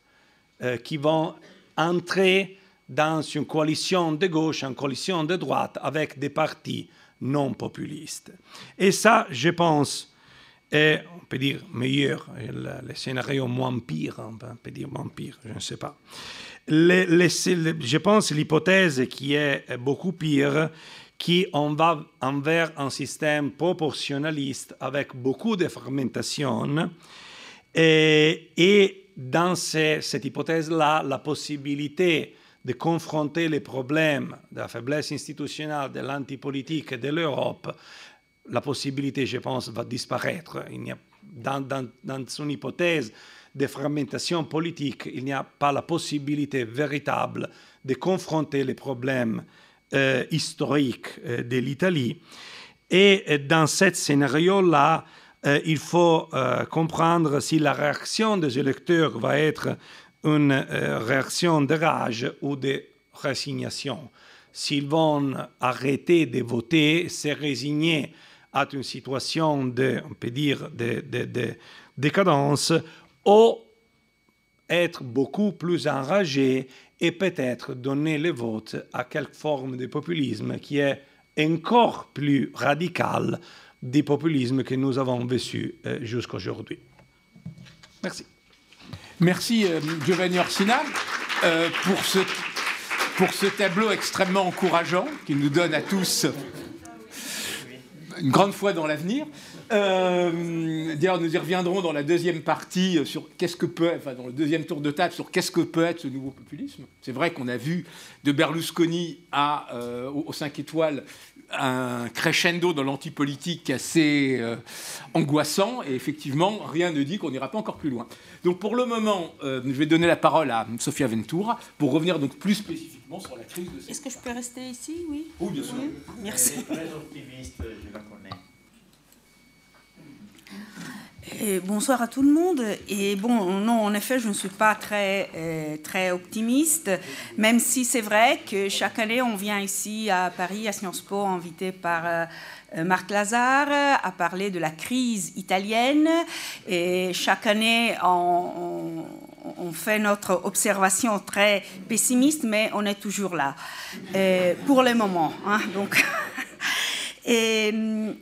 euh, qui vont entrer dans une coalition de gauche, une coalition de droite, avec des partis non populistes. Et ça, je pense, est, on peut dire, meilleur, le, le scénario moins pire, on peut dire moins pire, je ne sais pas. Je pense l'hypothèse qui est beaucoup pire, qui on va envers un système proportionnaliste avec beaucoup de fragmentation, et, dans cette hypothèse-là, la possibilité de confronter les problèmes de la faiblesse institutionnelle, de l'antipolitique de l'Europe la possibilité, je pense, va disparaître. Dans, dans, son hypothèse de fragmentation politique, il n'y a pas la possibilité véritable de confronter les problèmes euh, historiques euh, de l'Italie. Et dans ce scénario-là, euh, il faut euh, comprendre si la réaction des électeurs va être une euh, réaction de rage ou de résignation. S'ils vont arrêter de voter, se résigner à une situation de, on peut dire, de, de, de décadence, ou être beaucoup plus enragé et peut-être donner le vote à quelque forme de populisme qui est encore plus radical du populisme que nous avons vécu euh, jusqu'à aujourd'hui. Merci. Merci euh, Giovanni Orsina euh, pour, ce, tableau extrêmement encourageant qui nous donne à tous une grande foi dans l'avenir. Euh, D'ailleurs, nous y reviendrons dans la deuxième partie sur qu'est-ce que peut, enfin dans le deuxième tour de table sur qu'est-ce que peut être ce nouveau populisme. C'est vrai qu'on a vu de Berlusconi à, aux 5 étoiles un crescendo dans l'antipolitique assez euh, angoissant et effectivement rien ne dit qu'on n'ira pas encore plus loin. Donc pour le moment, euh, je vais donner la parole à Sofia Ventura pour revenir donc plus spécifiquement sur la crise de. Est-ce que je peux rester ici, oui Oui, bien sûr. Oui. Merci. Elle est très optimiste, je la connais. Bonsoir à tout le monde. Et bon, non, en effet, je ne suis pas très, euh, très optimiste, même si c'est vrai que chaque année, on vient ici à Paris, à Sciences Po, invité par euh, Marc Lazare, à parler de la crise italienne. Et chaque année, on, fait notre observation très pessimiste, mais on est toujours là, pour le moment. Hein, donc. Et,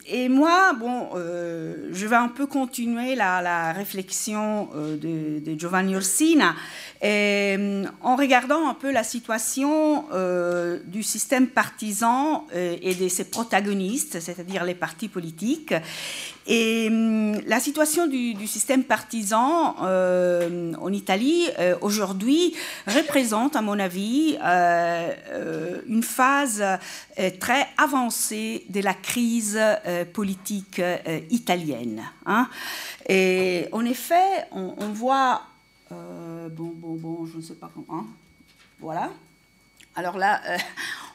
et, moi, bon, euh, je vais un peu continuer la, la réflexion euh, de, de, Giovanni Orsina et, en regardant un peu la situation euh, du système partisan euh, et de ses protagonistes, c'est-à-dire les partis politiques. Et la situation du, système partisan euh, en Italie aujourd'hui représente, à mon avis, une phase très avancée de la crise politique italienne. Hein. Et en effet, on voit euh, bon, bon, bon, je ne sais pas comment. Hein. Voilà. Alors là, euh,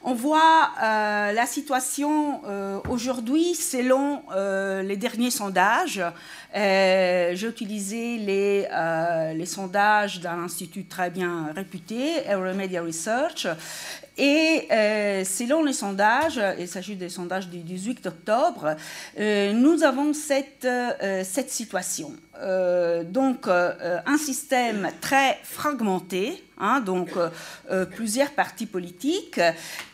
on voit euh, la situation euh, aujourd'hui selon euh, les derniers sondages. J'ai utilisé les, sondages d'un institut très bien réputé, Euromedia Research. Et selon les sondages, il s'agit des sondages du 18 octobre, nous avons cette, situation. donc, un système très fragmenté, Hein, donc plusieurs partis politiques,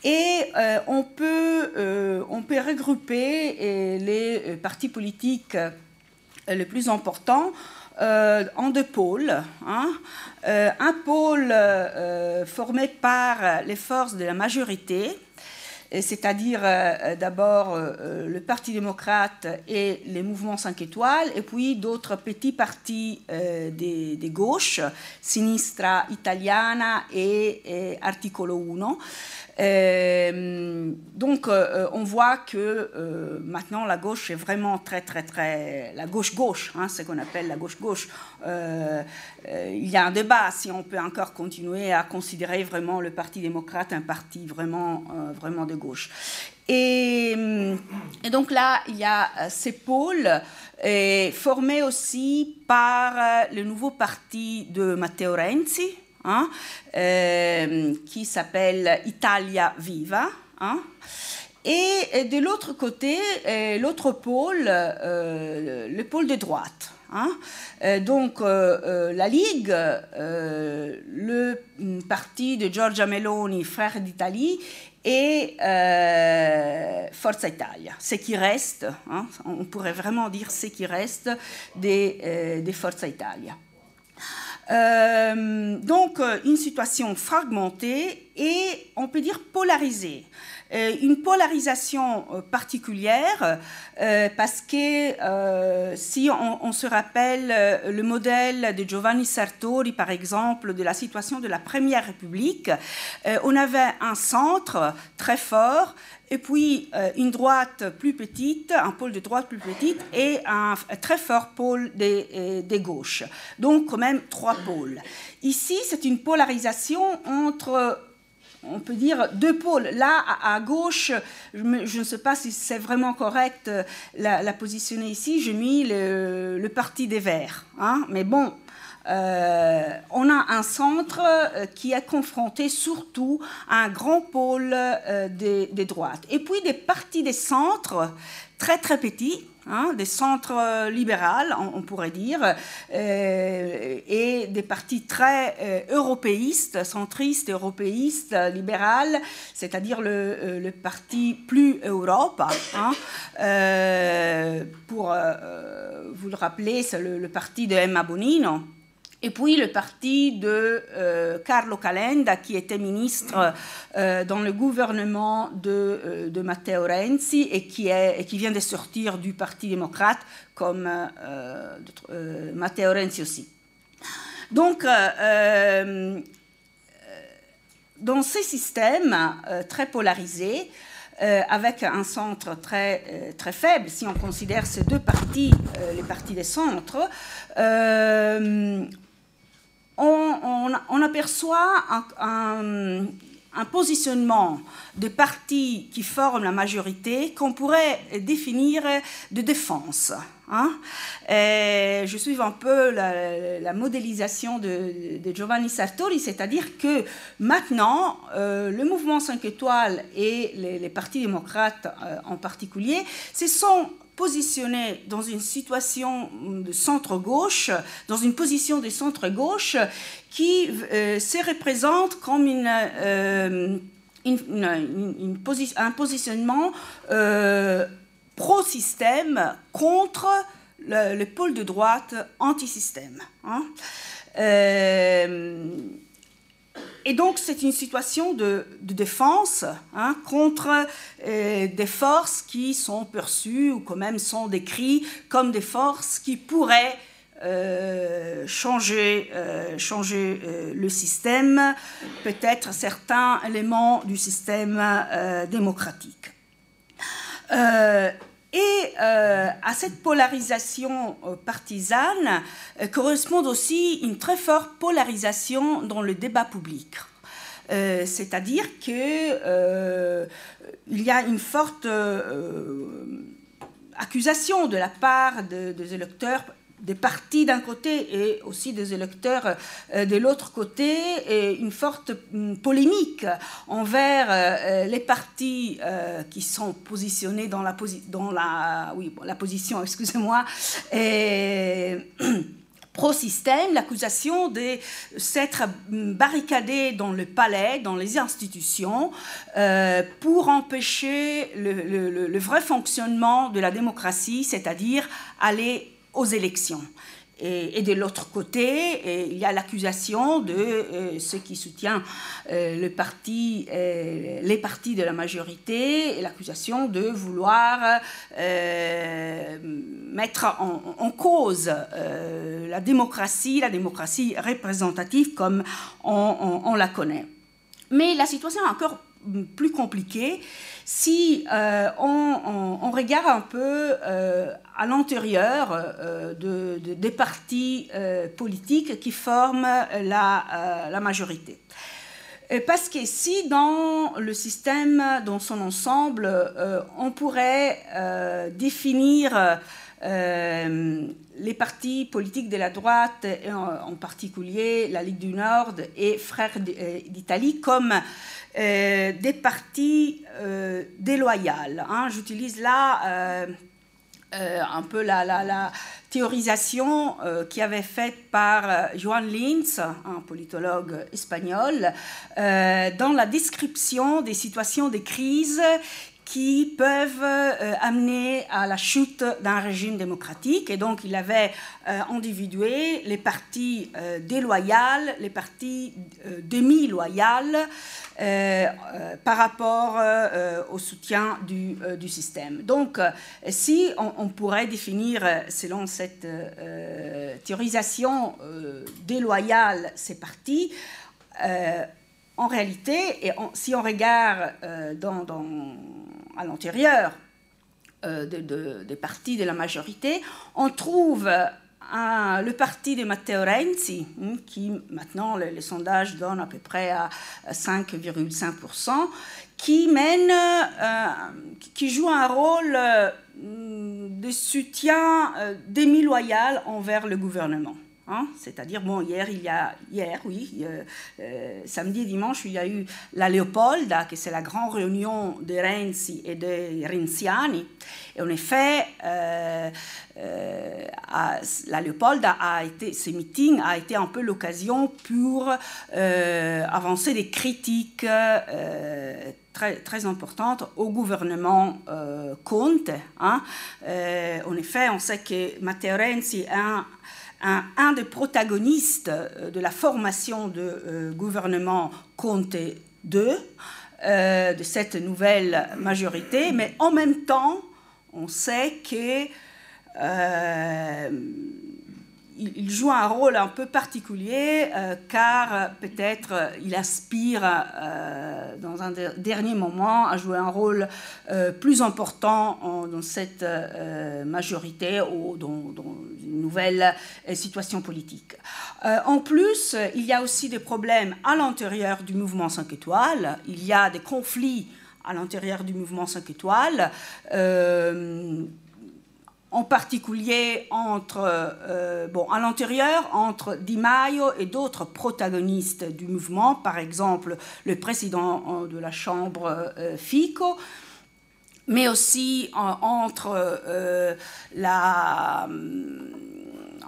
et euh, on, peut, euh, on peut regrouper les partis politiques les plus importants en deux pôles. Hein. un pôle formé par les forces de la majorité, c'est-à-dire d'abord le Parti démocrate et les mouvements 5 étoiles, et puis d'autres petits partis des, des, gauches, Sinistra Italiana et, et Articolo 1. Euh, donc, euh, on voit que euh, maintenant la gauche est vraiment très, très, très. La gauche-gauche, hein, ce qu'on appelle la gauche-gauche. il y a un débat si on peut encore continuer à considérer vraiment le Parti démocrate un parti vraiment, vraiment de gauche. Et, et, donc là, il y a ces pôles formés aussi par le nouveau parti de Matteo Renzi, hein, euh, qui s'appelle Italia Viva. Hein. Et de l'autre côté, euh, l'autre pôle, euh, le pôle de droite. Hein. donc la Ligue, le parti de Giorgia Meloni, frère d'Italie, et Forza Italia, ce qui reste, on pourrait vraiment dire ce qui reste des, des Forza Italia. Euh, donc, euh, une situation fragmentée et, on peut dire, polarisée. Euh, une polarisation particulière parce que si on, se rappelle le modèle de Giovanni Sartori, par exemple, de la situation de la Première République, on avait un centre très fort et puis euh, une droite plus petite, un pôle de droite plus petite et un, très fort pôle des, euh, des, gauches. Donc quand même trois pôles. Ici, c'est une polarisation entre on peut dire deux pôles. Là, à, gauche, je, ne sais pas si c'est vraiment correct euh, la, positionner ici, j'ai mis le, parti des Verts. Hein. Mais bon, euh, on a un centre euh, qui est confronté surtout à un grand pôle euh, des, droites. Et puis des partis des centres très très petits, hein, des centres libéraux, on, pourrait dire, et des partis très européistes, centristes, européistes, libéral, c'est-à-dire le, parti plus Europe. Hein, pour vous le rappeler, c'est le, le, parti de Emma Bonino et puis le parti de euh, Carlo Calenda, qui était ministre euh, dans le gouvernement de, euh, Matteo Renzi et qui, est, et qui vient de sortir du Parti démocrate, comme Matteo Renzi aussi. Donc, dans ces systèmes très polarisés, avec un centre très, très faible, si on considère ces deux partis, les partis des centres, on, aperçoit un, positionnement de partis qui forment la majorité qu'on pourrait définir de défense. Hein. je suis un peu la, modélisation de, Giovanni Sartori, c'est-à-dire que maintenant, euh, le mouvement 5 étoiles et les, partis démocrates euh, en particulier, ce sont positionné dans une situation de centre-gauche, dans une position de centre-gauche qui euh, se représente comme une, euh, un positionnement euh, pro-système contre le, pôle de droite anti-système. Hein. Et donc, c'est une situation de, défense hein, contre euh, des forces qui sont perçues ou quand même sont décrites comme des forces qui pourraient euh, changer, euh, changer le système, peut-être certains éléments du système démocratique. Et euh, à cette polarisation euh, partisane euh, correspond aussi une très forte polarisation dans le débat public. C'est-à-dire qu'il y a une forte accusation de la part des électeurs des partis d'un côté et aussi des électeurs euh, de l'autre côté, et une forte polémique envers euh, les partis euh, qui sont positionnés dans la, position, excusez-moi, pro-système, l'accusation de s'être barricadé dans le palais, dans les institutions, pour empêcher le, vrai fonctionnement de la démocratie, c'est-à-dire aller aux élections. Et, de l'autre côté, il y a l'accusation de euh, ceux qui soutiennent euh, le parti, euh, les partis de la majorité, et l'accusation de vouloir mettre en, cause la démocratie, la démocratie représentative comme on la connaît. Mais la situation est encore plus compliquée si euh, on, regarde un peu euh, à l'intérieur euh, des partis politiques qui forment la, majorité. Parce que si dans le système dans son ensemble, on pourrait définir les partis politiques de la droite, en, particulier la Ligue du Nord et Frères d'Italie, comme euh, des partis euh, déloyales. Hein. J'utilise là euh, un peu la, théorisation qui avait faite par Joan Linz, un politologue espagnol, dans la description des situations de crise qui peuvent euh, amener à la chute d'un régime démocratique. Et donc, il avait euh, individué les partis euh, déloyales, les partis demi-loyales par rapport au soutien du, du système. Donc, si on, pourrait définir, selon cette théorisation déloyale, ces partis, en réalité, et si on regarde dans à l'intérieur euh, des partis de la majorité, on trouve le parti de Matteo Renzi, hein, qui maintenant les, sondages donnent à peu près à 5,5%, qui mène, euh, qui joue un rôle euh, de soutien démi-loyal envers le gouvernement. Hein, c'est-à-dire, bon, hier, il y a, hier, oui, euh, euh, samedi et dimanche, il y a eu la Leopolda, qui c'est la grande réunion de Renzi et de Renziani. Et en effet, euh, la Leopolda a été, ce meeting a été un peu l'occasion pour avancer des critiques Très, très, importantes au gouvernement Conte. Hein. en effet, on sait que Matteo Renzi est un des protagonistes euh, de la formation du euh, gouvernement Conte II, euh, de cette nouvelle majorité, mais en même temps, on sait que il, joue un rôle un peu particulier euh, car euh, peut-être euh, il aspire dans un dernier moment à jouer un rôle plus important dans cette majorité ou dans, une nouvelle situation politique. en plus, il y a aussi des problèmes à l'intérieur du mouvement 5 étoiles, il y a des conflits à l'intérieur du mouvement 5 étoiles en particulier entre, euh, bon, à l'intérieur, entre Di Maio et d'autres protagonistes du mouvement, par exemple le président euh, de la Chambre euh, Fico, mais aussi entre la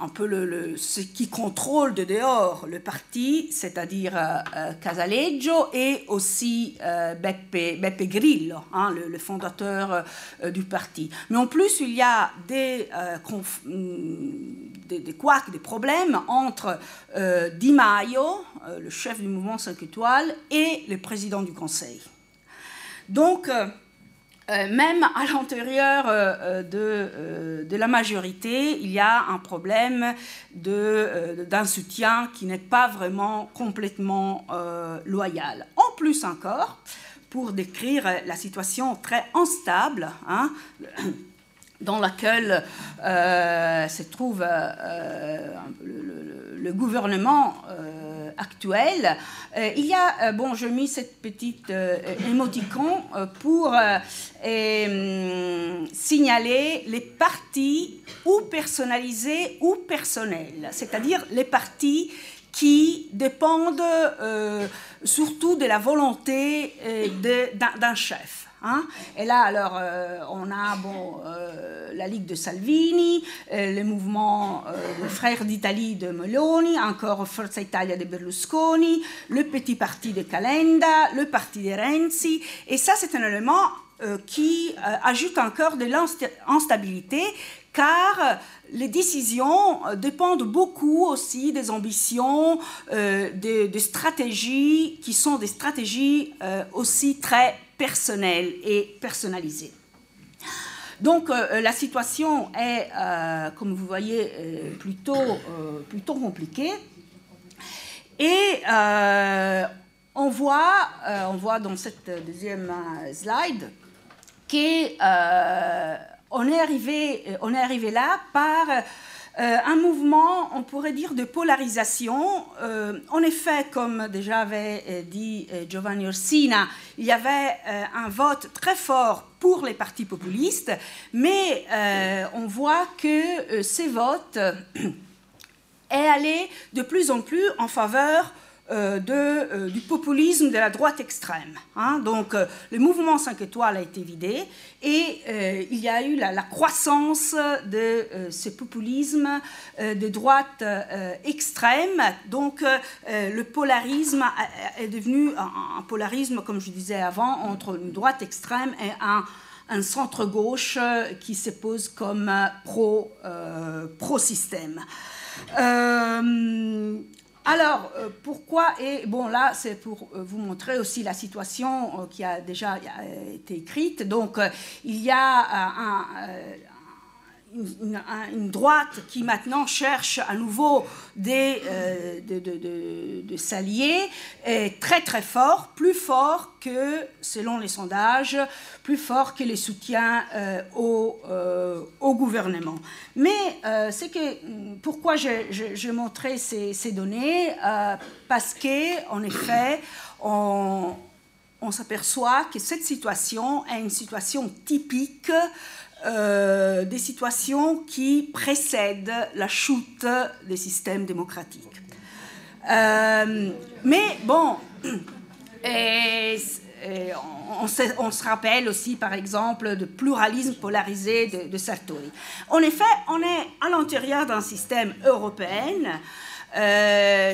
un peu le, ce qui contrôle de dehors le parti, c'est-à-dire euh, euh, Casaleggio et aussi euh, Beppe, Grillo, hein, le, fondateur du parti. Mais en plus, il y a des, mm, des, des des problèmes entre Di Maio, le chef du mouvement 5 étoiles, et le président du conseil. Donc, même à l'intérieur euh, euh, de, la majorité, il y a un problème d'un soutien qui n'est pas vraiment complètement loyal. En plus encore, pour décrire la situation très instable hein, dans laquelle se trouve le, gouvernement actuel. Euh, il y a, euh, bon, je mis cette petite euh, émoticon pour signaler les partis ou personnalisés ou personnels, c'est-à-dire les partis qui dépendent surtout de la volonté d'un chef. Hein. Et là, alors, euh, on a bon, euh, la Ligue de Salvini, euh, le mouvement frères d'Italie de Meloni, encore Forza Italia de Berlusconi, le petit parti de Calenda, le parti de Renzi. Et ça, c'est un élément qui ajoute encore de l'instabilité car les décisions dépendent beaucoup aussi des ambitions, des, stratégies qui sont des stratégies aussi très personnelles et personnalisées. Donc la situation est, comme vous voyez, plutôt, compliquée. Et on voit, dans cette deuxième slide qu'on euh, on est arrivé là par euh, un mouvement, on pourrait dire, de polarisation. Euh, en effet, comme déjà avait dit Giovanni Orsina, il y avait un vote très fort pour les partis populistes, mais on voit que ces votes est allé de plus en plus en faveur euh, euh, du populisme de la droite extrême. Hein. Donc euh, le mouvement 5 étoiles a été vidé et il y a eu la, croissance de ce populisme de droite extrême. Donc le polarisme est devenu un, polarisme, comme je disais avant, entre une droite extrême et un centre-gauche qui se pose comme pro-système. Alors, euh, pourquoi Et bon, là, c'est pour euh, vous montrer aussi la situation euh, qui a déjà été écrite. Donc, il y a un, une, droite qui maintenant cherche à nouveau des, euh, de, s'allier est très très fort, plus fort que, selon les sondages, plus fort que les soutiens euh, au, euh, au, gouvernement. Mais c'est que pourquoi je, montrais ces, données Parce que en effet, on s'aperçoit que cette situation est une situation typique euh, des situations qui précèdent la chute des systèmes démocratiques. Euh, mais bon, on, se, rappelle aussi, par exemple, du pluralisme polarisé de, de, Sartori. En effet, on est à l'intérieur d'un système européen. Euh,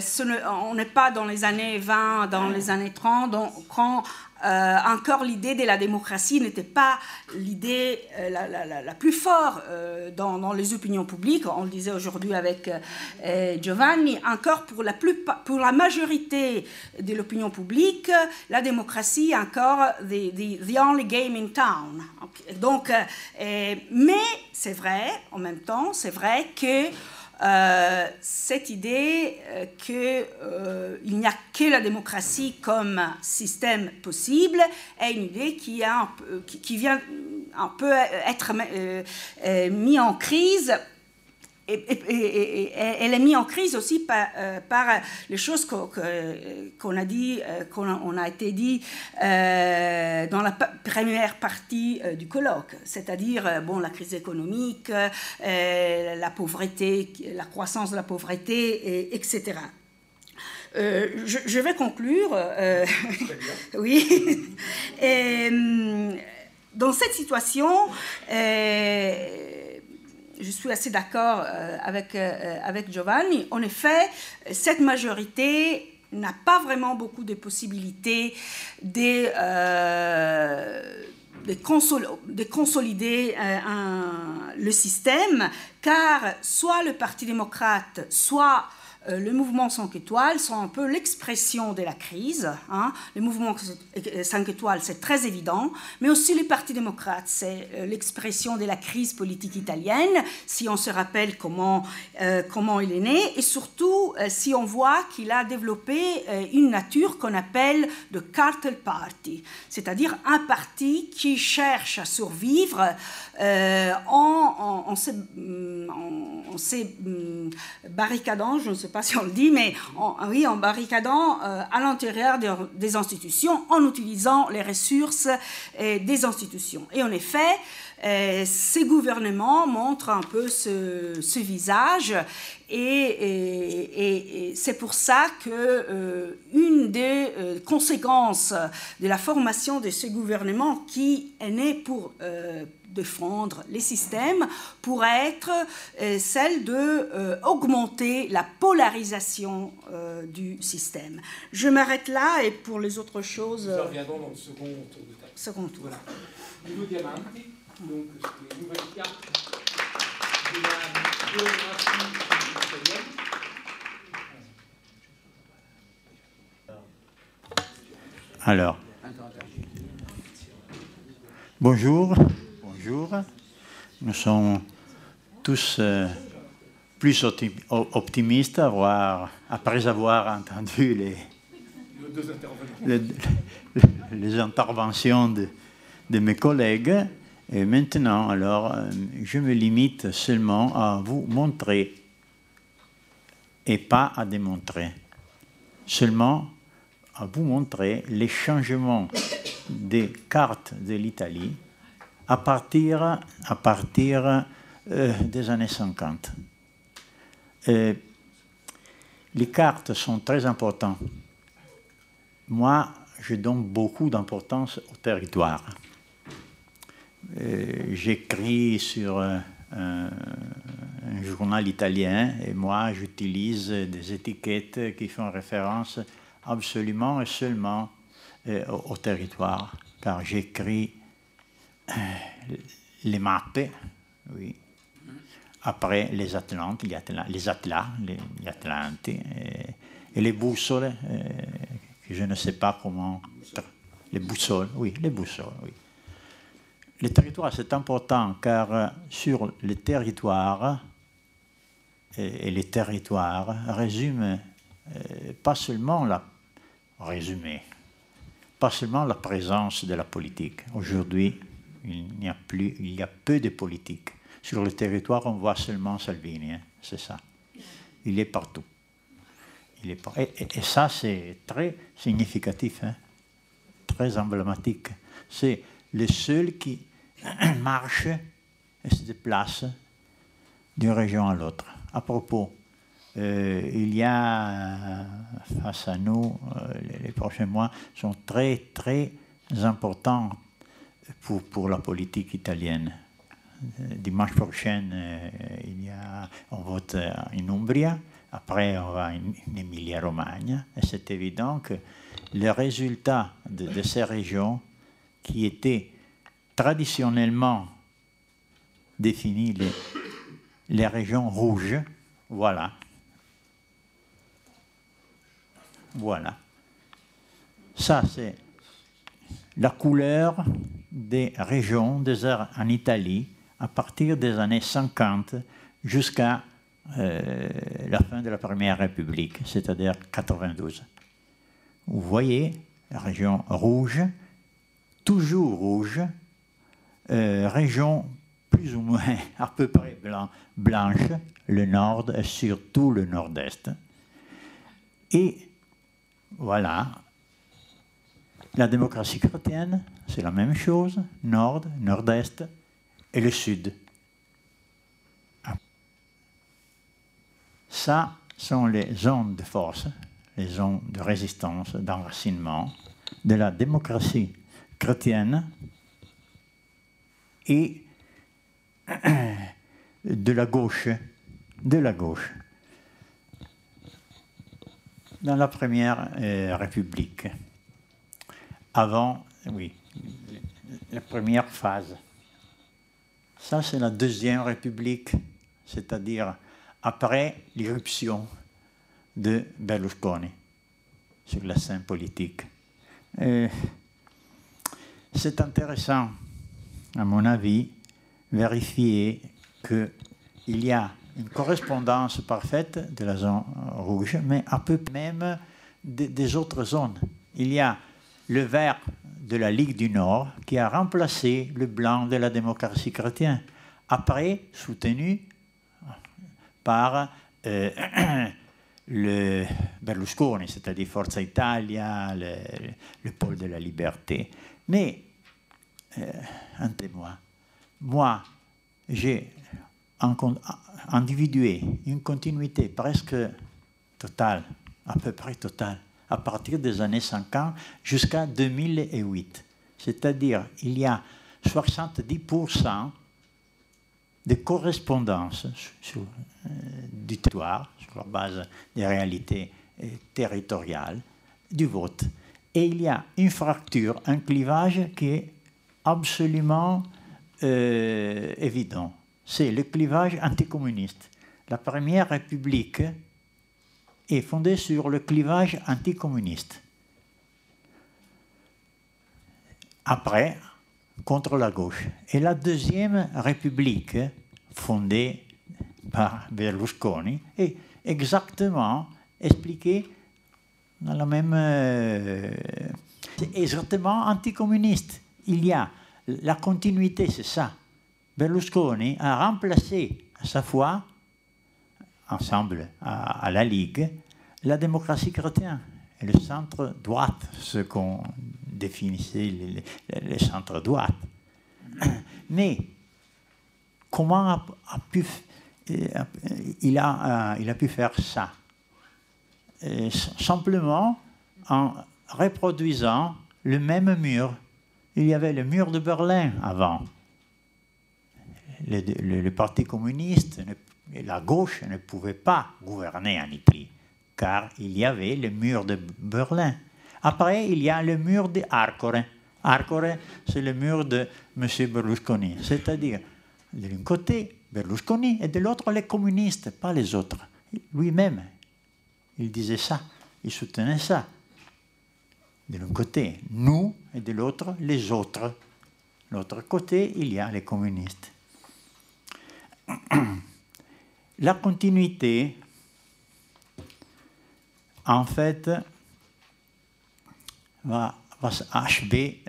on n'est pas dans les années 20, dans les années 30, donc, quand euh, encore l'idée de la démocratie n'était pas l'idée euh, la, plus forte euh, dans, les opinions publiques. On le disait aujourd'hui avec Giovanni. Encore pour la, pour la majorité de l'opinion publique, la démocratie est encore the, the, only game in town. Donc, mais c'est vrai, en même temps, c'est vrai que euh, cette idée euh, qu'il euh, n'y a que la démocratie comme système possible est une idée qui, vient un peu être mise en crise et, elle est mise en crise aussi par, euh, les choses qu'on a dit, euh, qu'on a été dit euh, dans la première partie du colloque, c'est-à-dire bon la crise économique, la pauvreté, la croissance de la pauvreté, etc. Je, vais conclure. oui. dans cette situation je suis assez d'accord euh, avec, euh, avec Giovanni. En effet, cette majorité n'a pas vraiment beaucoup de possibilités de, euh, de, consolider le système, car soit le Parti démocrate, soit euh, le mouvement 5 étoiles sont un peu l'expression de la crise. Hein. Le mouvement 5 étoiles, c'est très évident, mais aussi les partis démocrates, c'est euh, l'expression de la crise politique italienne, si on se rappelle euh, comment il est né, et surtout si on voit qu'il a développé une nature qu'on appelle de cartel party, c'est-à-dire un parti qui cherche à survivre en, en, en, en, barricadant, je ne sais pas si on le dit, mais en, oui, en barricadant euh, à l'intérieur des, institutions en utilisant les ressources euh, des institutions. Et en effet, euh, ces gouvernements montrent un peu ce, visage et, c'est pour ça que une des conséquences de la formation de ce gouvernement qui est né pour défendre les systèmes pourrait être euh, celle de euh, augmenter la polarisation euh, du système. Je m'arrête là et pour les autres choses. Nous reviendrons dans le second tour de table. Second tour. Voilà. Donc c'est une nouvelle carte. Alors, bonjour, bonjour. Nous sommes tous euh, plus optimistes après avoir entendu les, les, interventions de, de, mes collègues. Et maintenant, alors, euh, je me limite seulement à vous montrer et pas à démontrer. Seulement à vous montrer les changements des cartes de l'Italie à partir, à partir euh, des années 50. Euh, les cartes sont très importantes. Moi, je donne beaucoup d'importance au territoire. Euh, j'écris sur un, journal italien et moi, j'utilise des étiquettes qui font référence absolument et seulement euh, au, territoire, car j'écris euh, les mappes, oui. Après les Atlantes, les Atlas, les, Atlantes, et, les boussoles, je ne sais pas comment. Les boussoles, oui, les boussoles, oui. Le territoire, c'est important car sur le territoire, et, les territoires résument pas seulement la résumé. Pas seulement la présence de la politique. Aujourd'hui, il n'y a plus, il y a peu de politique. Sur le territoire, on voit seulement Salvini, hein. c'est ça. Il est partout. Il est et, ça, c'est très significatif, hein. très emblématique. C'est le seul qui marche et se déplace d'une région à l'autre. À propos, euh, il y a face à nous, euh, les, prochains mois sont très, très importants pour, pour la politique italienne. Euh, dimanche prochain, il y a, on vote en Umbria, après on va en Emilia-Romagna, et c'est évident que les résultats de, de ces régions qui étaient traditionnellement définies les, les régions rouges, voilà, Voilà. Ça, c'est la couleur des régions des en Italie à partir des années 50 jusqu'à euh, la fin de la Première République, c'est-à-dire 92. Vous voyez, la région rouge, toujours rouge, euh, région plus ou moins à peu près blanc, blanche, le nord et surtout le nord-est. Et voilà. La démocratie chrétienne, c'est la même chose, nord, nord-est et le sud. Ça sont les zones de force, les zones de résistance, d'enracinement de la démocratie et de la gauche, de la gauche dans la première euh, République. Avant, oui, la première phase. Ça, c'est la deuxième République, c'est-à-dire après l'irruption de Berlusconi sur la scène politique. C'est intéressant, à mon avis, vérifier qu'il y a une correspondance parfaite de la zone rouge, mais un peu même des, autres zones. Il y a le vert de la Ligue du Nord qui a remplacé le blanc de la démocratie chrétienne, après soutenu par euh, le Berlusconi, c'est-à-dire Forza Italia, le, pôle de la liberté. Mais, euh, un témoin, moi, j'ai individué une continuité presque totale, à peu près totale, à partir des années 50 jusqu'à 2008. C'est-à-dire, il y a 70% de correspondance euh, du territoire, sur la base des réalités euh, territoriales, du vote. Et il y a une fracture, un clivage qui est absolument euh, évident c'est le clivage anticommuniste. La première république est fondée sur le clivage anticommuniste. Après, contre la gauche. Et la deuxième république, fondée par Berlusconi, est exactement expliquée dans la même... Euh, exactement anticommuniste. Il y a la continuité, c'est ça. Berlusconi a remplacé à sa fois, ensemble à, la Ligue, la démocratie chrétienne le centre droite, ce qu'on définissait le, centre droite. Mais comment a, pu, euh, il, a, il a pu faire ça? Simplement en reproduisant le même mur. Il y avait le mur de Berlin avant le, Parti communiste et la gauche ne pouvaient pas gouverner en Italie, car il y avait le mur de Berlin. Après, il y a le mur de Arcore. Arcore, c'est le mur de M. Berlusconi, c'est-à-dire d'un côté Berlusconi et de l'autre les communistes, pas les autres. Lui-même, il disait ça, il soutenait ça. De l'un côté, nous, et de l'autre, les autres. De l'autre côté, il y a les communistes. La continuité, en fait, va, va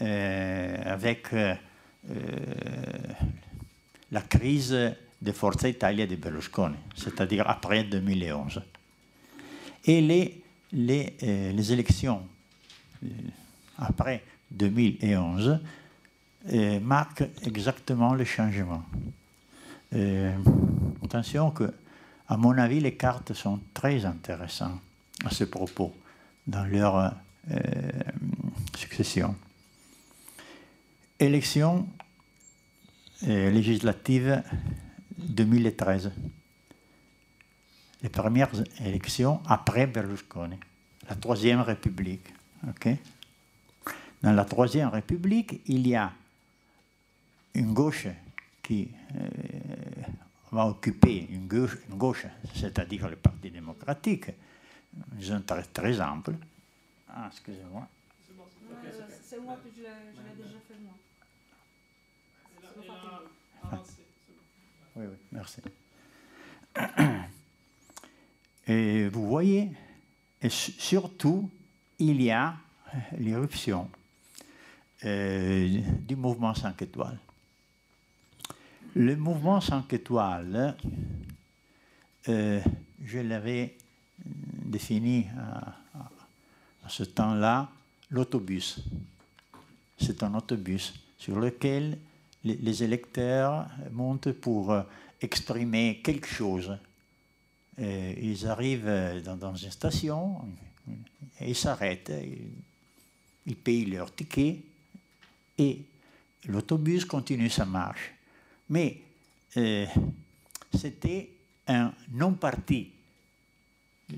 euh, avec euh, la crise de Forza Italia de Berlusconi, c'est-à-dire après 2011. Et les, les, euh, les élections après 2011 marquent exactement le changement. Euh, attention que, à mon avis, les cartes sont très intéressantes à ce propos dans leur euh, succession. Élection euh, législative 2013. Les premières élections après Berlusconi, la Troisième République. Dans la Troisième République, il y a une gauche qui euh, va occuper une gauche, une gauche c'est-à-dire le Parti démocratique, un très, très ample. Ah, excusez-moi. C'est moi que je l'ai déjà fait, moi. Oui, oui, merci. Et vous voyez, et surtout, il y a l'éruption euh, du mouvement 5 étoiles. Le mouvement 5 étoiles, euh, je l'avais défini à, ce temps-là, l'autobus. C'est un autobus sur lequel les, électeurs montent pour euh, exprimer quelque chose. Euh, ils arrivent dans, une station, ils s'arrêtent, ils payent leur ticket et l'autobus continue sa marche mais euh, c'était un non-parti. Euh,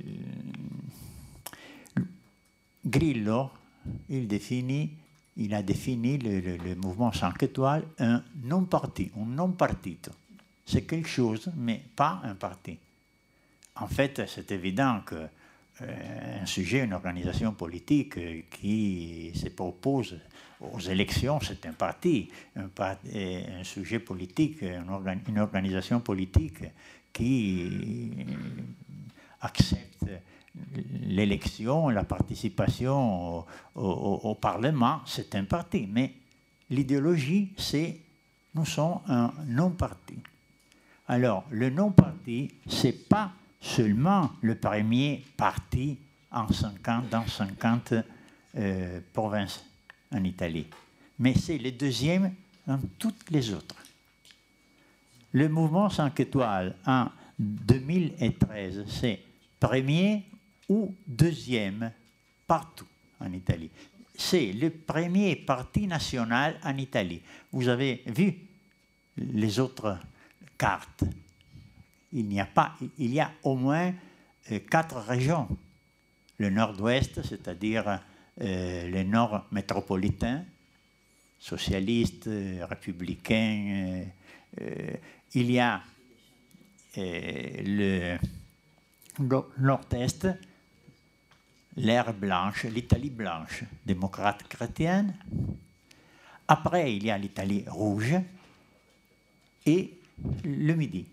Grillo, il, définit, il a défini le, mouvement 5 étoiles un non-parti, un non-partito. C'est quelque chose, mais pas un parti. En fait, c'est évident que euh, un sujet, une organisation politique euh, qui se propose aux élections, c'est un parti, un, un, sujet politique, une, organisation politique qui accepte l'élection, la participation au, Parlement, c'est un parti. Mais l'idéologie, c'est nous sommes un non-parti. Alors, le non-parti, c'est pas seulement le premier parti en 50, dans 50 euh, provinces en Italie, mais c'est le deuxième dans toutes les autres. Le mouvement 5 étoiles en 2013, c'est premier ou deuxième partout en Italie. C'est le premier parti national en Italie. Vous avez vu les autres cartes il y a au moins euh, quatre régions. Le nord-ouest, c'est-à-dire euh, le nord métropolitain, socialiste, républicain. Euh, il y a le nord-est, l'ère blanche, l'Italie blanche, démocrate chrétienne. Après, il y a l'Italie rouge et le Midi.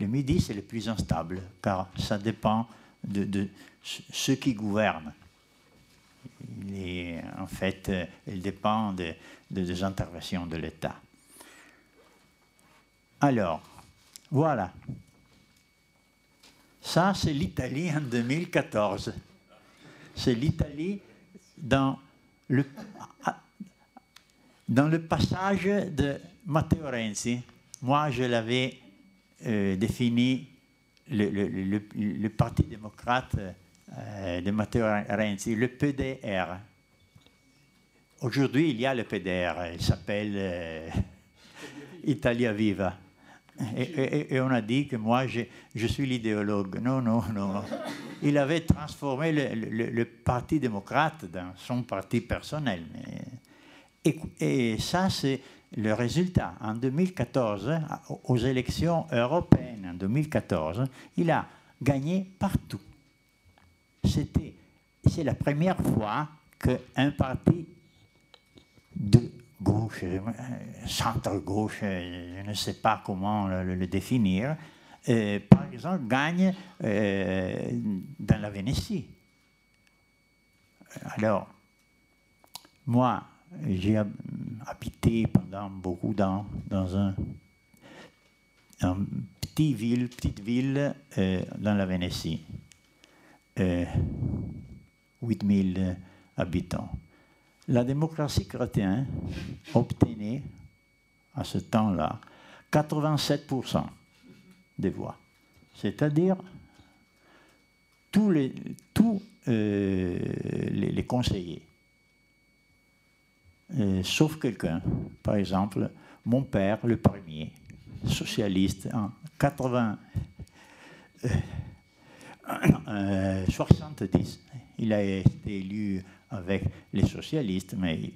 Le Midi, c'est le plus instable, car ça dépend de, ceux qui gouvernent. Il en fait, il dépend de, des interventions de l'État. Alors, voilà. Ça, c'est l'Italie en 2014. C'est l'Italie dans le passage de Matteo Renzi. Moi, je l'avais euh, défini, le, Parti démocrate euh, de Matteo Renzi, le PDR. Aujourd'hui, il y a le PDR, il s'appelle euh, Italia Viva. Et, on a dit que moi, je, suis l'idéologue. Non, non, non. Il avait transformé le, Parti démocrate dans son parti personnel. Et ça, c'est le résultat. En 2014, aux élections européennes, en 2014, il a gagné partout. C'était, c'est la première fois qu'un parti de gauche, euh, centre-gauche, euh, je ne sais pas comment le, définir, euh, par exemple, gagne dans la Vénétie. Alors, moi, j'ai habité pendant beaucoup d'années dans un, petit ville, petite ville dans la Vénétie. 8000 habitants. La démocratie chrétienne obtenait à ce temps-là 87% des voix, c'est-à-dire tous les, tous, euh, les, conseillers, euh, sauf quelqu'un, par exemple mon père, le premier, socialiste, en 80, 70, euh, il a été élu avec les socialistes, mais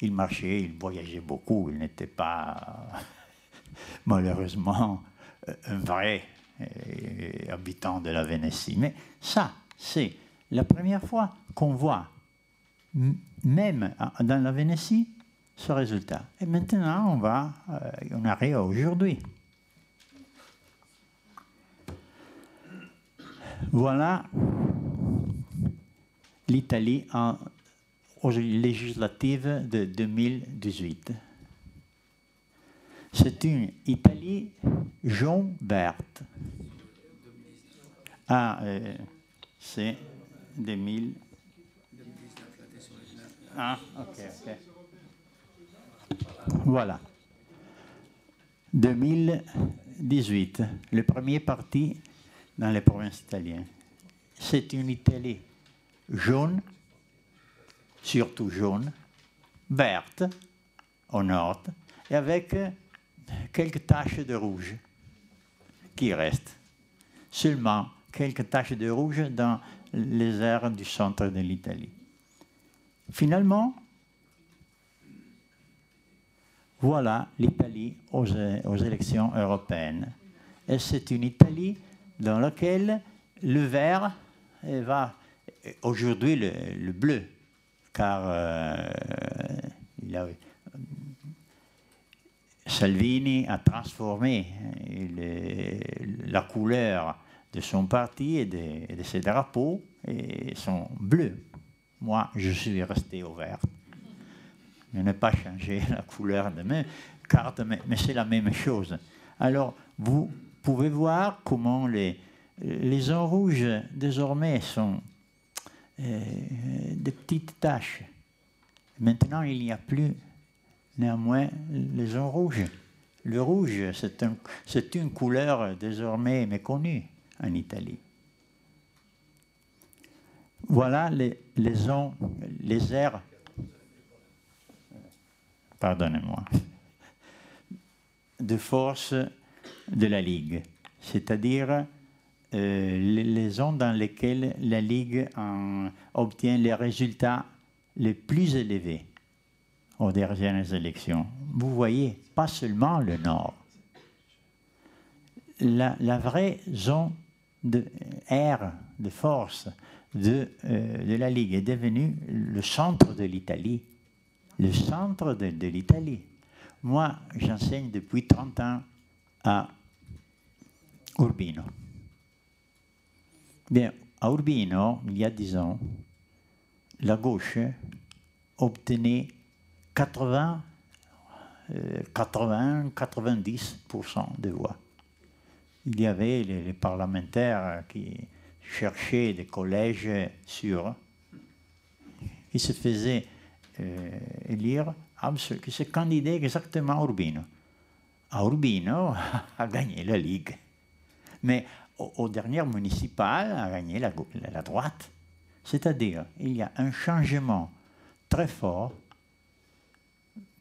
il marchait, il voyageait beaucoup, il n'était pas malheureusement un vrai euh, habitant de la Vénétie. Mais ça, c'est la première fois qu'on voit, même dans la Vénétie, ce résultat. Et maintenant, on va, euh, on arrive aujourd'hui. Voilà l'Italie en aux législatives de 2018. C'est une Italie jaune-verte. Ah, euh, c'est 2000. Ok. Voilà. 2018, le premier parti dans les provinces italiennes. C'est une Italie jaune surtout jaune, verte au nord, et avec quelques taches de rouge qui restent. Seulement quelques taches de rouge dans les aires du centre de l'Italie. Finalement, voilà l'Italie aux, élections européennes. Et c'est une Italie dans laquelle le vert va, aujourd'hui le bleu, car euh, Salvini a transformé la couleur de son parti et de, ses drapeaux et sont bleus. Moi, je suis resté au vert. Je n'ai pas changé la couleur de mes cartes, mais, c'est la même chose. Alors, vous pouvez voir comment les, les rouges désormais sont euh, de petites taches. Maintenant, il n'y a plus néanmoins les zones rouges. Le rouge, c'est une couleur désormais méconnue en Italie. Voilà les, les zones, les aires, pardonnez-moi, de force de la Ligue, c'est-à-dire euh, les zones dans lesquelles la Ligue obtient les résultats les plus élevés aux dernières élections. Vous voyez, pas seulement le Nord, la, vraie zone de de force de, euh, de la Ligue est devenue le centre de l'Italie. Le centre de, l'Italie. Moi, j'enseigne depuis 30 ans à Urbino. Bien, à Urbino, il y a 10 ans, la gauche obtenait 80, 80 90% des voix. Il y avait les parlementaires qui cherchaient des collèges sûrs. Ils se faisaient euh, élire, qui se candidaient exactement à Urbino. À Urbino a gagné la Ligue. Mais aux, dernières municipales a gagné la droite. C'est-à-dire, il y a un changement très fort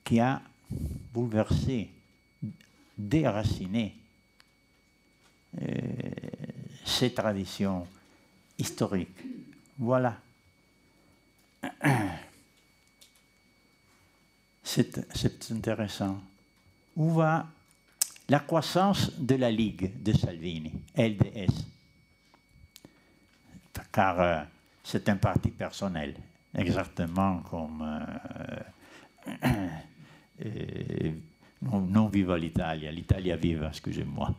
qui a bouleversé, déraciné euh, ces traditions historiques. Voilà. C'est c'est intéressant. Où va la croissance de la Ligue de Salvini, LDS Car euh, c'est un parti personnel, exactement comme euh, euh, non, non viva l'Italia, l'Italia viva, excusez-moi.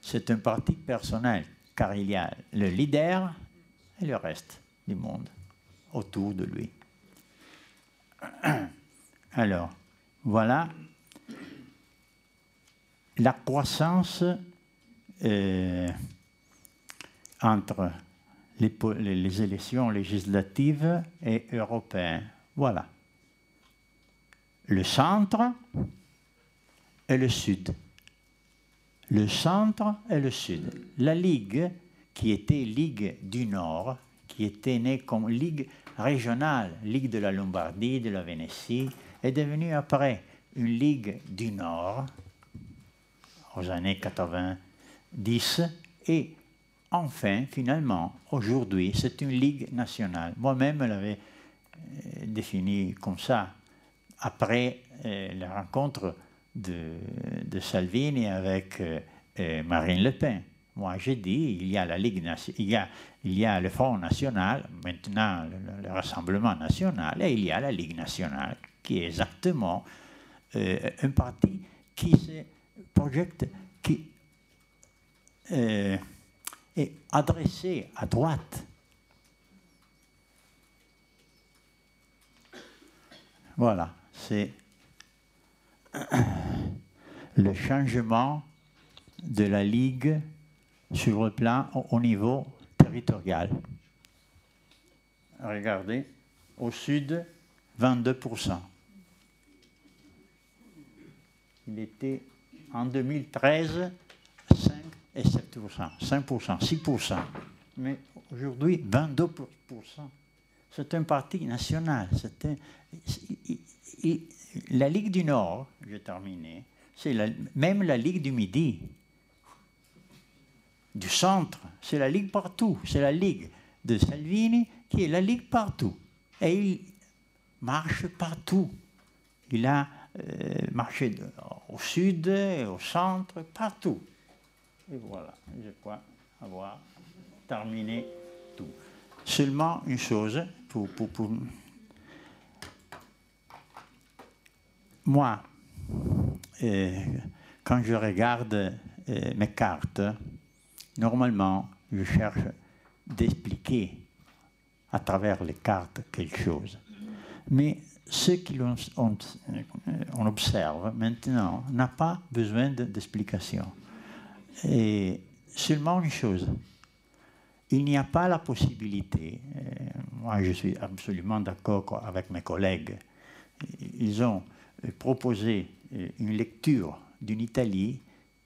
C'est un parti personnel, car il y a le leader et le reste du monde autour de lui. Alors, voilà la croissance euh, entre les, élections législatives et européennes. Voilà. Le centre et le sud. Le centre et le sud. La Ligue, qui était Ligue du Nord, qui était née comme Ligue régionale, Ligue de la Lombardie, de la Vénétie, est devenue après une Ligue du Nord aux années 90 et enfin, finalement, aujourd'hui, c'est une Ligue nationale. Moi-même, je l'avais euh, définie comme ça. Après euh, la rencontre de, Salvini avec euh, euh, Marine Le Pen. Moi, j'ai dit, il y a la Ligue il y a, le Front National, maintenant le, le Rassemblement National, et il y a la Ligue nationale, qui est exactement euh, un parti qui se projette, qui est adressé à droite. Voilà, c'est le changement de la Ligue sur le plan au, au niveau territorial. Regardez, au sud, 22%. Il était en 2013 5 et 7%, 5%, 6%. Mais aujourd'hui, 22%. C'est un parti national. un- la Ligue du Nord, j'ai terminé, c'est même la Ligue du Midi, du centre, c'est la Ligue partout. C'est la Ligue de Salvini qui est la Ligue partout. Et il marche partout. Il a euh, marché au sud, au centre, partout. Et voilà, je crois avoir terminé tout. Seulement une chose, pour- moi, euh, quand je regarde euh, mes cartes, normalement, je cherche d'expliquer à travers les cartes quelque chose. Mais ce qu'on on, on observe maintenant n'a pas besoin de- d'explication. Et seulement une chose, il n'y a pas la possibilité, euh, moi je suis absolument d'accord avec mes collègues, ils ont euh, proposé euh, une lecture d'une Italie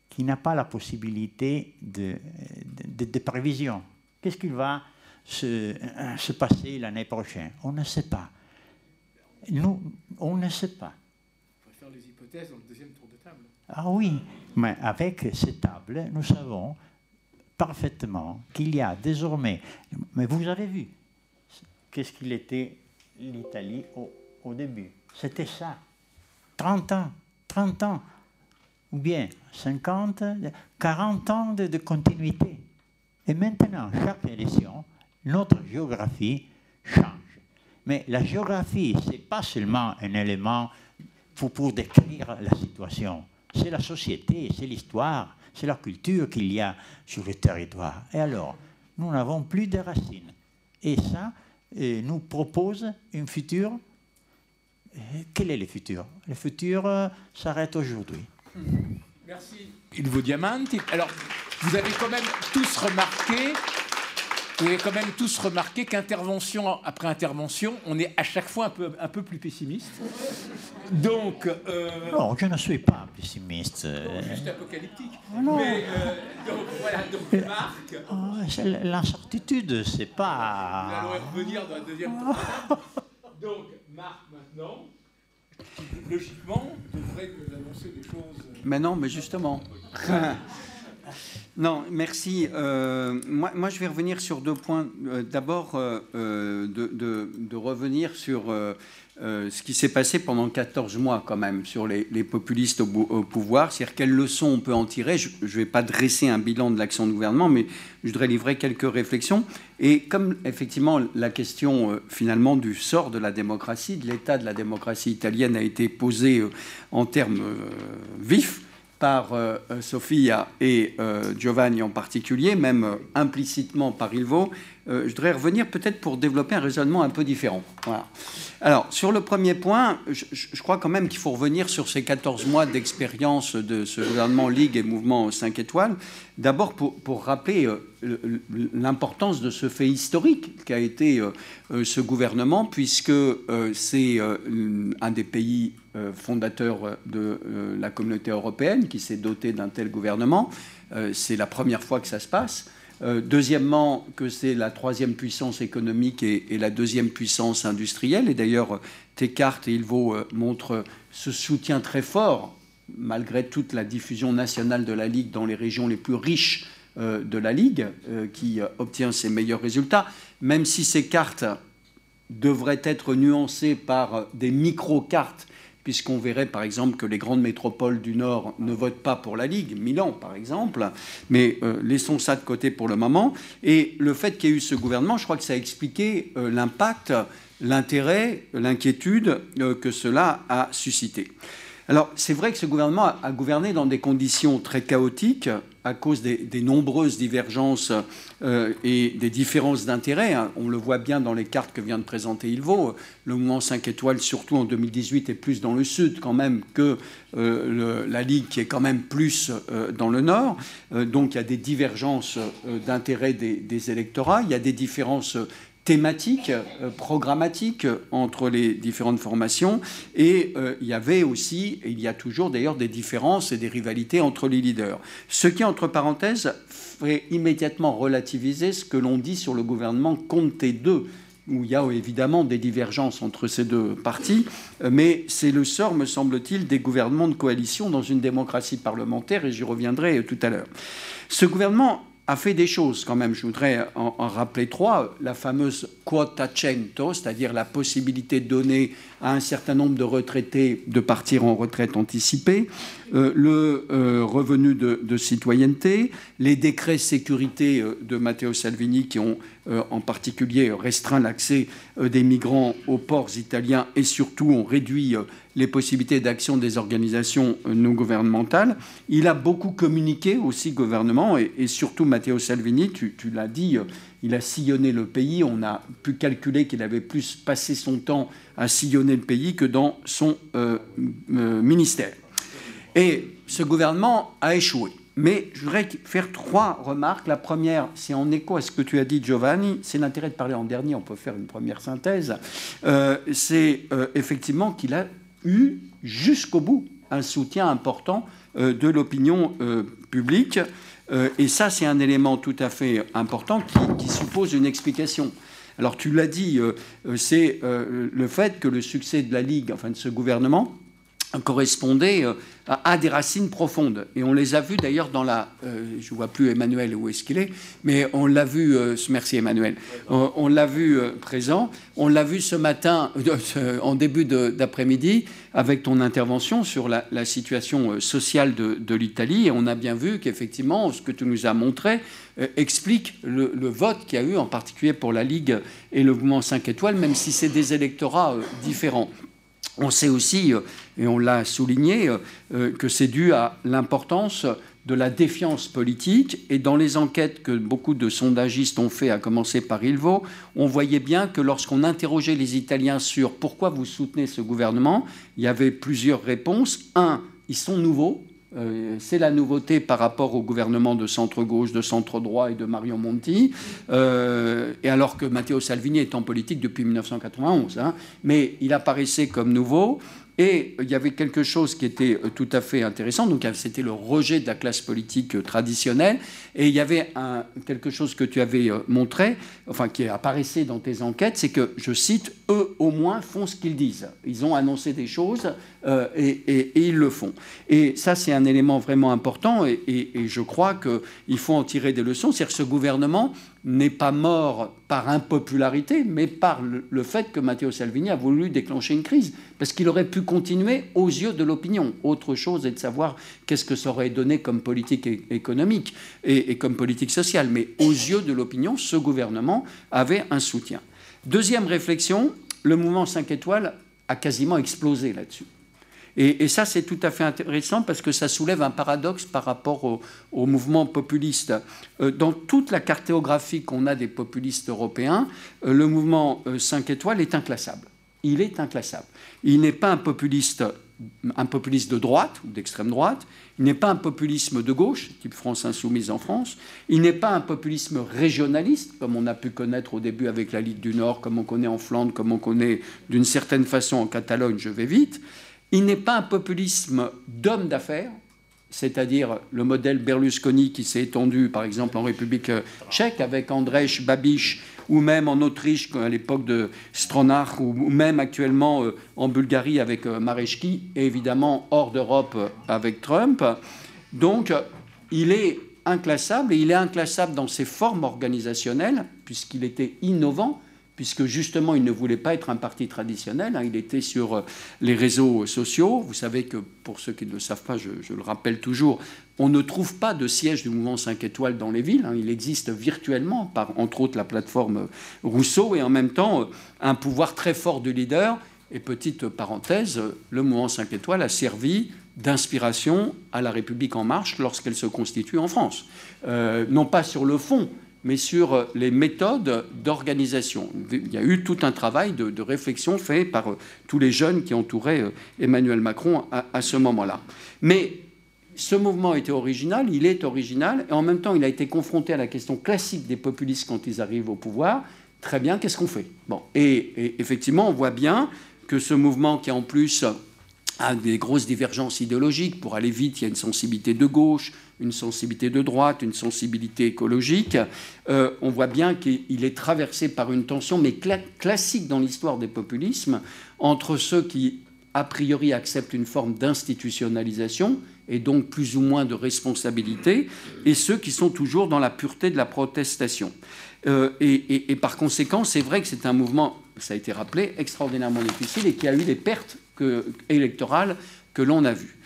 qui n'a pas la possibilité de, de, de- de prévision. Qu'est-ce qui va se, euh, se passer l'année prochaine? On ne sait pas. Nous, on ne sait pas. On va faire les hypothèses dans le deuxième tour de table. Ah oui, mais avec ces tables, nous savons parfaitement qu'il y a désormais, mais vous avez vu, qu'est-ce qu'il était l'Italie au, au début? C'était ça. 30 ans, 30 ans ou bien 50, 40 ans de, continuité. Et maintenant, chaque élection, notre géographie change. Mais la géographie, ce n'est pas seulement un élément pour, pour décrire la situation. C'est la société, c'est l'histoire, c'est la culture qu'il y a sur le territoire. Et alors, nous n'avons plus de racines. Et ça euh, nous propose un futur. Quel est le futur? Le futur euh, s'arrête aujourd'hui. Merci. Ilvo Diamanti. Alors, vous avez quand même tous remarqué, vous avez quand même tous remarqué qu'intervention après intervention, on est à chaque fois un peu, un peu plus pessimiste. Donc, euh, Non, je ne suis pas pessimiste. juste apocalyptique. non. Mais euh, donc voilà, donc Marc, Oh, c'est L'incertitude, c'est nous pas. allons y revenir dans la deuxième. Donc Marc maintenant, logiquement devrait nous annoncer des choses. Mais non, mais justement. non, merci. Euh, moi, moi, je vais revenir sur deux points. Euh, D'abord, euh, euh, de, de- de revenir sur euh, ce qui s'est passé pendant 14 mois, quand même, sur les, populistes au, pouvoir. C'est-à-dire, quelles leçons on peut en tirer. Je ne vais pas dresser un bilan de l'action du gouvernement, mais je voudrais livrer quelques réflexions. Et comme, effectivement, la question, euh, finalement, du sort de la démocratie, de l'état de la démocratie italienne a été posée euh, en termes vifs, par Sofia et Giovanni en particulier, même implicitement par Ilvo, je voudrais revenir peut-être pour développer un raisonnement un peu différent. Alors, sur le premier point, je, crois quand même qu'il faut revenir sur ces 14 mois d'expérience de ce gouvernement Ligue et Mouvement 5 étoiles. D'abord, pour, rappeler euh, l'importance de ce fait historique qu'a été euh, euh, ce gouvernement, puisque euh, c'est euh, un des pays euh, fondateurs de euh, la communauté européenne qui s'est doté d'un tel gouvernement. Euh, c'est la première fois que ça se passe. Euh, deuxièmement, que c'est la troisième puissance économique et, la deuxième puissance industrielle. Et d'ailleurs, Descartes et Ilvo euh, montrent ce soutien très fort, malgré toute la diffusion nationale de la Ligue dans les régions les plus riches euh, de la Ligue, qui obtient ses meilleurs résultats, même si ces cartes devraient être nuancées par des micro-cartes puisqu'on verrait par exemple que les grandes métropoles du Nord ne votent pas pour la Ligue, Milan par exemple, mais euh, laissons ça de côté pour le moment. Et le fait qu'il y ait eu ce gouvernement, je crois que ça a expliqué euh, l'impact, l'intérêt, l'inquiétude euh, que cela a suscité. Alors, c'est vrai que ce gouvernement a, a gouverné dans des conditions très chaotiques à cause des, nombreuses divergences euh, et des différences d'intérêts. hein. On le voit bien dans les cartes que vient de présenter Ilvo. Le mouvement 5 étoiles, surtout en 2018, est plus dans le sud quand même que euh, la Ligue qui est quand même plus euh, dans le nord. Donc il y a des divergences d'intérêts des, des électorats. Il y a des différences thématiques, euh, programmatiques entre les différentes formations. Et euh, il y avait aussi, il y a toujours d'ailleurs, des différences et des rivalités entre les leaders. Ce qui, entre parenthèses, fait immédiatement relativiser ce que l'on dit sur le gouvernement Conte 2 où il y a évidemment des divergences entre ces deux partis, euh, mais c'est le sort, me semble-t-il, des gouvernements de coalition dans une démocratie parlementaire, et j'y reviendrai tout à l'heure. Ce gouvernement a fait des choses quand même. Je voudrais en, rappeler trois. La fameuse quota cento, c'est-à-dire la possibilité donnée à un certain nombre de retraités de partir en retraite anticipée, euh, le euh, revenu de, citoyenneté, les décrets sécurité euh, de Matteo Salvini qui ont en particulier restreint l'accès des migrants aux ports italiens et surtout ont réduit les possibilités d'action des organisations non gouvernementales. Il a beaucoup communiqué aussi, gouvernement, et, et surtout Matteo Salvini, tu, l'as dit, il a sillonné le pays. On a pu calculer qu'il avait plus passé son temps à sillonner le pays que dans son ministère. Et ce gouvernement a échoué. Mais je voudrais faire trois remarques. La première, c'est en écho à ce que tu as dit, Giovanni. C'est l'intérêt de parler en dernier, on peut faire une première synthèse. Euh, c'est euh, effectivement qu'il a eu jusqu'au bout un soutien important euh, de l'opinion publique. Et ça, c'est un élément tout à fait important qui, qui suppose une explication. Alors tu l'as dit, c'est le fait que le succès de la Ligue, enfin de ce gouvernement, correspondait à, des racines profondes. Et on les a vues d'ailleurs dans la... je ne vois plus Emmanuel où est-ce qu'il est, mais on l'a vu... merci Emmanuel. On, l'a vu présent. On l'a vu ce matin, en début d'après-midi, avec ton intervention sur la, situation sociale de, l'Italie. Et on a bien vu qu'effectivement, ce que tu nous as montré, euh, explique le, vote qu'il y a eu, en particulier pour la Ligue et le mouvement 5 étoiles, même si c'est des électorats euh, différents. On sait aussi, euh, et on l'a souligné, que c'est dû à l'importance de la défiance politique. Et dans les enquêtes que beaucoup de sondagistes ont fait, à commencer par Ilvo, on voyait bien que lorsqu'on interrogeait les Italiens sur pourquoi vous soutenez ce gouvernement, il y avait plusieurs réponses. Un, ils sont nouveaux, euh, c'est la nouveauté par rapport au gouvernement de centre-gauche, de centre-droit et de Mario Monti, euh, et alors que Matteo Salvini est en politique depuis 1991. Hein. mais il apparaissait comme nouveau. Et il y avait quelque chose qui était euh, tout à fait intéressant. Donc, c'était le rejet de la classe politique euh, traditionnelle. Et il y avait quelque chose que tu avais euh, montré, enfin, qui apparaissait dans tes enquêtes, c'est que, je cite, eux au moins font ce qu'ils disent. Ils ont annoncé des choses et, ils le font. Et ça, c'est un élément vraiment important. Et, et je crois qu'il faut en tirer des leçons. C'est-à-dire que ce gouvernement n'est pas mort par impopularité, mais par le, fait que Matteo Salvini a voulu déclencher une crise, parce qu'il aurait pu continuer aux yeux de l'opinion. Autre chose est de savoir qu'est-ce que ça aurait donné comme politique économique et, comme politique sociale, mais aux yeux de l'opinion, ce gouvernement avait un soutien. Deuxième réflexion, le mouvement 5 étoiles a quasiment explosé là-dessus. Et, ça, c'est tout à fait intéressant parce que ça soulève un paradoxe par rapport au, mouvement populiste. Euh, dans toute la cartographie qu'on a des populistes européens, euh, le mouvement 5 euh, étoiles est inclassable. Il est inclassable. Il n'est pas un populiste, un populiste de droite ou d'extrême droite. Il n'est pas un populisme de gauche, type France insoumise en France. Il n'est pas un populisme régionaliste, comme on a pu connaître au début avec la Ligue du Nord, comme on connaît en Flandre, comme on connaît d'une certaine façon en Catalogne, je vais vite. Il n'est pas un populisme d'hommes d'affaires, c'est-à-dire le modèle Berlusconi qui s'est étendu, par exemple, en République tchèque avec Andrzej Babiš, ou même en Autriche à l'époque de Stronach, ou même actuellement euh, en Bulgarie avec euh, Marechki, et évidemment hors d'Europe avec Trump. Donc, il est inclassable, et il est inclassable dans ses formes organisationnelles, puisqu'il était innovant puisque justement il ne voulait pas être un parti traditionnel, hein. il était sur euh, les réseaux sociaux. Vous savez que pour ceux qui ne le savent pas, je, le rappelle toujours, on ne trouve pas de siège du mouvement 5 étoiles dans les villes, hein. il existe virtuellement par entre autres la plateforme Rousseau et en même temps euh, un pouvoir très fort du leader. Et petite parenthèse, le mouvement 5 étoiles a servi d'inspiration à la République en marche lorsqu'elle se constitue en France. Euh, non pas sur le fond, mais sur euh, les méthodes d'organisation. Il y a eu tout un travail de, réflexion fait par euh, tous les jeunes qui entouraient euh, Emmanuel Macron à, ce moment-là. Mais ce mouvement était original, il est original, et en même temps, il a été confronté à la question classique des populistes quand ils arrivent au pouvoir. Très bien, qu'est-ce qu'on fait? Bon, et, effectivement, on voit bien que ce mouvement qui, en plus, a des grosses divergences idéologiques, pour aller vite, il y a une sensibilité de gauche, une sensibilité de droite, une sensibilité écologique, euh, on voit bien qu'il est traversé par une tension, mais classique dans l'histoire des populismes, entre ceux qui, a priori, acceptent une forme d'institutionnalisation et donc plus ou moins de responsabilité, et ceux qui sont toujours dans la pureté de la protestation. Euh, et, par conséquent, c'est vrai que c'est un mouvement, ça a été rappelé, extraordinairement difficile et qui a eu des pertes électorales que l'on a vues.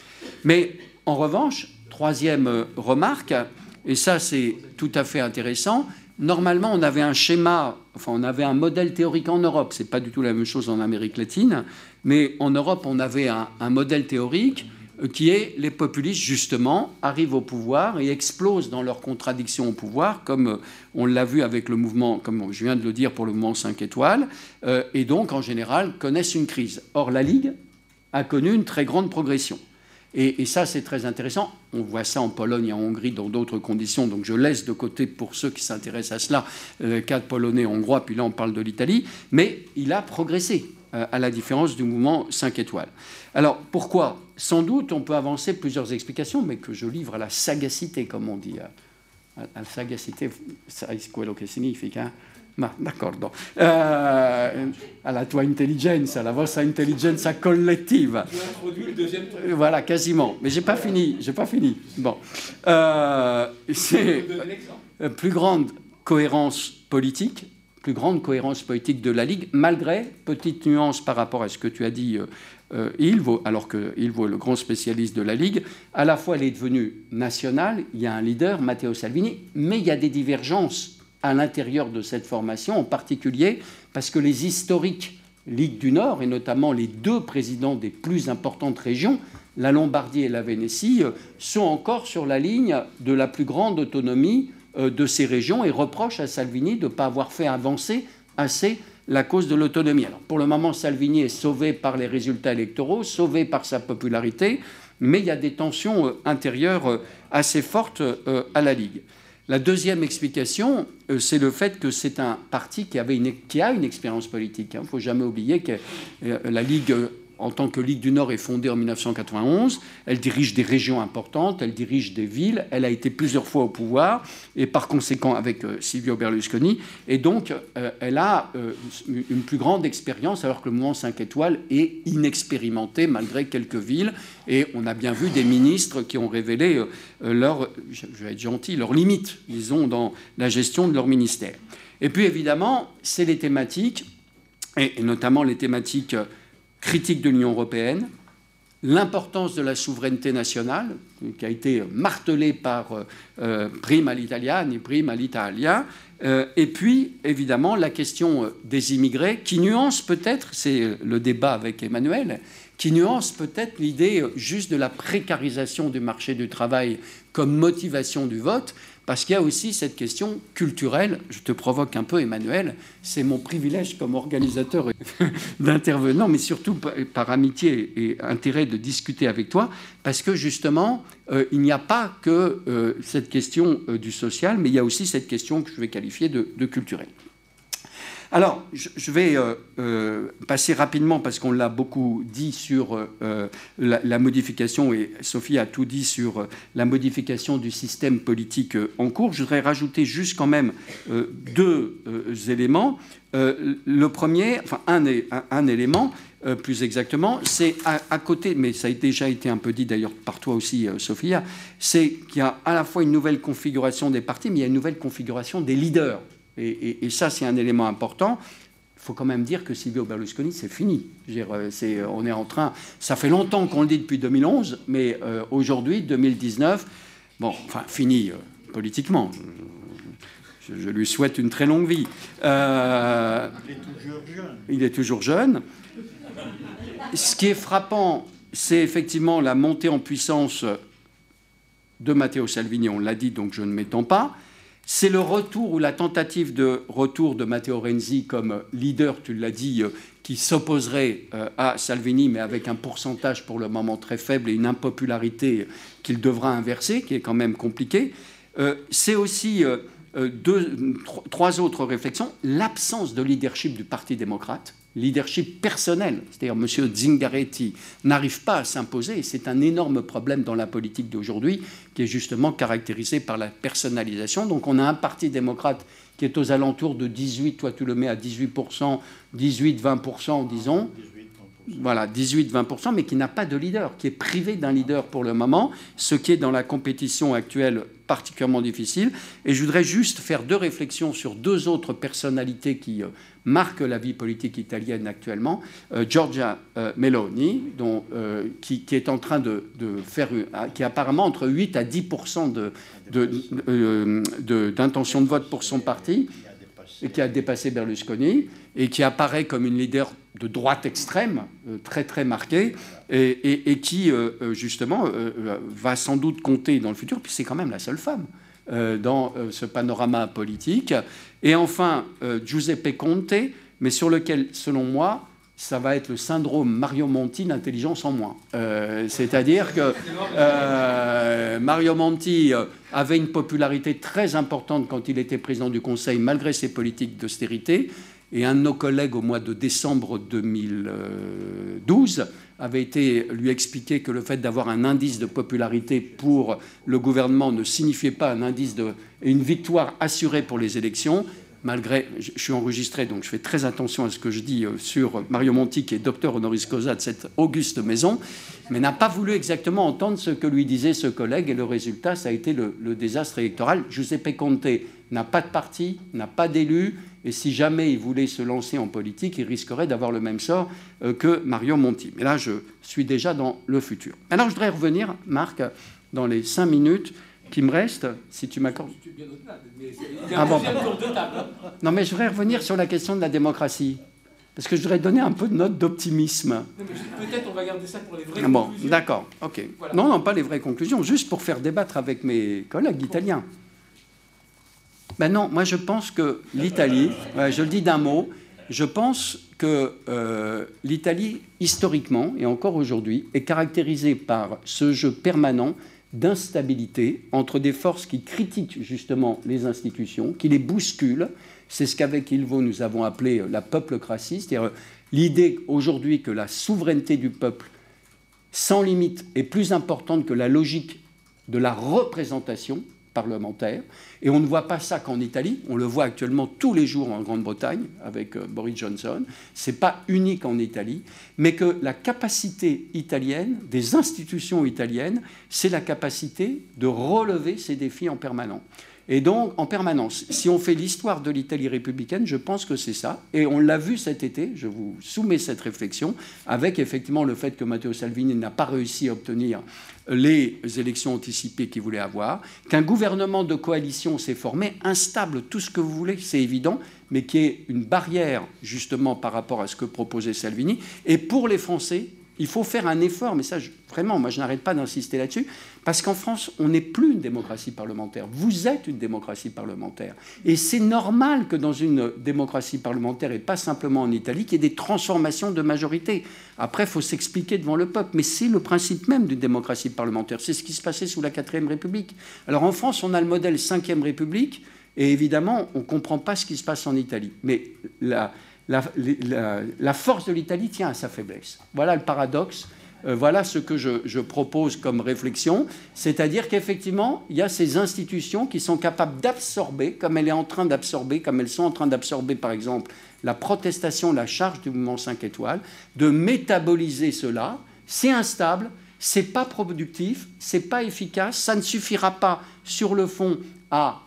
Mais en revanche, Troisième euh, remarque, et ça c'est tout à fait intéressant, normalement on avait un schéma, enfin on avait un modèle théorique en Europe, c'est pas du tout la même chose en Amérique latine, mais en Europe on avait un, modèle théorique euh, qui est les populistes justement arrivent au pouvoir et explosent dans leurs contradictions au pouvoir, comme euh, on l'a vu avec le mouvement, comme je viens de le dire pour le mouvement 5 étoiles, et donc en général connaissent une crise. Or la Ligue a connu une très grande progression. Et, ça, c'est très intéressant. On voit ça en Pologne et en Hongrie dans d'autres conditions. Donc je laisse de côté, pour ceux qui s'intéressent à cela, le cas de polonais, hongrois, puis là on parle de l'Italie. Mais il a progressé, euh, à la différence du mouvement 5 étoiles. Alors pourquoi? Sans doute, on peut avancer plusieurs explications, mais que je livre à la sagacité, comme on dit. À la sagacité, c'est quello che significa Ma d'accordo. Eh, alla tua intelligenza, la vostra. Tu le deuxième truc. Voilà, quasiment. Mais j'ai pas fini. J'ai pas fini. Bon, Euh, c'est euh, plus grande cohérence politique, plus grande cohérence politique de la Ligue, malgré petite nuance par rapport à ce que tu as dit. Euh, euh, Ilvo, alors que Ilvo est le grand spécialiste de la Ligue, à la fois elle est devenue nationale, il y a un leader, Matteo Salvini, mais il y a des divergences à l'intérieur de cette formation, en particulier parce que les historiques Ligue du Nord, et notamment les deux présidents des plus importantes régions, la Lombardie et la Vénétie, euh, sont encore sur la ligne de la plus grande autonomie euh, de ces régions et reprochent à Salvini de ne pas avoir fait avancer assez la cause de l'autonomie. Pour le moment, Salvini est sauvé par les résultats électoraux, sauvé par sa popularité, mais il y a des tensions euh, intérieures assez fortes à la Ligue. La deuxième explication, euh, c'est le fait que c'est un parti qui, avait une, qui a une expérience politique. Il ne faut jamais oublier que euh, la Ligue, en tant que Ligue du Nord, est fondée en 1991. Elle dirige des régions importantes, elle dirige des villes, elle a été plusieurs fois au pouvoir, et par conséquent avec euh, Silvio Berlusconi. Et donc, euh, elle a euh, une plus grande expérience, alors que le mouvement 5 étoiles est inexpérimenté malgré quelques villes. Et on a bien vu des ministres qui ont révélé leur, je vais être gentil, leurs limites, disons, dans la gestion de leur ministère. Et puis évidemment, c'est les thématiques, et notamment les thématiques euh, critiques de l'Union européenne, l'importance de la souveraineté nationale, qui a été martelée par euh, euh, Prima all'Italiana et Prima all'Italia, euh, et puis évidemment la question euh, des immigrés, qui nuance peut-être, c'est le débat avec Emmanuel, qui nuance peut-être l'idée euh, juste de la précarisation du marché du travail comme motivation du vote, parce qu'il y a aussi cette question culturelle. Je te provoque un peu, Emmanuel. C'est mon privilège comme organisateur d'intervenant, mais surtout par, amitié et intérêt de discuter avec toi, parce que justement, euh, il n'y a pas que euh, cette question euh, du social, mais il y a aussi cette question que je vais qualifier de culturelle. Alors, je, vais euh, euh, passer rapidement parce qu'on l'a beaucoup dit sur euh, la, modification, et Sophie a tout dit sur la modification du système politique en cours. Je voudrais rajouter juste quand même deux éléments. Le premier, enfin un, élément, plus exactement, c'est à, côté, mais ça a déjà été un peu dit d'ailleurs par toi aussi, Sophia, c'est qu'il y a à la fois une nouvelle configuration des partis, mais il y a une nouvelle configuration des leaders. Et, et- et ça, c'est un élément important. Il faut quand même dire que Silvio Berlusconi, c'est fini. Je veux dire, euh, euh, on est en train. Ça fait longtemps qu'on le dit depuis 2011, mais euh, aujourd'hui, 2019, bon, enfin, fini euh, politiquement. Je, je lui souhaite une très longue vie. Euh, Il est toujours jeune. il est toujours jeune. Ce qui est frappant, c'est effectivement la montée en puissance de Matteo Salvini, on l'a dit, donc je ne m'étends pas. C'est le retour ou la tentative de retour de Matteo Renzi comme leader, tu l'as dit, euh, qui s'opposerait euh, à Salvini, mais avec un pourcentage pour le moment très faible et une impopularité qu'il devra inverser, qui est quand même compliqué. Euh, c'est aussi trois autres réflexions. L'absence de leadership du Parti démocrate, leadership personnel, c'est-à-dire M. Zingaretti n'arrive pas à s'imposer, c'est un énorme problème dans la politique d'aujourd'hui, qui est justement caractérisé par la personnalisation. Donc on a un Parti démocrate qui est aux alentours de 18, toi tu le mets à 18%, 18-20%, disons. Voilà, 18-20%, mais qui n'a pas de leader, qui est privé d'un leader pour le moment, ce qui est dans la compétition actuelle particulièrement difficile. Et je voudrais juste faire deux réflexions sur deux autres personnalités qui marquent la vie politique italienne actuellement. Euh, Giorgia euh, Meloni, euh, qui, est en train de, faire, ah, qui a apparemment entre 8 à 10% de, de, euh, d'intention de vote pour son parti, et qui a dépassé Berlusconi, et qui apparaît comme une leader de droite extrême, très très marquée, et, qui, justement, va sans doute compter dans le futur, puis c'est quand même la seule femme dans ce panorama politique. Et enfin, euh, Giuseppe Conte, mais sur lequel, selon moi, ça va être le syndrome Mario Monti, l'intelligence en moins. Euh, C'est-à-dire que euh, Mario Monti avait une popularité très importante quand il était président du Conseil, malgré ses politiques d'austérité. Et un de nos collègues, au mois de décembre 2012, avait été lui expliquer que le fait d'avoir un indice de popularité pour le gouvernement ne signifiait pas un indice de, une victoire assurée pour les élections. malgré, je suis enregistré, donc je fais très attention à ce que je dis euh, sur Mario Monti, qui est docteur honoris causa de cette auguste maison, mais n'a pas voulu exactement entendre ce que lui disait ce collègue, et le résultat, ça a été le, désastre électoral. Giuseppe Conte n'a pas de parti, n'a pas d'élu, et si jamais il voulait se lancer en politique, il risquerait d'avoir le même sort euh, que Mario Monti. Mais là, je suis déjà dans le futur. Alors, je voudrais revenir, Marc, dans les cinq minutes qui me restent, si tu m'accordes. Ah bon. Non, mais je voudrais revenir sur la question de la démocratie. Parce que je voudrais donner un peu de note d'optimisme. Peut-être on va garder ça pour les vraies ah bon, D'accord, ok. Non, non, pas les vraies conclusions, juste pour faire débattre avec mes collègues italiens. Ben non, moi je pense que l'Italie, je le dis d'un mot, je pense que euh, l'Italie, historiquement et encore aujourd'hui, est caractérisée par ce jeu permanent d'instabilité entre des forces qui critiquent justement les institutions, qui les bousculent. C'est ce qu'avec Ilvo nous avons appelé la peuplecratie, c'est-à-dire l'idée aujourd'hui que la souveraineté du peuple sans limite est plus importante que la logique de la représentation parlementaire. Et on ne voit pas ça qu'en Italie, on le voit actuellement tous les jours en Grande-Bretagne avec euh, Boris Johnson. Ce n'est pas unique en Italie, mais que la capacité italienne, des institutions italiennes, c'est la capacité de relever ces défis en permanence. Et donc, en permanence, si on fait l'histoire de l'Italie républicaine, je pense que c'est ça. Et on l'a vu cet été, je vous soumets cette réflexion, avec effectivement le fait que Matteo Salvini n'a pas réussi à obtenir les élections anticipées qu'il voulait avoir, qu'un gouvernement de coalition s'est formé, instable, tout ce que vous voulez, c'est évident, mais qui est une barrière justement par rapport à ce que proposait Salvini. Et pour les Français, il faut faire un effort, mais ça, vraiment, moi, je n'arrête pas d'insister là-dessus, parce qu'en France, on n'est plus une démocratie parlementaire. Vous êtes une démocratie parlementaire. Et c'est normal que dans une démocratie parlementaire, et pas simplement en Italie, qu'il y ait des transformations de majorité. Après, il faut s'expliquer devant le peuple. Mais c'est le principe même d'une démocratie parlementaire. C'est ce qui se passait sous la 4ème République. Alors en France, on a le modèle 5ème République, et évidemment, on ne comprend pas ce qui se passe en Italie. Mais la la, force de l'Italie tient à sa faiblesse. Voilà le paradoxe. Euh, voilà ce que je, propose comme réflexion. C'est-à-dire qu'effectivement, il y a ces institutions qui sont capables d'absorber, comme elle est en train d'absorber, comme elles sont en train d'absorber, par exemple, la protestation, la charge du mouvement 5 étoiles, de métaboliser cela. C'est instable, c'est pas productif, c'est pas efficace, ça ne suffira pas sur le fond à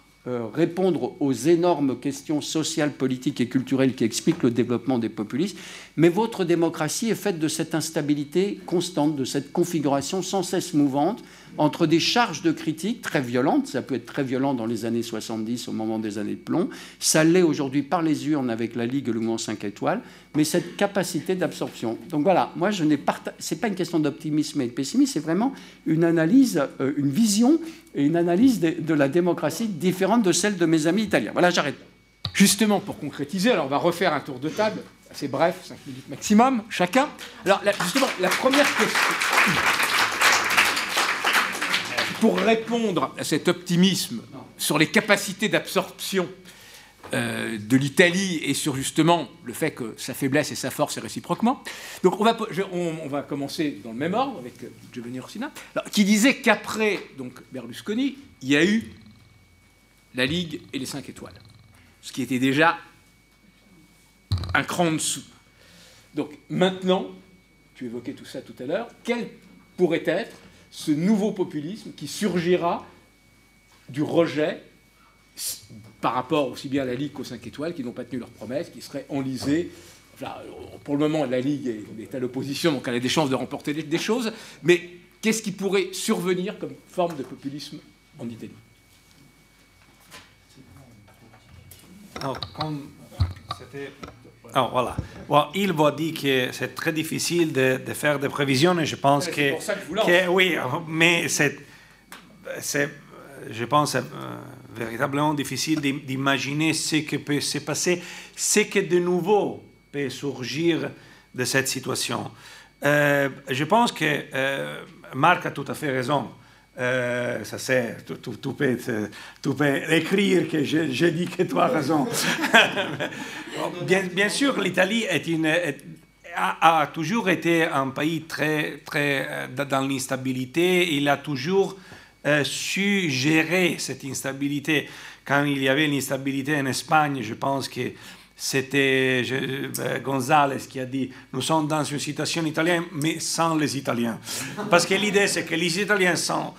répondre aux énormes questions sociales, politiques et culturelles qui expliquent le développement des populistes, mais votre démocratie est faite de cette instabilité constante, de cette configuration sans cesse mouvante entre des charges de critique très violentes, ça peut être très violent dans les années 70 au moment des années de plomb, ça l'est aujourd'hui par les urnes avec la Ligue et le mouvement 5 étoiles, mais cette capacité d'absorption. Donc voilà, moi je n'ai pas, c'est pas une question d'optimisme et de pessimisme, c'est vraiment une analyse, euh, une vision et une analyse de, de la démocratie différente de celle de mes amis italiens. Voilà, j'arrête. Justement, pour concrétiser, alors on va refaire un tour de table, assez bref, 5 minutes maximum, chacun. Alors justement, la première question pour répondre à cet optimisme sur les capacités d'absorption euh, de l'Italie et sur justement le fait que sa faiblesse et sa force est réciproquement. Donc on va, on, va commencer dans le même ordre avec euh, Giovanni Rossina, qui disait qu'après donc Berlusconi, il y a eu la Ligue et les cinq étoiles, ce qui était déjà un cran en dessous. Donc maintenant, tu évoquais tout ça tout à l'heure, quel pourrait être ce nouveau populisme qui surgira du rejet par rapport aussi bien à la Ligue qu'aux 5 étoiles qui n'ont pas tenu leurs promesses, qui seraient enlisés. pour le moment, la Ligue est, à l'opposition, donc elle a des chances de remporter des, choses. Mais qu'est-ce qui pourrait survenir comme forme de populisme en Italie? C'était Oh, voilà. il va dire que c'est très difficile de, faire des prévisions et je pense que, que, Oui, mais c'est, je pense, c'est euh, véritablement difficile d'imaginer ce qui peut se passer, ce que de nouveau peut surgir de cette situation. Euh, je pense que euh, Marc a tout à fait raison. Euh, ça c'est, tu, tu, peux, tu, peux, écrire que j'ai dit que tu as raison. bien, bien, sûr, l'Italie est une, a, a, toujours été un pays très, très euh, dans l'instabilité. Il a toujours euh, su gérer cette instabilité. Quand il y avait l'instabilité en Espagne, je pense que c'était euh, González qui a dit nous sommes dans une situation italienne, mais sans les Italiens. Parce que l'idée, c'est que les Italiens sont.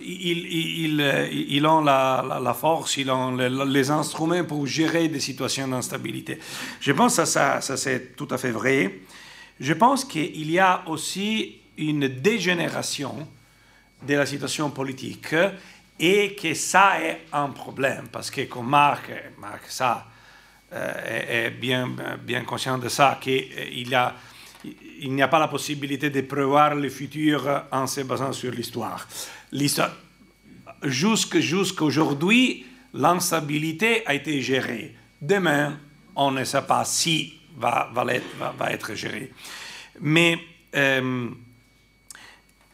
Ils, ils ont la, force, ils ont les, instruments pour gérer des situations d'instabilité. Je pense que ça, c'est tout à fait vrai. Je pense qu'il y a aussi une dégénération de la situation politique et que ça est un problème parce que comme Marc, Marc ça, euh, est bien, conscient de ça, qu'il il n'y a pas la possibilité de prévoir le futur en se basant sur l'histoire. L'histoire jusqu'à aujourd'hui, l'instabilité a été gérée. Demain, on ne sait pas si va, va, être, gérée. Mais euh,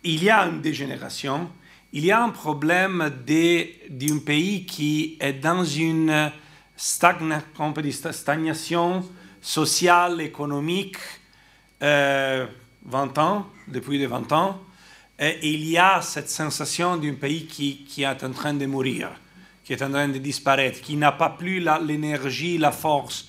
il y a une dégénération, il y a un problème d'un pays qui est dans une stagna, stagnation sociale, économique, euh, 20 ans, depuis 20 ans, et il y a cette sensation d'un pays qui, qui, est en train de mourir, qui est en train de disparaître, qui n'a pas plus l'énergie, la, la, force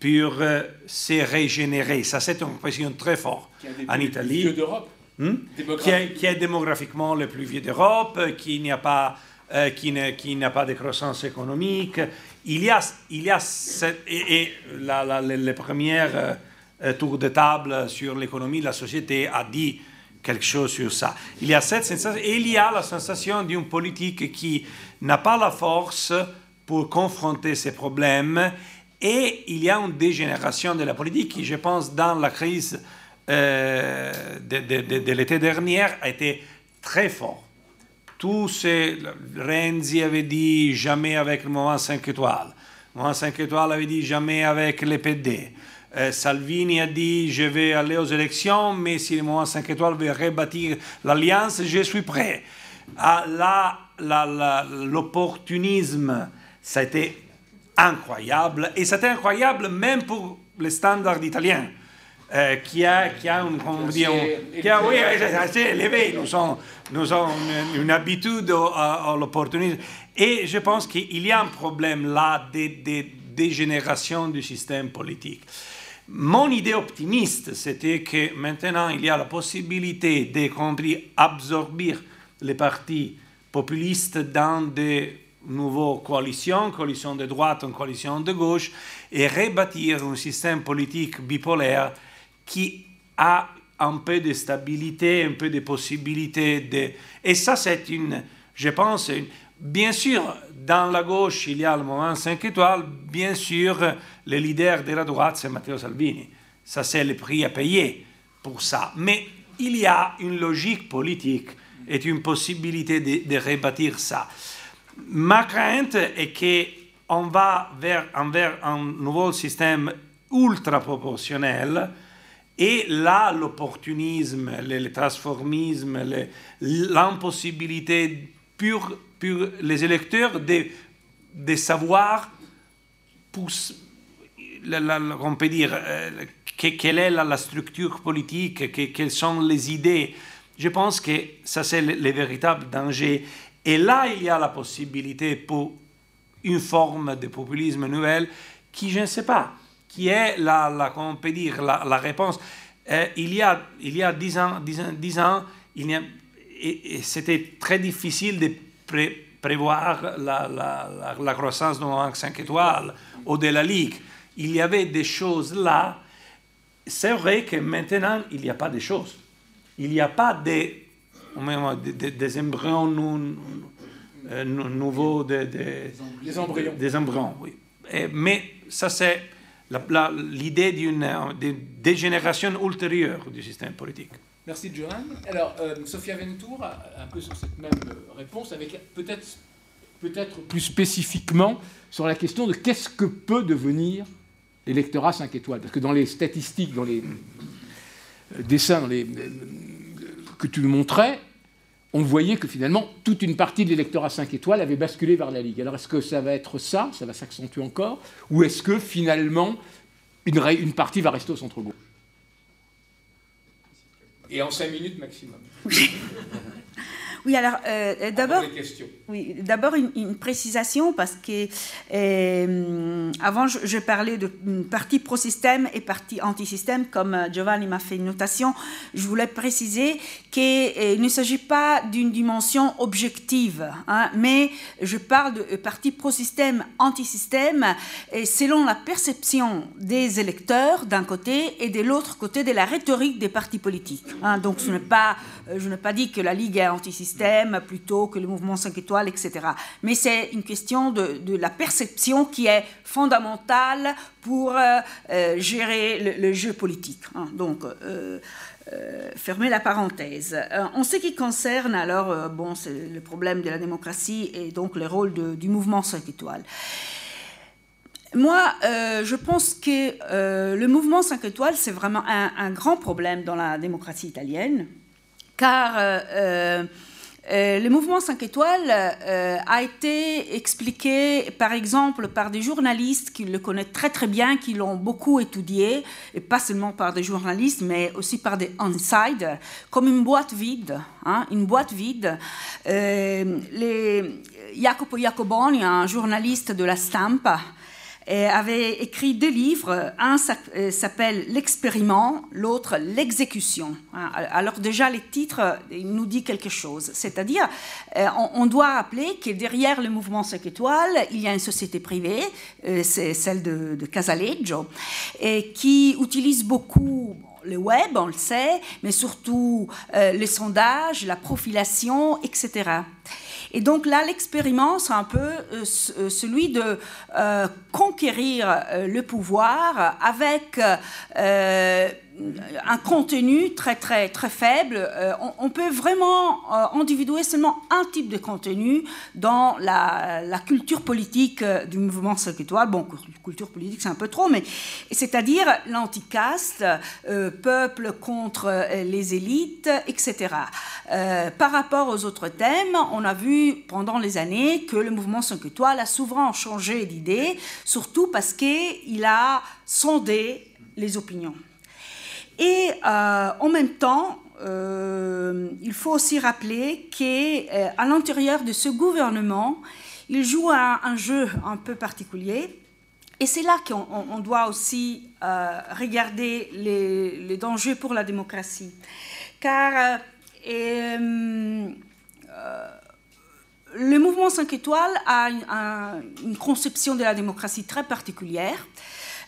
pour euh, se régénérer. Ça, c'est une question très forte en Italie. d'Europe Hmm? Qui, est, qui, est, démographiquement le plus vieux d'Europe, qui n'a pas, euh, qui qui n'a pas de croissance économique. Il y a, il y a cette, et, et la, la, les, les, premières euh, tours de table sur l'économie, la société a dit quelque chose sur ça. Il y a cette sensation, et il y a la sensation d'une politique qui n'a pas la force pour confronter ces problèmes, et il y a une dégénération de la politique qui, je pense, dans la crise euh, de, l'été dernier a été très fort. Tous ces, Renzi avait dit jamais avec le mouvement 5 étoiles. Le mouvement 5 étoiles avait dit jamais avec les PD. Euh, Salvini a dit je vais aller aux élections, mais si le mouvement 5 étoiles veut rebâtir l'alliance, je suis prêt. Ah, là, l'opportunisme, ça a été incroyable. Et c'était incroyable même pour les standards italiens. Euh, qui, a, qui a, une, dit, on, qui a oui, assez élevé. Nous avons, nous avons une, une habitude à, à l'opportunisme. Et je pense qu'il y a un problème là de, de dégénération du système politique. Mon idée optimiste, c'était que maintenant, il y a la possibilité de compris, absorber les partis populistes dans des nouvelles coalitions, coalition de droite, une coalition de gauche, et rebâtir un système politique bipolaire qui a un peu de stabilité, un peu de possibilité de... Et ça, c'est une, je pense. Bien sûr, dans la gauche, il y a le moment 5 étoiles, bien sûr, le leader de la droite, c'est Matteo Salvini. Ça, c'est le prix à payer pour ça. Mais il y a une logique politique et une possibilité de, de rebâtir ça. Ma crainte est qu'on va vers, un nouveau système ultra proportionnel, et là, l'opportunisme, le, transformisme, l'impossibilité pour, pour, les électeurs de, de savoir, pour, la, la, on peut dire, euh, que, quelle est la, structure politique, que, quelles sont les idées. Je pense que ça, c'est le, le, véritable danger. Et là, il y a la possibilité pour une forme de populisme nouvelle qui, je ne sais pas, qui est la, la, dire, la, réponse. Euh, il, y a, il y a dix ans, dix ans, dix ans c'était très difficile de pré, prévoir la, la, la, croissance de 5 étoiles ou de la Ligue. Il y avait des choses là. C'est vrai que maintenant, il n'y a pas de choses. Il n'y a pas des, des, des embryons nou, euh, nouveaux. Des, des, des embryons. Des embryons, oui. Et, mais ça, c'est l'idée d'une dégénération ultérieure du système politique. Merci, Johan. Alors, euh, Sophia Ventour, un peu sur cette même réponse, avec peut-être plus spécifiquement sur la question de qu'est-ce que peut devenir l'électorat 5 étoiles. Parce que dans les statistiques, dans les dessins dans les, que tu montrais, on voyait que finalement, toute une partie de l'électorat 5 étoiles avait basculé vers la Ligue. Alors est-ce que ça va être ça, ça va s'accentuer encore, ou est-ce que finalement, une, une, partie va rester au centre-gauche? Et en 5 minutes maximum. Oui. Alors euh, d'abord, oui, d'abord une, une, précisation parce que euh, avant je, je, parlais de partie pro-système et partie anti-système, comme euh, Giovanni m'a fait une notation. Je voulais préciser qu'il ne s'agit pas d'une dimension objective, hein, mais je parle de partie pro-système, anti-système, selon la perception des électeurs d'un côté et de l'autre côté de la rhétorique des partis politiques. Hein. donc ce pas, je n'ai pas dit que la Ligue est anti-système plutôt que le mouvement 5 étoiles, etc. Mais c'est une question de, de, la perception qui est fondamentale pour euh, euh, gérer le, jeu politique. Hein. Donc, euh, euh, fermer la parenthèse. En ce qui concerne alors, bon, c'est le problème de la démocratie et donc le rôle du mouvement 5 étoiles. Moi, je pense que le mouvement 5 étoiles, c'est vraiment un, grand problème dans la démocratie italienne, car euh, le mouvement 5 étoiles euh, a été expliqué, par exemple, par des journalistes qui le connaissent très très bien, qui l'ont beaucoup étudié, et pas seulement par des journalistes, mais aussi par des insiders, comme une boîte vide. Hein, une boîte vide. Euh, Jacopo Jacoboni, un journaliste de la Stampa, avait écrit deux livres. Un s'appelle L'expériment, l'autre L'exécution. Alors déjà, les titres nous disent quelque chose. C'est-à-dire, on doit rappeler que derrière le mouvement 5 étoiles, il y a une société privée, c'est celle de, Casaleggio, qui utilise beaucoup le web, on le sait, mais surtout euh, les sondages, la profilation, etc. Et donc là, l'expériment, un peu euh, celui de euh, conquérir euh, le pouvoir avec euh, un contenu très très très faible. Euh, on, peut vraiment euh, individuer seulement un type de contenu dans la, culture politique du mouvement 5 étoiles. Bon, culture politique c'est un peu trop, mais c'est-à-dire l'anticaste, euh, peuple contre les élites, etc. Euh, par rapport aux autres thèmes, on a vu pendant les années que le mouvement 5 étoiles a souvent changé d'idée, surtout parce qu'il a sondé les opinions. Et euh, en même temps, euh, il faut aussi rappeler qu'à euh, l'intérieur de ce gouvernement, il joue un, jeu un peu particulier. Et c'est là qu'on doit aussi regarder les, les, dangers pour la démocratie. Car le mouvement 5 étoiles a une, un, une conception de la démocratie très particulière.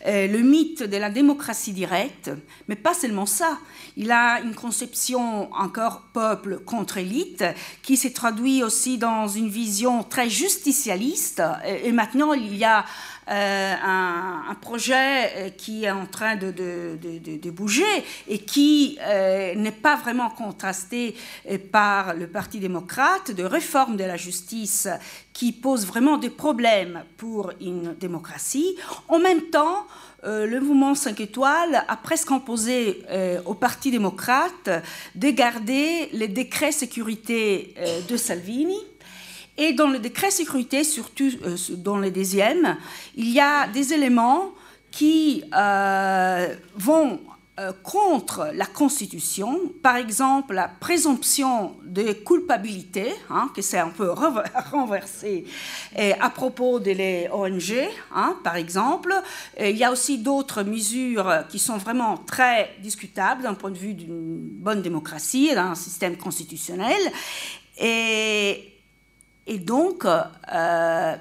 Euh, le mythe de la démocratie directe, mais pas seulement ça. Il a une conception encore peuple contre élite qui s'est traduit aussi dans une vision très justicialiste. Et, et maintenant, il y a euh, un, projet qui est en train de, bouger et qui euh, n'est pas vraiment contrasté par le Parti démocrate, de réforme de la justice qui pose vraiment des problèmes pour une démocratie. En même temps, euh, le mouvement 5 étoiles a presque imposé euh, au Parti démocrate de garder les décrets sécurité euh, de Salvini. Et dans le décret sécurité, surtout euh, dans le deuxième, il y a des éléments qui euh, vont euh, contre la Constitution, par exemple la présomption de culpabilité, hein, que c'est un peu renversé et à propos des ONG, hein, par exemple. Et il y a aussi d'autres mesures qui sont vraiment très discutables d'un point de vue d'une bonne démocratie, d'un système constitutionnel. Et, et donc, euh,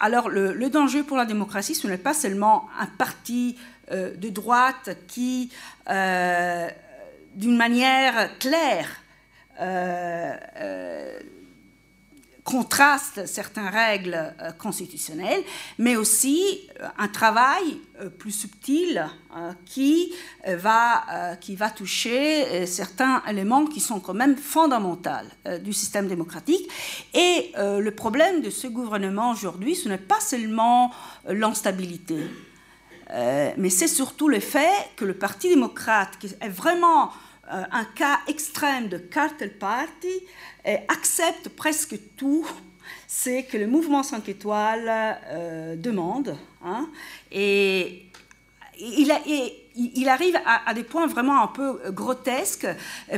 alors le, danger pour la démocratie, ce n'est pas seulement un parti euh, de droite qui, euh, d'une manière claire, euh, euh, contraste certaines règles euh, constitutionnelles, mais aussi euh, un travail euh, plus subtil qui, va, qui va toucher certains éléments qui sont quand même fondamentaux du système démocratique. Et le problème de ce gouvernement aujourd'hui, ce n'est pas seulement l'instabilité, mais c'est surtout le fait que le Parti démocrate, qui est vraiment un cas extrême de cartel party, euh, accepte presque tout c'est que le mouvement 5 étoiles euh, demande. Hein, et il, a, il arrive à, des points vraiment un peu grotesques.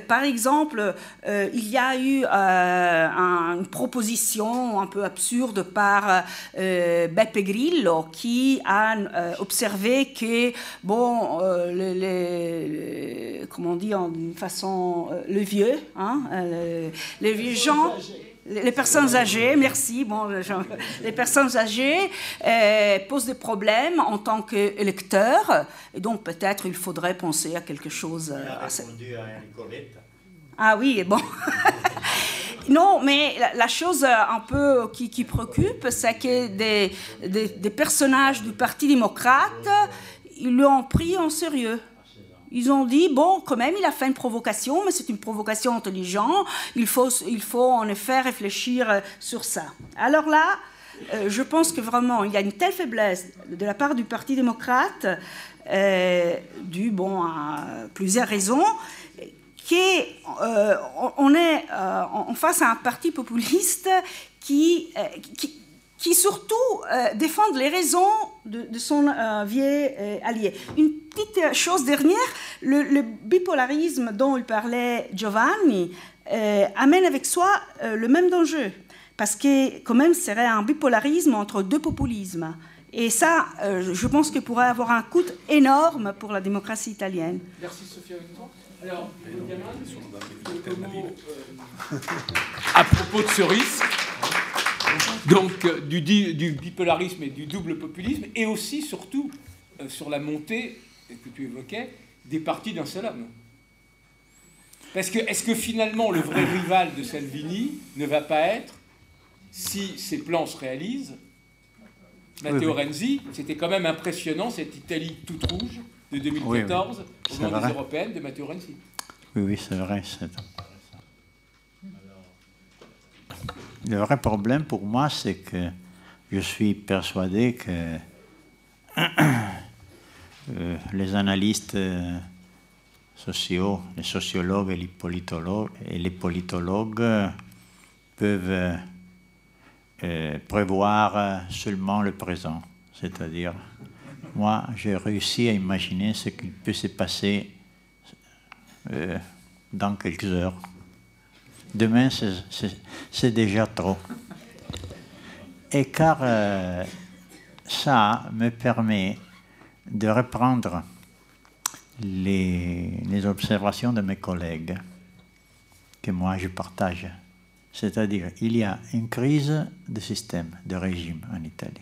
Par exemple, il y a eu une proposition un peu absurde par Beppe Grillo qui a observé que, bon, les, comment on dit en façon, le vieux, hein, les vieux gens les personnes âgées, merci, bon, les personnes âgées euh, posent des problèmes en tant qu'électeurs, et donc peut-être il faudrait penser à quelque chose. ah oui, bon. non, mais la, chose un peu qui, qui préoccupe, c'est que des, des, des personnages du Parti démocrate, ils l'ont pris en sérieux. Ils ont dit, bon, quand même, il a fait une provocation, mais c'est une provocation intelligente. Il faut, il faut en effet réfléchir euh, sur ça. Alors là, euh, je pense que vraiment, il y a une telle faiblesse de la part du Parti démocrate, euh, dû bon, à plusieurs raisons, qu'on est en face à un parti populiste qui, qui surtout euh, défendent les raisons de, son euh, vieux euh, allié. Une petite chose dernière, le, bipolarisme dont il parlait Giovanni amène avec soi le même danger, parce que quand même, ce serait un bipolarisme entre deux populismes. Et ça, je pense qu'il pourrait avoir un coût énorme pour la démocratie italienne. Merci Sophia. Alors, à propos de ce risque, donc euh, du, du, bipolarisme et du double populisme, et aussi, surtout, euh, sur la montée que tu évoquais, des partis d'un seul homme. Parce que, est-ce que finalement, le vrai rival de Salvini ne va pas être, si ses plans se réalisent, Matteo Renzi, c'était quand même impressionnant, cette Italie toute rouge de 2014, au moment des européennes de Matteo Renzi. Oui, oui, c'est vrai. Le vrai problème pour moi, c'est que je suis persuadé que euh, les analystes euh, sociaux, les sociologues et les politologues, et les politologues peuvent euh, prévoir seulement le présent. C'est-à-dire, moi, j'ai réussi à imaginer ce qui peut se passer dans quelques heures. Demain, c'est déjà trop. Et car euh, ça me permet de reprendre les, observations de mes collègues que moi je partage. C'est-à-dire, il y a une crise de système, de régime en Italie.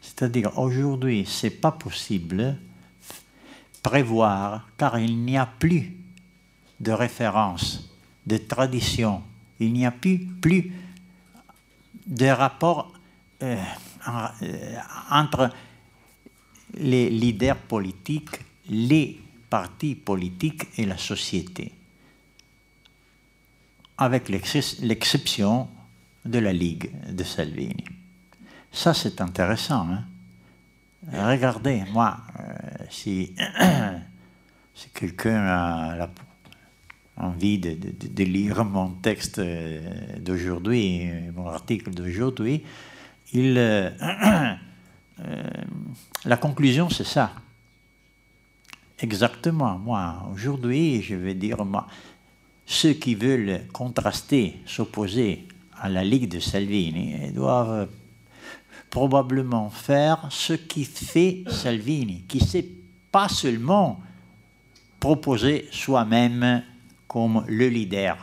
C'est-à-dire, aujourd'hui, ce n'est pas possible prévoir, car il n'y a plus de référence de tradition. Il n'y a plus, de rapport euh, euh, entre les leaders politiques, les partis politiques et la société, avec l'exception de la Ligue de Salvini. Ça, c'est intéressant. Hein. Regardez, moi, euh, si, si quelqu'un a la envie de, lire mon texte euh, d'aujourd'hui, mon article d'aujourd'hui, euh, euh, la conclusion, c'est ça. Exactement. Moi, aujourd'hui, je vais dire, moi, ceux qui veulent contraster, s'opposer à la Ligue de Salvini doivent probablement faire ce qui fait Salvini, qui ne sait pas seulement proposer soi-même comme le leader.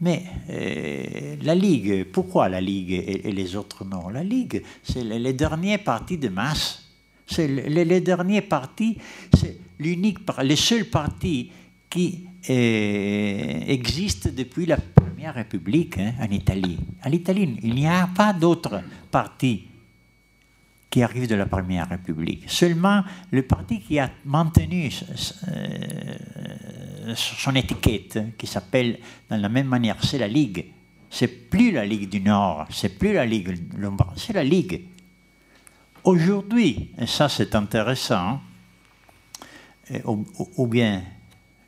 Mais euh, la Ligue, pourquoi la Ligue et, les autres non La Ligue, c'est les, derniers partis de masse. C'est les, derniers partis, c'est l'unique, les seuls partis qui euh, existent depuis la Première République hein, en Italie. En Italie, il n'y a pas d'autres partis qui arrivent de la Première République. Seulement le parti qui a maintenu euh, son étiquette, qui s'appelle de la même manière, c'est la Ligue. C'est plus la Ligue du Nord, c'est plus la Ligue Lombarde, c'est la Ligue. Aujourd'hui, et ça c'est intéressant, ou, bien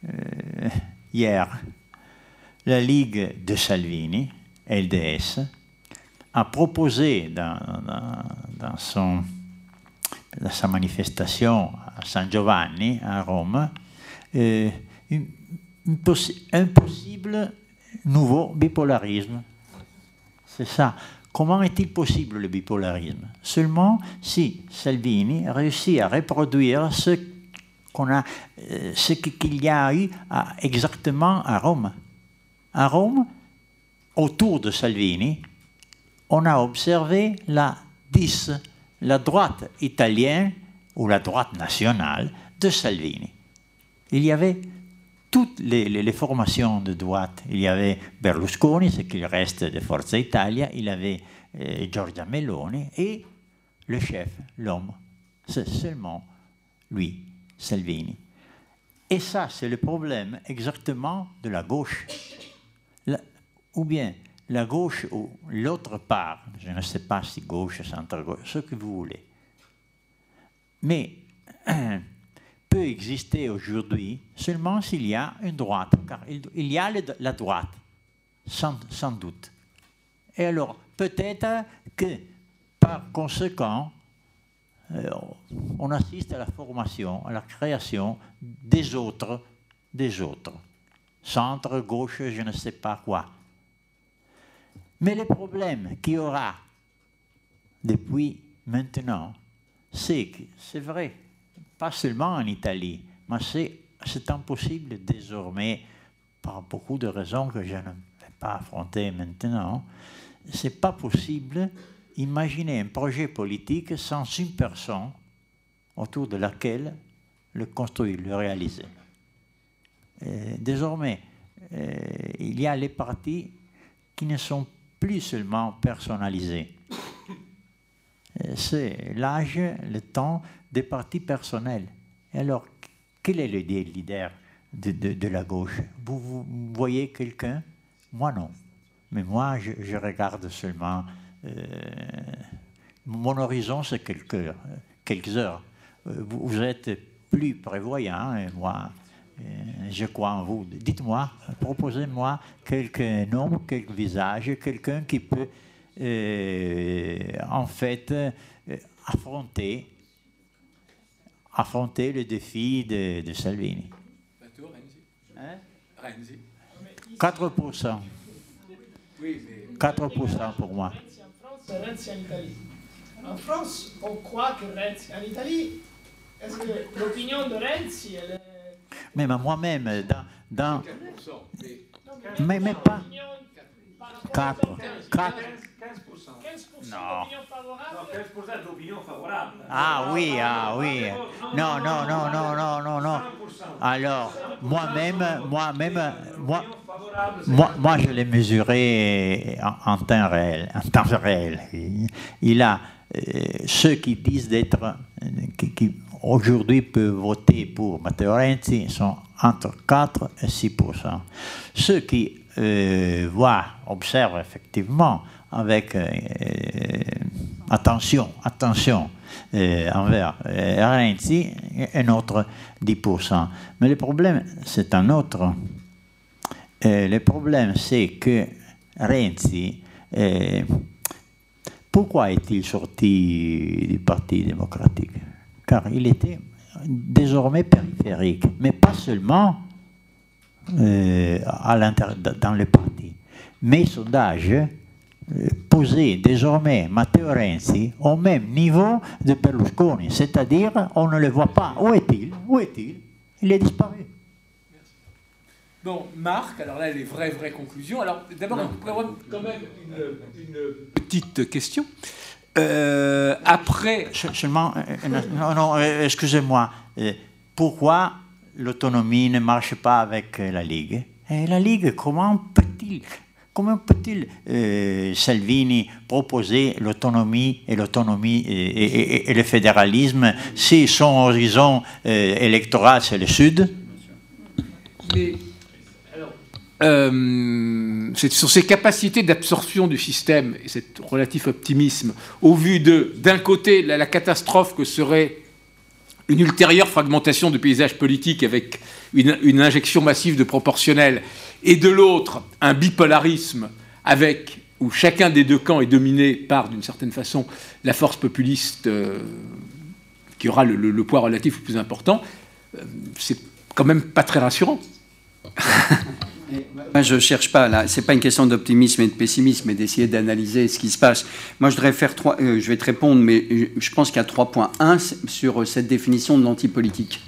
euh, hier, la Ligue de Salvini, LDS, a proposé dans, son sa manifestation à San Giovanni, à Rome, un possible nouveau bipolarisme. C'est ça. Comment est-il possible le bipolarisme? Seulement si Salvini réussit à reproduire ce euh, ce qu'il y a eu exactement à Rome. À Rome, autour de Salvini, on a observé la 10, la droite italienne ou la droite nationale de Salvini. Il y avait toutes les, formations de droite. Il y avait Berlusconi, ce qu'il reste de Forza Italia, il y avait euh, Giorgia Meloni et le chef, l'homme. C'est seulement lui, Salvini. Et ça, c'est le problème exactement de la gauche. ou bien la gauche ou l'autre part, je ne sais pas si gauche, centre-gauche, ce que vous voulez. Mais peut exister aujourd'hui seulement s'il y a une droite, car il, y a la droite, sans, sans doute. Et alors, peut-être que par conséquent, euh, on assiste à la formation, à la création des autres, des autres. Centre, gauche, je ne sais pas quoi. Mais le problème qu'il y aura depuis maintenant, c'est que, c'est vrai, pas seulement en Italie, mais c'est impossible désormais, par beaucoup de raisons que je ne vais pas affronter maintenant, c'est pas possible imaginer un projet politique sans une personne autour de laquelle le construire, le réaliser. désormais, euh, il y a les partis qui ne sont plus seulement personnalisés. C'est l'âge, le temps des partis personnels. alors, quel est le leader de, la gauche? Vous, voyez quelqu'un? Moi non. Mais moi, je, regarde seulement. Euh, mon horizon, c'est quelques, heures. Euh, vous, êtes plus prévoyant, et moi, euh, je crois en vous. Dites-moi, proposez-moi quelques noms, quelques visages, quelqu'un qui peut, en fait, affronter affronter le défi de, de Salvini. 4%. Hein? 4% pour moi. En France, on croit que Renzi en Italie. Est-ce que l'opinion de Renzi, elle est... Mais moi-même, dans, dans... Mais, mais pas... 4. 4. 15% non. d'opinion favorable. Ah oui, ah oui. Non, non, non, non, non, non, non. Alors, moi-même, moi-même, moi, moi, moi, je l'ai mesuré en, temps réel. En temps réel. Il a euh, ceux qui disent d'être, euh, qui, aujourd'hui peuvent voter pour Matteo Renzi sont entre 4 et 6% Ceux qui euh, voient, observent effectivement avec euh, attention, attention euh, envers euh, Renzi, un autre 10%. Mais le problème, c'est un autre. le problème, c'est que Renzi, pourquoi est-il sorti du Parti démocratique? Car il était désormais périphérique, mais pas seulement à dans le parti. Mes sondages poser désormais Matteo Renzi au même niveau de Berlusconi, c'est-à-dire on ne le voit pas. Où est-il? Où est-il? Il est disparu. Bon, Marc, alors là, les vraies, vraies conclusions. Alors, d'abord, on pourrait avoir quand même une, petite question. Euh, après. Seulement, euh, euh, non, non, excusez-moi. Pourquoi l'autonomie ne marche pas avec la Ligue? Et la Ligue, comment peut-il Comment peut-il, euh, Salvini, proposer l'autonomie et l'autonomie et, le fédéralisme si son horizon euh, électoral, c'est le Sud? Euh, sur ses capacités d'absorption du système et cet relatif optimisme, au vu de, d'un côté, la, catastrophe que serait une ultérieure fragmentation du paysage politique avec une, une injection massive de proportionnel et de l'autre un bipolarisme avec où chacun des deux camps est dominé par, d'une certaine façon, la force populiste euh, qui aura le, poids relatif le plus important, euh, c'est quand même pas très rassurant. Moi, je cherche pas là. C'est pas une question d'optimisme et de pessimisme, mais d'essayer d'analyser ce qui se passe. Moi, je voudrais faire trois. Euh, je vais te répondre, mais je pense qu'il y a trois points. Un, sur cette définition de l'antipolitique.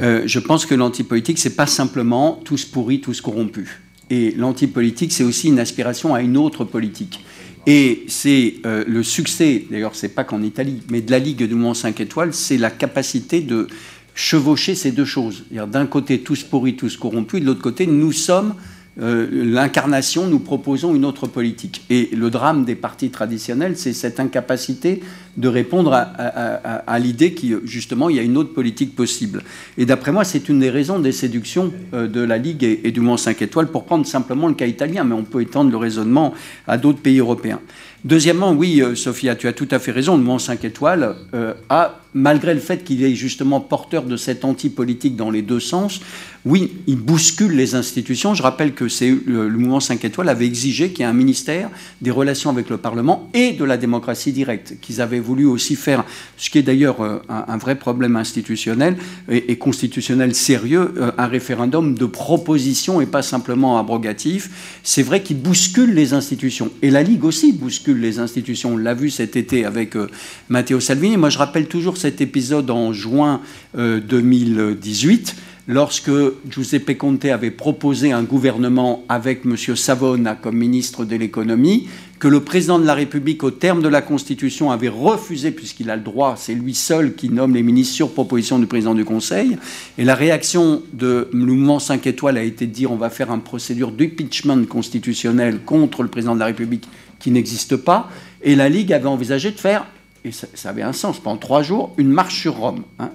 Euh, je pense que l'antipolitique, c'est pas simplement tous pourris, tous corrompus. Et l'antipolitique, c'est aussi une aspiration à une autre politique. Et c'est euh, le succès, d'ailleurs, c'est pas qu'en Italie, mais de la Ligue du Mouvement 5 étoiles, c'est la capacité de chevaucher ces deux choses. D'un côté, tous pourris, tous corrompus, de l'autre côté, nous sommes euh, l'incarnation, nous proposons une autre politique. Et le drame des partis traditionnels, c'est cette incapacité de répondre à, l'idée qu'il justement, il y a une autre politique possible. Et d'après moi, c'est une des raisons des séductions euh, de la Ligue et, du Mont 5 étoiles, pour prendre simplement le cas italien, mais on peut étendre le raisonnement à d'autres pays européens. Deuxièmement, oui, euh, Sophia, tu as tout à fait raison, le Mont 5 étoiles a malgré le fait qu'il est justement porteur de cette anti-politique dans les deux sens, oui, il bouscule les institutions. Je rappelle que c'est le, mouvement 5 étoiles avait exigé qu'il y ait un ministère des relations avec le Parlement et de la démocratie directe, qu'ils avaient voulu aussi faire, ce qui est d'ailleurs euh, un, vrai problème institutionnel et, constitutionnel sérieux, euh, un référendum de proposition et pas simplement abrogatif. C'est vrai qu'il bouscule les institutions. Et la Ligue aussi bouscule les institutions. On l'a vu cet été avec euh, Matteo Salvini. Moi, je rappelle toujours cet épisode en juin 2018 lorsque Giuseppe Conte avait proposé un gouvernement avec M. Savona comme ministre de l'économie, que le président de la République, au terme de la Constitution, avait refusé, puisqu'il a le droit, c'est lui seul qui nomme les ministres sur proposition du président du Conseil. Et la réaction de mouvement 5 étoiles a été de dire on va faire une procédure d'impeachment constitutionnel contre le président de la République qui n'existe pas. Et la Ligue avait envisagé de faire, et ça, avait un sens, pendant trois jours, une marche sur Rome. Hein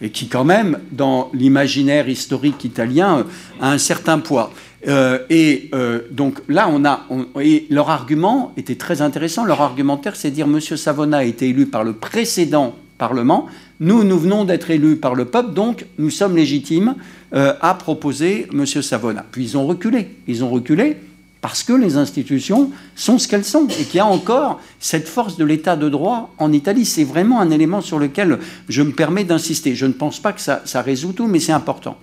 et qui quand même, dans l'imaginaire historique italien, euh, a un certain poids. Euh, et euh, donc là, on a, et leur argument était très intéressant. Leur argumentaire, c'est dire Monsieur Savona a été élu par le précédent Parlement. Nous, nous venons d'être élus par le peuple, donc nous sommes légitimes à proposer Monsieur Savona. Puis ils ont reculé. Ils ont reculé parce que les institutions sont ce qu'elles sont et qu'il y a encore cette force de l'état de droit en Italie. C'est vraiment un élément sur lequel je me permets d'insister. Je ne pense pas que ça, résout tout, mais c'est important.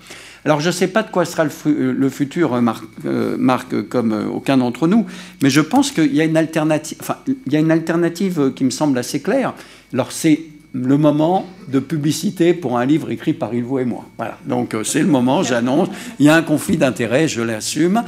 Alors je ne sais pas de quoi sera le, futur, euh, euh, Marc, comme euh, aucun d'entre nous, mais je pense qu'il y a une alternative, enfin, y a une alternative qui me semble assez claire. Alors c'est le moment de publicité pour un livre écrit par Ilvo et moi. Voilà. Donc c'est le moment, j'annonce. Il y a un conflit d'intérêts, je l'assume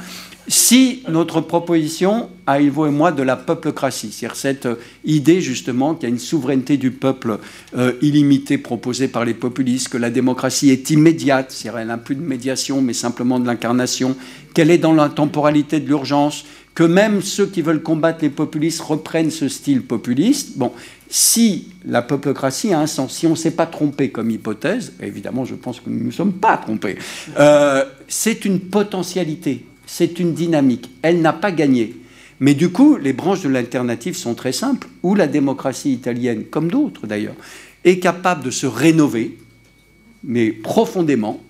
si notre proposition a, Ilvo et moi, de la peuplecratie, c'est-à-dire cette euh, idée justement qu'il y a une souveraineté du peuple euh, illimitée proposée par les populistes, que la démocratie est immédiate, c'est-à-dire elle n'a plus de médiation mais simplement de l'incarnation, qu'elle est dans la temporalité de l'urgence, que même ceux qui veulent combattre les populistes reprennent ce style populiste. Bon, si la peuplecratie a un sens, si on ne s'est pas trompé comme hypothèse, évidemment je pense que nous ne nous sommes pas trompés, euh, c'est une potentialité c'est une dynamique. Elle n'a pas gagné. Mais du coup, les branches de l'alternative sont très simples, où la démocratie italienne, comme d'autres d'ailleurs, est capable de se rénover, mais profondément,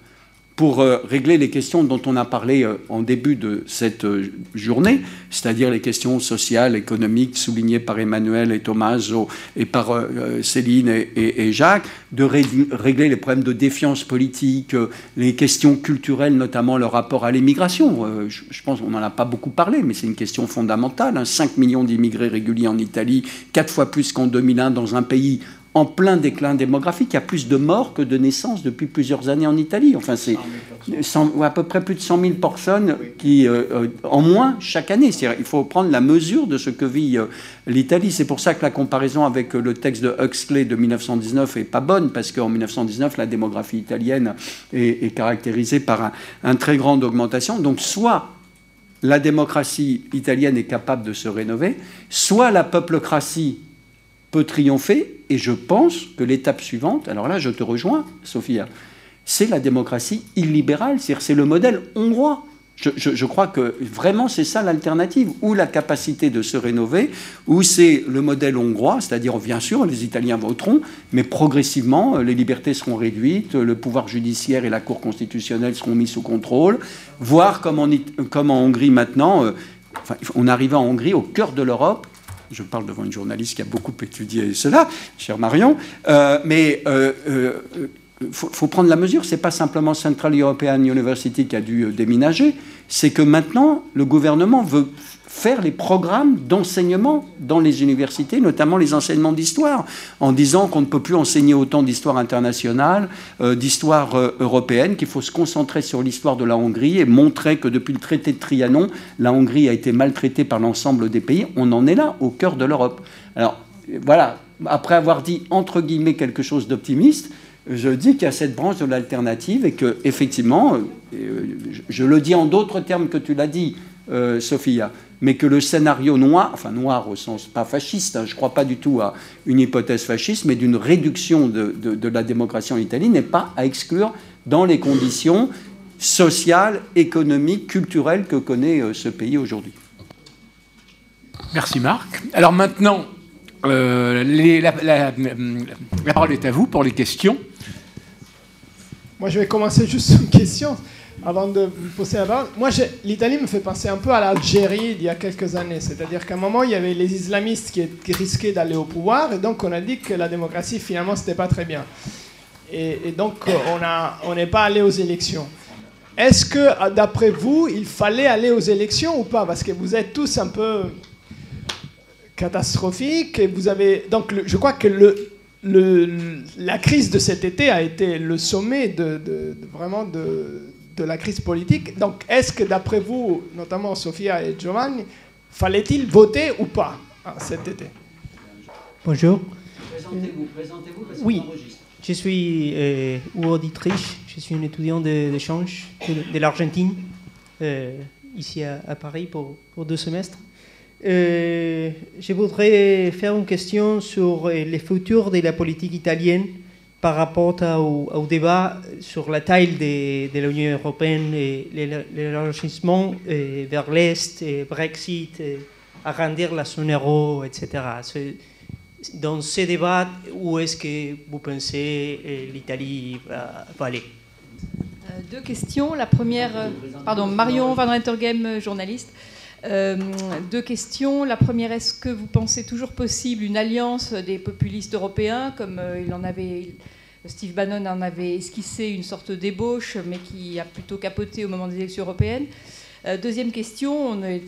pour euh, régler les questions dont on a parlé euh, en début de cette euh, journée, c'est-à-dire les questions sociales, économiques, soulignées par Emmanuel et Tommaso et par Céline et, Jacques, de régler les problèmes de défiance politique, les questions culturelles, notamment le rapport à l'immigration. je, pense qu'on n'en a pas beaucoup parlé, mais c'est une question fondamentale. 5 hein. millions d'immigrés réguliers en Italie, 4 fois plus qu'en 2001 dans un pays en plein déclin démographique. Il y a plus de morts que de naissances depuis plusieurs années en Italie. Enfin, c'est à peu près plus de 100 000 personnes qui, euh, euh, en moins chaque année. Il faut prendre la mesure de ce que vit euh, l'Italie. C'est pour ça que la comparaison avec le texte de Huxley de 1919 est pas bonne, parce qu'en 1919, la démographie italienne est, caractérisée par un, un très grande augmentation. Donc, soit la démocratie italienne est capable de se rénover, soit la peuplecratie peut triompher, et je pense que l'étape suivante, alors là je te rejoins, Sophia, c'est la démocratie illibérale, c'est-à-dire c'est le modèle hongrois. Je, crois que vraiment c'est ça l'alternative, ou la capacité de se rénover, ou c'est le modèle hongrois, c'est-à-dire bien sûr les Italiens voteront, mais progressivement les libertés seront réduites, le pouvoir judiciaire et la Cour constitutionnelle seront mis sous contrôle, voire comme en, comme en Hongrie maintenant, euh, on arrive en Hongrie au cœur de l'Europe, Je parle devant une journaliste qui a beaucoup étudié cela, cher Marion. mais il faut, prendre la mesure, ce n'est pas simplement Central European University qui a dû déménager, c'est que maintenant, le gouvernement veut faire les programmes d'enseignement dans les universités, notamment les enseignements d'histoire, en disant qu'on ne peut plus enseigner autant d'histoire internationale, euh, d'histoire euh, européenne, qu'il faut se concentrer sur l'histoire de la Hongrie et montrer que depuis le traité de Trianon, la Hongrie a été maltraitée par l'ensemble des pays. On en est là, au cœur de l'Europe. Alors voilà, après avoir dit entre guillemets quelque chose d'optimiste, je dis qu'il y a cette branche de l'alternative et que effectivement, euh, je le dis en d'autres termes que tu l'as dit, Sophia, mais que le scénario noir, enfin noir au sens pas fasciste, hein, je ne crois pas du tout à une hypothèse fasciste, mais d'une réduction de, la démocratie en Italie n'est pas à exclure dans les conditions sociales, économiques, culturelles que connaît euh, ce pays aujourd'hui. Merci Marc. Alors maintenant, euh, la, parole est à vous pour les questions. Moi, je vais commencer juste une question avant de vous poser la parole, moi, l'Italie me fait penser un peu à l'Algérie il y a quelques années. C'est-à-dire qu'à un moment, il y avait les islamistes qui, risquaient d'aller au pouvoir, et donc on a dit que la démocratie, finalement, c'était pas très bien. Et, donc, on n'est pas allé aux élections. Est-ce que, d'après vous, il fallait aller aux élections ou pas? Parce que vous êtes tous un peu catastrophiques. Et vous avez, donc, je crois que la crise de cet été a été le sommet de vraiment de de la crise politique. Donc, est-ce que d'après vous, notamment Sofia et Giovanni, fallait-il voter ou pas hein, cet été? Bonjour. Présentez-vous, présentez-vous parce Oui, je suis euh, auditrice, je suis un étudiant d'échange de, de, l'Argentine, euh, ici à, Paris pour, pour, deux semestres. Euh, je voudrais faire une question sur euh, les futurs de la politique italienne par rapport au, débat sur la taille de, l'Union européenne et l'élargissement euh, vers l'Est, Brexit, agrandir la zone euro, etc. Dans ce débat, où est-ce que vous pensez euh, l'Italie va, aller? Euh, Deux questions. La première, pardon, Marion Van Rentergem, journaliste. Deux questions. La première, est-ce que vous pensez toujours possible une alliance des populistes européens, comme il en avait, Steve Bannon en avait esquissé une sorte d'ébauche, mais qui a plutôt capoté au moment des élections européennes? Euh, Deuxième question, on est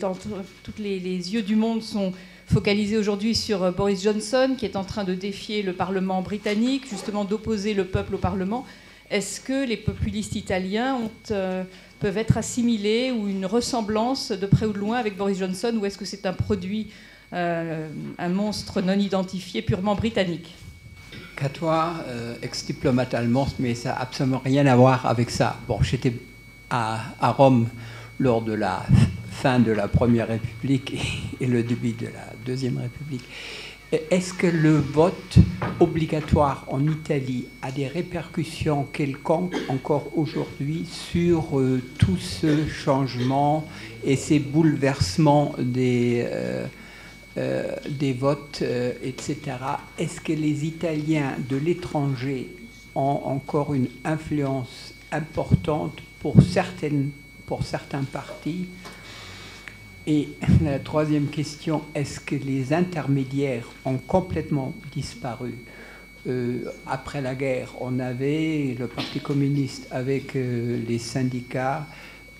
toutes les, yeux du monde sont focalisés aujourd'hui sur euh, Boris Johnson, qui est en train de défier le Parlement britannique, justement d'opposer le peuple au Parlement. Est-ce que les populistes italiens euh, peuvent être assimilés ou une ressemblance de près ou de loin avec Boris Johnson, ou est-ce que c'est un produit, un monstre non identifié purement britannique? Toi, euh, ex-diplomate allemand, mais ça n'a absolument rien à voir avec ça. Bon, j'étais à, Rome lors de la fin de la Première République et, le début de la Deuxième République. Est-ce que le vote obligatoire en Italie a des répercussions quelconques encore aujourd'hui sur euh, tout ce changement et ces bouleversements des, euh, euh, votes, etc. Est-ce que les Italiens de l'étranger ont encore une influence importante pour certains partis Et la troisième question, est-ce que les intermédiaires ont complètement disparu? Euh, après la guerre, on avait le Parti communiste avec les syndicats,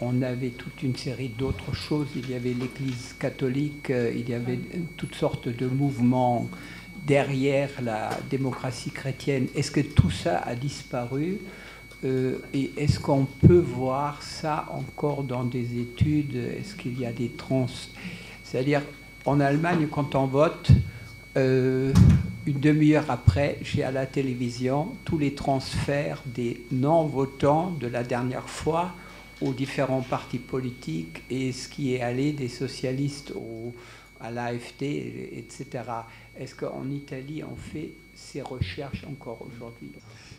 on avait toute une série d'autres choses. Il y avait l'Église catholique, euh, il y avait toutes sortes de mouvements derrière la démocratie chrétienne. Est-ce que tout ça a disparu? Euh, Et est-ce qu'on peut voir ça encore dans des études? Est-ce qu'il y a des trans? C'est-à-dire, en Allemagne, quand on vote, euh, une demi-heure après, j'ai à la télévision tous les transferts des non-votants de la dernière fois aux différents partis politiques et ce qui est allé des socialistes au, à l'AFD, etc. Est-ce qu'en Italie, on fait ces recherches encore aujourd'hui?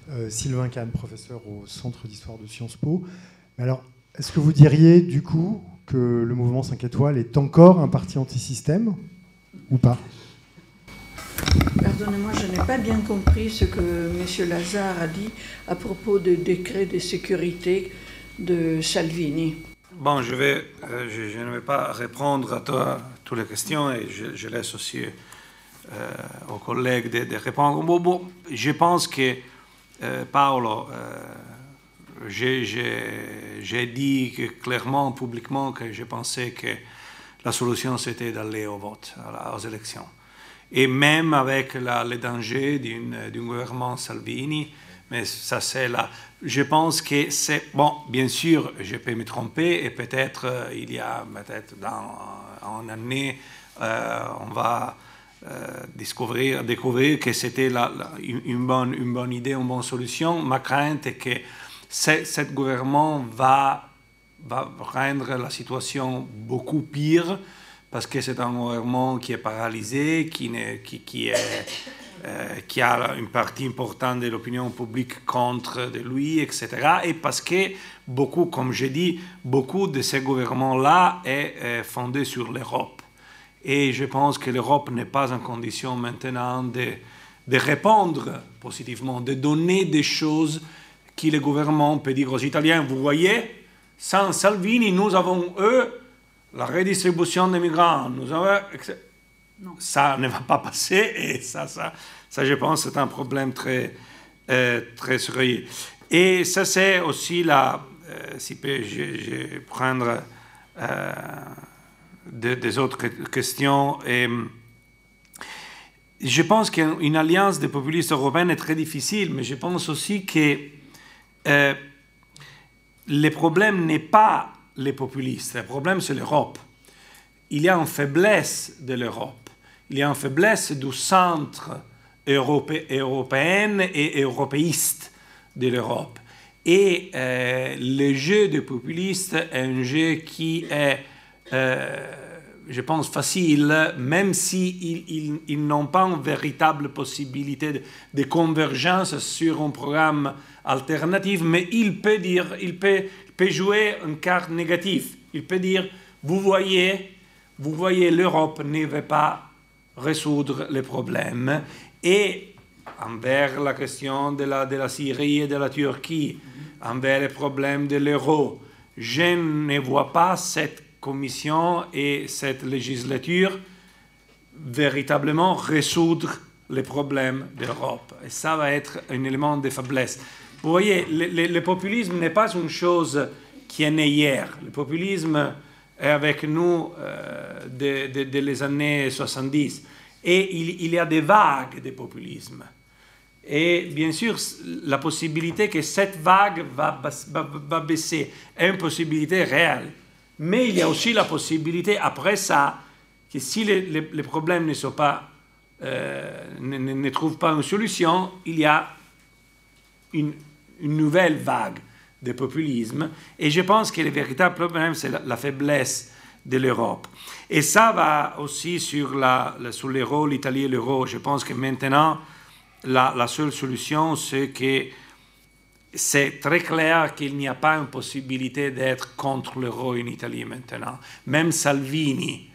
Euh, Sylvain Kahn, professeur au Centre d'histoire de Sciences Po. Mais alors, est-ce que vous diriez du coup que le mouvement 5 étoiles est encore un parti anti-système ou pas? Pardonnez-moi, je n'ai pas bien compris ce que M. Lazare a dit à propos des décrets de sécurité de Salvini. Bon, je, vais, euh, je, ne vais pas répondre à, toi, toutes les questions et je, laisse aussi euh, aux collègues de, répondre. Bon, bon, je pense que, euh, Paolo, j'ai dit clairement, publiquement, que je pensais que la solution c'était d'aller au vote, aux élections. Et même avec les dangers d'un gouvernement Salvini, mais ça c'est là. Je pense que c'est bon. Bien sûr, je peux me tromper et peut-être euh, il y a peut-être dans en année euh, on va euh, découvrir, découvrir que c'était une, bonne, idée, une bonne solution. Ma crainte est que ce gouvernement va, rendre la situation beaucoup pire parce que c'est un gouvernement qui est paralysé, qui, euh, a une partie importante de l'opinion publique contre lui, etc. Et parce que beaucoup, comme je dis, beaucoup de ces gouvernements-là est, est fondé sur l'Europe. Et je pense que l'Europe n'est pas en condition maintenant de, de, répondre positivement, de donner des choses que le gouvernement peut dire aux Italiens. Vous voyez, sans Salvini, nous avons, eux, la redistribution des migrants. Nous avons, ça ne va pas passer et ça, ça, ça je pense, c'est un problème très, euh, très sérieux. Et ça, c'est aussi la, euh, si je, je prendre euh, des autres questions. Et, je pense qu'une alliance des populistes européens est très difficile, mais je pense aussi que le problème n'est pas les populistes, le problème c'est l'Europe. Il y a une faiblesse de l'Europe il y a une faiblesse du centre européen et européiste de l'Europe. Et euh, le jeu des populistes est un jeu qui est, euh, je pense, facile, même s'ils si ils, n'ont pas une véritable possibilité de, convergence sur un programme alternatif, mais il peut dire, il peut jouer une carte négative. Il peut dire, vous voyez, vous voyez, l'Europe ne veut pas résoudre les problèmes. Et envers la question de la, de la Syrie et de la Turquie, envers les problèmes de l'euro, je ne vois pas cette commission et cette législature véritablement résoudre les problèmes d'Europe. Et ça va être un élément de faiblesse. Vous voyez, le, populisme n'est pas une chose qui est née hier. Le populisme est avec nous euh, dès, les années 70. Et il, y a des vagues de populisme. Et bien sûr, la possibilité que cette vague va, va, baisser est une possibilité réelle. Mais il y a aussi la possibilité, après ça, que si les, problèmes euh, ne, trouvent pas une solution, il y a une, nouvelle vague de populisme. Et je pense que le véritable problème, c'est la, faiblesse de l'Europe. Et ça va aussi sur, la, sur l'euro, l'Italie et l'euro. Je pense que maintenant, la seule solution, c'est que c'est très clair qu'il n'y a pas une possibilité d'être contre l'euro en Italie maintenant. Même Salvini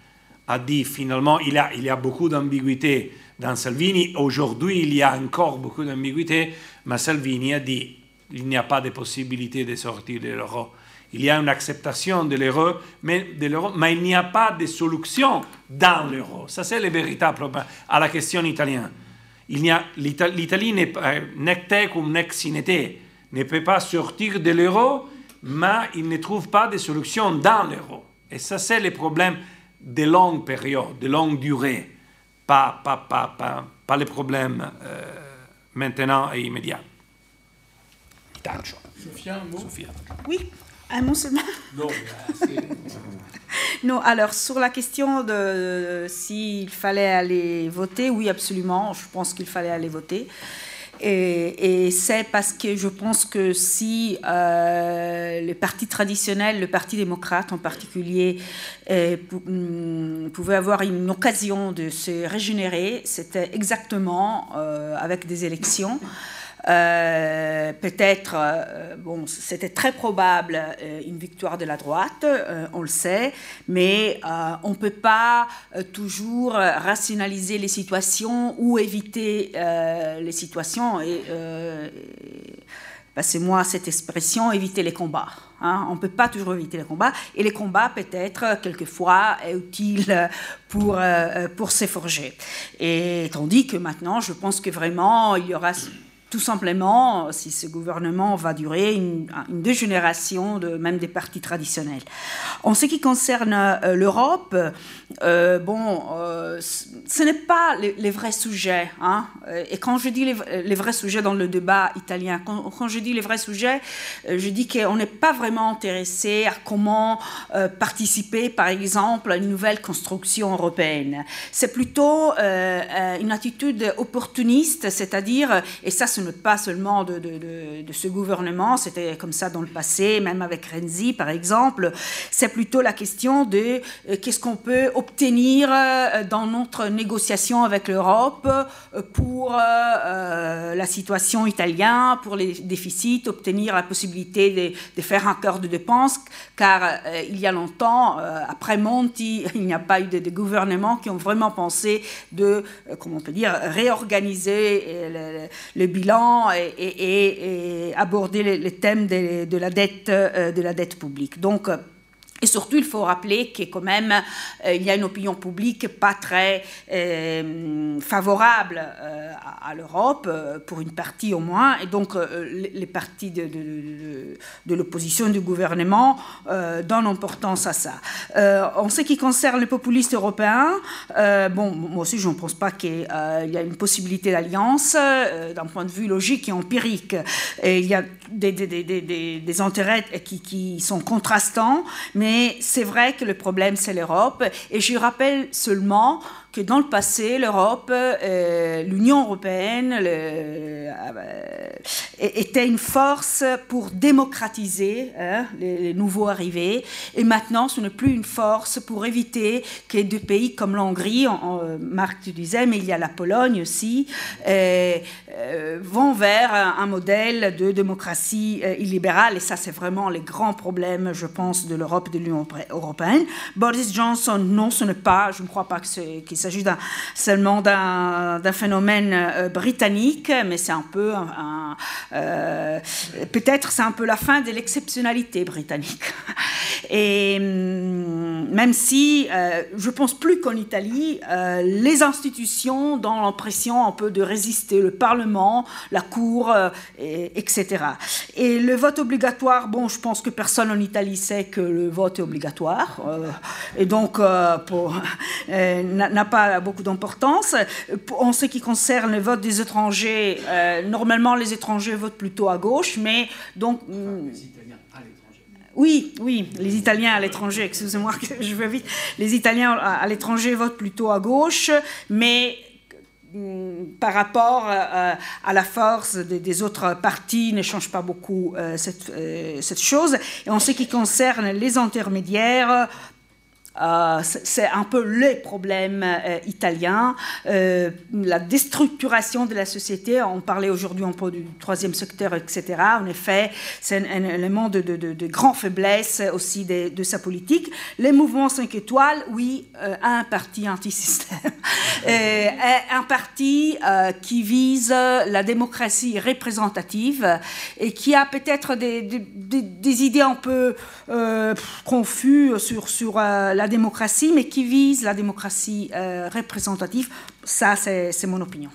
a dit finalement, il, a, il y a beaucoup d'ambiguïté dans Salvini. Aujourd'hui, il y a encore beaucoup d'ambiguïté, mais Salvini a dit il n'y a pas de possibilité de sortir de l'euro. Il y a une acceptation de l'euro, mais, mais il n'y a pas de solution dans l'euro. Ça, c'est le véritable problème à la question italienne. L'Italie n'est nec ou nec sinete, ne peut pas sortir de l'euro, mais il ne trouve pas de solution dans l'euro. Et ça, c'est le problème de longue période, de longue durée, pas, pas, pas, pas, pas le problème euh, maintenant et immédiat. Sophia, un mot? Oui, un mot seulement. Non, non, alors sur la question de s'il fallait aller voter, oui, absolument, je pense qu'il fallait aller voter. Et, c'est parce que je pense que si euh, le parti traditionnel, le Parti démocrate en particulier, euh, mm, pouvait avoir une occasion de se régénérer, c'était exactement euh, avec des élections. Euh, peut-être, euh, bon, c'était très probable euh, une victoire de la droite, on le sait, mais on ne peut pas toujours rationaliser les situations ou éviter les situations. Et, passez-moi cette expression, éviter les combats. Hein. On ne peut pas toujours éviter les combats, et les combats peut-être quelquefois est utile pour, euh, pour. Et tandis que maintenant, je pense que vraiment, il y aura tout simplement, si ce gouvernement va durer, une, deux générations, de, même des partis traditionnels. En ce qui concerne euh, l'Europe, euh, bon, euh, ce n'est pas les, vrais sujets. Hein. Et quand je dis les, vrais sujets dans le débat italien, quand, je dis les vrais sujets, je dis qu'on n'est pas vraiment intéressé à comment participer, par exemple, à une nouvelle construction européenne. C'est plutôt une attitude opportuniste, c'est-à-dire, et ça, ce pas seulement de, ce gouvernement, c'était comme ça dans le passé, même avec Renzi par exemple, c'est plutôt la question de euh, qu'est-ce qu'on peut obtenir euh, dans notre négociation avec l'Europe euh, pour la situation italienne, pour les déficits, obtenir la possibilité de, faire un cœur de dépenses, car il y a longtemps, après Monti, il n'y a pas eu de, gouvernements qui ont vraiment pensé de, comment on peut dire, réorganiser le bilan et, aborder les, thèmes de, la dette, euh, de la dette publique. Donc, et surtout, il faut rappeler que quand même, euh, il y a une opinion publique pas très euh, favorable euh, à, l'Europe, pour une partie au moins, et donc les, partis de, l'opposition du gouvernement donnent importance à ça. en ce qui concerne les populistes européens, bon, moi aussi, je ne pense pas qu'il y a une possibilité d'alliance d'un point de vue logique et empirique. Il y a des intérêts qui, qui sont contrastants, mais mais c'est vrai que le problème, c'est l'Europe. Et je rappelle seulement que dans le passé, l'Europe, euh, l'Union européenne euh, était une force pour démocratiser hein, les, nouveaux arrivés. Et maintenant, ce n'est plus une force pour éviter que des pays comme l'Hongrie, Marc, tu disais, mais il y a la Pologne aussi, euh, vont vers un modèle de démocratie illibérale. Et ça, c'est vraiment les grands problèmes, je pense, de l'Europe de l'Union européenne. Boris Johnson, non, ce n'est pas, je ne crois pas qu'il il s'agit seulement d'un phénomène euh, britannique, mais c'est un peu, euh, peut-être c'est un peu la fin de l'exceptionnalité britannique. Et hum, même si euh, je pense plus qu'en Italie, les institutions dont l'impression un peu de résister, le Parlement, la Cour, etc. Et le vote obligatoire, bon, je pense que personne en Italie sait que le vote est obligatoire, et donc n'a pas beaucoup d'importance. En ce qui concerne le vote des étrangers, euh, normalement les étrangers votent plutôt à gauche, mais donc... Mm, oui, oui, les Italiens à l'étranger, excusez-moi, je vais vite. Les Italiens à l'étranger votent plutôt à gauche, mais mm, par rapport euh, à la force des, autres partis ne change pas beaucoup euh, cette, cette, chose. Et en ce qui concerne les intermédiaires, euh, c'est un peu les problèmes euh, italiens, euh, la déstructuration de la société. On parlait aujourd'hui un peu du troisième secteur, etc. En effet, c'est un, élément de, de, grande faiblesse aussi de, sa politique. Les mouvements 5 étoiles, oui, un parti anti-système, un parti qui vise la démocratie représentative et qui a peut-être des, des, idées un peu confuses sur, sur la démocratie, mais qui vise la démocratie euh, représentative. Ça, c'est mon opinion.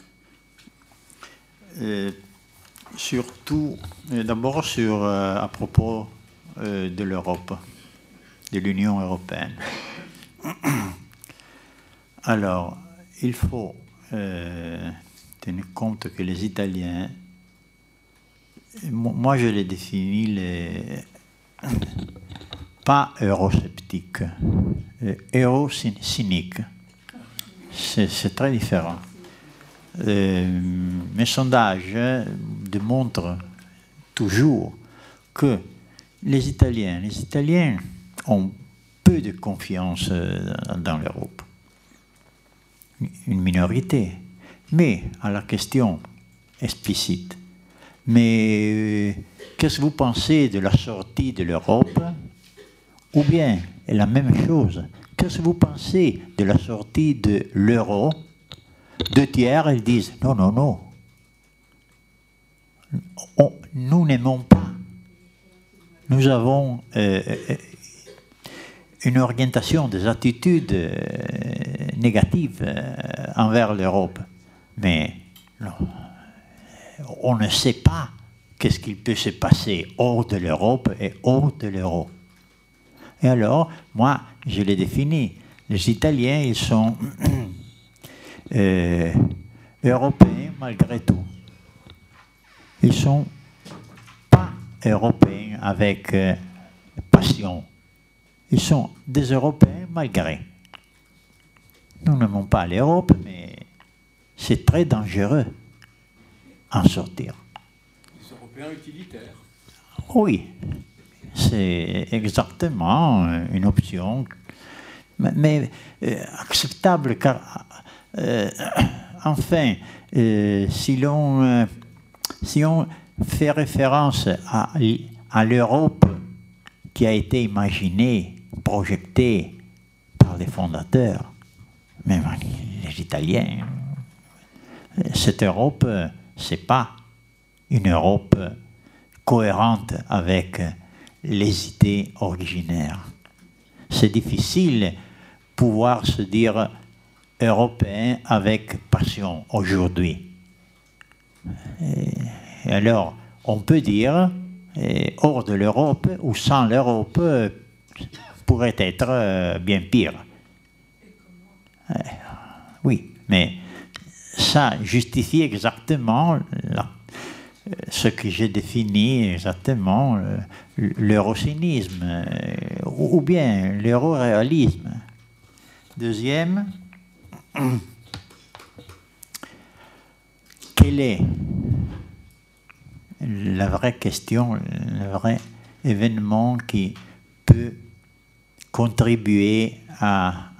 surtout, euh, d'abord sur euh, à propos de l'Europe, de l'Union européenne. Alors, il faut tenir compte que les Italiens, moi je les définis les pas eurosceptique, euro-cynique. C'est très différent. Euh, mes sondages démontrent toujours que les Italiens, les Italiens ont peu de confiance euh, dans l'Europe. Une minorité. Mais à la question explicite, mais euh, qu'est-ce que vous pensez de la sortie de l'Europe ou bien la même chose. Qu'est-ce que vous pensez de la sortie de l'euro? Deux tiers, ils disent non, non, non. nous n'aimons pas. Nous avons euh, euh, une orientation des attitudes euh, négatives envers l'Europe. Mais on ne sait pas qu'est-ce qu'il peut se passer hors de l'Europe et hors de l'euro. Et alors, moi, je l'ai défini. Les Italiens, ils sont européens malgré tout. Ils sont pas européens avec euh, passion. Ils sont des Européens malgré. Nous n'aimons pas l'Europe, mais c'est très dangereux en sortir. Les Européens utilitaires. Oui, c'est exactement une option, mais, euh, acceptable car, euh, enfin, si l'on si on fait référence à, à l'Europe qui a été imaginée, projetée par les fondateurs, même les Italiens, cette Europe, c'est pas une Europe cohérente avec les idées originaires. C'est difficile pouvoir se dire européen avec passion aujourd'hui. Alors, on peut dire, hors de l'Europe ou sans l'Europe, pourrait être euh, bien pire. Euh, oui, mais ça justifie exactement ce que j'ai défini exactement l'eurocynisme ou bien l'euroréalisme. Deuxième, quel est la vraie question, le vrai événement qui peut contribuer à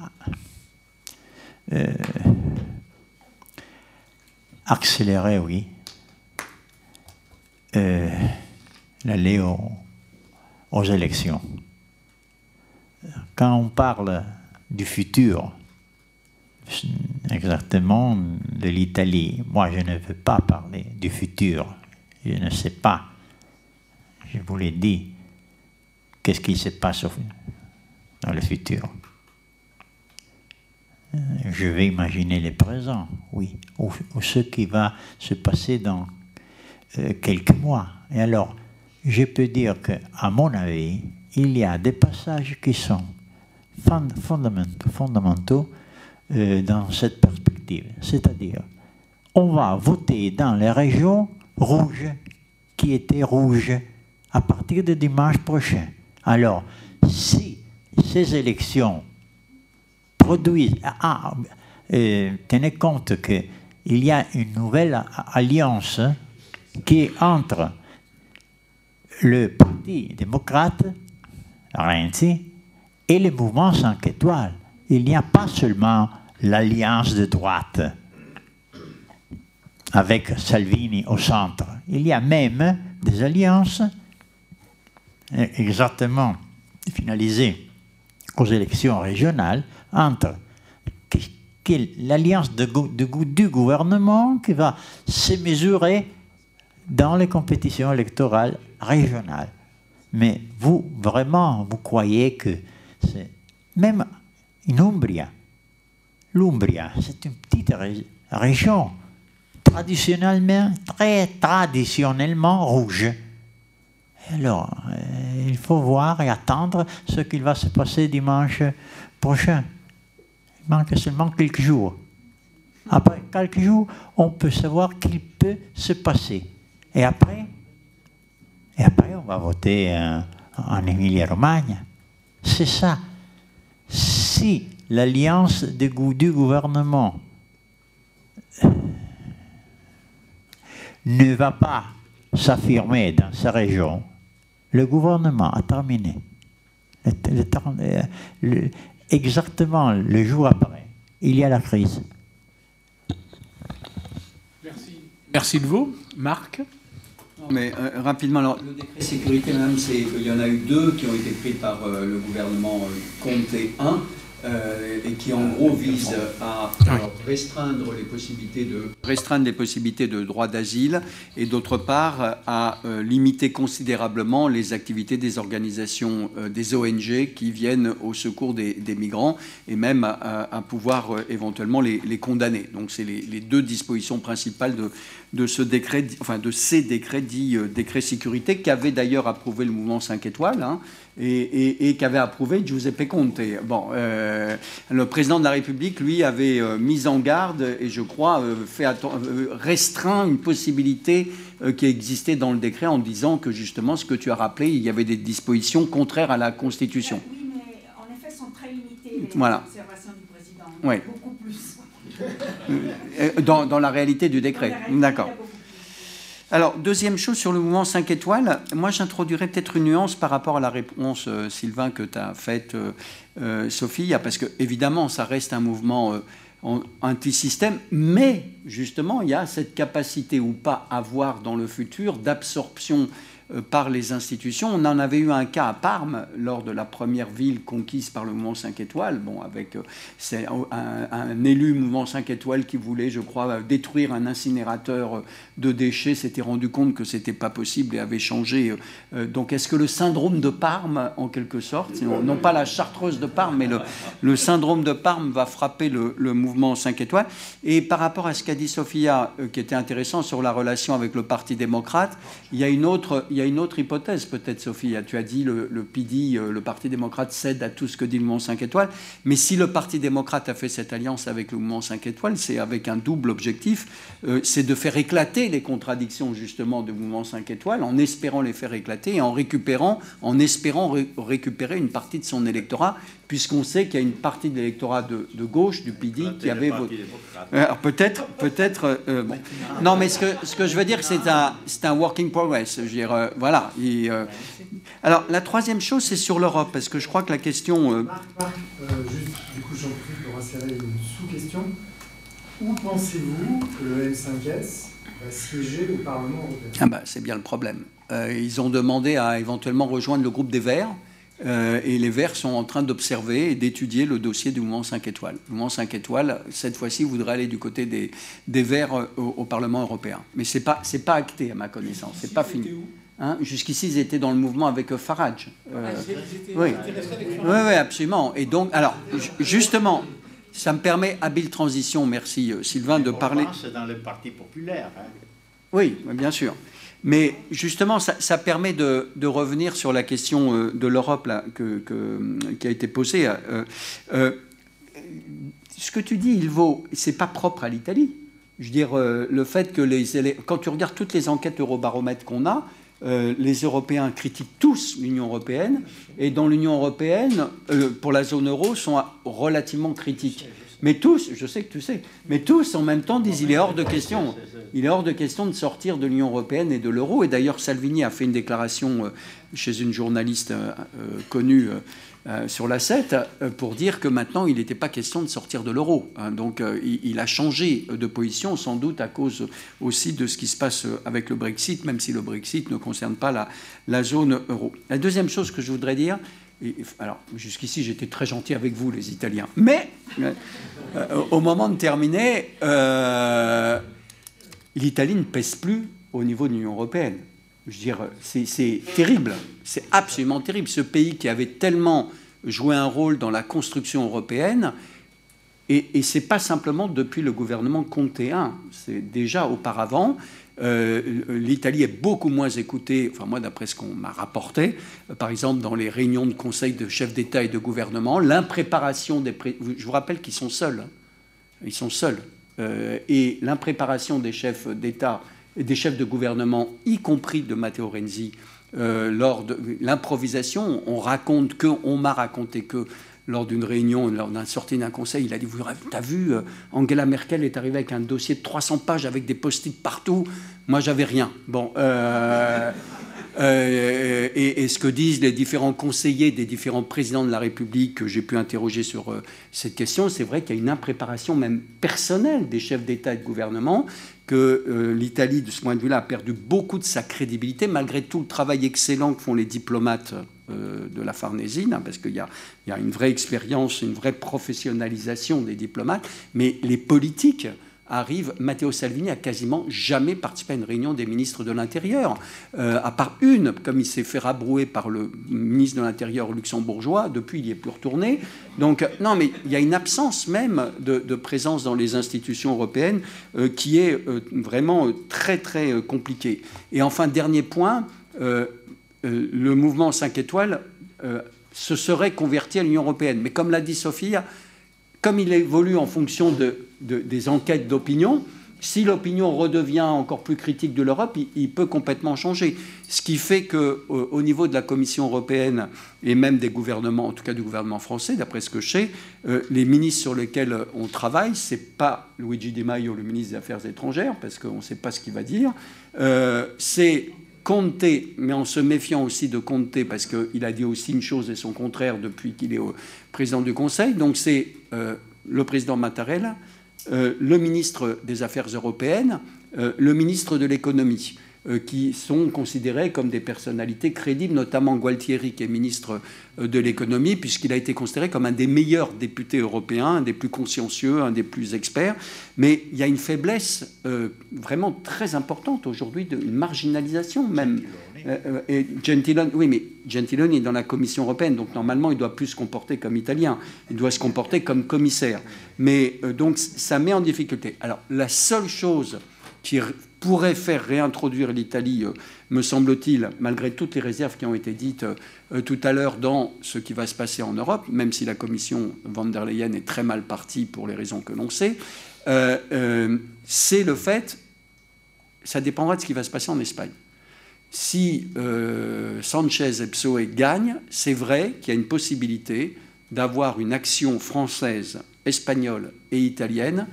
euh, accélérer, oui, euh, l'aller aux élections. Quand on parle du futur, exactement de l'Italie. Moi, je ne veux pas parler du futur. Je ne sais pas. Je vous l'ai dit. Qu'est-ce qui se passe dans le futur? Je vais imaginer le présent, oui, ou, ce qui va se passer dans euh, quelques mois. Et alors, je peux dire qu'à mon avis, il y a des passages qui sont fondamentaux, euh, dans cette perspective. C'est-à-dire, on va voter dans les régions rouges qui étaient rouges à partir de dimanche prochain. Alors, si ces élections produisent... Ah, ah euh, tenez compte qu'il y a une nouvelle alliance qui entre le Parti démocrate, Renzi, et le mouvement 5 étoiles il n'y a pas seulement l'alliance de droite avec Salvini au centre, il y a même des alliances exactement finalisées aux élections régionales entre l'alliance du gouvernement qui va se mesurer dans les compétitions électorales régionales. Mais vous, vraiment, vous croyez que même in Umbria. L'Umbria, c'est une petite région traditionnellement, très traditionnellement rouge. alors, euh, il faut voir et attendre ce qu'il va se passer dimanche prochain. Il manque seulement quelques jours. Après quelques jours, on peut savoir qu'il peut se passer. Et après, et après on va voter euh, en Emilia-Romagna. C'est ça si l'alliance du gouvernement ne va pas s'affirmer dans sa région, le gouvernement a terminé. exactement le jour après, il y a la crise. Merci. Merci de vous. Marc mais euh, rapidement, alors, le décret sécurité, même, il y en a eu deux qui ont été pris par euh, le gouvernement euh, Comté 1. Euh, et qui en gros vise à restreindre les possibilités de restreindre les possibilités de droit d'asile et d'autre part à euh, limiter considérablement les activités des organisations euh, des ONG qui viennent au secours des, migrants et même à, pouvoir éventuellement les, condamner. Donc c'est les, deux dispositions principales de, de ce décret, enfin de ces décrets dits décrets sécurité qu'avait d'ailleurs approuvé le mouvement 5 étoiles. Hein, et, qu'avait approuvé Giuseppe Conte. Bon, euh, le président de la République, lui, avait euh, mis en garde et je crois euh, fait restreint une possibilité qui existait dans le décret en disant que justement, ce que tu as rappelé, il y avait des dispositions contraires à la Constitution. Oui, mais en effet, sont très limitées les voilà. observations du président. Oui. Beaucoup plus. Dans, dans, la réalité du décret. D'accord. Alors, deuxième chose sur le mouvement 5 étoiles, moi j'introduirais peut-être une nuance par rapport à la réponse, euh, Sylvain, que tu as faite, euh, euh, Sophie, parce que évidemment, ça reste un mouvement anti-système, mais justement, il y a cette capacité ou pas à avoir dans le futur d'absorption par les institutions. On en avait eu un cas à Parme lors de la première ville conquise par le mouvement 5 étoiles, bon, avec euh, un, élu mouvement 5 étoiles qui voulait, je crois, détruire un incinérateur de déchets, s'était rendu compte que c'était pas possible et avait changé. Euh, donc est-ce que le syndrome de Parme, en quelque sorte, non pas la chartreuse de Parme, mais le, syndrome de Parme va frapper le, mouvement 5 étoiles Et par rapport à ce qu'a dit Sophia, qui était intéressant sur la relation avec le Parti démocrate, il y a une autre une autre hypothèse, peut-être, Sophie. Tu as dit le, le PD, euh, le Parti démocrate, cède à tout ce que dit le mouvement 5 étoiles. Mais si le Parti démocrate a fait cette alliance avec le mouvement 5 étoiles, c'est avec un double objectif euh, c'est de faire éclater les contradictions, justement, du mouvement 5 étoiles, en espérant les faire éclater et en récupérant, en espérant récupérer une partie de son électorat, puisqu'on sait qu'il y a une partie de l'électorat de, gauche, du PD, qui avait voté. Euh, alors peut-être, peut-être. Non, mais ce que, ce que je veux dire, c'est un, un working progress. Je veux dire, euh, voilà. Euh, alors, la troisième chose, c'est sur l'Europe, parce que je crois que la question. Euh, Marc, juste, du coup, j'en prie pour insérer une sous-question. Où pensez-vous que le M5S va siéger au Parlement européen? Ah bah, C'est bien le problème. ils ont demandé à éventuellement rejoindre le groupe des Verts. et les Verts sont en train d'observer et d'étudier le dossier du mouvement 5 étoiles. Le mouvement 5 étoiles, cette fois-ci, voudrait aller du côté des, des Verts au, Parlement européen. Mais ce n'est pas, pas acté, à ma connaissance. C'est pas fini. Hein, jusqu'ici, ils étaient dans le mouvement avec euh, Farage. Euh, ah, oui. oui, absolument. Et donc, alors, justement, ça me permet, habile transition, merci euh, Sylvain, de parler. C'est dans le Parti populaire. Hein. Oui, bien sûr. Mais justement, ça, permet de, revenir sur la question de l'Europe que, qui a été posée. ce que tu dis, il vaut, c'est pas propre à l'Italie. Je veux dire, le fait que les quand tu regardes toutes les enquêtes Eurobaromètre qu'on a, euh, les Européens critiquent tous l'Union européenne, et dans l'Union européenne, euh, pour la zone euro, sont relativement critiques. Mais tous, je sais que tu sais, mais tous en même temps disent il est hors de question. Il est hors de question de sortir de l'Union européenne et de l'euro. Et d'ailleurs, Salvini a fait une déclaration euh, chez une journaliste connue euh, sur la 7 euh, pour dire que maintenant il n'était pas question de sortir de l'euro. Hein. donc euh, il, a changé de position sans doute à cause aussi de ce qui se passe avec le Brexit, même si le Brexit ne concerne pas la, la zone euro. La deuxième chose que je voudrais dire, alors jusqu'ici j'étais très gentil avec vous les Italiens, mais au moment de terminer, l'Italie ne pèse plus au niveau de l'Union européenne. Je veux dire, c'est terrible, c'est absolument terrible. Ce pays qui avait tellement joué un rôle dans la construction européenne, et, ce n'est pas simplement depuis le gouvernement Conte 1, c'est déjà auparavant. Euh, L'Italie est beaucoup moins écoutée, enfin moi d'après ce qu'on m'a rapporté, euh, par exemple dans les réunions de conseil de chefs d'État et de gouvernement, l'impréparation des... Je vous rappelle qu'ils sont seuls, hein. ils sont seuls. Euh, et l'impréparation des chefs d'État des chefs de gouvernement, y compris de Matteo Renzi, euh, lors de l'improvisation. On raconte que, on m'a raconté que lors d'une réunion, lors d'un sortie d'un conseil, il a dit T'as vu, euh, Angela Merkel est arrivée avec un dossier de 300 pages avec des post-it partout. Moi, j'avais rien. Bon. Euh, Euh, et, ce que disent les différents conseillers des différents présidents de la République que j'ai pu interroger sur euh, cette question, c'est vrai qu'il y a une impréparation même personnelle des chefs d'État et de gouvernement, que euh, l'Italie, de ce point de vue-là, a perdu beaucoup de sa crédibilité, malgré tout le travail excellent que font les diplomates de la Farnésine, parce qu'il y, y, a une vraie expérience, une vraie professionnalisation des diplomates, mais les politiques arrive, Matteo Salvini a quasiment jamais participé à une réunion des ministres de l'Intérieur, euh, à part une, comme il s'est fait rabrouer par le ministre de l'Intérieur luxembourgeois, depuis il n'y est plus retourné. Donc non, mais il y a une absence même de, présence dans les institutions européennes euh, qui est euh, vraiment très très compliquée. Et enfin, dernier point, le mouvement 5 étoiles se serait converti à l'Union européenne. Mais comme l'a dit Sophie, comme il évolue en fonction de, des enquêtes d'opinion, si l'opinion redevient encore plus critique de l'Europe, il, peut complètement changer. Ce qui fait que, au, niveau de la Commission européenne et même des gouvernements, en tout cas du gouvernement français, d'après ce que je sais, euh, les ministres sur lesquels on travaille, c'est pas Luigi Di Maio, le ministre des Affaires étrangères, parce qu'on ne sait pas ce qu'il va dire. Euh, c'est Conte, mais en se méfiant aussi de Conte, parce qu'il a dit aussi une chose et son contraire depuis qu'il est président du Conseil. Donc c'est euh, le président Mattarella, euh, le ministre des Affaires européennes, euh, le ministre de l'économie. Euh, qui sont considérés comme des personnalités crédibles, notamment Gualtieri, qui est ministre euh, de l'économie, puisqu'il a été considéré comme un des meilleurs députés européens, un des plus consciencieux, un des plus experts. Mais il y a une faiblesse euh, vraiment très importante aujourd'hui, une marginalisation même. et Gentiloni, oui, mais Gentiloni est dans la Commission européenne, donc normalement il doit plus se comporter comme italien, il doit se comporter comme commissaire. Mais donc ça met en difficulté. Alors la seule chose qui pourrait faire réintroduire l'Italie, euh, me semble-t-il, malgré toutes les réserves qui ont été dites euh, tout à l'heure dans ce qui va se passer en Europe, même si la commission van der Leyen est très mal partie pour les raisons que l'on sait, euh, c'est le fait, ça dépendra de ce qui va se passer en Espagne. Si Sanchez et PSOE gagnent, c'est vrai qu'il y a une possibilité d'avoir une action française, espagnole et italienne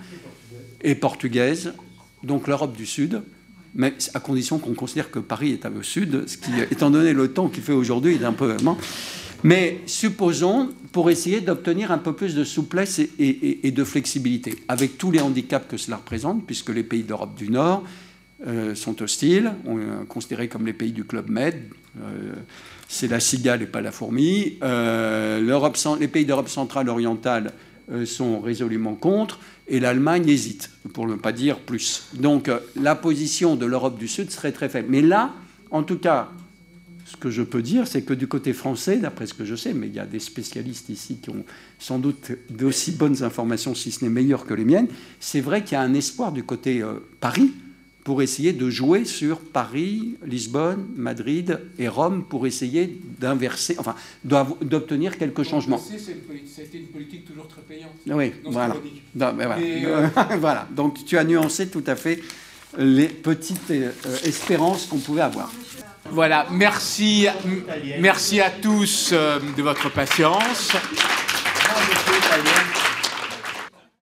et portugaise donc l'Europe du Sud, mais à condition qu'on considère que Paris est au sud, ce qui, étant donné le temps qu'il fait aujourd'hui, est un peu... Mais supposons, pour essayer d'obtenir un peu plus de souplesse et, de flexibilité, avec tous les handicaps que cela représente, puisque les pays d'Europe du Nord euh, sont hostiles, considérés comme les pays du Club Med, euh, c'est la cigale et pas la fourmi. Euh, les pays d'Europe centrale orientale sont résolument contre et l'Allemagne hésite, pour ne pas dire plus. Donc euh, la position de l'Europe du Sud serait très faible. Mais là, en tout cas, ce que je peux dire, c'est que du côté français, d'après ce que je sais, mais il y a des spécialistes ici qui ont sans doute d'aussi bonnes informations, si ce n'est meilleures que les miennes, c'est vrai qu'il y a un espoir du côté euh, Paris pour essayer de jouer sur Paris, Lisbonne, Madrid et Rome pour essayer d'inverser, enfin, d'obtenir quelques changements. C'était une politique toujours très payante. Oui, voilà. Euh, voilà. Donc tu as nuancé tout à fait les petites euh, espérances qu'on pouvait avoir. Voilà, merci, merci à tous euh, de votre patience.